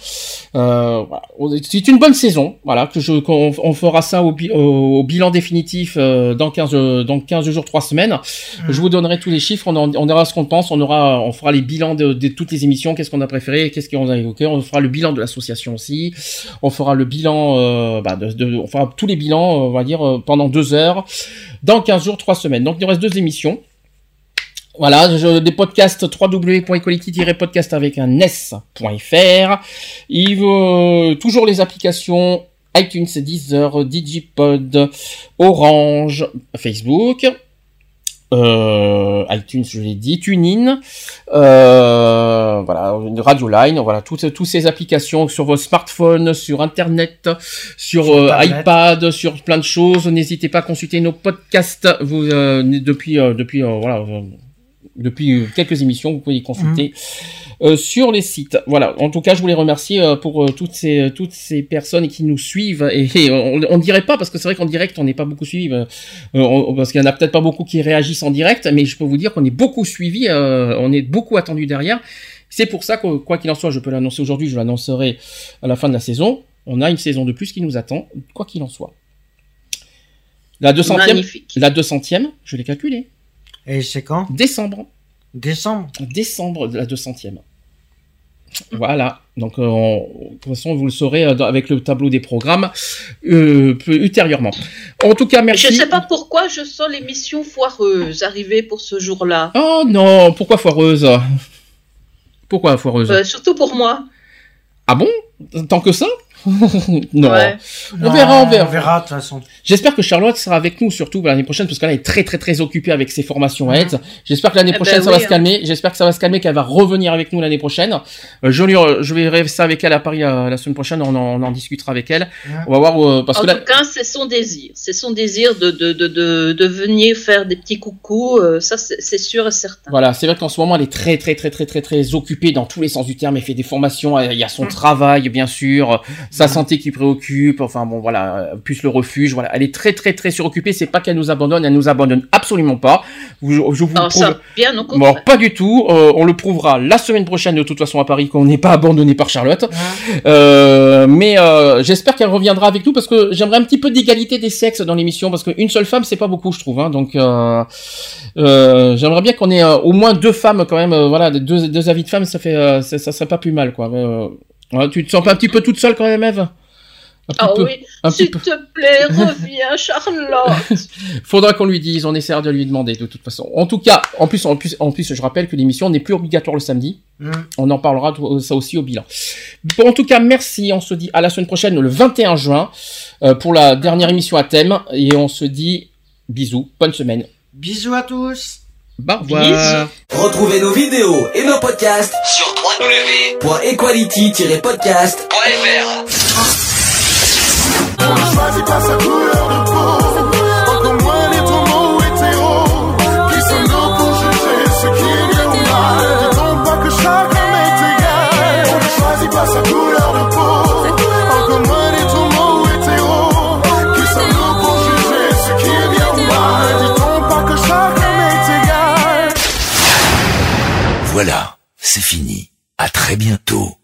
Euh, voilà. C'est une bonne saison, voilà, que je, qu'on on fera ça au, bi- au bilan définitif euh, dans 15, euh, dans 15 jours, 3 semaines. Mhm. Je vous donnerai tous les chiffres, on, en- on aura ce qu'on pense, on aura, on fera les bilans de, de toutes les émissions, qu'est-ce qu'on a préféré, qu'est-ce qu'on a évoqué, on fera le bilan de l'association aussi, on fera le bilan, euh, bah, de, de- on fera tous les bilans, euh, on va dire, euh, pendant deux heures, dans 15 jours, 3 semaines. Donc il nous reste deux émissions. Voilà, je, des podcasts www.equality-podcast avec un s.fr. Il veut toujours les applications iTunes, Deezer, Digipod, Orange, Facebook. Euh, iTunes, je l'ai dit, TuneIn, euh, voilà, Radio Line, voilà, toutes, toutes ces applications sur vos smartphones, sur Internet, sur, Sur euh, iPad, sur plein de choses. N'hésitez pas à consulter nos podcasts. Vous euh, depuis euh, depuis euh, voilà. Depuis euh, quelques émissions, vous pouvez les consulter euh, sur les sites. Voilà. En tout cas, je voulais remercier euh, pour euh, toutes ces toutes ces personnes qui nous suivent et, et on, on dirait pas parce que c'est vrai qu'en direct on n'est pas beaucoup suivi euh, parce qu'il y en a peut-être pas beaucoup qui réagissent en direct, mais je peux vous dire qu'on est beaucoup suivi, euh, on est beaucoup attendu derrière. C'est pour ça que quoi qu'il en soit, je peux l'annoncer aujourd'hui, je l'annoncerai à la fin de la saison. On a une saison de plus qui nous attend, quoi qu'il en soit. La 200e, Magnifique. la 200e, je l'ai calculé. Et c'est quand? Décembre. Décembre. Décembre de la 200e. Voilà. Donc, euh, on- de toute façon, vous le saurez euh, avec le tableau des programmes euh, ultérieurement. En tout cas, merci. Je sais pas pourquoi je sens l'émission foireuse arriver pour ce jour-là. Oh non, pourquoi foireuse? Pourquoi foireuse? Euh, surtout pour moi. Ah bon? Tant que ça? Non. Ouais. On verra, on verra. On verra de toute façon. J'espère que Charlotte sera avec nous surtout l'année prochaine parce qu'elle est très très très occupée avec ses formations aides. J'espère que l'année Eh prochaine ben ça va se hein. calmer. J'espère que ça va se calmer, qu'elle va revenir avec nous l'année prochaine. Euh, je lui, je vais rester avec elle à Paris euh, la semaine prochaine. On en, on en discutera avec elle. On va voir euh, parce en que là, tout cas, c'est son désir. C'est son désir de, de, de, de, de venir faire des petits coucous. euh, ça, c'est sûr et certain. Voilà, c'est vrai qu'en ce moment, elle est très, très, très, très, très, très occupée dans tous les sens du terme. Elle fait des formations, il y a son travail, bien sûr, sa santé qui préoccupe. Enfin bon, voilà, euh, plus le refuge. Voilà, elle est très, très, très suroccupée. C'est pas qu'elle nous abandonne, elle nous abandonne absolument pas. Je, vous Alors, prouve. ça, bien au Bon, pas du tout. Euh, on le prouvera la semaine prochaine de toute façon à Paris qu'on n'est pas abandonné par Charlotte. Euh, mais euh, j'espère qu'elle reviendra avec nous parce que j'aimerais un petit peu d'égalité des sexes dans l'émission parce qu'une seule femme c'est pas beaucoup je trouve. Hein, donc euh, euh, j'aimerais bien qu'on ait euh, au moins deux femmes quand même. euh, voilà, deux, deux avis de femmes ça fait euh, ça, ça serait pas plus mal quoi. Euh, ouais, tu te sens pas un petit peu toute seule quand même Eve? Un petit Ah peu. oui, un petit s'il peu. te plaît, reviens, Charlotte. Faudra qu'on lui dise, on essaiera de lui demander de toute façon. En tout cas, en plus, en plus, en plus, je rappelle que l'émission n'est plus obligatoire le samedi. Mm. On en parlera ça aussi au bilan. Bon, en tout cas, merci. On se dit à la semaine prochaine, le 21 juin, euh, pour la dernière émission à thème. Et on se dit bisous, bonne semaine. Bisous à tous. Au revoir. Retrouvez nos vidéos et nos podcasts sur www.equality-podcast.fr. On ne choisit pas sa couleur de peau. Encore moins les homo hétéros. Qui sommes-nous pour juger ce qui est bien ou mal Dit-on pas que chaque homme est égal On ne choisit pas sa couleur de peau. Encore moins les homo hétéros. Qui sommes-nous pour juger ce qui est bien ou mal Dit-on pas que chaque homme est égal Voilà, c'est fini. À très bientôt.